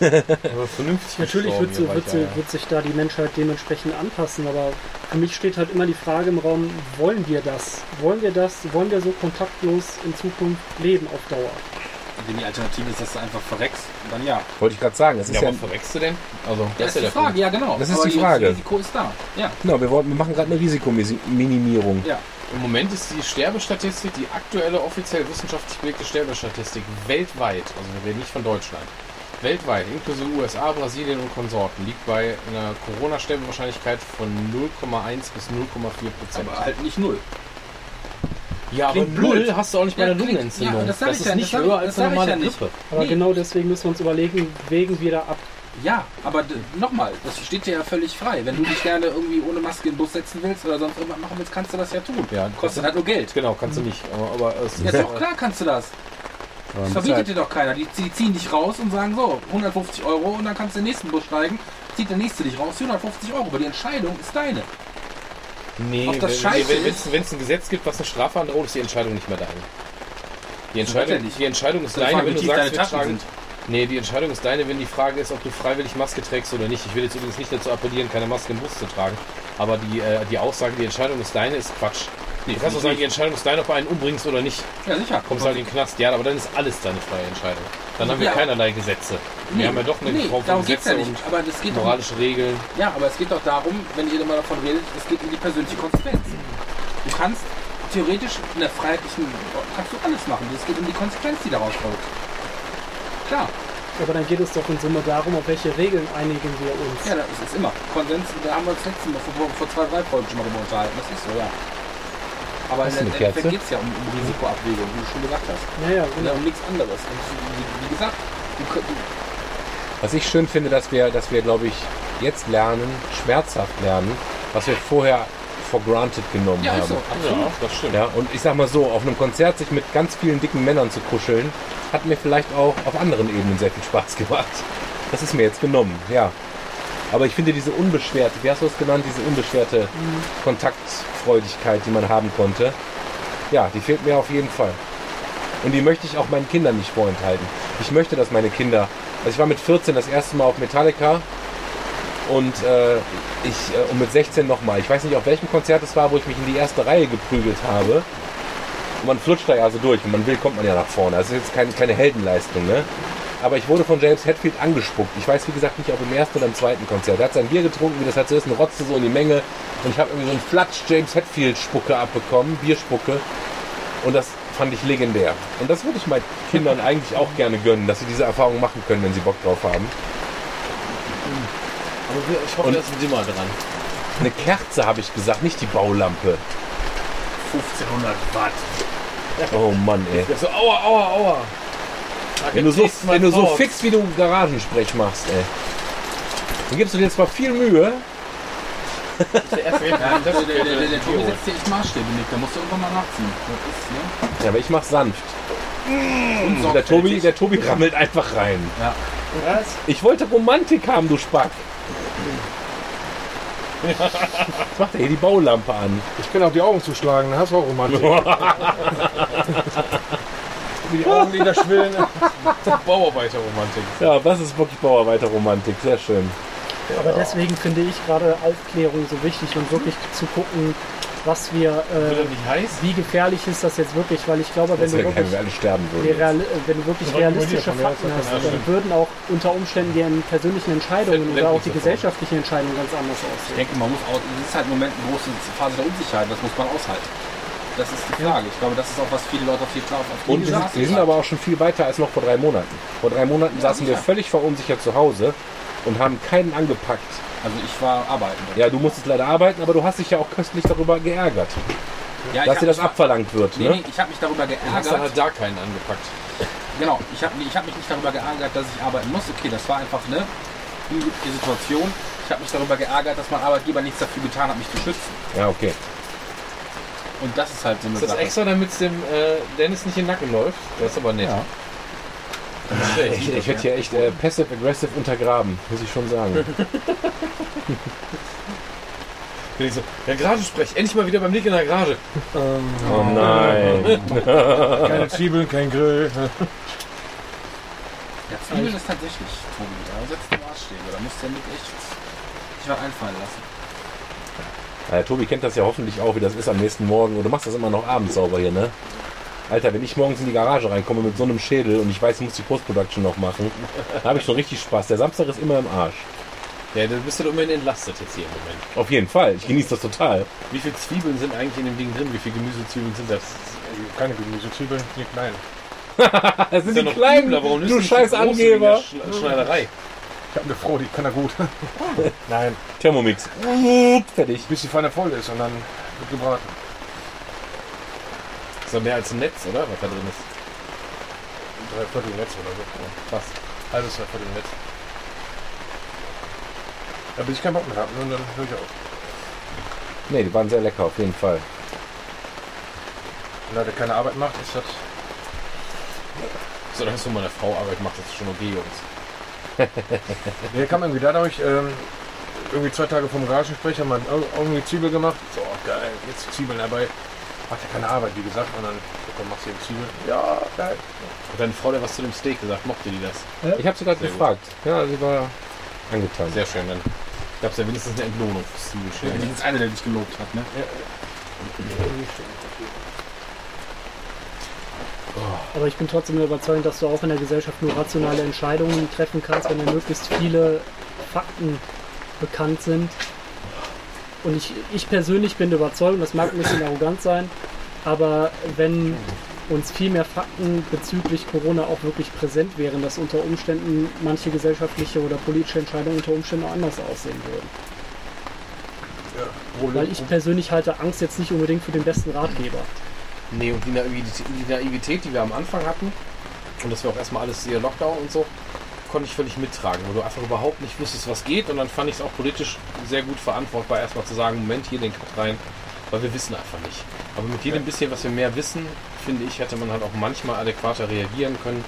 Aber vernünftig Natürlich wird, sie, wird, sie, wird sich da die Menschheit dementsprechend anpassen, aber für mich steht halt immer die Frage im Raum, wollen wir das? Wollen wir das? Wollen wir so kontaktlos in Zukunft leben auf Dauer? Wenn die Alternative ist, dass du einfach verreckst, dann ja. Wollte ich gerade sagen. Das ist Ja, ja, aber verreckst du denn? Also, Das ist die der Frage, ja genau. Das ist Aber die Frage. Das Risiko ist da. Ja. genau, wir, wollten, wir machen gerade eine Risikominimierung. Ja. Im Moment ist die Sterbestatistik, die aktuelle offiziell wissenschaftlich belegte Sterbestatistik weltweit, also wir reden nicht von Deutschland, weltweit, inklusive USA, Brasilien und Konsorten, liegt bei einer Corona-Sterbewahrscheinlichkeit von 0,1 bis 0,4 Prozent. Aber halt nicht null. Ja, aber klingt null blöd. hast du auch nicht bei klingt- Lungenentzündung. ja, das sag ich ist ja, nicht das sag höher ich- als das sag eine ich normale ja nicht. Grippe. Aber Nee. genau deswegen müssen wir uns überlegen, wägen wir da ab. Ja, aber d- nochmal, das steht dir ja völlig frei. Wenn du dich gerne irgendwie ohne Maske in den Bus setzen willst oder sonst irgendwas machen willst, kannst du das ja tun. Ja, Kostet halt nur Geld. Genau, kannst du nicht. Aber, aber es Ja, ist doch, klar kannst du das. Aber Das man muss verbietet halt- dir doch keiner. Die, die ziehen dich raus und sagen so, 150 Euro und dann kannst du in den nächsten Bus steigen. Zieht der nächste dich raus, 450 Euro. Aber die Entscheidung ist deine. Nee, Ob das wenn- es ein Gesetz gibt, was eine Strafe androht, ist die Entscheidung nicht mehr deine. Die Entscheidung, die Entscheidung ist deine, wenn du sagst, wir tragen. sind. Nee, die Entscheidung ist deine, wenn die Frage ist, ob du freiwillig Maske trägst oder nicht. Ich will jetzt übrigens nicht dazu appellieren, keine Maske im Bus zu tragen. Aber die, äh, die Aussage, die Entscheidung ist deine, ist Quatsch. Du kannst doch sagen, die Entscheidung ist deine, ob du einen umbringst oder nicht. Ja, sicher. Kommst halt in den Knast. Ja, aber dann ist alles deine freie Entscheidung. Dann haben wir Ja. keinerlei Gesetze. Wir haben ja doch eine nee, von darum geht's Gesetze ja nicht. und Aber das geht moralische Regeln. Ja, aber es geht doch darum, wenn ihr immer davon redet, es geht um die persönliche Konsequenz. Du kannst theoretisch in der freiheitlichen, kannst du alles machen. Es geht um die Konsequenz, die daraus folgt. Klar, Aber dann geht es doch in Summe darum, auf welche Regeln einigen wir uns. ja, das ist immer. Konsens, da haben wir uns letzten Mal vor, vor zwei, drei Folgen schon mal drüber unterhalten. Das ist so, ja. Aber in der Endeffekt geht es ja um, um Risikoabwägung, wie du schon gesagt hast. Ja, ja, Und genau. um nichts anderes. Und wie, wie gesagt, du, könnt- du, Was ich schön finde, dass wir, dass wir, glaube ich, jetzt lernen, schmerzhaft lernen, was wir vorher for granted genommen ja, haben. ist so. Ja, das stimmt. Ja, und ich sag mal so, auf einem Konzert sich mit ganz vielen dicken Männern zu kuscheln, hat mir vielleicht auch auf anderen Ebenen sehr viel Spaß gemacht. Das ist mir jetzt genommen, ja. Aber ich finde diese unbeschwerte, wie hast du es genannt, diese unbeschwerte Kontaktfreudigkeit, die man haben konnte, ja, die fehlt mir auf jeden Fall. Und die möchte ich auch meinen Kindern nicht vorenthalten. Ich möchte, dass meine Kinder, also ich war mit 14 das erste Mal auf Metallica und äh, ich äh, und mit 16 nochmal. Ich weiß nicht, auf welchem Konzert es war, wo ich mich in die erste Reihe geprügelt habe. Und man flutscht da ja so durch. Wenn man will, kommt man ja nach vorne. Das ist jetzt keine, keine Heldenleistung, ne? Aber ich wurde von James Hetfield angespuckt. Ich weiß, wie gesagt, nicht, ob im ersten oder im zweiten Konzert. Er hat sein Bier getrunken, wie das halt so ist, und rotzte so in die Menge. Und ich habe irgendwie so einen Flatsch James Hetfield-Spucke abbekommen, Bierspucke. Und das fand ich legendär. Und das würde ich meinen Kindern eigentlich auch gerne gönnen, dass sie diese Erfahrung machen können, wenn sie Bock drauf haben. Aber wir- ich hoffe, Und- das ist immer dran. Eine Kerze habe ich gesagt, nicht die Baulampe. 1500 Watt. Oh Mann, ey. So, aua, aua, aua. Wenn du so, wenn du so fix wie du Garagensprech machst, ey. Dann gibst du dir zwar viel Mühe. Der, der, der, der, der Tobi setzt dir echt Maßstäbe nicht. Da musst du irgendwann mal nachziehen. Das ist, ne? Ja, aber ich mach's sanft. Und Der Tobi, der Tobi rammelt einfach rein. Ja. Ich wollte Romantik haben, du Spack. Was macht er hier die Baulampe an? Ich kann auch die Augen zuschlagen, dann hast du auch Romantik. Wie die Augenlider schwillen. Bauarbeiterromantik. Ja, das ist wirklich Bauarbeiterromantik. Sehr schön. Aber deswegen finde ich gerade Aufklärung so wichtig und wirklich zu gucken, was wir, äh, das nicht heiß? wie gefährlich ist das jetzt wirklich, weil ich glaube, wenn Das du wirklich wenn wir alle sterben die würden. Real, wenn du wirklich realistische Fakten hast, dann würden auch unter Umständen die persönlichen Entscheidungen oder auch die gesellschaftlichen Entscheidungen ganz anders Ich aussehen. denke, man muss auch, es ist halt im Moment eine große Phase der Unsicherheit, das muss man aushalten. Das ist die Frage. Ich glaube, das ist auch, was viele Leute auf die auf die Und wir sind, wir sind aber auch schon viel weiter als noch vor drei Monaten. Vor drei Monaten saßen wir sicher. völlig verunsichert zu Hause und haben keinen angepackt. Also ich war arbeiten. Ja, du musstest leider arbeiten, aber du hast dich ja auch köstlich darüber geärgert, ja, dass dir das abverlangt wird. Nee, Ne? nee, ich habe mich darüber Du hast geärgert. halt da keinen angepackt. Genau, ich habe ich hab mich nicht darüber geärgert, dass ich arbeiten muss. Okay, das war einfach ne, die die Situation. Ich habe mich darüber geärgert, dass mein Arbeitgeber nichts dafür getan hat, mich zu schützen. Ja, okay. Und das ist halt so eine Ist das Sache. extra, damit es dem äh, Dennis nicht in den Nacken läuft? Das ist aber nett. Ja. Ich, ich werde hier echt äh, passive-aggressive untergraben, muss ich schon sagen. Bin ich so, ja, Garage sprech, endlich mal wieder beim Nick in der Garage. Oh nein. Keine Zwiebeln, kein Grill. Ja, Zwiebeln ist tatsächlich, Tobi, da setzt du Maßstäbe. Da musst du ja nicht echt sich was einfallen lassen. Ja, Tobi kennt das ja hoffentlich auch, wie das ist am nächsten Morgen. Und du machst das immer noch abends sauber hier, ne? Alter, wenn ich morgens in die Garage reinkomme mit so einem Schädel und ich weiß, ich muss die Post-Production noch machen, da habe ich schon richtig Spaß. Der Samstag ist immer im Arsch. Ja, du bist doch immerhin entlastet jetzt hier im Moment. Auf jeden Fall. Ich genieße das total. Wie viele Zwiebeln sind eigentlich in dem Ding drin? Wie viele Gemüsezwiebeln sind das? Keine Gemüsezwiebeln, die kleinen. Das sind ja die noch kleinen, übler, du scheiß Angeber. Schneiderei. Ich habe eine Frau, die kann er gut. Nein, Thermomix. Fertig. bis die Pfanne voll ist und dann wird gebraten. ist doch mehr als ein Netz, oder? Was da drin ist. Drei Viertel Netz oder so. Fast. Halbes, drei Viertel Netz. Ja, bis ich keinen Bock mehr habe, und dann höre ich auf. Nee, die waren sehr lecker, auf jeden Fall. Wenn er keine Arbeit macht, ist das. Solange es für meine Frau Arbeit macht, das ist schon okay, Jungs. Der kam irgendwie dadurch, ähm, irgendwie zwei Tage vom Garagensprech haben wir ir- irgendwie Zwiebel gemacht. So, geil, jetzt Zwiebeln dabei. Macht ja keine Arbeit, wie gesagt. Und dann, so, komm, machst du eben Zwiebeln. Ja, geil. Hat deine Frau dir was zu dem Steak gesagt? Mochte die das? Ich habe sie gerade gefragt. Ja, sie war angetan. Sehr schön, dann gab es ja wenigstens eine Entlohnung Zwiebelschälen. Wenigstens einer, der dich gelobt hat, ne? Aber ich bin trotzdem der Überzeugung, dass du auch in der Gesellschaft nur rationale Entscheidungen treffen kannst, wenn dir möglichst viele Fakten bekannt sind. Und ich, ich persönlich bin der Überzeugung, das mag ein bisschen arrogant sein, aber wenn uns viel mehr Fakten bezüglich Corona auch wirklich präsent wären, dass unter Umständen manche gesellschaftliche oder politische Entscheidungen unter Umständen auch anders aussehen würden. Weil ich persönlich halte Angst jetzt nicht unbedingt für den besten Ratgeber. Nee, und die Naivität, die Naivität, die wir am Anfang hatten, und das war auch erstmal alles hier Lockdown und so, konnte ich völlig mittragen, wo du einfach überhaupt nicht wusstest, was geht. Und dann fand ich es auch politisch sehr gut verantwortbar, erstmal zu sagen, Moment, hier den Cut rein, weil wir wissen einfach nicht. Aber mit jedem bisschen, was wir mehr wissen, finde ich, hätte man halt auch manchmal adäquater reagieren können.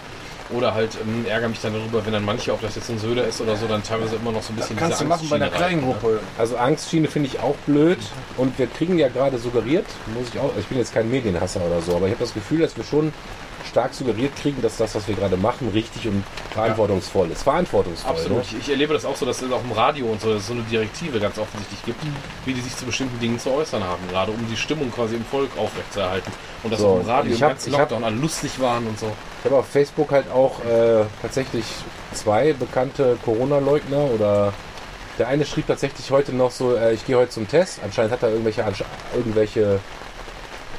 Oder halt ähm, ärgere mich dann darüber, wenn dann manche, ob das jetzt ein Söder ist oder so, dann teilweise immer noch so ein bisschen Kannst du diese machen bei einer Angstschiene kleinen rein, Gruppe. Also Angstschiene finde ich auch blöd. Und wir kriegen ja gerade suggeriert, muss ich auch, ich bin jetzt kein Medienhasser oder so, aber ich habe das Gefühl, dass wir schon stark suggeriert kriegen, dass das, was wir gerade machen, richtig und verantwortungsvoll ist. Verantwortungsvoll. Absolut. Ne? Ich, erlebe das auch so, dass es auch im Radio und so, so eine Direktive ganz offensichtlich gibt, wie die sich zu bestimmten Dingen zu äußern haben, gerade um die Stimmung quasi im Volk aufrechtzuerhalten. Und dass So, auch im Radio ich im hab- ganzen ich hab- Lockdown alle lustig waren und so. Ich habe auf Facebook halt auch äh, tatsächlich zwei bekannte Corona-Leugner oder der eine schrieb tatsächlich heute noch so, äh, ich gehe heute zum Test. Anscheinend hat er irgendwelche, irgendwelche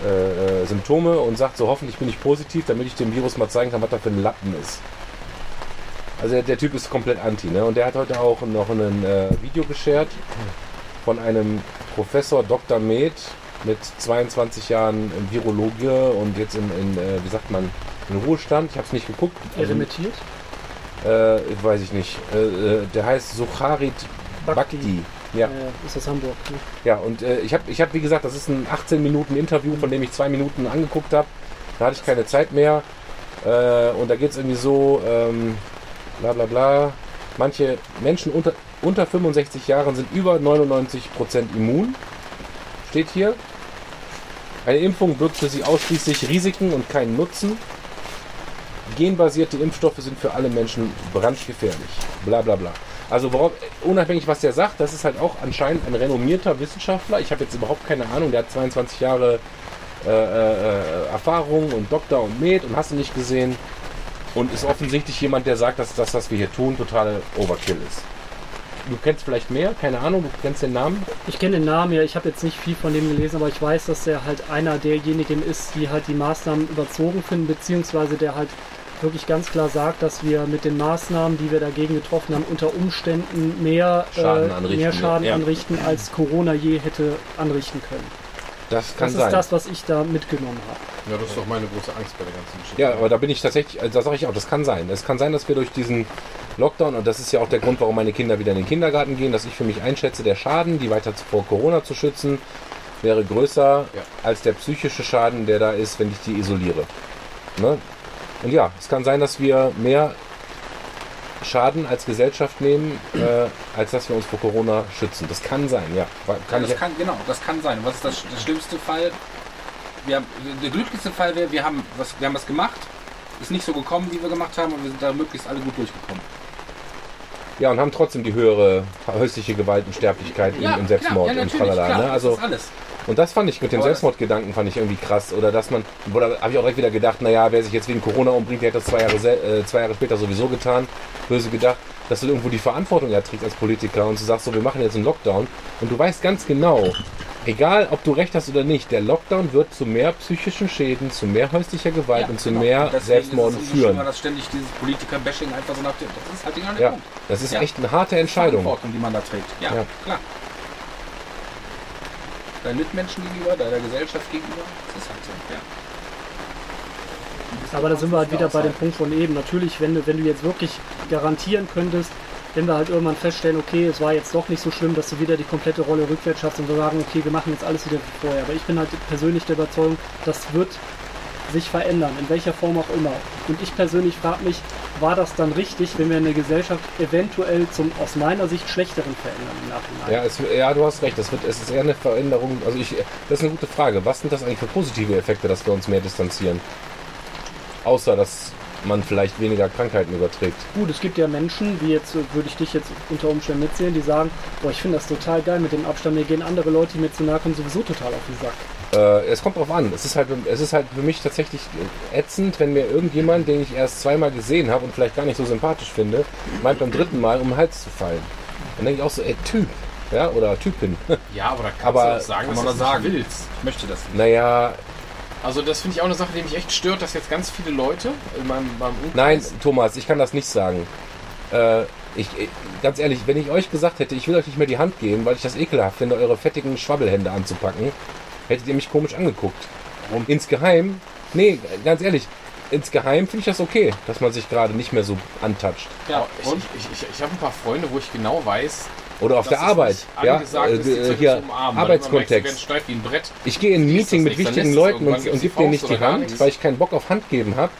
äh, äh, Symptome und sagt so, hoffentlich bin ich positiv, damit ich dem Virus mal zeigen kann, was da für ein Lappen ist. Also der, der Typ ist komplett anti, ne? Und der hat heute auch noch ein äh, Video geshared von einem Professor Dr. Med mit 22 Jahren Virologe und jetzt in, in äh, wie sagt man, in Ruhestand. Ich habe es nicht geguckt. Also, Irremitiert? äh, weiß ich nicht. Äh, der heißt Sucharit Bhakti. Bhakti. Ja, Äh, ist das Hamburg? Ne? ja, und äh, ich habe, ich hab, wie gesagt, das ist ein 18 Minuten Interview, von dem ich zwei Minuten angeguckt habe. Da hatte ich keine Zeit mehr. Äh, und da geht es irgendwie so, ähm, bla bla bla. Manche Menschen unter, unter 65 Jahren sind über 99% immun. Steht hier. Eine Impfung birgt für sie ausschließlich Risiken und keinen Nutzen. Genbasierte Impfstoffe sind für alle Menschen brandgefährlich. Bla bla bla. Also worauf, unabhängig was der sagt, das ist halt auch anscheinend ein renommierter Wissenschaftler. Ich habe jetzt überhaupt keine Ahnung, der hat 22 Jahre äh, äh, Erfahrung und Doktor und Med und hast du nicht gesehen. Und ist offensichtlich jemand, der sagt, dass das, was wir hier tun, totale Overkill ist. Du kennst vielleicht mehr, keine Ahnung, du kennst den Namen. Ich kenne den Namen ja, ich habe jetzt nicht viel von dem gelesen, aber ich weiß, dass er halt einer derjenigen ist, die halt die Maßnahmen überzogen finden, beziehungsweise der halt wirklich ganz klar sagt, dass wir mit den Maßnahmen, die wir dagegen getroffen haben, unter Umständen mehr Schaden äh, anrichten, mehr Schaden ja. anrichten, als Corona je hätte anrichten können. Das kann Das sein. ist das, was ich da mitgenommen habe. Ja, das ist doch meine große Angst bei der ganzen Geschichte. Ja, aber da bin ich tatsächlich, also da sage ich auch, das kann sein. Es kann sein, dass wir durch diesen Lockdown, und das ist ja auch der Grund, warum meine Kinder wieder in den Kindergarten gehen, dass ich für mich einschätze, der Schaden, die weiter vor Corona zu schützen, wäre größer Ja. als der psychische Schaden, der da ist, wenn ich die isoliere. Ne? Und ja, es kann sein, dass wir mehr Schaden als Gesellschaft nehmen, äh, als dass wir uns vor Corona schützen. Das kann sein, ja. Kann Ja, das kann, genau, das kann sein. Was ist das, das schlimmste Fall? Wir haben, der glücklichste Fall wäre, wir haben, was, wir haben was gemacht, ist nicht so gekommen, wie wir gemacht haben, und wir sind da möglichst alle gut durchgekommen. Ja, und haben trotzdem die höhere häusliche Gewalt und Sterblichkeit im, im Selbstmord ja, und tralala. klar, Ne? das Also. Und das fand ich mit dem Selbstmordgedanken fand ich irgendwie krass. Oder dass man, oder habe ich auch direkt wieder gedacht, naja, wer sich jetzt wegen Corona umbringt, der hätte das zwei Jahre, äh, zwei Jahre später sowieso getan. Böse gedacht, dass du irgendwo die Verantwortung erträgst als Politiker und du sagst so, wir machen jetzt einen Lockdown. Und du weißt ganz genau, egal ob du recht hast oder nicht, der Lockdown wird zu mehr psychischen Schäden, zu mehr häuslicher Gewalt Ja, und zu genau. mehr Deswegen Selbstmorden ist es schlimmer, führen. dass ständig dieses Politiker-Bashing einfach so nach dem, das ist halt genau der Ja, Punkt. das ist Ja. echt eine harte Entscheidung. Verantwortung, die man da trägt. Ja, Ja. klar. Deinen Mitmenschen gegenüber, deiner Gesellsft gegenüber, das ist halt so, ja. Aber da sind wir halt wieder bei dem Punkt von eben. Natürlich, wenn du, wenn du jetzt wirklich garantieren könntest, wenn wir halt irgendwann feststellen, okay, es war jetzt doch nicht so schlimm, dass du wieder die komplette Rolle rückwärts schaffst und wir sagen, okay, wir machen jetzt alles wieder wie vorher. Aber ich bin halt persönlich der Überzeugung, das wird sich verändern, in welcher Form auch immer. Und ich persönlich frage mich, war das dann richtig, wenn wir eine Gesellschaft eventuell zum aus meiner Sicht schlechteren verändern im Nachhinein? Ja, es, ja, du hast recht. Das wird, es ist eher eine Veränderung. Also ich, das ist eine gute Frage. Was sind das eigentlich für positive Effekte, dass wir uns mehr distanzieren? Außer, dass man vielleicht weniger Krankheiten überträgt. Gut, es gibt ja Menschen, wie jetzt äh, würde ich dich jetzt unter Umständen mitzählen, die sagen, boah, ich finde das total geil mit dem Abstand, mir gehen andere Leute, die mir zu nahe kommen, sowieso total auf den Sack. Äh, es kommt drauf an. Es ist halt, es ist halt für mich tatsächlich ätzend, wenn mir irgendjemand, den ich erst zweimal gesehen habe und vielleicht gar nicht so sympathisch finde, meint beim dritten Mal um den Hals zu fallen. Dann denke ich auch so, ey, Typ. Ja, oder Typin. Ja, aber da kannst Aber du auch sagen, man du sagen. willst. Ich möchte das nicht. naja, Also das finde ich auch eine Sache, die mich echt stört, dass jetzt ganz viele Leute in meinem, meinem Umkreis... Nein, Thomas, ich kann das nicht sagen. Äh, ich, ganz ehrlich, wenn ich euch gesagt hätte, ich will euch nicht mehr die Hand geben, weil ich das ekelhaft finde, eure fettigen Schwabbelhände anzupacken, hättet ihr mich komisch angeguckt. Warum? Insgeheim, nee, ganz ehrlich, insgeheim finde ich das okay, dass man sich gerade nicht mehr so antatscht. Ja, ich ich, ich, ich habe ein paar Freunde, wo ich genau weiß, Oder auf dass der Arbeit, ja, äh, Leute hier Arbeitskontext. Ich gehe in ein Meeting das mit wichtigen Leuten und, und gebe denen nicht die Hand, weil ich keinen Bock auf Hand geben habe.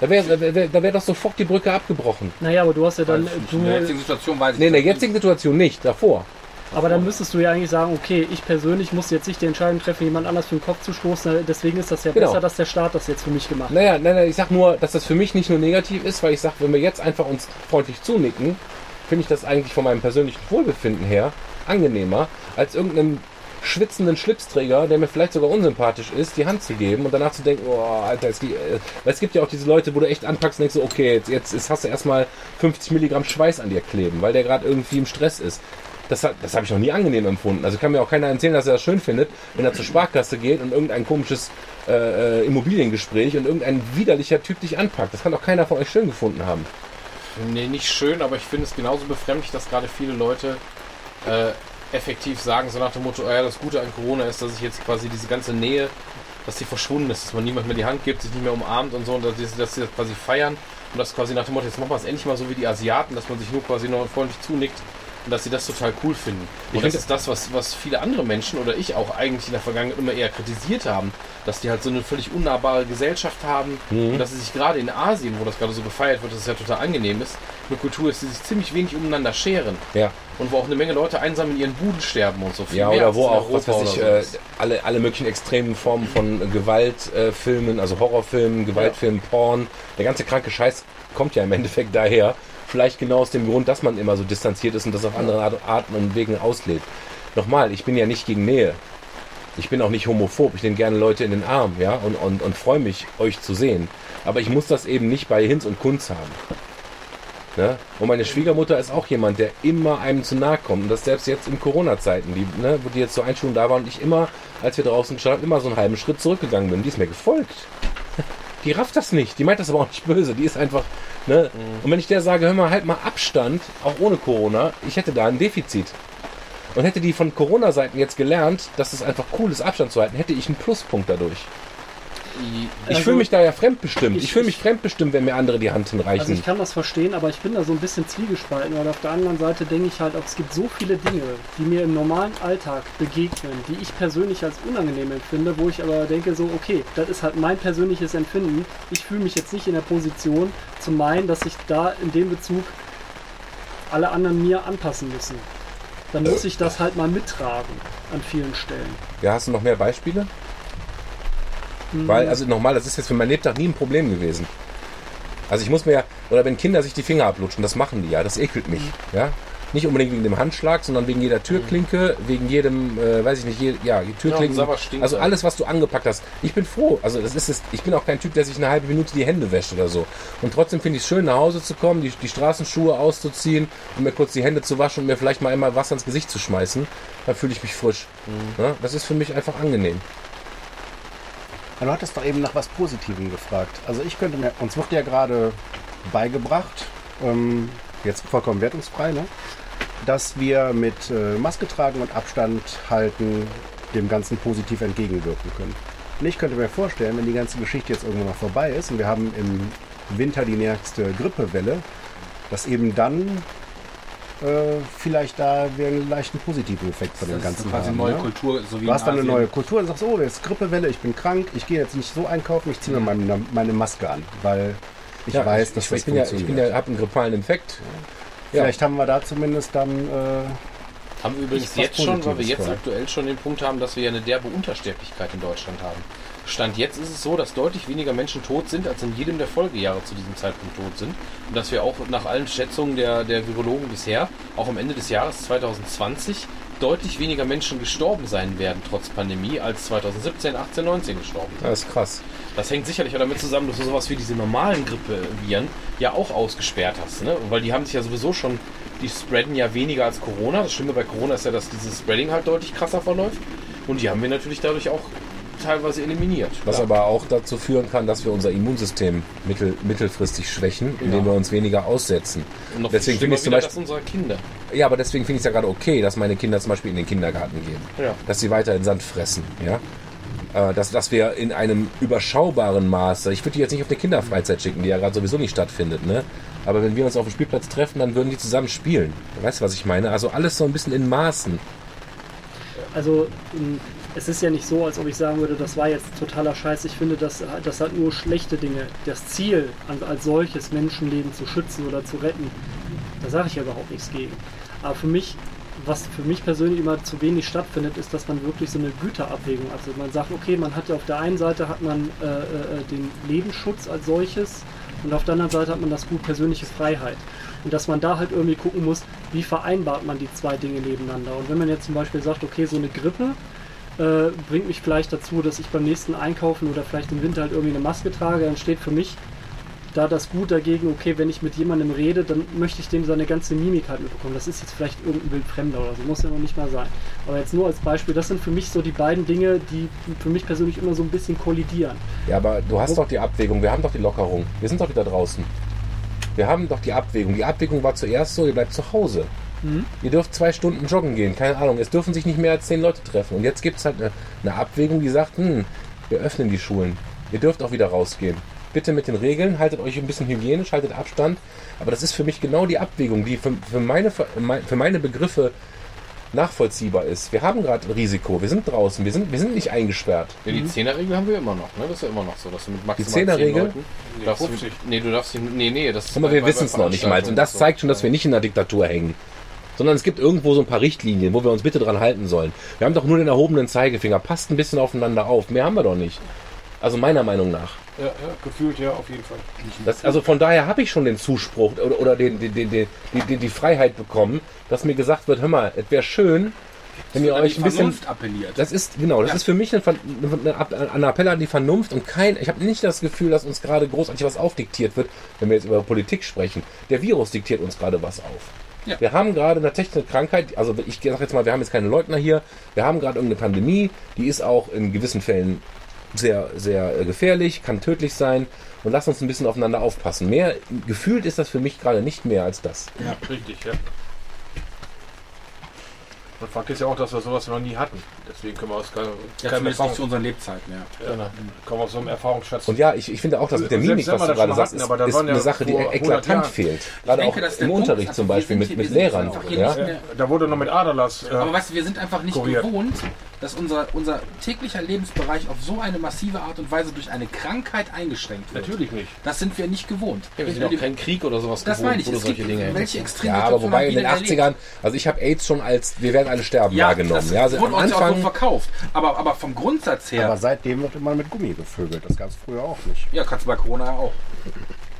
Da wäre da wär, da wär doch sofort die Brücke abgebrochen. Naja, aber du hast ja dann, in du, der jetzigen Situation weiß ich Nee, in der das nicht. jetzigen Situation nicht, davor. aber dann müsstest du ja eigentlich sagen, okay, ich persönlich muss jetzt nicht die Entscheidung treffen, jemand anders für den Kopf zu stoßen, deswegen ist das ja Genau. besser, dass der Staat das jetzt für mich gemacht hat. Naja, nein, nein, ich sag nur, dass das für mich nicht nur negativ ist, weil ich sag, wenn wir jetzt einfach uns freundlich zunicken, finde ich das eigentlich von meinem persönlichen Wohlbefinden her angenehmer, als irgendeinem schwitzenden Schlipsträger, der mir vielleicht sogar unsympathisch ist, die Hand zu geben und danach zu denken, oh, Alter, es, gibt- äh, es gibt ja auch diese Leute, wo du echt anpackst und denkst, so, okay, jetzt, jetzt hast du erstmal 50 Milligramm Schweiß an dir kleben, weil der gerade irgendwie im Stress ist. Das, das habe ich noch nie angenehm empfunden. Also kann mir auch keiner erzählen, dass er das schön findet, wenn er zur Sparkasse geht und irgendein komisches äh, äh, Immobiliengespräch und irgendein widerlicher Typ dich anpackt. Das kann doch keiner von euch schön gefunden haben. Nee, nicht schön, aber ich finde es genauso befremdlich, dass gerade viele Leute äh, effektiv sagen, so nach dem Motto, ah ja, das Gute an Corona ist, dass ich jetzt quasi diese ganze Nähe, dass sie verschwunden ist, dass man niemand mehr die Hand gibt, sich nicht mehr umarmt und so, und dass sie, das quasi feiern und das quasi nach dem Motto, jetzt machen wir es endlich mal so wie die Asiaten, dass man sich nur quasi noch freundlich zunickt und dass sie das total cool finden. Ich Und das find- ist das, was, was viele andere Menschen oder ich auch eigentlich in der Vergangenheit immer eher kritisiert haben, dass die halt so eine völlig unnahbare Gesellschaft haben Mhm. und dass sie sich gerade in Asien, wo das gerade so gefeiert wird, dass es ja total angenehm ist, eine Kultur ist, die sich ziemlich wenig umeinander scheren Ja. und wo auch eine Menge Leute einsam in ihren Buden sterben und so. Viel Ja, mehr oder wo auch, was weiß ich, äh, alle, alle möglichen extremen Formen von Gewaltfilmen, äh, also Horrorfilmen, Gewaltfilmen, Porn. Der ganze kranke Scheiß kommt ja im Endeffekt daher. Vielleicht genau aus dem Grund, dass man immer so distanziert ist und das auf andere Art- Arten und Wegen auslebt. Nochmal, ich bin ja nicht gegen Nähe. Ich bin auch nicht homophob. Ich nehme gerne Leute in den Arm, ja, und, und, und freue mich, euch zu sehen. Aber ich muss das eben nicht bei Hinz und Kunz haben. Ne? Und meine Schwiegermutter ist auch jemand, der immer einem zu nahe kommt. Und das selbst jetzt in Corona-Zeiten, die, ne, wo die jetzt zur Einschulung da waren und ich immer, als wir draußen standen, immer so einen halben Schritt zurückgegangen bin. Die ist mir gefolgt. Die rafft das nicht. Die meint das aber auch nicht böse. Die ist einfach, ne? Und wenn ich der sage, hör mal, halt mal Abstand, auch ohne Corona, ich hätte da ein Defizit. Und hätte die von Corona-Seiten jetzt gelernt, dass es einfach cool ist, Abstand zu halten, hätte ich einen Pluspunkt dadurch. Ich Also- fühle mich da ja fremdbestimmt. Ich, Ich- fühle mich fremdbestimmt, wenn mir andere die Hand hinreichen. Also ich kann das verstehen, aber ich bin da so ein bisschen zwiegespalten, weil auf der anderen Seite denke ich halt, auch, es gibt so viele Dinge, die mir im normalen Alltag begegnen, die ich persönlich als unangenehm empfinde, wo ich aber denke so, okay, das ist halt mein persönliches Empfinden. Ich fühle mich jetzt nicht in der Position zu meinen, dass ich da in dem Bezug alle anderen mir anpassen müssen. Dann muss ich das halt mal mittragen an vielen Stellen. Ja, hast du noch mehr Beispiele? Weil, also nochmal, das ist jetzt für mein Lebtag nie ein Problem gewesen. Also ich muss mir ja, oder wenn Kinder sich die Finger ablutschen, das machen die ja, das ekelt mich. Ja? Nicht unbedingt wegen dem Handschlag, sondern wegen jeder Türklinke, wegen jedem, äh, weiß ich nicht, je, ja, die Türklinken. Ja, also halt. alles, was du angepackt hast. Ich bin froh. Also das ist es. Ich bin auch kein Typ, der sich eine halbe Minute die Hände wäscht oder so. Und trotzdem finde ich es schön, nach Hause zu kommen, die, die Straßenschuhe auszuziehen und mir kurz die Hände zu waschen und mir vielleicht mal einmal Wasser ins Gesicht zu schmeißen. Dann fühle ich mich frisch. Mhm. Ja? Das ist für mich einfach angenehm. Du hattest doch eben nach was Positivem gefragt. Also ich könnte mir, uns wird ja gerade beigebracht, ähm, jetzt vollkommen wertungsfrei, ne? Dass wir mit äh, Maske tragen und Abstand halten dem Ganzen positiv entgegenwirken können. Und ich könnte mir vorstellen, wenn die ganze Geschichte jetzt irgendwann mal vorbei ist und wir haben im Winter die nächste Grippewelle, dass eben dann äh, vielleicht da wir einen leichten positiven Effekt von dem Ganzen quasi haben. eine neue ne? Kultur, so wie Du hast dann eine neue Kultur und sagst, oh, jetzt ist Grippewelle, ich bin krank, ich gehe jetzt nicht so einkaufen, ich ziehe mir meine, meine Maske an, weil ich Ja, weiß, ich, dass ich, das ich bin ja, ich funktioniert. bin ja, habe einen grippalen Infekt. Ja. Vielleicht haben wir da zumindest dann, äh, Haben wir übrigens jetzt schon, weil wir jetzt vor. aktuell schon den Punkt haben, dass wir ja eine derbe Untersterblichkeit in Deutschland haben. Stand jetzt ist es so, dass deutlich weniger Menschen tot sind, als in jedem der Folgejahre zu diesem Zeitpunkt tot sind. Und dass wir auch nach allen Schätzungen der, der Virologen bisher, auch am Ende des Jahres 2020, deutlich weniger Menschen gestorben sein werden, trotz Pandemie, als 2017, 18, 19 gestorben sind. Das ist krass. Das hängt sicherlich auch damit zusammen, dass du sowas wie diese normalen Grippeviren ja auch ausgesperrt hast. Ne? Weil die haben sich ja sowieso schon, die spreaden ja weniger als Corona. Das Schlimme bei Corona ist ja, dass dieses Spreading halt deutlich krasser verläuft. Und die haben wir natürlich dadurch auch teilweise eliminiert. Was Klar. aber auch dazu führen kann, dass wir unser Immunsystem mittel, mittelfristig schwächen, indem wir uns weniger aussetzen. Und noch deswegen finde ich zum Beispiel, unsere Kinder. ja, aber deswegen finde ich es ja gerade okay, dass meine Kinder zum Beispiel in den Kindergarten gehen. Ja. Dass sie weiter in Sand fressen, ja. Äh, Dass, dass wir in einem überschaubaren Maße, ich würde die jetzt nicht auf eine Kinderfreizeit schicken, die ja gerade sowieso nicht stattfindet, ne? Aber wenn wir uns auf dem Spielplatz treffen, dann würden die zusammen spielen. Weißt du, was ich meine? Also alles so ein bisschen in Maßen. Also mh, es ist ja nicht so, als ob ich sagen würde, das war jetzt totaler Scheiß. Ich finde, das, das hat nur schlechte Dinge. Das Ziel als solches, Menschenleben zu schützen oder zu retten, da sage ich ja überhaupt nichts gegen. Aber für mich, was für mich persönlich immer zu wenig stattfindet, ist, dass man wirklich so eine Güterabwägung. Also man sagt, okay, man hat ja auf der einen Seite hat man äh, äh, den Lebensschutz als solches und auf der anderen Seite hat man das Gut persönliche Freiheit. Und dass man da halt irgendwie gucken muss, wie vereinbart man die zwei Dinge nebeneinander. Und wenn man jetzt zum Beispiel sagt, okay, so eine Grippe äh, bringt mich vielleicht dazu, dass ich beim nächsten Einkaufen oder vielleicht im Winter halt irgendwie eine Maske trage, dann steht für mich da das Gut dagegen, okay, wenn ich mit jemandem rede, dann möchte ich dem seine ganze Mimik halt mitbekommen. Das ist jetzt vielleicht irgendein Wildfremder oder so, muss ja noch nicht mal sein. Aber jetzt nur als Beispiel, das sind für mich so die beiden Dinge, die für mich persönlich immer so ein bisschen kollidieren. Ja, aber du hast doch die Abwägung, wir haben doch die Lockerung. Wir sind doch wieder draußen. Wir haben doch die Abwägung. Die Abwägung war zuerst so, ihr bleibt zu Hause. Ihr dürft zwei Stunden joggen gehen, keine Ahnung. Es dürfen sich nicht mehr als zehn Leute treffen. Und jetzt gibt es halt eine, eine Abwägung, die sagt, hm, wir öffnen die Schulen. Ihr dürft auch wieder rausgehen. Bitte mit den Regeln, haltet euch ein bisschen hygienisch, haltet Abstand. Aber das ist für mich genau die Abwägung, die für, für, meine, für meine Begriffe nachvollziehbar ist. Wir haben gerade ein Risiko, wir sind draußen, wir sind, wir sind nicht eingesperrt. Ja, die Zehnerregel haben wir immer noch, ne? Das ist ja immer noch so, dass du mit maximal Zehnerregel? zehn Leuten- Nee, darfst du, nee, du darfst nicht, nee, nee, das ist Aber wir wissen es noch nicht mal. Und das zeigt schon, dass wir nicht in der Diktatur hängen. Sondern es gibt irgendwo so ein paar Richtlinien, wo wir uns bitte dran halten sollen. Wir haben doch nur den erhobenen Zeigefinger. Passt ein bisschen aufeinander auf. Mehr haben wir doch nicht. Also meiner Meinung nach. Ja, ja, gefühlt ja, auf jeden Fall. Das, also von daher habe ich schon den Zuspruch oder, oder den, den, den, den, die, die, die Freiheit bekommen, dass mir gesagt wird, hör mal, es wäre schön, wenn ihr euch ein bisschen... Vernunft appelliert. Das ist genau, das Ja. ist für mich ein, ein Appell an die Vernunft und kein. Ich habe nicht das Gefühl, dass uns gerade großartig was aufdiktiert wird, wenn wir jetzt über Politik sprechen. Der Virus diktiert uns gerade was auf. Ja. Wir haben gerade eine technische Krankheit, also ich sage jetzt mal, wir haben jetzt keine Leugner hier, wir haben gerade irgendeine Pandemie, die ist auch in gewissen Fällen sehr, sehr äh, gefährlich, kann tödlich sein und lasst uns ein bisschen aufeinander aufpassen. Mehr gefühlt ist das für mich gerade nicht mehr als das. Ja, richtig, ja. Und Fakt ist ja auch, dass wir sowas noch nie hatten. Deswegen können wir aus keinem, Ja, nicht zu unseren Lebzeiten, ja. ja, kommen wir aus so einem Erfahrungsschatz. Und ja, ich, ich finde auch, dass mit der Mimik, was wir du gerade sagst, hatten, ist, ist waren ja eine Sache, die 100 eklatant fehlt. Gerade denke, auch dass der im Punkt- Unterricht also zum wir Beispiel mit, mit Lehrern. Ja? da wurde noch mit Aderlass. Äh, Aber weißt du, wir sind einfach nicht Kuriert. gewohnt, dass unser, unser täglicher Lebensbereich auf so eine massive Art und Weise durch eine Krankheit eingeschränkt wird. natürlich nicht. Das sind wir nicht gewohnt. Ja, wir sind auch kein Krieg oder sowas das gewohnt, meine ich. Es solche gibt Dinge welche extreme Ja, aber wobei in den wir erlebt. 80ern, also ich habe AIDS schon als wir werden alle sterben ja, wahrgenommen. das Ja, also wurde am uns ja auch so Anfang, verkauft. Aber, aber vom Grundsatz her, Aber seitdem wird immer mit Gummi gevögelt. Das gab es früher auch nicht. ja, kannst du bei Corona ja auch.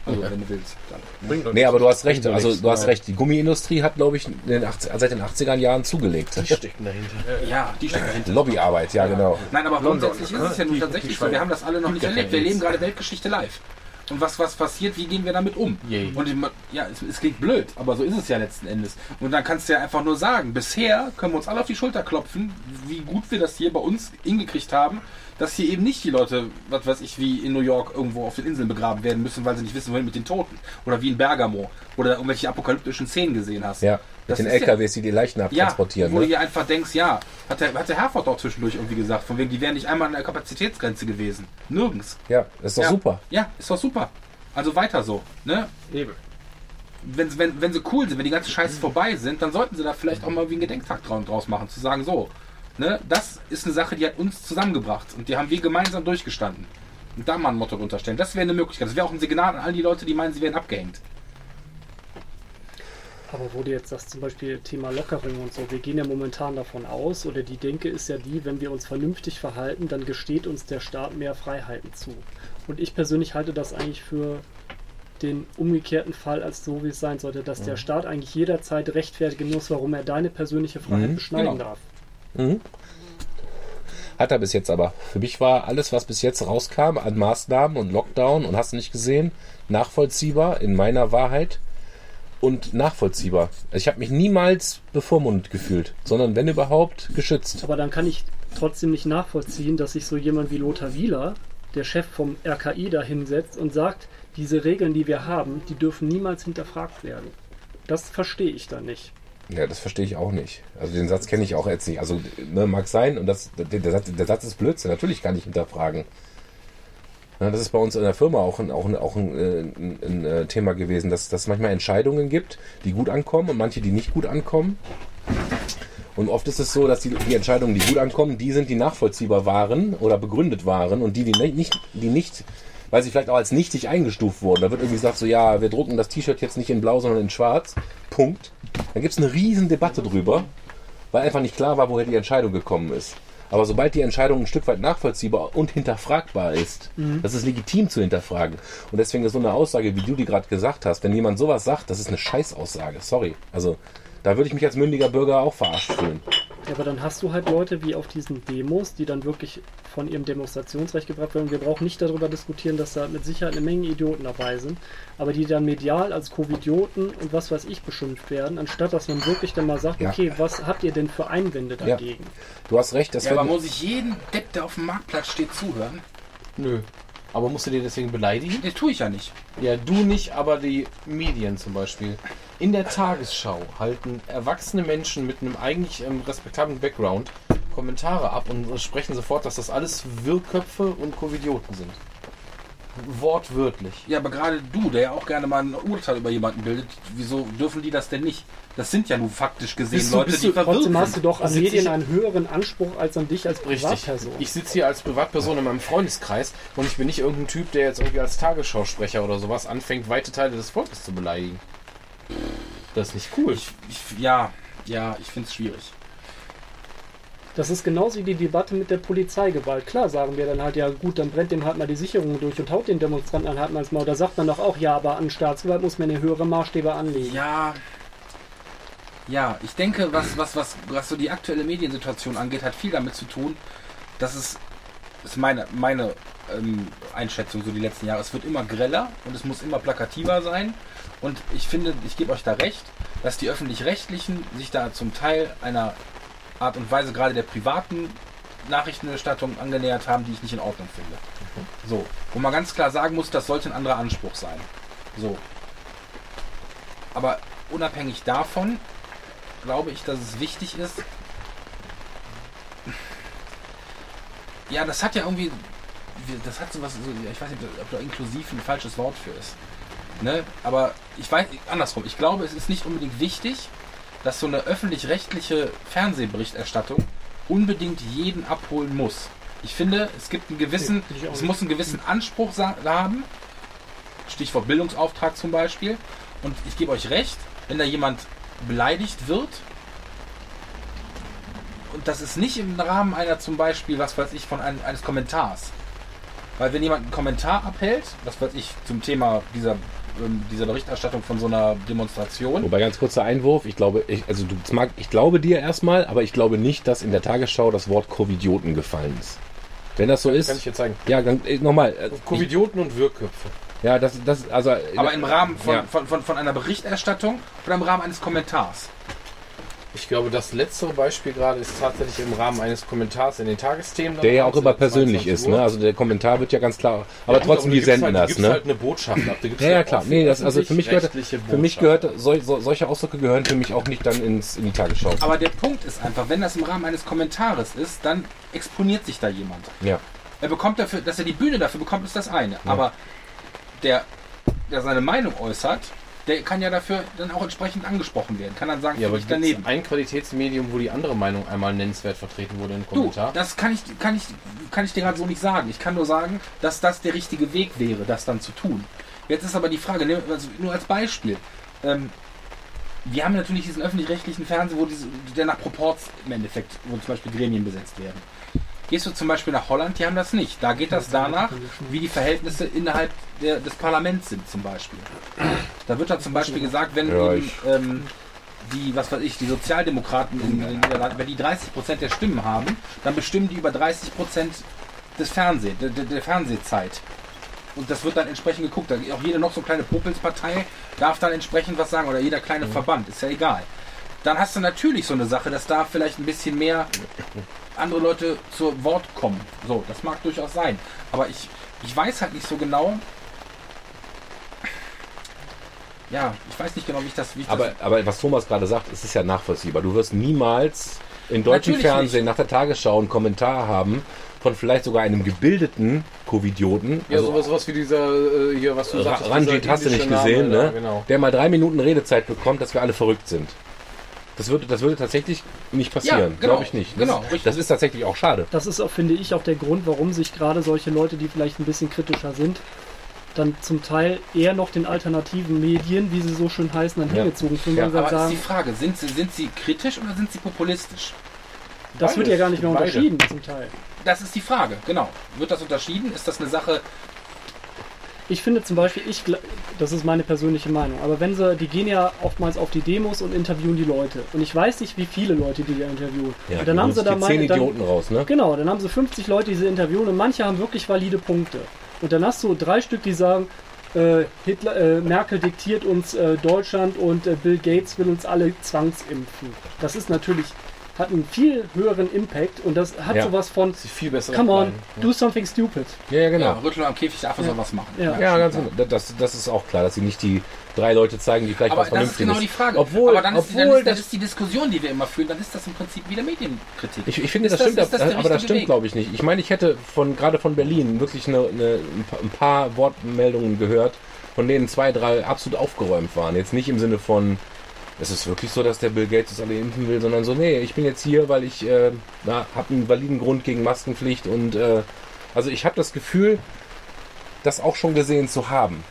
Also, wenn du willst. Dann. Nee, nichts. aber du hast recht. Also du hast recht. Die Gummiindustrie hat, glaube ich, in den 80, seit den 80er Jahren zugelegt. stecken dahinter. Ja, die steckt dahinter. Lobbyarbeit, ja genau. Nein, aber London, grundsätzlich ist ne? es ja nun Die- tatsächlich die so. Wir haben das alle noch nicht ja erlebt. Wir leben gerade Weltgeschichte live. Und was, was passiert, wie gehen wir damit um? Yay. Und ich- ja, es, es klingt blöd, aber so ist es ja letzten Endes. Und dann kannst du ja einfach nur sagen, bisher können wir uns alle auf die Schulter klopfen, wie gut wir das hier bei uns hingekriegt haben, dass hier eben nicht die Leute, was weiß ich, wie in New York irgendwo auf den Inseln begraben werden müssen, weil sie nicht wissen, wohin mit den Toten. Oder wie in Bergamo. Oder irgendwelche apokalyptischen Szenen gesehen hast. Ja, Das den ja- LKWs, die die Leichen Ja, abtransportieren. wo du ne? hier einfach denkst, ja, hat der, hat der Herford auch zwischendurch irgendwie gesagt, von wegen, die wären nicht einmal an der Kapazitätsgrenze gewesen. Nirgends. Ja, ist doch ja. super. Ja, ist doch super. Also weiter so. Ne? Eben. Wenn, wenn, wenn sie cool sind, wenn die ganzen Scheiße vorbei sind, dann sollten sie da vielleicht auch mal wie einen Gedenktag dra- draus machen, zu sagen, so, ne, das ist eine Sache, die hat uns zusammengebracht und die haben wir gemeinsam durchgestanden. Und da mal ein Motto unterstellen. Das wäre eine Möglichkeit. Das wäre auch ein Signal an all die Leute, die meinen, sie werden abgehängt. Aber wo du jetzt sagst, zum Beispiel Thema Lockerung und so, wir gehen ja momentan davon aus, oder die Denke ist ja die, wenn wir uns vernünftig verhalten, dann gesteht uns der Staat mehr Freiheiten zu. Und ich persönlich halte das eigentlich für den umgekehrten Fall als so, wie es sein sollte, dass der Staat eigentlich jederzeit rechtfertigen muss, warum er deine persönliche Freiheit Mhm, beschneiden genau. darf. Mhm. Hat er bis jetzt aber. Für mich war alles, was bis jetzt rauskam an Maßnahmen und Lockdown und hast du nicht gesehen, nachvollziehbar in meiner Wahrheit und nachvollziehbar. Also ich habe mich niemals bevormundet gefühlt, sondern wenn überhaupt geschützt. Aber dann kann ich trotzdem nicht nachvollziehen, dass sich so jemand wie Lothar Wieler, der Chef vom RKI, da hinsetzt und sagt, diese Regeln, die wir haben, die dürfen niemals hinterfragt werden. Das verstehe ich da nicht. Ja, das verstehe ich auch nicht. Also den Satz kenne ich auch jetzt nicht. Also ne, mag sein und das, der, der, Satz, der Satz ist Blödsinn. Natürlich kann ich hinterfragen. Ja, das ist bei uns in der Firma auch ein, auch ein, auch ein, äh, ein, ein äh, Thema gewesen, dass dass es manchmal Entscheidungen gibt, die gut ankommen und manche, die nicht gut ankommen. Und oft ist es so, dass die, die Entscheidungen, die gut ankommen, die sind, die nachvollziehbar waren oder begründet waren und die, die nicht, die nicht, weil sie vielleicht auch als nichtig eingestuft wurden. Da wird irgendwie gesagt, so ja, wir drucken das T-Shirt jetzt nicht in blau, sondern in schwarz. Punkt. Dann gibt es eine riesen Debatte drüber, weil einfach nicht klar war, woher die Entscheidung gekommen ist. Aber sobald die Entscheidung ein Stück weit nachvollziehbar und hinterfragbar ist, das ist legitim zu hinterfragen. Und deswegen ist so eine Aussage, wie du die gerade gesagt hast, wenn jemand sowas sagt, das ist eine Scheißaussage. Sorry. Also da würde ich mich als mündiger Bürger auch verarscht fühlen. Ja, aber dann hast du halt Leute wie auf diesen Demos, die dann wirklich von ihrem Demonstrationsrecht gebracht werden. Wir brauchen nicht darüber diskutieren, dass da mit Sicherheit eine Menge Idioten dabei sind, aber die dann medial als Covidioten und was weiß ich beschimpft werden, anstatt dass man wirklich dann mal sagt, Ja. okay, was habt ihr denn für Einwände Ja. dagegen? Du hast recht, das Ja, aber muss ich jeden Depp, der auf dem Marktplatz steht, zuhören? Nö. Aber musst du dir deswegen beleidigen? Das tue ich ja nicht. Ja, du nicht, aber die Medien zum Beispiel. In der Tagesschau halten erwachsene Menschen mit einem eigentlich ähm, respektablen Background Kommentare ab und sprechen sofort, dass das alles Wirrköpfe und Covidioten sind. Wortwörtlich. Ja, aber gerade du, der ja auch gerne mal ein Urteil über jemanden bildet, wieso dürfen die das denn nicht? Das sind ja nun faktisch gesehen Bist du, Leute, bist die du, verwirrt trotzdem hast du doch an Sitz Medien ich- einen höheren Anspruch als an dich als Richtig. Privatperson. Ich sitze hier als Privatperson in meinem Freundeskreis und ich bin nicht irgendein Typ, der jetzt irgendwie als Tagesschausprecher oder sowas anfängt, weite Teile des Volkes zu beleidigen. Das ist nicht cool. Ich, ich, ja, ja, ich finde es schwierig. Das ist genauso wie die Debatte mit der Polizeigewalt. Klar sagen wir dann halt, ja gut, dann brennt dem halt mal die Sicherung durch und haut den Demonstranten dann halt mal ins Maul. Da sagt man doch auch, ja, aber an Staatsgewalt muss man eine höhere Maßstäbe anlegen. Ja, ja, ich denke, was, was, was, was so die aktuelle Mediensituation angeht, hat viel damit zu tun, dass es, das ist meine, meine ähm, Einschätzung so die letzten Jahre, es wird immer greller und es muss immer plakativer sein. Und ich finde, ich gebe euch da recht, dass die Öffentlich-Rechtlichen sich da zum Teil einer Art und Weise gerade der privaten Nachrichtenerstattung angenähert haben, die ich nicht in Ordnung finde. So, wo man ganz klar sagen muss, das sollte ein anderer Anspruch sein. So. Aber unabhängig davon glaube ich, dass es wichtig ist. Ja, das hat ja irgendwie, das hat sowas, so, ich weiß nicht, ob da inklusiv ein falsches Wort für ist. Ne? Aber ich weiß, andersrum, ich glaube, es ist nicht unbedingt wichtig, dass so eine öffentlich-rechtliche Fernsehberichterstattung unbedingt jeden abholen muss. Ich finde, es gibt einen gewissen, Nee, es muss einen gewissen Anspruch haben. Stichwort Bildungsauftrag zum Beispiel. Und ich gebe euch recht, wenn da jemand beleidigt wird, und das ist nicht im Rahmen einer zum Beispiel, was weiß ich, von einem, eines Kommentars. Weil wenn jemand einen Kommentar abhält, was weiß ich, zum Thema dieser, dieser Berichterstattung von so einer Demonstration, Wobei ganz kurzer Einwurf, ich glaube, ich, also du mag, ich glaube dir erstmal, aber ich glaube nicht, dass in der Tagesschau das Wort Covidioten gefallen ist. Wenn das so ist, Kann ich dir zeigen. ja, äh, nochmal. äh, Covidioten und Wirrköpfe. Ja, das, das, also. aber im Rahmen von, Ja. von, von, von einer Berichterstattung oder im Rahmen eines Kommentars. Ich glaube, das letztere Beispiel gerade ist tatsächlich im Rahmen eines Kommentars in den Tagesthemen. Der ja auch immer persönlich 22 ist, ne? Also der Kommentar wird ja ganz klar, aber Ja, trotzdem, die senden halt, das, da gibt's ne? halt eine Botschaft ab. Ja, ja, halt klar. Nee, das, also für mich gehört, für mich gehört, sol, so, solche Ausdrücke gehören für mich auch nicht dann ins, in die Tagesschau. Aber der Punkt ist einfach, wenn das im Rahmen eines Kommentares ist, dann exponiert sich da jemand. Ja. Er bekommt dafür, dass er die Bühne dafür bekommt, ist das eine. Aber der, der seine Meinung äußert, der kann ja dafür dann auch entsprechend angesprochen werden. Kann dann sagen, Ja, aber ich daneben. ein Qualitätsmedium, wo die andere Meinung einmal nennenswert vertreten wurde im Du, Kommentar? das kann ich, kann ich, kann ich dir gerade so nicht sagen. Ich kann nur sagen, dass das der richtige Weg wäre, das dann zu tun. Jetzt ist aber die Frage, wir- also nur als Beispiel. Ähm, wir haben natürlich diesen öffentlich-rechtlichen Fernsehen, wo diese, der nach Proports im Endeffekt, wo zum Beispiel Gremien besetzt werden. Gehst du zum Beispiel nach Holland, die haben das nicht. Da geht das danach, wie die Verhältnisse innerhalb der, des Parlaments sind zum Beispiel. Da wird da zum Beispiel gesagt, wenn Ja, eben, ähm, die, was weiß ich, die Sozialdemokraten in den Niederlanden, wenn die 30% der Stimmen haben, dann bestimmen die über 30% des Fernseh, der, der, Fernsehzeit. Und das wird dann entsprechend geguckt. Auch jede noch so kleine Popelspartei darf dann entsprechend was sagen oder jeder kleine Verband, ist ja egal. Dann hast du natürlich so eine Sache, dass da vielleicht ein bisschen mehr andere Leute zu Wort kommen. So, das mag durchaus sein. Aber ich, ich weiß halt nicht so genau. Ja, ich weiß nicht genau, wie ich das. Wie ich Aber, das aber was Thomas gerade sagt, es ist ja nachvollziehbar. Du wirst niemals im deutschen Natürlich Fernsehen nach der Tagesschau einen Kommentar haben von vielleicht sogar einem gebildeten Covidioten. Ja, also sowas, sowas wie dieser, äh, hier, was du sagst. Ranjit hast du nicht gesehen, ne? Genau. Der mal drei Minuten Redezeit bekommt, dass wir alle verrückt sind. Das würde, das würde tatsächlich nicht passieren, Ja, genau, glaube ich nicht. Das, genau, richtig. das ist tatsächlich auch schade. Das ist auch, finde ich, auch der Grund, warum sich gerade solche Leute, die vielleicht ein bisschen kritischer sind, dann zum Teil eher noch den alternativen Medien, wie sie so schön heißen, dann Ja. hingezogen fühlen, Ja, aber halt ist die sagen, Frage, sind sie, sind sie kritisch oder sind sie populistisch? das wird ja gar nicht mehr Beides. unterschieden zum Teil. Das ist die Frage, genau. Wird das unterschieden? Ist das eine Sache, Ich finde zum Beispiel, ich, das ist meine persönliche Meinung, aber wenn sie, die gehen ja oftmals auf die Demos und interviewen die Leute. Und ich weiß nicht, wie viele Leute die da interviewen. und dann haben sie da die dann, Idioten raus, ne? Genau, dann haben sie 50 Leute, die sie interviewen und manche haben wirklich valide Punkte. Und dann hast du drei Stück, die sagen, äh, Hitler, äh, Merkel diktiert uns äh, Deutschland und äh, Bill Gates will uns alle zwangsimpfen. Das ist natürlich hat einen viel höheren Impact und das hat Ja. sowas von Die viel bessere Come on, ja. do something stupid. Ja, ja, Ja, genau. Rüttel am Käfig, der Affe soll was machen. Ja. Ja, ganz genau. Das, das ist auch klar, dass sie nicht die drei Leute zeigen, die vielleicht Aber was das ist Vernünftiges genau die Frage. Obwohl, aber dann ist, dann, obwohl ist, dann das ist die Diskussion, die wir immer führen, dann ist das im Prinzip wieder Medienkritik. Ich, ich finde, Ist das das- stimmt, ist das aber das stimmt, glaube ich, nicht. Ich meine, ich hätte von gerade von Berlin wirklich eine, eine, ein paar Wortmeldungen gehört, von denen zwei, drei absolut aufgeräumt waren. Jetzt nicht im Sinne von, es ist wirklich so, dass der Bill Gates das alle impfen will, sondern so, nee, ich bin jetzt hier, weil ich äh, habe einen validen Grund gegen Maskenpflicht und äh, also ich habe das Gefühl, das auch schon gesehen zu haben.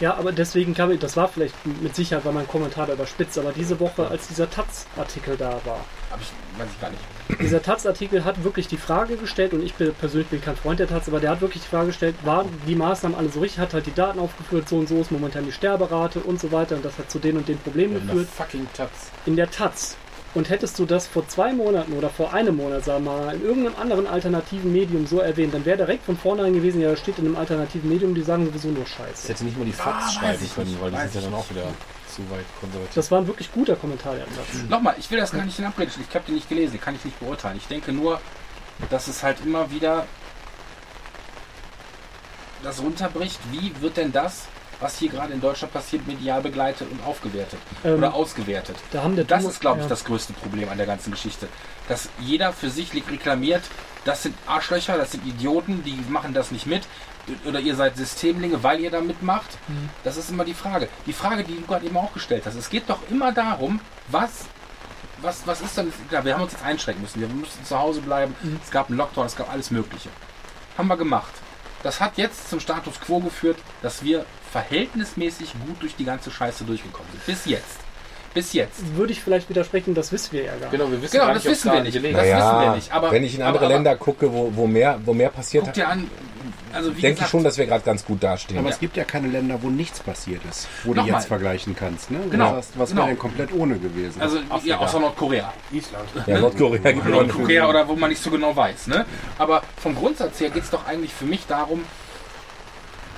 Ja, aber deswegen kam ich, das war vielleicht mit Sicherheit, weil mein Kommentar da überspitzt, aber diese Woche, als dieser Taz-Artikel da war, Hab ich, weiß ich gar nicht. Dieser Taz-Artikel hat wirklich die Frage gestellt, und ich bin persönlich bin kein Freund der Taz, aber der hat wirklich die Frage gestellt, waren die Maßnahmen alle so richtig, hat halt die Daten aufgeführt, so und so ist momentan die Sterberate und so weiter, und das hat zu den und den Problemen In der geführt. fucking Taz. in der Taz. Und hättest du das vor zwei Monaten oder vor einem Monat, sagen wir mal, in irgendeinem anderen alternativen Medium so erwähnt, dann wäre direkt von vornherein gewesen, ja, das steht in einem alternativen Medium, die sagen sowieso nur Das Scheiße. hätte nicht mal die Ah, Facts weiß schreiben können, weil die sind ja dann auch wieder zu weit konservativ. Das war ein wirklich guter Kommentar, der Taz. Nochmal, ich will das gar nicht in Abrede stellen. Ich habe den nicht gelesen, den kann ich nicht beurteilen. Ich denke nur, dass es halt immer wieder das runterbricht. Wie wird denn das, was hier gerade in Deutschland passiert, medial begleitet und aufgewertet Ähm, oder ausgewertet? Da haben der Das ist, glaube ich, ja. das größte Problem an der ganzen Geschichte. Dass jeder für sich reklamiert, das sind Arschlöcher, das sind Idioten, die machen das nicht mit. Oder ihr seid Systemlinge, weil ihr da mitmacht. Mhm. Das ist immer die Frage. Die Frage, die du gerade eben auch gestellt hast. Es geht doch immer darum, was, was, was ist denn. Klar, wir haben uns jetzt einschränken müssen. Wir mussten zu Hause bleiben. Mhm. Es gab einen Lockdown, es gab alles Mögliche. Haben wir gemacht. Das hat jetzt zum Status quo geführt, dass wir verhältnismäßig gut durch die ganze Scheiße durchgekommen sind. Bis jetzt. Bis jetzt. Würde ich vielleicht widersprechen, das wissen wir ja gar nicht. Genau, wir wissen Genau, gar das nicht, wissen wir nicht. belegen. Das Naja, wissen wir nicht. Aber, wenn ich in andere aber, Länder gucke, wo, wo, mehr, wo mehr passiert, an, also denke ich schon, dass wir gerade ganz gut dastehen. Aber Ja. es gibt ja keine Länder, wo nichts passiert ist, wo Nochmal. du jetzt vergleichen kannst. Ne? Genau, du sagst, was genau. wäre denn komplett ohne gewesen? also ja, außer Nordkorea. Island. ja, Nordkorea gibt immer Nordkorea oder wo man nicht so genau weiß. Ne? Aber vom Grundsatz her geht es doch eigentlich für mich darum,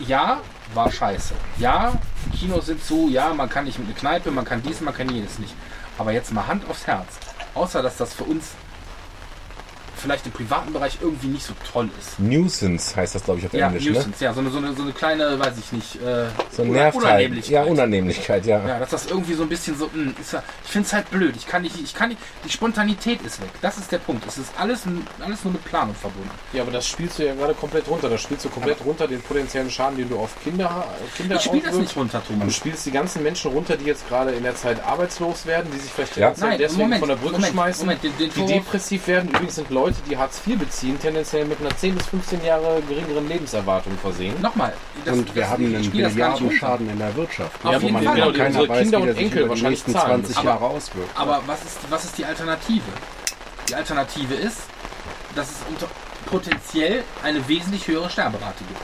ja, war scheiße. Ja, Kinos sind zu, ja, man kann nicht mit einer Kneipe, man kann dies, man kann jenes nicht. Aber jetzt mal Hand aufs Herz. Außer dass das für uns vielleicht im privaten Bereich irgendwie nicht so toll ist. Nuisance heißt das, glaube ich, auf Ja, Englisch. Ne? Nuisance, ja, so eine, so, eine, so eine kleine, weiß ich nicht, äh, So ein Nervteil. Unannehmlichkeit. Ja, Unannehmlichkeit, ja. Ja, dass das irgendwie so ein bisschen so, mh, ist ja, ich finde es halt blöd. Ich kann nicht, ich kann nicht, die Spontanität ist weg. Das ist der Punkt. Es ist alles, alles nur mit Planung verbunden. Ja, aber das spielst du ja gerade komplett runter. Das spielst du komplett runter, den potenziellen Schaden, den du auf Kinder, Kinder Ich spiele das nicht runter, Du Thomas. spielst die ganzen Menschen runter, die jetzt gerade in der Zeit arbeitslos werden, die sich vielleicht Ja. Nein, deswegen Moment, von der Brücke Moment, schmeißen, Moment, den- den die Vorwurf- depressiv werden. Übrigens sind Leute, die Hartz IV beziehen, tendenziell mit einer 10 bis 15 Jahre geringeren Lebenserwartung versehen. Nochmal. das- und wir das- haben einen spiel das gar nicht runter. Milliardenschaden in der Wirtschaft. Auf wo jeden man Fall. genau, keiner unsere weiß, Kinder wie und der sich Enkel über die wahrscheinlich nächsten zahlen 20 müssen. Jahre auswirkt. Aber was ist, was ist die Alternative? Die Alternative ist, dass es unter, potenziell eine wesentlich höhere Sterberate gibt.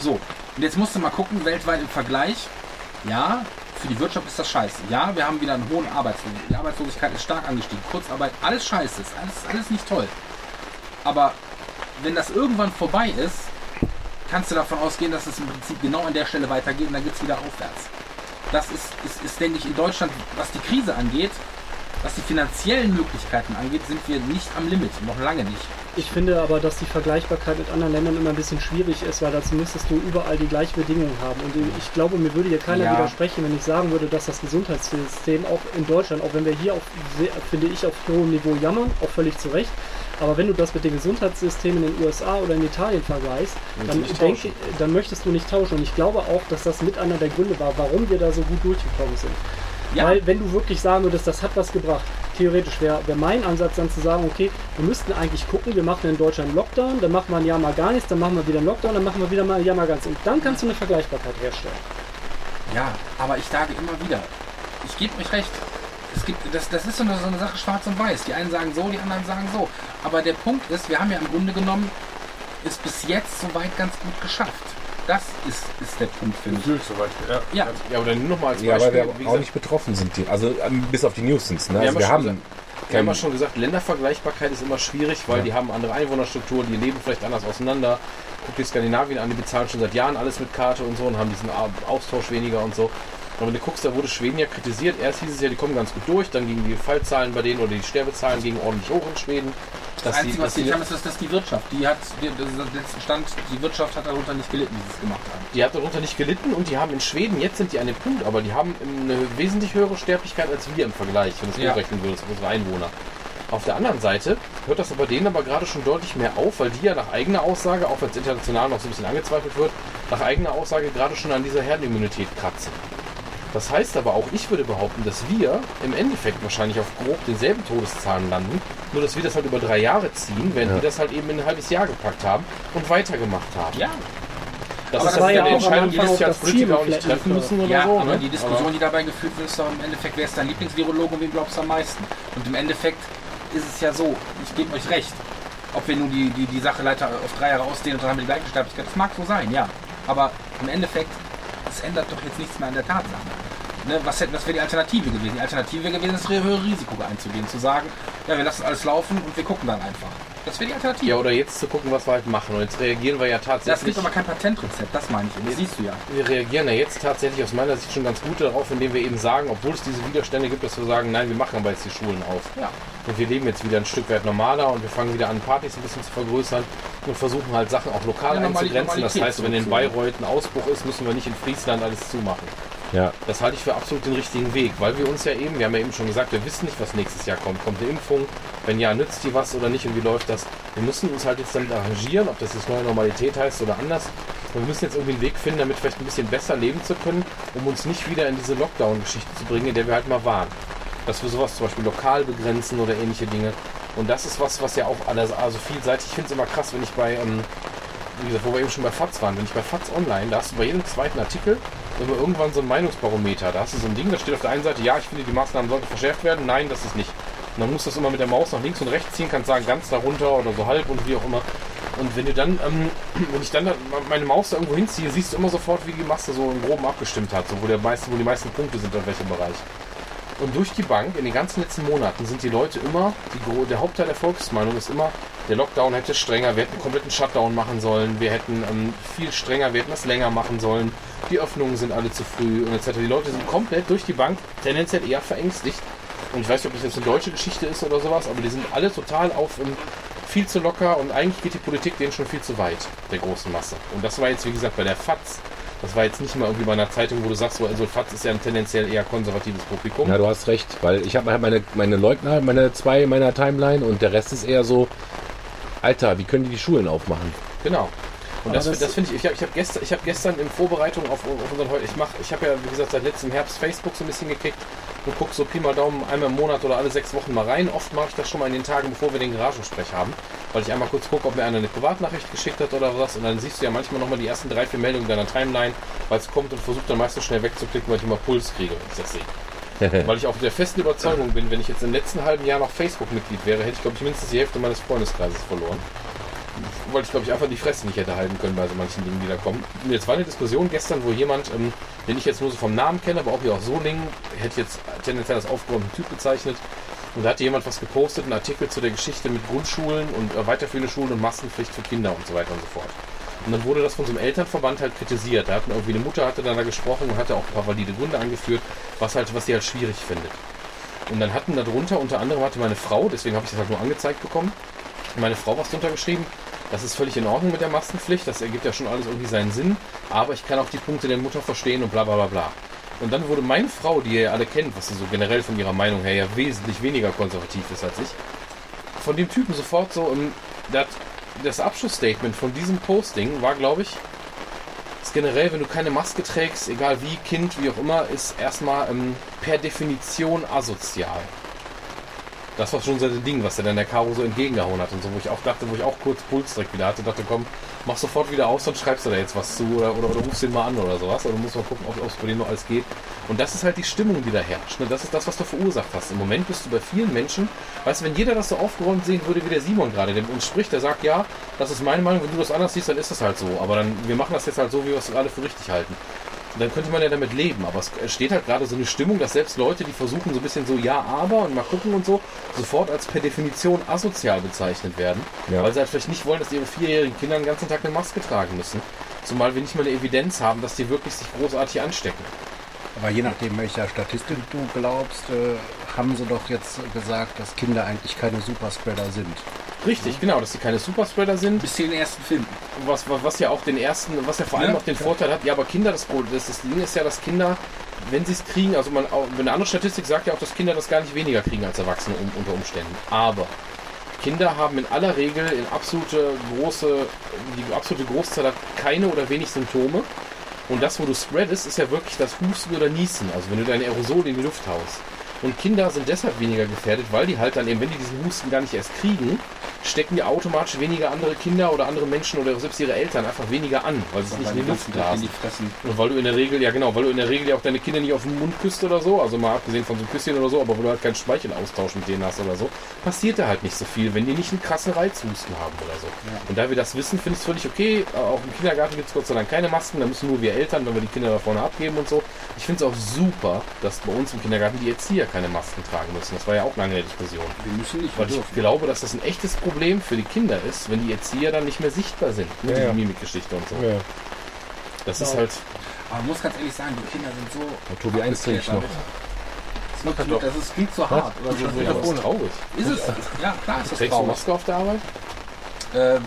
So, und jetzt musst du mal gucken, weltweit im Vergleich. Ja, für die Wirtschaft ist das scheiße. Ja, wir haben wieder einen hohen Arbeitslosigkeit. Die Arbeitslosigkeit ist stark angestiegen. Kurzarbeit, alles scheiße, ist alles, alles nicht toll. Aber wenn das irgendwann vorbei ist, kannst du davon ausgehen, dass es im Prinzip genau an der Stelle weitergeht und dann geht es wieder aufwärts. Das ist, ist, ist, denke ich, in Deutschland, was die Krise angeht, was die finanziellen Möglichkeiten angeht, sind wir nicht am Limit, noch lange nicht. Ich finde aber, dass die Vergleichbarkeit mit anderen Ländern immer ein bisschen schwierig ist, weil dazu müsstest du überall die gleichen Bedingungen haben. Und ich glaube, mir würde hier keiner Ja. widersprechen, wenn ich sagen würde, dass das Gesundheitssystem auch in Deutschland, auch wenn wir hier auf, finde ich, auf hohem Niveau jammern, auch völlig zu Recht, aber wenn du das mit den Gesundheitssystemen in den USA oder in Italien vergleichst, dann, denke, dann möchtest du nicht tauschen. Und ich glaube auch, dass das mit einer der Gründe war, warum wir da so gut durchgekommen sind. Ja. Weil wenn du wirklich sagen würdest, das hat was gebracht, theoretisch wäre wär mein Ansatz dann zu sagen, okay, wir müssten eigentlich gucken, wir machen in Deutschland einen Lockdown, dann machen wir ein Jahr mal gar nichts, dann machen wir wieder einen Lockdown, dann machen wir wieder mal ein Jahr mal ganz. Und dann kannst du eine Vergleichbarkeit herstellen. Ja, aber ich sage immer wieder, ich gebe euch recht. Es gibt, das, das ist so eine, so eine Sache schwarz und weiß. Die einen sagen so, die anderen sagen so. Aber der Punkt ist, wir haben ja im Grunde genommen es bis jetzt soweit ganz gut geschafft. Das ist, ist der Punkt für mich. Gefühlt soweit. Ja. Ja, Ja, aber dann nur noch mal als Ja, Beispiel. weil wir wie auch gesagt, nicht betroffen sind. Die, also ähm, bis auf die Nuisance. Ne? Wir Also haben wir ja schon haben Wir haben ja schon gesagt, Ländervergleichbarkeit ist immer schwierig, weil Ja. die haben andere Einwohnerstruktur, die leben vielleicht anders auseinander. Guck dir Skandinavien an, die bezahlen schon seit Jahren alles mit Karte und so und haben diesen Au- Austausch weniger und so. Aber wenn du guckst, da wurde Schweden ja kritisiert. Erst hieß es ja, die kommen ganz gut durch, dann gingen die Fallzahlen bei denen oder die Sterbezahlen gingen ordentlich hoch in Schweden. Das Einzige, die, was die die, haben, ist, dass, dass die Wirtschaft, die hat, die, das ist der letzte Stand, die Wirtschaft hat darunter nicht gelitten, wie sie es gemacht haben. die hat darunter nicht gelitten und die haben in Schweden, jetzt sind die an dem Punkt, aber die haben eine wesentlich höhere Sterblichkeit als wir im Vergleich, wenn du es Ja. hochrechnen würdest, unsere Einwohner. Auf der anderen Seite hört das aber denen aber gerade schon deutlich mehr auf, weil die ja nach eigener Aussage, auch wenn es international noch so ein bisschen angezweifelt wird, nach eigener Aussage gerade schon an dieser Herdenimmunität kratzen. Das heißt aber auch, ich würde behaupten, dass wir im Endeffekt wahrscheinlich auf grob denselben Todeszahlen landen, nur dass wir das halt über drei Jahre ziehen, während Ja. die das halt eben in ein halbes Jahr gepackt haben und weitergemacht haben. Ja, Das Aber ist das ja war ja eine Entscheidung, die auch als Politiker auch nicht treffen müssen oder ja so. aber ne? die Diskussion, die dabei geführt wird, ist doch im Endeffekt, wer ist dein Lieblingsvirologe und wen glaubst du am meisten? Und im Endeffekt ist es ja so, ich gebe euch recht, ob wir nun die, die, die Sache leider auf drei Jahre ausdehnen und dann haben wir die gleiche Sterblichkeit, das mag so sein, ja. Aber im Endeffekt, es ändert doch jetzt nichts mehr an der Tatsache. Ne, was, hätte, was wäre die Alternative gewesen? Die Alternative wäre gewesen, das höhere Risiko einzugehen, zu sagen, ja, wir lassen alles laufen und wir gucken dann einfach. Das wäre die Alternative. Ja, oder jetzt zu gucken, was wir halt machen. Und jetzt reagieren wir ja das tatsächlich. gibt aber kein Patentrezept, das meine ich. Und das siehst du ja. Wir reagieren ja jetzt tatsächlich aus meiner Sicht schon ganz gut darauf, indem wir eben sagen, obwohl es diese Widerstände gibt, dass wir sagen, nein, wir machen aber jetzt die Schulen auf. Ja. Und wir leben jetzt wieder ein Stück weit normaler und wir fangen wieder an, Partys ein bisschen zu vergrößern und versuchen halt Sachen auch lokal Ja, einzugrenzen. Das heißt, wenn in. Bayreuth ein Ausbruch ist, müssen wir nicht in Friesland alles zumachen. Ja. Das halte ich für absolut den richtigen Weg, weil wir uns ja eben, wir haben ja eben schon gesagt, wir wissen nicht, was nächstes Jahr kommt. Kommt eine Impfung? Wenn ja, nützt die was oder nicht und wie läuft das? Wir müssen uns halt jetzt damit arrangieren, ob das jetzt neue Normalität heißt oder anders. Und wir müssen jetzt irgendwie einen Weg finden, damit vielleicht ein bisschen besser leben zu können, um uns nicht wieder in diese Lockdown-Geschichte zu bringen, in der wir halt mal waren. Dass wir sowas zum Beispiel lokal begrenzen oder ähnliche Dinge. Und das ist was, was ja auch alles, also vielseitig, ich finde es immer krass, wenn ich bei, ähm, wie gesagt, wo wir eben schon bei FATS waren, wenn ich bei FATS online, da hast du bei jedem zweiten Artikel immer irgendwann so ein Meinungsbarometer. Da hast du so ein Ding, da steht auf der einen Seite, ja, ich finde, die Maßnahmen sollten verschärft werden, nein, das ist nicht. Und dann musst du das immer mit der Maus nach links und rechts ziehen, kannst sagen, ganz darunter oder so halb und wie auch immer. Und wenn du dann, ähm, wenn ich dann da meine Maus da irgendwo hinziehe, siehst du immer sofort, wie die Masse so im Groben abgestimmt hat, so wo, der meiste, wo die meisten Punkte sind, in welchem Bereich. Und durch die Bank, in den ganzen letzten Monaten, sind die Leute immer, die, der Hauptteil der Volksmeinung ist immer, der Lockdown hätte strenger, wir hätten einen kompletten Shutdown machen sollen, wir hätten ähm, viel strenger, wir hätten das länger machen sollen, die Öffnungen sind alle zu früh und etc. Die Leute sind komplett durch die Bank tendenziell eher verängstigt. Und ich weiß nicht, ob das jetzt eine deutsche Geschichte ist oder sowas, aber die sind alle total auf ähm, viel zu locker und eigentlich geht die Politik denen schon viel zu weit, der großen Masse. Und das war jetzt, wie gesagt, bei der FATS. Das war jetzt nicht mal irgendwie bei einer Zeitung, wo du sagst, so, also FATS ist ja ein tendenziell eher konservatives Publikum. Ja, du hast recht, weil ich habe halt meine, meine Leugner, meine zwei in meiner Timeline und der Rest ist eher so, Alter, wie können die die Schulen aufmachen? Genau. Und das, das- das, finde ich, ich habe ich hab gestern, ich hab gestern in Vorbereitung auf, auf unseren heute, ich mache, ich habe ja, wie gesagt, seit letztem Herbst Facebook so ein bisschen gekickt und gucke so Pi mal Daumen einmal im Monat oder alle sechs Wochen mal rein. Oft mache ich das schon mal in den Tagen, bevor wir den Garagensprech haben, weil ich einmal kurz gucke, ob mir einer eine Privatnachricht geschickt hat oder was und dann siehst du ja manchmal nochmal die ersten drei, vier Meldungen deiner Timeline, weil es kommt und versucht dann meistens schnell wegzuklicken, weil ich immer Puls kriege, wenn ich das sehe. Weil ich auch der festen Überzeugung bin, wenn ich jetzt im letzten halben Jahr noch Facebook-Mitglied wäre, hätte ich, glaube ich, mindestens die Hälfte meines Freundeskreises verloren. Weil ich, glaube ich, einfach die Fresse nicht hätte halten können bei so manchen Dingen, die da kommen. Jetzt war eine Diskussion gestern, wo jemand, ähm, den ich jetzt nur so vom Namen kenne, aber auch hier aus Solingen, hätte jetzt tendenziell als aufgeräumten Typ bezeichnet. Und da hatte jemand was gepostet, einen Artikel zu der Geschichte mit Grundschulen und äh, weiterführende Schulen und Maskenpflicht für Kinder und so weiter und so fort. Und dann wurde das von so einem Elternverband halt kritisiert. Da hatten irgendwie eine Mutter hatte dann da gesprochen und hatte auch ein paar valide Gründe angeführt, was halt, was sie halt schwierig findet. Und dann hatten darunter unter anderem hatte meine Frau, deswegen habe ich das halt nur angezeigt bekommen, meine Frau was drunter geschrieben. Das ist völlig in Ordnung mit der Maskenpflicht, das ergibt ja schon alles irgendwie seinen Sinn, aber ich kann auch die Punkte der Mutter verstehen und bla bla bla bla. Und dann wurde meine Frau, die ihr ja alle kennt, was sie so generell von ihrer Meinung her ja wesentlich weniger konservativ ist als ich, von dem Typen sofort so, ähm, das, das Abschlussstatement von diesem Posting war, glaube ich, ist generell, wenn du keine Maske trägst, egal wie, Kind, wie auch immer, ist erstmal ähm, per Definition asozial. Das war schon so Ding, was er dann der Caro so entgegengehauen hat und so, wo ich auch dachte, wo ich auch kurz Puls direkt wieder hatte, dachte, komm, mach sofort wieder aus und schreibst du da jetzt was zu oder, oder, oder rufst ihn mal an oder sowas. Oder musst mal gucken, ob es bei denen noch alles geht. Und das ist halt die Stimmung, die da herrscht. Ne? Das ist das, was du verursacht hast. Im Moment bist du bei vielen Menschen, weißt du, wenn jeder das so aufgeräumt sehen würde wie der Simon gerade, der mit uns spricht, der sagt, ja, das ist meine Meinung, wenn du das anders siehst, dann ist das halt so. Aber dann, wir machen das jetzt halt so, wie wir es gerade für richtig halten. Und dann könnte man ja damit leben. Aber es steht halt gerade so eine Stimmung, dass selbst Leute, die versuchen so ein bisschen so, ja, aber und mal gucken und so, sofort als per Definition asozial bezeichnet werden. Ja. Weil sie halt vielleicht nicht wollen, dass ihre vierjährigen Kinder den ganzen Tag eine Maske tragen müssen. Zumal wir nicht mal eine Evidenz haben, dass die wirklich sich großartig anstecken. Aber je nachdem, welcher Statistik du glaubst, äh, haben sie doch jetzt gesagt, dass Kinder eigentlich keine Superspreader sind. Richtig, genau, dass sie keine Superspreader sind. Bis zu den ersten Film. was, was, was ja auch den ersten, was ja vor allem Ja. auch den Vorteil hat, ja, aber Kinder, das, das, das Ding ist ja, dass Kinder, wenn sie es kriegen, also man, auch- eine andere Statistik sagt ja auch, dass Kinder das gar nicht weniger kriegen als Erwachsene um, unter Umständen. Aber Kinder haben in aller Regel in absolute große, die absolute Großzahl hat keine oder wenig Symptome. Und das, wo du spreadest, ist ja wirklich das Husten oder Niesen, also wenn du deine Aerosole in die Luft haust. Und Kinder sind deshalb weniger gefährdet, weil die halt dann eben, wenn die diesen Husten gar nicht erst kriegen, stecken die automatisch weniger andere Kinder oder andere Menschen oder selbst ihre Eltern einfach weniger an, weil sie es nicht in die Luft blasen. Und weil du in der Regel, ja genau, weil du in der Regel ja auch deine Kinder nicht auf den Mund küsst oder so, also mal abgesehen von so einem Küsschen oder so, aber wo du halt keinen Speichelaustausch mit denen hast oder so, passiert da halt nicht so viel, wenn die nicht einen krassen Reizhusten haben oder so. Und da wir das wissen, finde ich es völlig okay. Auch im Kindergarten gibt es Gott sei Dank keine Masken, da müssen nur wir Eltern, wenn wir die Kinder da vorne abgeben und so. Ich finde es auch super, dass bei uns im Kindergarten die Erzieher keine Masken tragen müssen. Das war ja auch lange eine Diskussion. Wir müssen nicht Weil ich dürfen. glaube, dass das ein echtes Problem für die Kinder ist, wenn die Erzieher dann nicht mehr sichtbar sind. Ne, Ja, diese ja. Mimikgeschichte und so. Ja. Das ist Ja. halt. Aber man muss ganz ehrlich sagen, die Kinder sind so. Und Tobi, eins trinke ich noch. Das, ist wirklich- das ist, klingt so hart. Oder so, so, Ja, das ist traurig. Ist es? Ja, klar ist das Trägst du traurig. Maske auf der Arbeit? Ähm,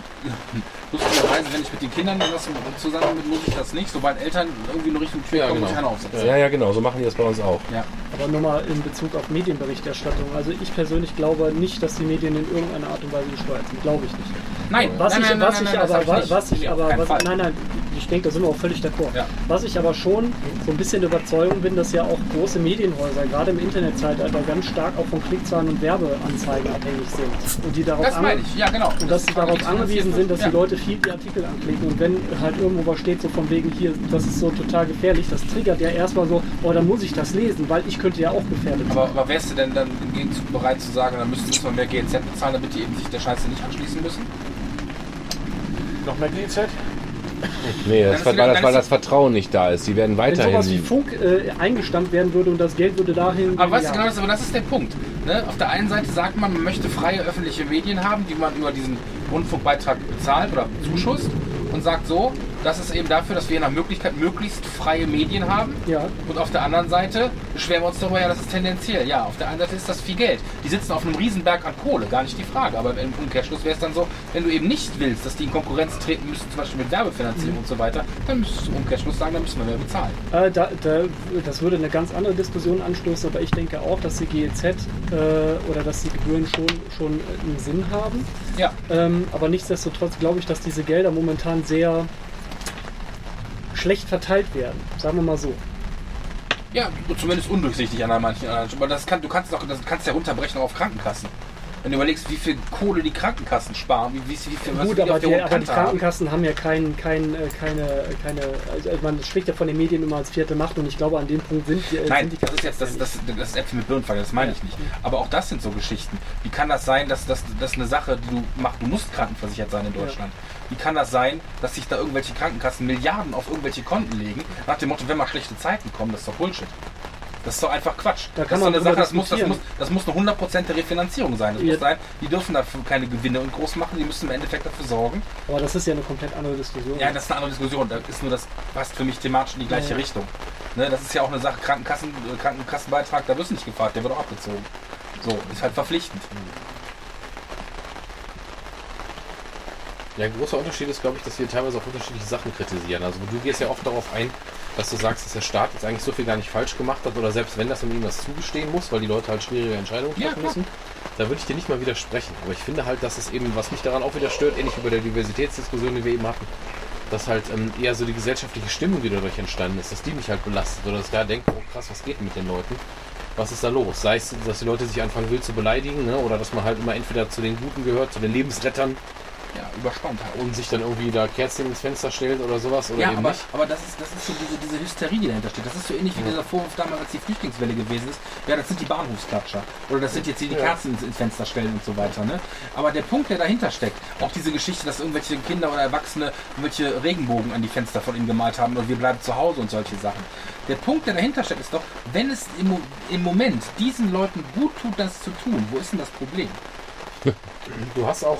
lustigerweise, wenn ich mit den Kindern das zusammen bin, muss ich das nicht. Sobald Eltern irgendwie in Richtung Tür Ja, kommen, genau. muss ich einen aufsetzen. Ja, ja, genau, so machen die das bei uns auch. Ja. Aber nur mal in Bezug auf Medienberichterstattung. Also ich persönlich glaube nicht, dass die Medien in irgendeiner Art und Weise gesteuert sind. Glaube ich nicht. Nein, Was nein, ich, nein, was nein, ich aber, hab wa- nicht. was ich aber, was, nein, nein, ich denke, da sind wir auch völlig d'accord. Ja. Was ich aber schon so ein bisschen der Überzeugung bin, dass ja auch große Medienhäuser, gerade im Internetzeitalter, ganz stark auch von Klickzahlen und Werbeanzeigen abhängig sind. Und die darauf Das meine ich, ja genau. und dass sie darauf angewiesen sind, dass ja. die Leute viel die Artikel anklicken. Und wenn halt irgendwo was steht, so von wegen hier, das ist so total gefährlich, das triggert ja erstmal so, oh, dann muss ich das lesen, weil ich könnte ja auch gefährdet sein. Aber, aber wärst du denn dann im Gegenzug bereit zu sagen, dann müssten wir mehr GNZ bezahlen, damit die eben sich der Scheiße nicht anschließen müssen? Noch mehr GZ? Nee, das, ist weil, wieder- das, weil ist- das Vertrauen nicht da ist. Die werden Wenn sowas wie weiterhin. Funk äh, eingestampft werden würde und das Geld würde dahin Aber weißt ja. du, genau das, aber das ist der Punkt. Ne? Auf der einen Seite sagt man, man möchte freie öffentliche Medien haben, die man über diesen Rundfunkbeitrag bezahlt oder zuschusst und sagt so, das ist eben dafür, dass wir nach Möglichkeit möglichst freie Medien haben. Ja. Und auf der anderen Seite beschweren wir uns darüber, ja, das ist tendenziell. Ja, auf der einen Seite ist das viel Geld. Die sitzen auf einem Riesenberg an Kohle, gar nicht die Frage. Aber im Umkehrschluss wäre es dann so, wenn du eben nicht willst, dass die in Konkurrenz treten müssen, zum Beispiel mit Werbefinanzierung und so weiter, dann müsstest du im Umkehrschluss sagen, dann müssen wir mehr bezahlen. Äh, da, da, das würde eine ganz andere Diskussion anstoßen, aber ich denke auch, dass die GEZ äh, oder dass die Gebühren schon, schon einen Sinn haben. Ja, Ähm, aber nichtsdestotrotz glaube ich, dass diese Gelder momentan sehr schlecht verteilt werden. Sagen wir mal so. Ja, zumindest undurchsichtig an manchen anderen. Aber das kann, du kannst doch, das kannst ja runterbrechen auf Krankenkassen. Wenn du überlegst, wie viel Kohle die Krankenkassen sparen, wie, wie, wie viel was Gut, aber die, aber die Kante haben. Krankenkassen haben ja kein, kein, äh, keine, keine, also man spricht ja von den Medien immer als vierte Macht und ich glaube, an dem Punkt sind, die- äh, Nein, sind die das ist jetzt das, das, das ist Äpfel mit Birnenfall, das meine ich nicht. Aber auch das sind so Geschichten. Wie kann das sein, dass das, eine Sache, die du machst? Du musst krankenversichert sein in Deutschland. Wie kann das sein, dass sich da irgendwelche Krankenkassen Milliarden auf irgendwelche Konten legen, nach dem Motto, wenn mal schlechte Zeiten kommen, das ist doch Bullshit. Das ist doch einfach Quatsch. Da das ist doch eine Sache, das muss, das, muss, das muss eine hundertprozentige Refinanzierung sein. Das Ja. muss sein, die dürfen dafür keine Gewinne und groß machen, die müssen im Endeffekt dafür sorgen. Aber das ist ja eine komplett andere Diskussion. Ja, das ist eine andere Diskussion. Da ist nur das passt für mich thematisch in die gleiche Ja. Richtung. Ne, das ist ja auch eine Sache, Krankenkassen, äh, Krankenkassenbeitrag, da wirst du nicht gefragt, der wird auch abgezogen. So, ist halt verpflichtend. Ja, ein großer Unterschied ist, glaube ich, dass wir teilweise auch unterschiedliche Sachen kritisieren. Also du gehst ja oft darauf ein, dass du sagst, dass der Staat jetzt eigentlich so viel gar nicht falsch gemacht hat oder selbst wenn das um ihm was zugestehen muss, weil die Leute halt schwierige Entscheidungen Ja, treffen klar. müssen. Da würde ich dir nicht mal widersprechen. Aber ich finde halt, dass es eben, was mich daran auch wieder stört, ähnlich wie bei der Diversitätsdiskussion, die wir eben hatten, dass halt ähm, eher so die gesellschaftliche Stimmung, die dadurch entstanden ist, dass die mich halt belastet oder dass ich da denke, oh krass, was geht denn mit den Leuten? Was ist da los? Sei es, dass die Leute sich anfangen wild zu beleidigen, ne? oder dass man halt immer entweder zu den Guten gehört, zu den Lebensrettern Ja, überspannt halt. und sich dann irgendwie da Kerzen ins Fenster stellt oder sowas oder Ja, eben aber, nicht. aber das, ist, das ist so diese, diese Hysterie, die dahinter steht. Das ist so ähnlich wie dieser Vorwurf damals, als die Flüchtlingswelle gewesen ist. Ja, das sind die Bahnhofsklatscher. Oder das sind jetzt hier die Kerzen ins, ins Fenster stellen und so weiter. Ne? Aber der Punkt, der dahinter steckt, auch diese Geschichte, dass irgendwelche Kinder oder Erwachsene irgendwelche Regenbogen an die Fenster von ihnen gemalt haben oder wir bleiben zu Hause und solche Sachen. Der Punkt, der dahinter steckt, ist doch, wenn es im, im Moment diesen Leuten gut tut, das zu tun, wo ist denn das Problem? Du hast auch.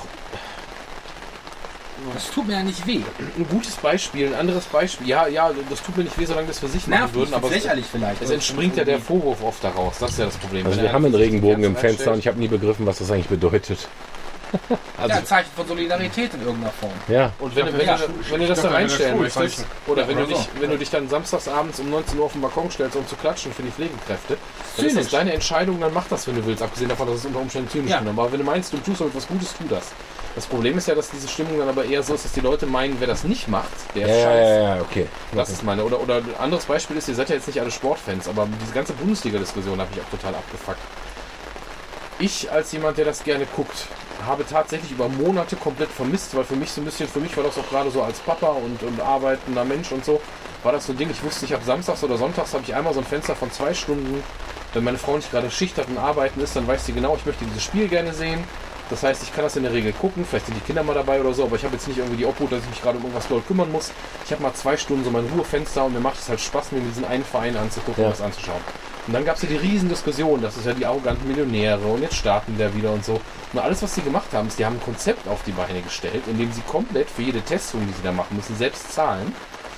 Das tut mir ja nicht weh. ein gutes Beispiel, ein anderes Beispiel. Ja, ja, das tut mir nicht weh, solange das für sich machen Nervt würden, aber es, lächerlich vielleicht. es entspringt ja der Vorwurf oft daraus. Das ist ja das Problem. Also Wenn wir haben einen Regenbogen im ganz Fenster und ich habe nie begriffen, was das eigentlich bedeutet. also, ja, ein Zeichen von Solidarität in irgendeiner Form. Ja, Und wenn, du, wenn, dachte, du, ja, wenn du das da reinstellen in der möchtest, Schule oder wenn, Ja, du dich, so. wenn du dich dann samstagsabends um 19 Uhr auf den Balkon stellst, um zu klatschen für die Pflegekräfte, dann ist das Zynisch. deine Entscheidung, dann mach das, wenn du willst, abgesehen davon, dass es unter Umständen zynisch Ja. ist. Aber wenn du meinst, du tust damit was Gutes, tu das. Das Problem ist ja, dass diese Stimmung dann aber eher so ist, dass die Leute meinen, wer das nicht macht, der ist ja, scheiße. ja, ja, okay. Das ist meine. Oder, oder ein anderes Beispiel ist, ihr seid ja jetzt nicht alle Sportfans, aber diese ganze Bundesliga-Diskussion habe ich auch total abgefuckt. Ich als jemand, der das gerne guckt, habe tatsächlich über Monate komplett vermisst, weil für mich so ein bisschen, für mich war das auch gerade so als Papa und, und arbeitender Mensch und so, war das so ein Ding, ich wusste, ich habe samstags oder sonntags habe ich einmal so ein Fenster von zwei Stunden, wenn meine Frau nicht gerade Schicht hat und arbeiten ist, dann weiß sie genau, ich möchte dieses Spiel gerne sehen. Das heißt, ich kann das in der Regel gucken, vielleicht sind die Kinder mal dabei oder so, aber ich habe jetzt nicht irgendwie die Obhut, dass ich mich gerade um irgendwas doll kümmern muss. Ich habe mal zwei Stunden so mein Ruhefenster und mir macht es halt Spaß, mir diesen einen Verein anzugucken Ja. und das anzuschauen. Und dann gab es ja die Riesendiskussion, das ist ja die arroganten Millionäre und jetzt starten da wieder und so. Und alles, was sie gemacht haben, ist, die haben ein Konzept auf die Beine gestellt, in dem sie komplett für jede Testung, die sie da machen müssen, selbst zahlen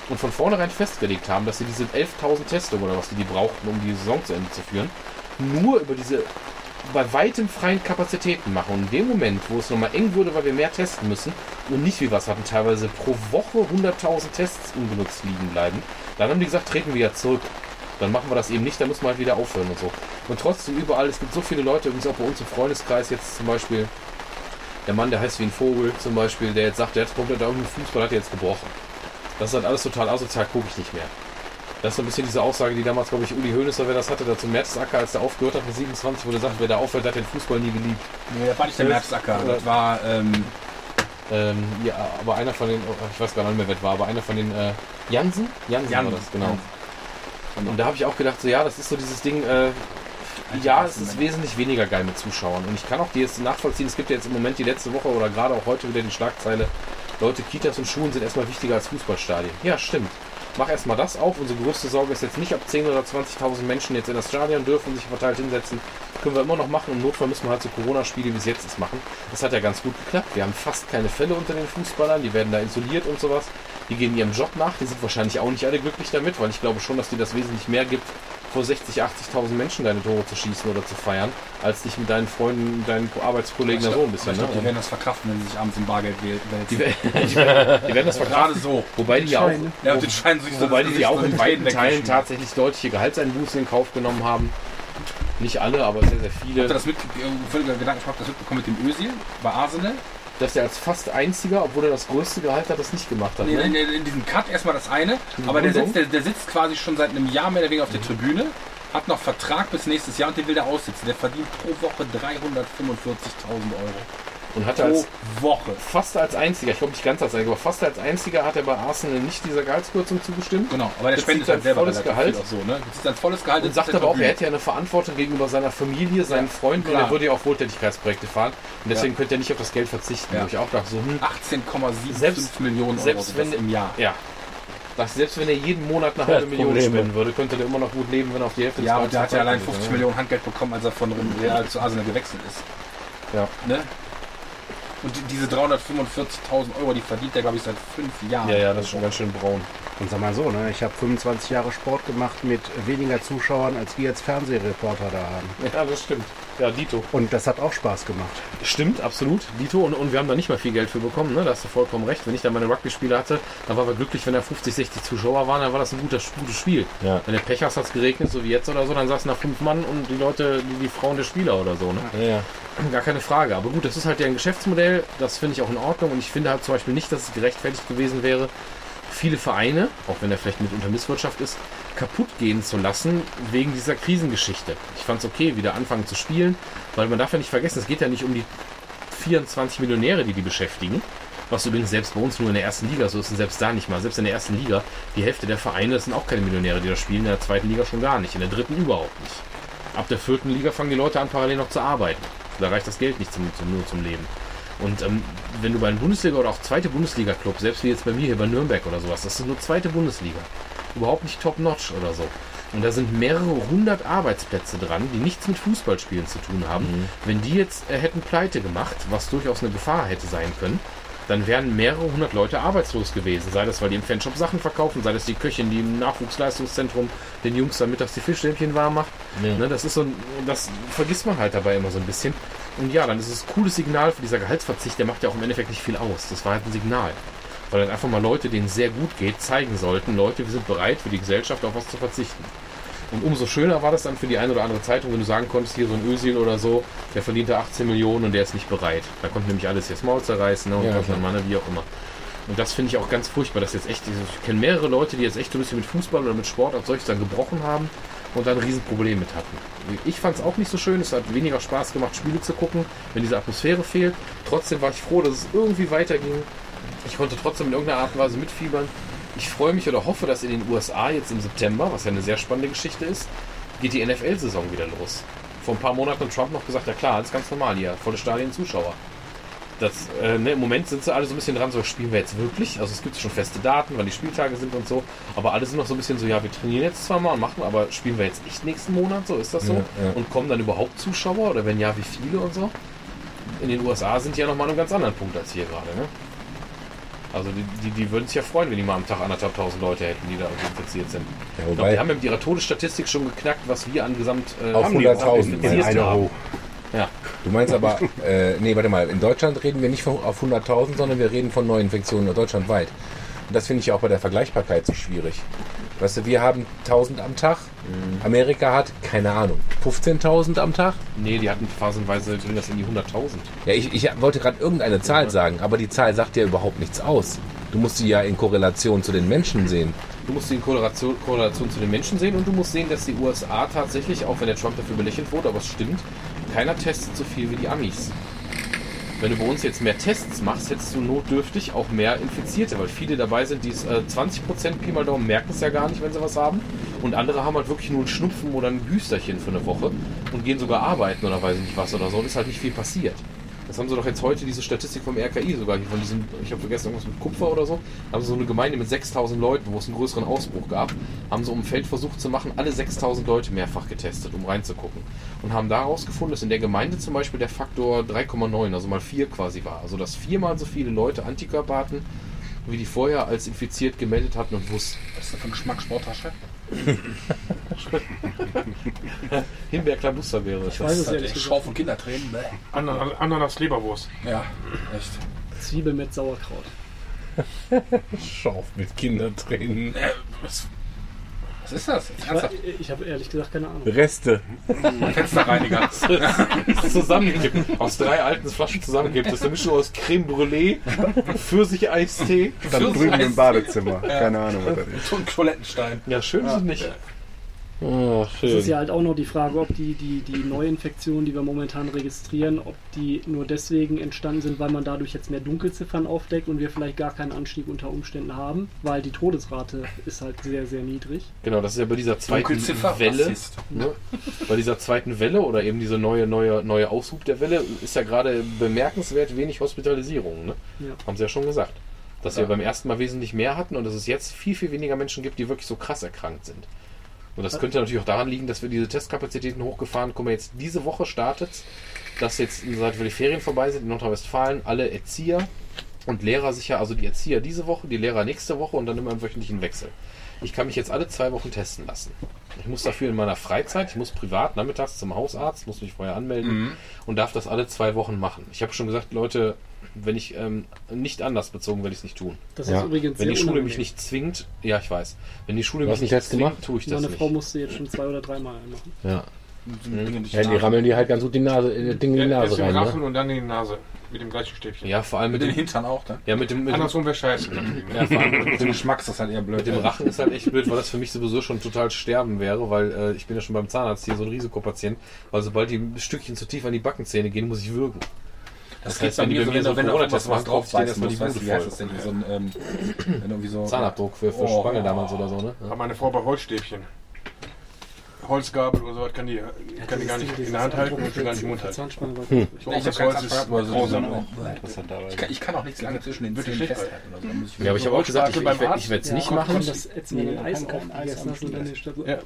und von vornherein festgelegt haben, dass sie diese 11.000 Testungen oder was die, die brauchten, um die Saison zu Ende zu führen, nur über diese bei weitem freien Kapazitäten machen. Und in dem Moment, wo es nochmal eng wurde, weil wir mehr testen müssen und nicht wie es hatten, teilweise pro Woche 100.000 Tests ungenutzt liegen bleiben, dann haben die gesagt, treten wir ja zurück. Dann machen wir das eben nicht, dann müssen wir halt wieder aufhören und so. Und trotzdem überall, es gibt so viele Leute, übrigens auch bei uns im Freundeskreis jetzt zum Beispiel, der Mann, der heißt wie ein Vogel zum Beispiel, der jetzt sagt, der hat komplett irgendein Fußball hat er jetzt gebrochen. Das ist halt alles total asozial, gucke ich nicht mehr. Das ist so ein bisschen diese Aussage, die damals, glaube ich, Uli Hoeneß, wer das hatte, dazu Mertesacker, als der aufgehört hat mit 27, wo der sagt, wer da aufhört, der hat den Fußball nie geliebt. Nee, das war nicht der Merzacker. Das war, ähm, Ähm, ja, aber einer von den, oh, ich weiß gar nicht mehr, wer das war, aber einer von den, äh, Jansen? Jansen, Jansen, war das, genau. Jansen. Und da habe ich auch gedacht, so ja, das ist so dieses Ding, äh, ja, es ist wesentlich weniger geil mit Zuschauern. Und ich kann auch die jetzt nachvollziehen, es gibt ja jetzt im Moment die letzte Woche oder gerade auch heute wieder die Schlagzeile, Leute, Kitas und Schulen sind erstmal wichtiger als Fußballstadien. Ja, stimmt. Mach erstmal das auf. Unsere größte Sorge ist jetzt nicht, ob 10.000 oder 20.000 Menschen jetzt in das Stadion dürfen sich verteilt hinsetzen. Können wir immer noch machen. Im Notfall müssen wir halt so Corona-Spiele, wie es jetzt ist, machen. Das hat ja ganz gut geklappt. Wir haben fast keine Fälle unter den Fußballern. Die werden da isoliert und sowas. Die gehen ihrem Job nach. Die sind wahrscheinlich auch nicht alle glücklich damit, weil ich glaube schon, dass dir das wesentlich mehr gibt, vor 60.000, 80.000 Menschen deine Tore zu schießen oder zu feiern, als dich mit deinen Freunden, deinen Arbeitskollegen da so ein bisschen. ich Ne? glaub, die werden das verkraften, wenn sie sich abends im Bargeld wählen. Die, werden- die, werden- die werden das verkraften. Gerade so. Wobei die ja auch, Ja, Schein sich so wobei die ja auch in so weiten den Teilen tatsächlich deutliche Gehaltseinbußen in Kauf genommen haben. Nicht alle, aber sehr, sehr viele. Habt ihr das mit, äh, völliger Gedankenschmack, das mitbekommen mit dem Özil bei Arsenal? Dass er als fast einziger, obwohl er das größte Gehalt hat, das nicht gemacht hat. Ne? in, in, in diesem Cut erstmal das eine, Die aber der sitzt, der, der sitzt quasi schon seit einem Jahr mehr oder weniger auf der Tribüne, hat noch Vertrag bis nächstes Jahr und den will der aussitzen. Der verdient pro Woche 345.000 Euro. Und hat Pro als Woche. fast als einziger, ich glaube nicht ganz als einziger, aber fast als einziger hat er bei Arsenal nicht dieser Gehaltskürzung zugestimmt. Genau, aber der spendet halt sein selber volles Gehalt. auch so, ne? Das ist sein volles Gehalt. Und sagt aber auch, er hätte ja eine Verantwortung gegenüber seiner Familie, seinen Ja. Freunden und Klar. er würde ja auch Wohltätigkeitsprojekte fahren. Und deswegen könnte er nicht auf das Geld verzichten. Ja. Wo ich auch dachte, so, hm, 18,75 Selbst- Millionen Euro selbst wenn- im Jahr. ja. Das, selbst wenn er jeden Monat eine Ja, halbe Million spenden würde, könnte er immer noch gut leben, wenn er auf die Hälfte des Ja, und der hat ja allein verzichtet, 50 ne? Millionen Handgeld bekommen, als er von Real zu Arsenal gewechselt ist. Ja. Ne? Und die, diese 345.000 Euro, die verdient er, glaube ich, seit fünf Jahren. Ja, ja, das ist schon ganz schön braun. Und sag mal so, ne, ich habe 25 Jahre Sport gemacht mit weniger Zuschauern, als wir jetzt Fernsehreporter da haben. Ja, das stimmt. Ja, Dito. Und das hat auch Spaß gemacht. Stimmt, absolut. Dito. Und, und wir haben da nicht mal viel Geld für bekommen, ne? Da hast du vollkommen recht. Wenn ich da meine Rugby-Spiele hatte, dann waren wir glücklich, wenn da 50, 60 Zuschauer waren, dann war das ein guter, gutes Spiel. Ja. Wenn der Pech hast, hat es geregnet, so wie jetzt oder so, dann saßen da fünf Mann und die Leute, die, die Frauen der Spieler oder so, ne? Ja, ja. Gar keine Frage. Aber gut, das ist halt deren Geschäftsmodell. Das finde ich auch in Ordnung. Und ich finde halt zum Beispiel nicht, dass es gerechtfertigt gewesen wäre, viele Vereine, auch wenn er vielleicht mit unter Misswirtschaft ist, kaputt gehen zu lassen wegen dieser Krisengeschichte. Ich fand es okay, wieder anfangen zu spielen, weil man darf ja nicht vergessen, es geht ja nicht um die 24 Millionäre, die die beschäftigen. Was übrigens selbst bei uns nur in der ersten Liga so ist und selbst da nicht mal. Selbst in der ersten Liga, die Hälfte der Vereine, das sind auch keine Millionäre, die da spielen. In der zweiten Liga schon gar nicht. In der dritten überhaupt nicht. Ab der vierten Liga fangen die Leute an, parallel noch zu arbeiten. Da reicht das Geld nicht zum, zum, nur zum Leben. Und ähm, wenn du bei einem Bundesliga oder auch zweite Bundesliga-Club, selbst wie jetzt bei mir hier bei Nürnberg oder sowas, das ist nur zweite Bundesliga. Überhaupt nicht top-notch oder so. Und da sind mehrere hundert Arbeitsplätze dran, die nichts mit Fußballspielen zu tun haben. Wenn die jetzt äh, hätten pleite gemacht, was durchaus eine Gefahr hätte sein können, dann wären mehrere hundert Leute arbeitslos gewesen. Sei das, weil die im Fanshop Sachen verkaufen, sei das die Köchin, die im Nachwuchsleistungszentrum den Jungs dann mittags die Fischstäbchen warm macht. Ne, das ist so ein, das vergisst man halt dabei immer so ein bisschen. Und ja, dann ist es ein cooles Signal für dieser Gehaltsverzicht, der macht ja auch im Endeffekt nicht viel aus. Das war halt ein Signal. Weil dann einfach mal Leute, denen es sehr gut geht, zeigen sollten, Leute, wir sind bereit für die Gesellschaft auf was zu verzichten. Und umso schöner war das dann für die eine oder andere Zeitung, wenn du sagen konntest, hier so ein Özil oder so, der verdient da 18 Millionen und der ist nicht bereit. Da kommt nämlich alles jetzt Maul zerreißen ne, und Ja, klar. Mann, wie auch immer. Und das finde ich auch ganz furchtbar, dass jetzt echt, ich kenne mehrere Leute, die jetzt echt so ein bisschen mit Fußball oder mit Sport als solches dann gebrochen haben und dann ein Riesenproblem mit hatten. Ich fand es auch nicht so schön, es hat weniger Spaß gemacht, Spiele zu gucken, wenn diese Atmosphäre fehlt. Trotzdem war ich froh, dass es irgendwie weiterging. Ich konnte trotzdem in irgendeiner Art und Weise mitfiebern. Ich freue mich oder hoffe, dass in den USA jetzt im September, was ja eine sehr spannende Geschichte ist, geht die NFL-Saison wieder los. Vor ein paar Monaten hat Trump noch gesagt, ja klar, alles ganz normal hier, volle Stadien, Zuschauer. Das, äh, ne, Im Moment sind sie alle so ein bisschen dran, so spielen wir jetzt wirklich. Also es gibt schon feste Daten, wann die Spieltage sind und so. Aber alle sind noch so ein bisschen so, ja, wir trainieren jetzt zwar mal und machen, aber spielen wir jetzt echt nächsten Monat so? Ist das so? Ja, ja. Und kommen dann überhaupt Zuschauer oder wenn ja, wie viele und so? In den USA sind die ja nochmal an einem ganz anderen Punkt als hier gerade, ne? Also die, die, die würden sich ja freuen, wenn die mal am Tag anderthalb tausend Leute hätten, die da infiziert sind. Ja, wobei, die haben ja mit ihrer Todesstatistik schon geknackt, was wir an Gesamt äh, auf haben die 100.000, infiziert eine haben. Hoch. du meinst aber, äh, nee, warte mal, in Deutschland reden wir nicht von, auf 100.000, sondern wir reden von Neuinfektionen deutschlandweit. Und das finde ich auch bei der Vergleichbarkeit so schwierig. Weißt du, wir haben 1000 am Tag, Amerika hat, keine Ahnung, 15.000 am Tag. Nee, die hatten phasenweise, ging das in die 100.000. Ja, ich, ich wollte gerade irgendeine Zahl sagen, aber die Zahl sagt ja überhaupt nichts aus. Du musst sie ja in Korrelation zu den Menschen sehen. Du musst die in Korrelation, Korrelation zu den Menschen sehen und du musst sehen, dass die USA tatsächlich, auch wenn der Trump dafür belächelt wurde, aber es stimmt, keiner testet so viel wie die Amis. Wenn du bei uns jetzt mehr Tests machst, hättest du notdürftig auch mehr Infizierte, weil viele dabei sind, die äh, 20% Pi mal Daumen merken es ja gar nicht, wenn sie was haben. Und andere haben halt wirklich nur einen Schnupfen oder ein Güsterchen für eine Woche und gehen sogar arbeiten oder weiß ich nicht was oder so. Und ist halt nicht viel passiert. Das haben sie doch jetzt heute, diese Statistik vom RKI sogar, von diesem, ich habe vergessen, irgendwas mit Kupfer oder so, haben sie so eine Gemeinde mit 6000 Leuten, wo es einen größeren Ausbruch gab, haben sie um ein Feldversuch zu machen, alle 6000 Leute mehrfach getestet, um reinzugucken. Und haben da herausgefunden, dass in der Gemeinde zum Beispiel der Faktor 3,9, also mal 4 quasi war. Also dass viermal so viele Leute Antikörper hatten, wie die vorher als infiziert gemeldet hatten und wussten. Was ist das für ein Geschmack Sporttasche? Himbeer-Klabuster wäre es. Ich weiß es Das ehrlich. Schau von Kindertränen. Bäh. Ananas, Ananas Leberwurst. Ja, echt. Zwiebel mit Sauerkraut. Schauf mit Kindertränen. Äh, was, was ist das? Ernsthaft? Ich habe ehrlich gesagt keine Ahnung. Reste. Fensterreiniger. zusammengibt, aus drei alten Flaschen zusammengibt. Das ist eine Mischung aus Creme Brûlée, Pfirsich-Eistee. Dann drüben im Badezimmer. Keine Ahnung, was das ist. Und Toilettenstein. Ja, schön ist es nicht. Oh, Es ist ja halt auch noch die Frage, ob die, die, die Neuinfektionen, die wir momentan registrieren, ob die nur deswegen entstanden sind, weil man dadurch jetzt mehr Dunkelziffern aufdeckt und wir vielleicht gar keinen Anstieg unter Umständen haben, weil die Todesrate ist halt sehr, sehr niedrig. Genau, das ist ja bei dieser zweiten Welle. Ne? Bei dieser zweiten Welle oder eben diese neue, neue, neue Aushub der Welle ist ja gerade bemerkenswert wenig Hospitalisierung. Ne? Ja. Haben sie ja schon gesagt. Dass wir beim ersten Mal wesentlich mehr hatten und dass es jetzt viel, viel weniger Menschen gibt, die wirklich so krass erkrankt sind. Und das könnte natürlich auch daran liegen, dass wir diese Testkapazitäten hochgefahren. Guck mal, jetzt diese Woche startet dass jetzt, seit wir die Ferien vorbei sind, in Nordrhein-Westfalen alle Erzieher und Lehrer sicher, also die Erzieher diese Woche, die Lehrer nächste Woche und dann immer im wöchentlichen Wechsel. Ich kann mich jetzt alle zwei Wochen testen lassen. Ich muss dafür in meiner Freizeit, ich muss privat nachmittags zum Hausarzt, muss mich vorher anmelden und darf das alle zwei Wochen machen. Ich habe schon gesagt, Leute, wenn ich ähm, nicht anders bezogen, werde ich es nicht tun. Das Ja. ist übrigens Wenn die Schule unangenehm. mich nicht zwingt, ja, ich weiß. Wenn die Schule mich nicht Test zwingt, gemacht? tue ich das Meine Frau nicht. musste jetzt schon zwei oder dreimal machen. Ja. Die ja, die rammeln dir halt ganz gut die Nase, äh, Ding in die Nase rein. Ne? und dann in die Nase. Mit dem gleichen Stäbchen. Ja, vor allem Mit mit den Hintern auch, ne? ja, mit dem, mit Andersrum wäre scheiße. ja, vor allem Mit dem Geschmack ist das halt eher blöd. Mit dem Rachen ist halt echt blöd, weil das für mich sowieso schon total sterben wäre, weil äh, ich bin ja schon beim Zahnarzt hier so ein Risikopatient, weil sobald die Stückchen zu tief an die Backenzähne gehen, muss ich würgen. Das, Das geht heißt, bei wenn die bei so, mir wenn, so du- wenn du Corona-Test machen, drauf erstmal musst, die Bude heißt das denn? So ein, ähm, irgendwie so... Zahnabdruck für, für Oh. Spange damals oder so, ne? Aber meine Frau bei Holzstäbchen. Holzgabel oder sowas kann die, kann die gar nicht in der Hand halten und schon gar nicht im Mund halten. Hm. Ich Ich das Holz ist Zahnfleisch, aber so- grausam. Ich kann, ich kann auch nichts lange zwischen den Zähnen schlecht, festhalten. Oder so. Da muss ich Ja, aber ich habe auch gesagt, ich, ich, ich werde es nicht Ja, machen. und so, Ja.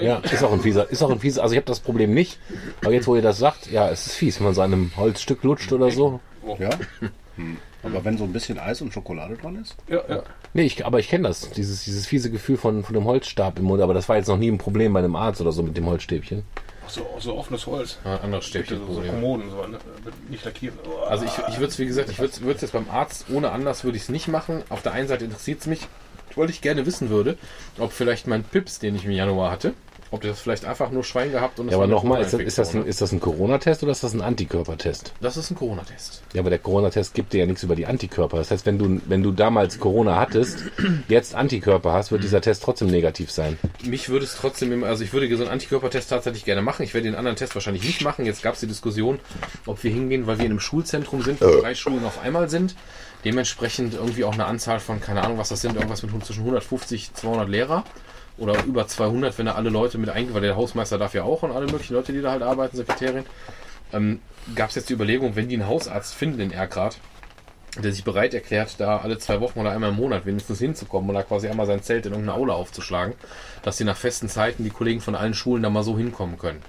Ja, ist auch ein fieser, ist auch ein fieser. Also ich habe das Problem nicht, aber jetzt wo ihr das sagt, ja, es ist fies, wenn man so einem Holzstück lutscht oder so. Ja? Aber wenn so ein bisschen Eis und Schokolade dran ist? Ja, ja. Nee, ich, aber ich kenne das, dieses, dieses fiese Gefühl von, von dem Holzstab im Mund, aber das war jetzt noch nie ein Problem bei einem Arzt oder so mit dem Holzstäbchen. So, so offenes Holz. Ja, anderes So, Stäbchen. so Kommoden, so, ne? nicht lackiert. Oh. Also ich, ich würde es, wie gesagt, ich würde es jetzt beim Arzt ohne Anlass würde ich es nicht machen. Auf der einen Seite interessiert es mich, weil ich gerne wissen würde, ob vielleicht mein Pips, den ich im Januar hatte, ob das vielleicht einfach nur Schwein gehabt und es Ja, aber nochmal, ist das, ist, das ein, Corona-Infektion, ist das ein Corona-Test oder ist das ein Antikörpertest? ne? Das ist ein Corona-Test. Ja, aber der Corona-Test gibt dir ja nichts über die Antikörper. Das heißt, wenn du, wenn du damals Corona hattest, jetzt Antikörper hast, wird dieser Test trotzdem negativ sein. Mich würde es trotzdem immer, also ich würde so einen Antikörpertest tatsächlich gerne machen. Ich werde den anderen Test wahrscheinlich nicht machen. Jetzt gab es die Diskussion, ob wir hingehen, weil wir in einem Schulzentrum sind, wo drei Schulen auf einmal sind. Dementsprechend irgendwie auch eine Anzahl von, keine Ahnung, was das sind, irgendwas mit zwischen 150, 200 Lehrer. Oder über 200, wenn da alle Leute mit eingehen, weil der Hausmeister darf ja auch und alle möglichen Leute, die da halt arbeiten, Sekretärin. Ähm, gab es jetzt die Überlegung, wenn die einen Hausarzt finden in Erkrad, der sich bereit erklärt, da alle zwei Wochen oder einmal im Monat wenigstens hinzukommen und da quasi einmal sein Zelt in irgendeine Aula aufzuschlagen, dass die nach festen Zeiten die Kollegen von allen Schulen da mal so hinkommen können.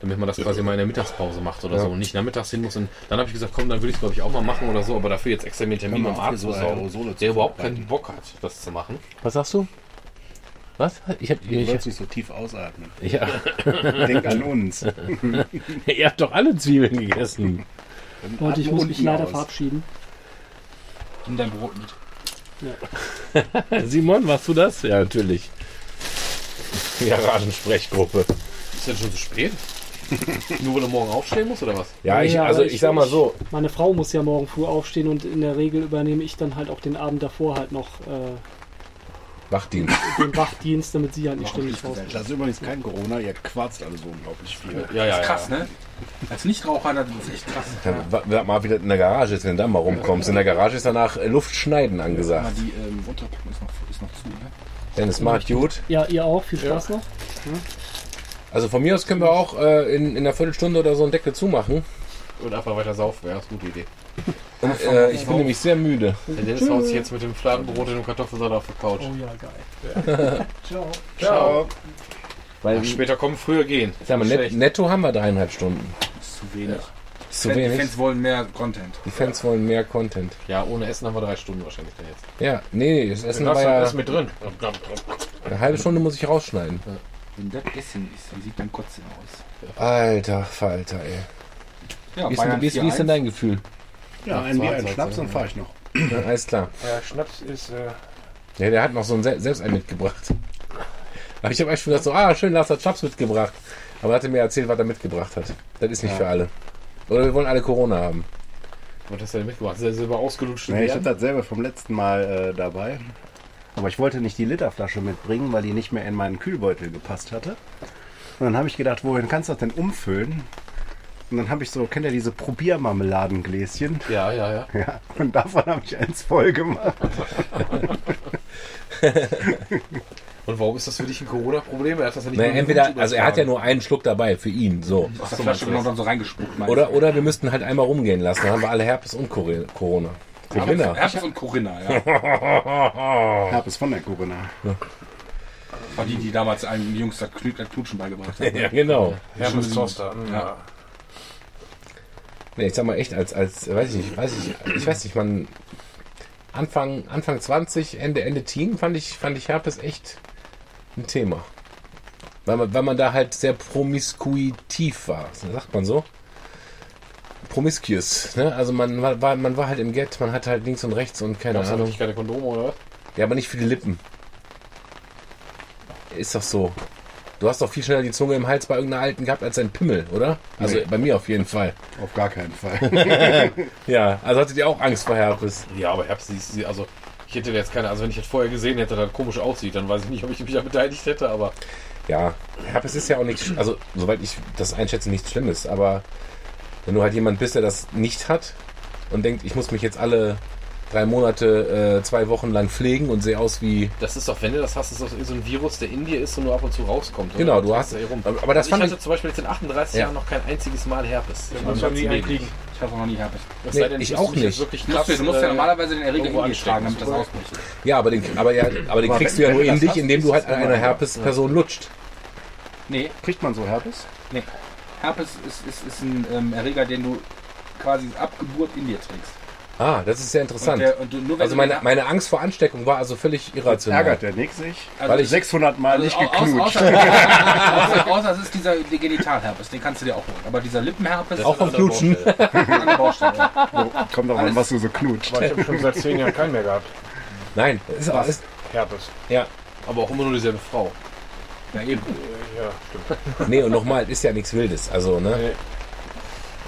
Damit man das quasi mal in der Mittagspause macht oder so und nicht nachmittags hin muss. Und dann habe ich gesagt, komm, dann würde ich es glaube ich auch mal machen oder so, aber dafür jetzt extra mir einen Termin beim man Arzt so der überhaupt keinen. Bock hat, das zu machen. Was sagst du? Was? Ich hab, Du ich, sollst nicht so tief ausatmen. ja, Denk an uns. ihr habt doch alle Zwiebeln gegessen. Leute, ich muss mich leider aus. verabschieden. In dein Brot mit. Simon, machst du das? Ja, natürlich. Garagensprechgruppe. Ist denn schon zu spät? Nur weil du morgen aufstehen musst oder was? Ja, ich, Ja, also aber ich, sag mal so, Meine Frau muss ja morgen früh aufstehen und in der Regel übernehme ich dann halt auch den Abend davor halt noch äh, Wachdienst. den Wachdienst, damit sie halt nicht ständig raus. Das ist übrigens kein Corona, ihr quarzt alle so unglaublich viel. Ja, ja, Das ist krass, ne? Als Nichtraucher, das ist echt krass. Dann wa- mal wieder in der Garage ist, wenn du da mal rumkommst. In der Garage ist danach äh, Luftschneiden angesagt. die ähm, Unterpackung ist noch, ist noch zu, ne? Dennis macht gut. Ja, ihr auch. Viel Spaß noch. Also von mir aus können wir auch äh, in, in einer Viertelstunde oder so einen Deckel zumachen. Und einfach weiter saufen, wäre eine gute Idee. Und, äh, ich bin nämlich sehr müde. Der Dennis haut sich jetzt mit dem Fladenbrot und dem Kartoffelsalat auf die Couch. Oh ja, geil. Ciao. Ciao. Weil, Ach, später kommen, früher gehen. sag mal, net, netto haben wir dreieinhalb Stunden. Ist zu wenig. Ist zu Die wenig. Fans wollen mehr Content. Die Fans wollen mehr Content. Ja, ohne Essen haben wir drei Stunden wahrscheinlich dann jetzt. Ja, nee, das Essen war ist ja, Essen mit drin. eine halbe Stunde muss ich rausschneiden. Wenn das Essen ist, wie sieht dein Kotzen aus? Alter Falter, ey. Ja, Wie ist, denn, wie, ist, wie ist denn dein Gefühl? Ja, ein Bier, ein Schnaps, dann fahre ich noch. Ja, alles klar. Ja, Schnaps ist. Äh, Ja, der hat noch so ein Se selbst einen mitgebracht. Aber ich habe echt schon gedacht, so, ah, schön, Lars hat Schnaps mitgebracht. Aber er hatte mir erzählt, was er mitgebracht hat. Das ist nicht für alle. Oder wir wollen alle Corona haben. Was hast du denn mitgebracht? Das ist ja selber ausgelutschte Nee, ich habe Beeren. dasselbe vom letzten Mal äh, dabei. Aber ich wollte nicht die Literflasche mitbringen, weil die nicht mehr in meinen Kühlbeutel gepasst hatte. Und dann habe ich gedacht, wohin kannst du das denn umfüllen? Und dann habe ich so, kennt ihr diese Probiermarmeladengläschen? Ja, ja, ja. Ja, und davon habe ich eins voll gemacht. Und warum ist das für dich ein Corona-Problem? Er hat das ja nicht mit entweder, also er hat ja nur einen Schluck dabei für ihn, so. Flasche genau dann so reingespuckt. Oder, oder wir müssten halt einmal rumgehen lassen. Dann haben wir alle Herpes und Corona. Corinna. Herpes und Corinna, ja. Herpes von der Corinna. War die, die damals einem Jungs das Knutschen beigebracht haben. Ja, genau. Hermes Toaster. Ja. Nee, ich sag mal echt, als, als, weiß ich nicht, weiß ich, ich weiß nicht, man, Anfang, Anfang 20, Ende, Ende Teen fand ich, fand ich Herpes echt ein Thema. Weil man, weil man da halt sehr promiskuitiv war, sagt man so. Promiscuous, ne? Also man war, man war halt im Get, man hatte halt links und rechts und keine Gab's Ahnung. wirklich keine Kondome oder was? Ja, aber nicht für die Lippen. Ist doch so. Du hast doch viel schneller die Zunge im Hals bei irgendeiner Alten gehabt als ein Pimmel, oder? Also Nee. bei mir auf jeden Fall. Auf gar keinen Fall. Ja, also hattet ihr auch Angst vor Herpes? Ja, aber Herbst, sie- sie- also ich hätte jetzt keine, also wenn ich das vorher gesehen hätte, das komisch aussieht, dann weiß ich nicht, ob ich mich da beteiligt hätte, aber Ja, Herpes ist ja auch nichts, also soweit ich das einschätze, nichts Schlimmes, aber wenn du halt jemand bist, der das nicht hat und denkt, ich muss mich jetzt alle drei Monate, äh, zwei Wochen lang pflegen und sehe aus wie... das ist doch, wenn du das hast, ist das so ein Virus, der in dir ist und nur ab und zu rauskommt. oder? Genau, du Das hast- ja rum. aber das also fand ich ich- hatte zum Beispiel jetzt in 38 Ja. Jahren noch kein einziges Mal Herpes. Den muss man nie einkriegen. Ich hatte noch nie Herpes. Es Nee, sei denn, ich auch nicht. Wirklich Du musst, krass, du musst ja äh, normalerweise den Erreger irgendwo in dir tragen, damit das ausbricht. Ja, aber den, aber ja, aber den Aber kriegst du ja nur in das dich, indem du halt an einer Herpes-Person lutscht. Nee, Kriegt man so Herpes? nee. Herpes ist, ist, ist ein ähm, Erreger, den du quasi ab Geburt in dir trägst. Ah, das ist sehr interessant. Und der- und also meine, meine Angst vor Ansteckung war also völlig irrational. Ärgert der Nick sich? Also Weil ich- 600 Mal Also nicht geknutscht. außer, außer, außer es ist dieser Genitalherpes, den kannst du dir auch holen. Aber dieser Lippenherpes Auch vom Knutschen. an der Baustelle. Ja. So, kommt doch an, was du so knutscht. Aber ich habe schon seit zehn Jahren keinen mehr gehabt. Nein, ist, ist, Herpes. ja. Aber auch immer nur dieselbe Frau. Ja, eben. Ja, stimmt. Nee, und nochmal, ist ja nichts Wildes. Also, ne? Nee.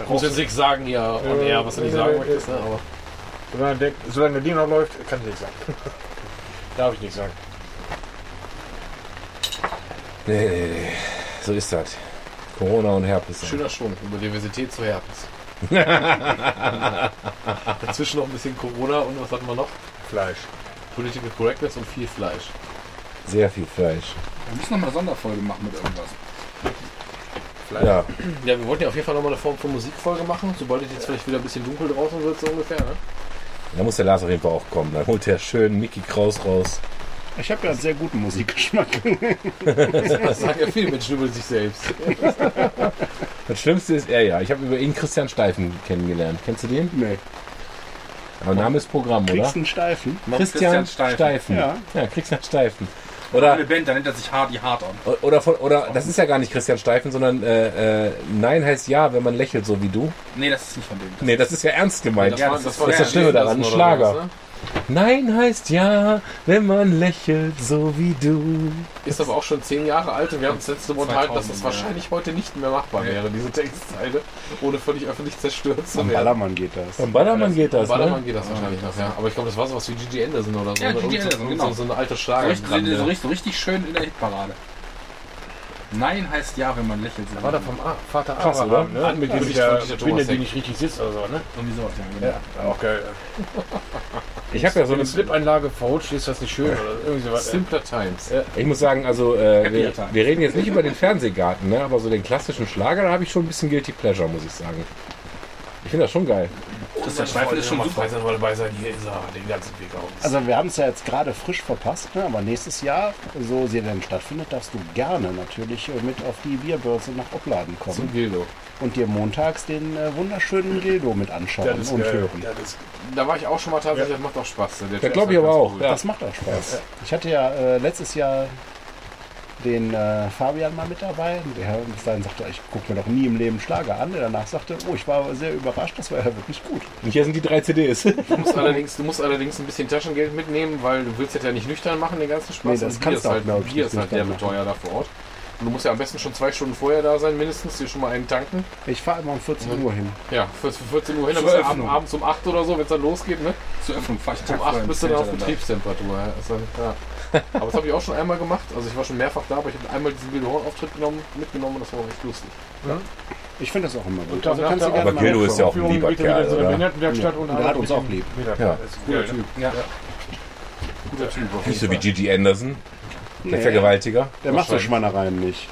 Ich muss jetzt nichts sagen hier on air, was du nicht sagen möchtest, ne? aber Solange der, solange der Ding noch läuft, kann ich nichts sagen. Darf ich nichts sagen. Nee, nee, nee. So ist das. Corona und Herpes. schöner schon, über Diversität zu Herpes. Dazwischen noch ein bisschen Corona und was hatten wir noch? Fleisch. Political Correctness und viel Fleisch. Sehr viel Fleisch. Wir müssen nochmal eine Sonderfolge machen mit irgendwas. Ja. Ja, wir wollten ja auf jeden Fall nochmal eine Form von Musikfolge machen, sobald es jetzt vielleicht wieder ein bisschen dunkel draußen wird, so ungefähr, ne? Da muss der Lars auf jeden Fall auch kommen. Dann holt der schön Mickey Kraus raus. Ich habe ja einen sehr guten Musikgeschmack. Das sagen ja viele Menschen über sich selbst. Das Schlimmste ist er ja. Ich habe über ihn Christian Steifen kennengelernt. Kennst du den? nee. Aber Name ist Programm, oder? Einen Steifen? Christian, Christian Steifen. Steifen. Ja. ja, Christian Steifen. Oder, Eine Band, da nennt er sich Hardy Hard on. oder, von, oder das ist ja gar nicht Christian Steifen, sondern äh, äh, Nein heißt Ja, wenn man lächelt, so wie du. Nee, das ist nicht von dem. Nee, das ist ja ernst gemeint. Ja, das, das ist war- das ja, Schlimme daran, ein Schlager. Ne? Nein heißt Ja, wenn man lächelt, so wie du. Ist aber auch schon zehn Jahre alt und wir haben uns letzte Mal unterhalten, dass das 2000, wahrscheinlich heute nicht mehr machbar wäre, diese Textzeile, ohne völlig öffentlich zerstört zu Am werden. Ballermann geht das. Vom Ballermann geht das, Ballermann ne? geht das wahrscheinlich noch, ja. Aber ich glaube, das war sowas wie Gigi Anderson oder so. Ja, oder Gigi Anderson, so, genau. so eine alte Schlager. richtig, so, richtig, so richtig schön in der Hitparade. Nein heißt ja, wenn man lächelt. Da war der vom A Vater Krass, Abraham, oder? ne? Mit dem Von Binde, die nicht richtig sitzt oder so, ne? Irgendwie sowas, ja, genau. Ja, auch geil. Ich habe ja so eine. Slip-Einlage verrutscht, ist das nicht schön oder irgendwie sowas. Simpler Times. Ich muss sagen, also äh, wir, wir reden jetzt nicht über den Fernsehgarten, ne? aber so den klassischen Schlager, da habe ich schon ein bisschen Guilty Pleasure, muss ich sagen. Ich finde das schon geil. Christian Steifen ist schon super. sein, mal dabei sein. Hier ist er, den ganzen Weg aus. Also wir haben es ja jetzt gerade frisch verpasst, ne? aber nächstes Jahr, so sie denn stattfindet, darfst du gerne natürlich mit auf die Bierbörse nach Opladen kommen Zum Gildo. und dir montags den äh, wunderschönen Gildo mit anschauen Das ist und geil. hören. Ja, das ist Da war ich auch schon mal tatsächlich, das macht auch Spaß. Der Das Typ glaube ich halt aber auch. cool. Ja. Das macht auch Spaß. Ich hatte ja äh, letztes Jahr den äh, Fabian mal mit dabei. Der bis dahin sagte, ich gucke mir doch nie im Leben Schlager an. Der danach sagte, oh, ich war sehr überrascht, das war ja wirklich gut. Und hier sind die drei CDs. Du musst, allerdings, du musst allerdings ein bisschen Taschengeld mitnehmen, weil du willst das ja nicht nüchtern machen, den ganzen Spaß. Nee, das Und kannst Bier du auch, ist halt, Bier nicht ist halt der Beteuer da vor Ort. Und du musst ja am besten schon zwei Stunden vorher da sein, mindestens, dir schon mal einen tanken. Ich fahre immer um 14 Uhr hin. Ja, für, für 14 Uhr hin, dann bist du ab, abends um 8 oder so, wenn es dann losgeht, ne? Zur Öffnung fahr ich Um Tag 8 bist du dann auf. Betriebstemperatur. Ja. Ist dann, ja. Aber das habe ich auch schon einmal gemacht. Also ich war schon mehrfach da, aber ich habe einmal diesen Bildhorn-Auftritt genommen, mitgenommen und das war auch echt lustig. Ich finde das auch immer gut. Also kannst du gerne Aber Gildo ist ja auch ein lieber geht er wieder in Kerl, so eine? Behindertenwerkstatt Ja. und Und der hat uns auch lieb. Ja. Guter Typ. Ja. Guter Typ. Nicht so wie. Gigi Anderson, der Nee, Vergewaltiger. Der macht so Schmannereien nicht.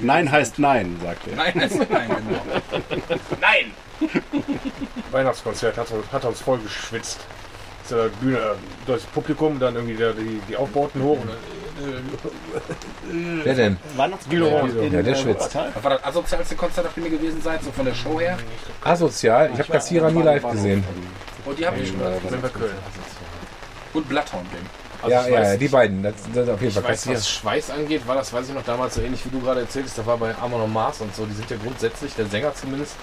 Nein heißt Nein, sagt er. Nein, heißt nein, genau. Weihnachtskonzert hat, hat uns voll geschwitzt. Ist ja Bühne, äh, das Publikum, dann irgendwie der, die, die Aufbauten hoch. Und, dann- Wer denn? Weihnachtsgildo Ja, der schwitzt. Was war das asozialste Konzert, auf dem ihr gewesen seid, so von der Show her? Asozial. Ich habe Kassierer nie live gesehen. Und die habt ihr schon mal sind wir Köln. Und Bloodhound Game. Also Ja, ich ja, weiß- ja, die beiden. Das, das auf jeden Ich Fall weiß, was Schweiß angeht, war das, weiß ich noch, damals so ähnlich wie du gerade erzählt hast, da war bei Amon und Mars und so, die sind ja grundsätzlich, der Sänger zumindest,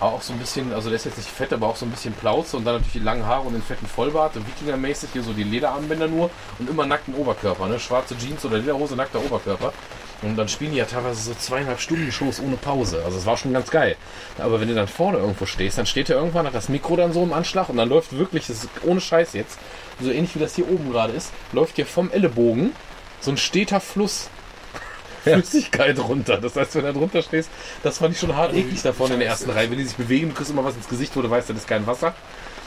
aber auch so ein bisschen, also der ist jetzt nicht fett, aber auch so ein bisschen Plauze und dann natürlich die langen Haare und den fetten Vollbart, so Wikingermäßig, hier so die Lederarmbänder nur und immer nackten Oberkörper, ne? schwarze Jeans oder Lederhose, nackter Oberkörper. Und dann spielen die ja teilweise so zweieinhalb Stunden Shows ohne Pause. Also es war schon ganz geil. Aber wenn du dann vorne irgendwo stehst, dann steht er irgendwann, hat das Mikro dann so im Anschlag und dann läuft wirklich, das ist ohne Scheiß jetzt, so ähnlich wie das hier oben gerade ist, läuft dir vom Ellenbogen so ein steter Fluss Flüssigkeit runter. Das heißt, wenn du da drunter stehst, das fand ich schon hart eklig da vorne in der ersten Reihe. Wenn die sich bewegen, du kriegst immer was ins Gesicht, wo du weißt, das ist kein Wasser.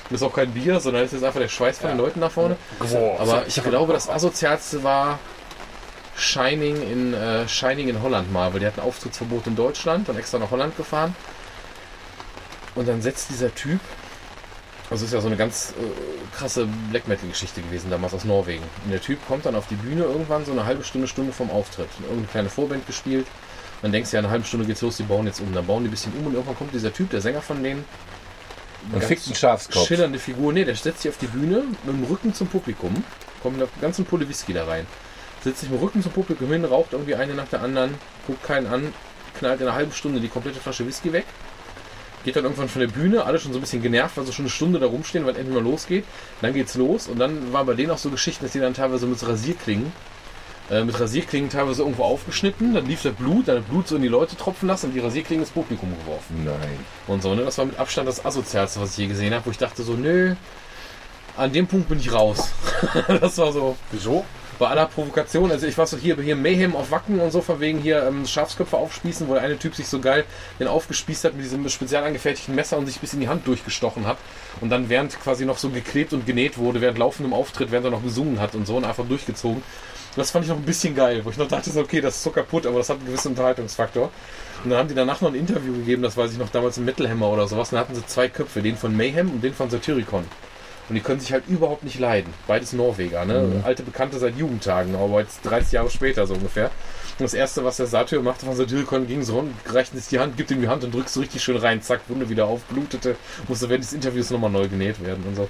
Das ist auch kein Bier, sondern das ist einfach der Schweiß von den Leuten da vorne. Aber ich glaube, das asozialste war Shining in, äh, Shining in Holland mal, weil die hatten Auftrittsverbot in Deutschland, dann extra nach Holland gefahren. Und dann setzt dieser Typ, also ist ja so eine ganz äh, krasse Black Metal Geschichte gewesen damals aus Norwegen. Und der Typ kommt dann auf die Bühne irgendwann so eine halbe Stunde, Stunde vom Auftritt. Irgendeine kleine Vorband gespielt. Dann denkst du ja, eine halbe Stunde geht's los, die bauen jetzt um. Dann bauen die ein bisschen um und irgendwann kommt dieser Typ, der Sänger von denen, Und fickt einen Schafskopf. schillernde Figur. Nee, der setzt sich auf die Bühne mit dem Rücken zum Publikum, kommt mit einer ganzen Pulle Whisky da rein. Setzt sich mit dem Rücken zum Publikum hin, raucht irgendwie eine nach der anderen, guckt keinen an, knallt in einer halben Stunde die komplette Flasche Whisky weg. Geht dann irgendwann von der Bühne, alle schon so ein bisschen genervt, weil sie schon eine Stunde da rumstehen, weil endlich mal losgeht. Dann geht's los und dann waren bei denen auch so Geschichten, dass die dann teilweise mit so Rasierklingen, äh, mit Rasierklingen teilweise irgendwo aufgeschnitten, dann lief das Blut, dann hat Blut so in die Leute tropfen lassen und die Rasierklingen ins Publikum geworfen Nein. und so. Ne? Das war mit Abstand das asozialste, was ich je gesehen habe, wo ich dachte so, nö, an dem Punkt bin ich raus. das war so. Wieso? Bei aller Provokation, also ich war so hier, hier Mayhem auf Wacken und so, von wegen hier ähm, Schafsköpfe aufspießen, wo der eine Typ sich so geil den aufgespießt hat mit diesem spezial angefertigten Messer und sich bis in die Hand durchgestochen hat und dann während quasi noch so geklebt und genäht wurde, während laufendem Auftritt, während er noch gesungen hat und so und einfach durchgezogen. Das fand ich noch ein bisschen geil, wo ich noch dachte, okay, das ist so kaputt, aber das hat einen gewissen Unterhaltungsfaktor. Und dann haben die danach noch ein Interview gegeben, das weiß ich noch damals im Metal Hammer oder sowas, und dann hatten sie zwei Köpfe, den von Mayhem und den von Satyricon. Und die können sich halt überhaupt nicht leiden. Beides Norweger, ne? Alte Bekannte seit Jugendtagen, aber jetzt 30 Jahre später so ungefähr. Und das erste, was der Satyr machte von Satyricon, ging so und reicht jetzt die Hand, gibt ihm die Hand und drückst so richtig schön rein, zack, Wunde wieder auf, blutete, musste während des Interviews nochmal neu genäht werden und so.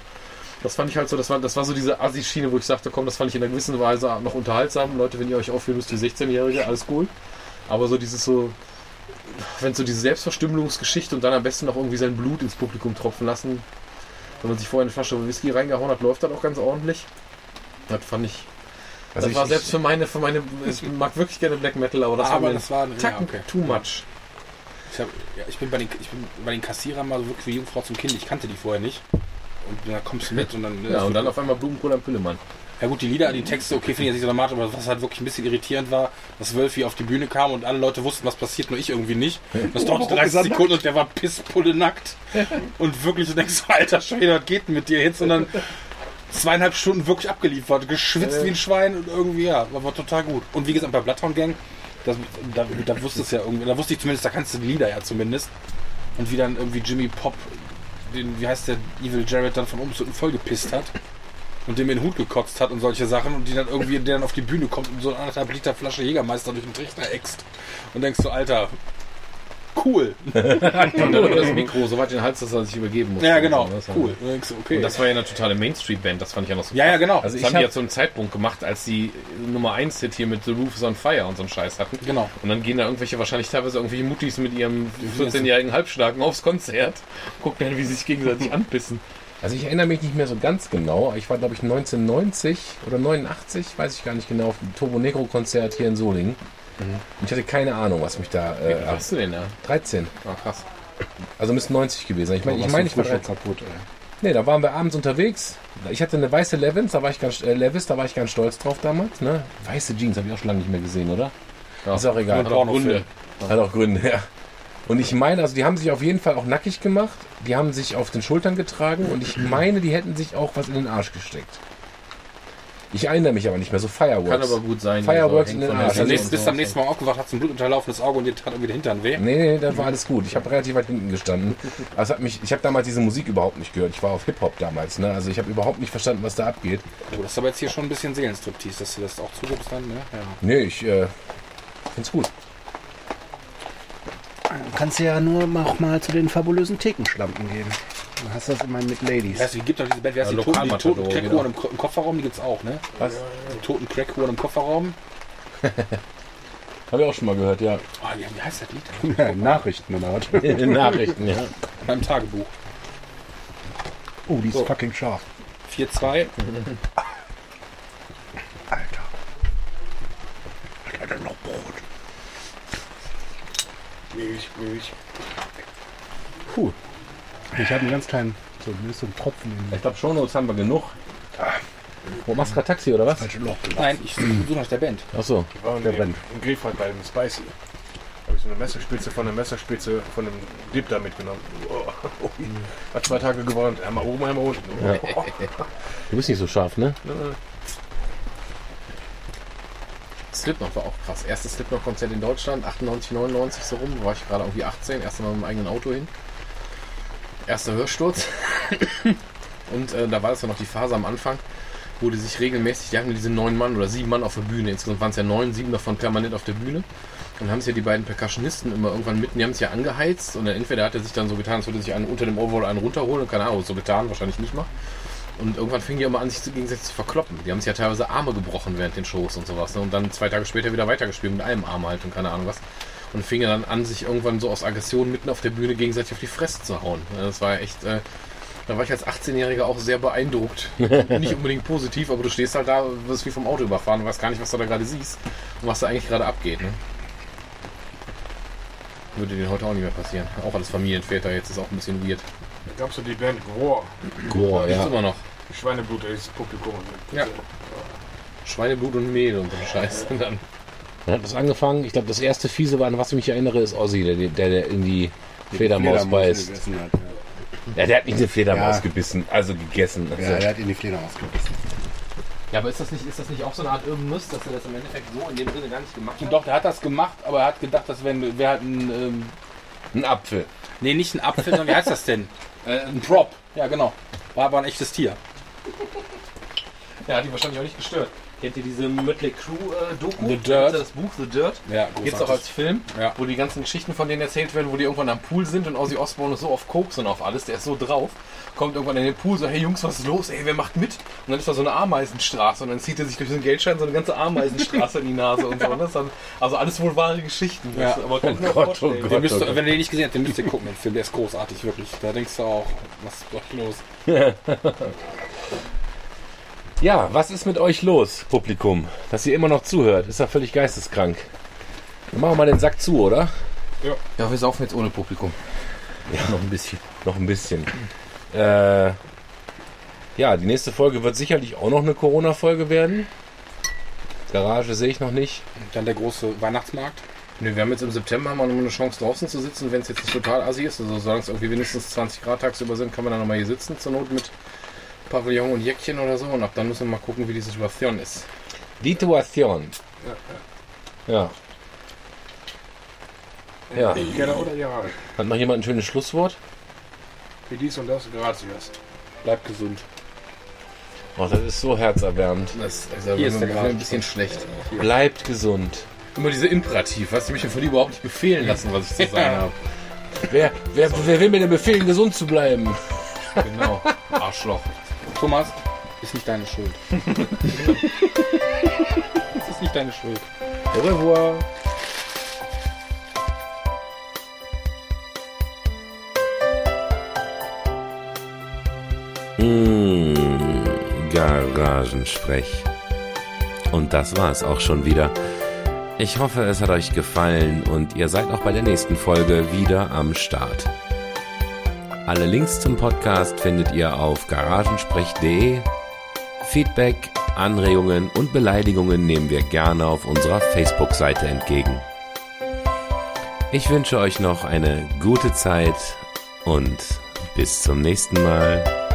Das fand ich halt so, das war, das war so diese Assi-Schiene, wo ich sagte, komm, das fand ich in einer gewissen Weise noch unterhaltsam. Leute, wenn ihr euch aufführen müsst wie 16-Jährige, alles cool. Aber so dieses so, wenn so diese Selbstverstümmelungsgeschichte und dann am besten noch irgendwie sein Blut ins Publikum tropfen lassen, wenn man sich vorher eine Flasche Whisky reingehauen hat, läuft das auch ganz ordentlich. Das fand ich. Also das ich- war ich- selbst für meine, für meine, ich mag wirklich gerne Black Metal, aber das Aber war das war- ja, Tacken okay. too much. Ich, hab, ja, ich, bin bei den, ich bin bei den Kassierern mal so wirklich wie Jungfrau zum Kind. Ich kannte die vorher nicht. Und da kommst du mit und dann. Ja, und dann auf einmal Blumenkohl am Pillemann. Ja gut, die Lieder, die Texte, okay, finde ich jetzt nicht so dramatisch, aber was halt wirklich ein bisschen irritierend war, dass Wölfi auf die Bühne kam und alle Leute wussten, was passiert, nur ich irgendwie nicht. Das dauerte 30 Sekunden und der war pisspulle nackt. Und wirklich, du denkst, so, alter Schwede, was geht denn mit dir jetzt? Und dann zweieinhalb Stunden wirklich abgeliefert, geschwitzt wie ein Schwein und irgendwie, ja, war, war total gut. Und wie gesagt, bei Bloodhound Gang, das, da, da wusste es ja irgendwie, da wusste ich zumindest, da kannst du die Lieder ja zumindest. Und wie dann irgendwie Jimmy Pop, den, wie heißt der, Evil Jared dann von oben zu unten vollgepisst hat und dem in den Hut gekotzt hat und solche Sachen und die dann irgendwie, der dann auf die Bühne kommt und so eine anderthalb Liter Flasche Jägermeister durch den Trichter äxt und denkst so, Alter, cool. Und dann über das Mikro so weit in den Hals, dass er sich übergeben musste. Ja, genau, Das cool. Und denkst du, okay. Und das war ja eine totale Main Street Band, das fand ich ja noch so ja, ja, genau. Also Also das ich haben die ja zu einem Zeitpunkt gemacht, als die Nummer 1 Hit hier mit The Roof is on Fire und so einen Scheiß hatten. Genau. Und dann gehen da irgendwelche, wahrscheinlich teilweise irgendwelche Muttis mit ihrem 14-jährigen Halbstarken aufs Konzert, gucken dann, wie sie sich gegenseitig anpissen. Also ich erinnere mich nicht mehr so ganz genau. Ich war, glaube ich, 1990 oder 89, weiß ich gar nicht genau, auf dem Turbo Negro Konzert hier in Solingen. Und ich hatte keine Ahnung, was mich da... Wie Äh, alt warst du denn da? 13. Ah, krass. Also müssten 90 gewesen sein. Ich meine, ich, Warst mein, du ich war schon 13. kaputt, ey. Nee, da waren wir abends unterwegs. Ich hatte eine weiße Levis, da war ich ganz, äh, Levis, da war ich ganz stolz drauf damals. Ne? Weiße Jeans habe ich auch schon lange nicht mehr gesehen, oder? Ja. Ist auch egal. Hat auch Gründe. Hat auch Gründe, ja. Und ich meine, also die haben sich auf jeden Fall auch nackig gemacht. Die haben sich auf den Schultern getragen und ich meine, die hätten sich auch was in den Arsch gesteckt. Ich erinnere mich aber nicht mehr, so Fireworks. Kann aber gut sein. Fireworks so, in den Arsch. Bist am Seele nächsten, und bist so. am nächsten Mal aufgewacht, hast ein blutunterlaufenes Auge und dir tat irgendwie der Hintern weh. Nee, nee, das war alles gut. Ich habe relativ weit hinten gestanden. Also es hat mich, ich habe damals diese Musik überhaupt nicht gehört. Ich war auf Hip-Hop damals. Ne? Also ich habe überhaupt nicht verstanden, was da abgeht. Oh, das ist aber jetzt hier schon ein bisschen Seelenstriptease, dass du das auch zugibst dann, ne? Ja. Nee, ich äh, find's gut. Du kannst ja nur auch mal zu den fabulösen Thekenschlampen gehen. Dann hast du das immer mit Ladies. Weißt du, gibt doch diese Band, wie heißt Ja, die, Toten, die toten genau. Crackhuren im, Ko- im Kofferraum, die gibt's auch, ne? Was? Die toten Crackhuren im Kofferraum. Habe ich auch schon mal gehört, ja. Oh, wie, wie heißt das Lied? Ja, Nachrichten oder was? Nachrichten, ja. Beim Tagebuch. Oh, die ist So. fucking scharf. 4-2. Alter. Hat er denn noch Brot? Milch, Milch. Puh. Ich habe einen ganz kleinen, so, mir ist so ein Tropfen in Ich glaube, Shownotes haben wir genug. Wo machst du gerade Taxi oder was? falsche Loch Nein, ich suche nach der Band. Achso. Ich war in, Der brennt. in Grefeld bei dem Spicy. Habe ich so eine Messerspitze von der Messerspitze von dem Dip da mitgenommen. Oh, Hat zwei Tage gebrannt. Einmal oben, einmal unten. Ja. Du bist nicht so scharf, ne? Slipknot war auch krass. Erstes Slipknot-Konzert in Deutschland, 98, 99 so rum. War ich gerade irgendwie 18, erst mal mit dem eigenen Auto hin. Erster Hörsturz. Und äh, da war es ja noch die Phase am Anfang, wo die sich regelmäßig, die hatten diese neun Mann oder sieben Mann auf der Bühne. Insgesamt waren es ja neun, sieben davon permanent auf der Bühne. Dann haben sich ja die beiden Percussionisten immer irgendwann mitten, die haben sich ja angeheizt und dann entweder hat er sich dann so getan, als würde er sich einen unter dem Overall einen runterholen und keine Ahnung, so getan, wahrscheinlich nicht mal. Und irgendwann fing die immer an, sich zu- gegenseitig zu verkloppen. Die haben sich ja teilweise Arme gebrochen während den Shows und sowas. Ne? Und dann zwei Tage später wieder weitergespielt mit einem Arm halt und keine Ahnung was. Und fingen dann an, sich irgendwann so aus Aggression mitten auf der Bühne gegenseitig auf die Fresse zu hauen. Das war echt, äh, da war ich als 18-Jähriger auch sehr beeindruckt. nicht unbedingt positiv, aber du stehst halt da, wirst wie vom Auto überfahren und weißt gar nicht, was du da gerade siehst und was da eigentlich gerade abgeht. Ne? Würde dir heute auch nicht mehr passieren. Auch als Familienväter, jetzt ist auch ein bisschen weird. Da gab es ja die Band Grohr. Goa, Gibt's ja. immer noch. Schweineblut, das Publikum. Ja. Schweineblut und Mehl und so ein Scheiß. Und dann Dann hat das angefangen. Ich glaube, das erste Fiese war, an was ich mich erinnere, ist Ozzy, der, der, der in die Fledermaus beißt. gegessen hat. Ja, der hat nicht eine Fledermaus Ja. gebissen, also gegessen. Ja. Also, ja, der hat in die Fledermaus gebissen. Ja, aber ist das nicht, ist das nicht auch so eine Art Irrmüss, dass er das im Endeffekt so in dem Sinne gar nicht gemacht hat? Doch, der hat das gemacht, aber er hat gedacht, das wäre wär halt ein. Ähm, ein Apfel. nee, nicht ein Apfel, sondern wie heißt das denn? Äh, ein Prop. Ja, genau. War aber ein echtes Tier. Ja, hat die wahrscheinlich auch nicht gestört. Kennt ihr diese Mötley Crew äh? The Dirt. Das Buch The Dirt? Ja, Gibt's auch als Film, Ja. wo die ganzen Geschichten von denen erzählt werden, wo die irgendwann am Pool sind und Ozzy Osbourne ist so auf Koks und auf alles, der ist so drauf, kommt irgendwann in den Pool, so, hey Jungs, was ist los? Ey, wer macht mit? Und dann ist da so eine Ameisenstraße und dann zieht er sich durch den Geldschein so eine ganze Ameisenstraße in die Nase und so. Und ist dann, also alles wohl wahre Geschichten. Ja. Aber kann ich mir Gott, oh Den müsst, Gott, oh wenn ihr den nicht gesehen habt, den müsst ihr gucken, den Film. Der ist großartig, wirklich. Da denkst du auch, was ist doch los? Ja, was ist mit euch los, Publikum? Dass ihr immer noch zuhört, ist ja völlig geisteskrank. Dann machen wir mal den Sack zu, oder? Ja, wir saufen jetzt ohne Publikum. Ja, noch ein bisschen. Noch ein bisschen. Äh, ja, die nächste Folge wird sicherlich auch noch eine Corona-Folge werden. Garage sehe ich noch nicht. Dann der große Weihnachtsmarkt. Nee, wir haben jetzt im September haben wir noch eine Chance draußen zu sitzen, wenn es jetzt nicht total assi ist. Also solange es irgendwie mindestens 20 Grad tagsüber sind, kann man dann nochmal hier sitzen, zur Not mit Pavillon und Jäckchen oder so. Und ab dann müssen wir mal gucken, wie die Situation ist. Situation. Ja. Ja. Gerne oder ja. Hat noch jemand ein schönes Schlusswort? Wie dies und das, gratis. Bleibt gesund. Oh, das ist so herzerwärmend. Das also Hier ist der Grad. ein bisschen schlecht. Bleibt gesund. Immer diese Imperativ, weißt du, mich von dir überhaupt nicht befehlen lassen, was ich zu sagen habe. Wer, wer, wer will mir denn befehlen, gesund zu bleiben? Genau. Arschloch. Thomas, ist nicht deine Schuld. das ist nicht deine Schuld. Au revoir. Mmh, Garagensprech. Und das war's auch schon wieder. Ich hoffe, es hat euch gefallen und ihr seid auch bei der nächsten Folge wieder am Start. Alle Links zum Podcast findet ihr auf garagensprech.de. Feedback, Anregungen und Beleidigungen nehmen wir gerne auf unserer Facebook-Seite entgegen. Ich wünsche euch noch eine gute Zeit und bis zum nächsten Mal.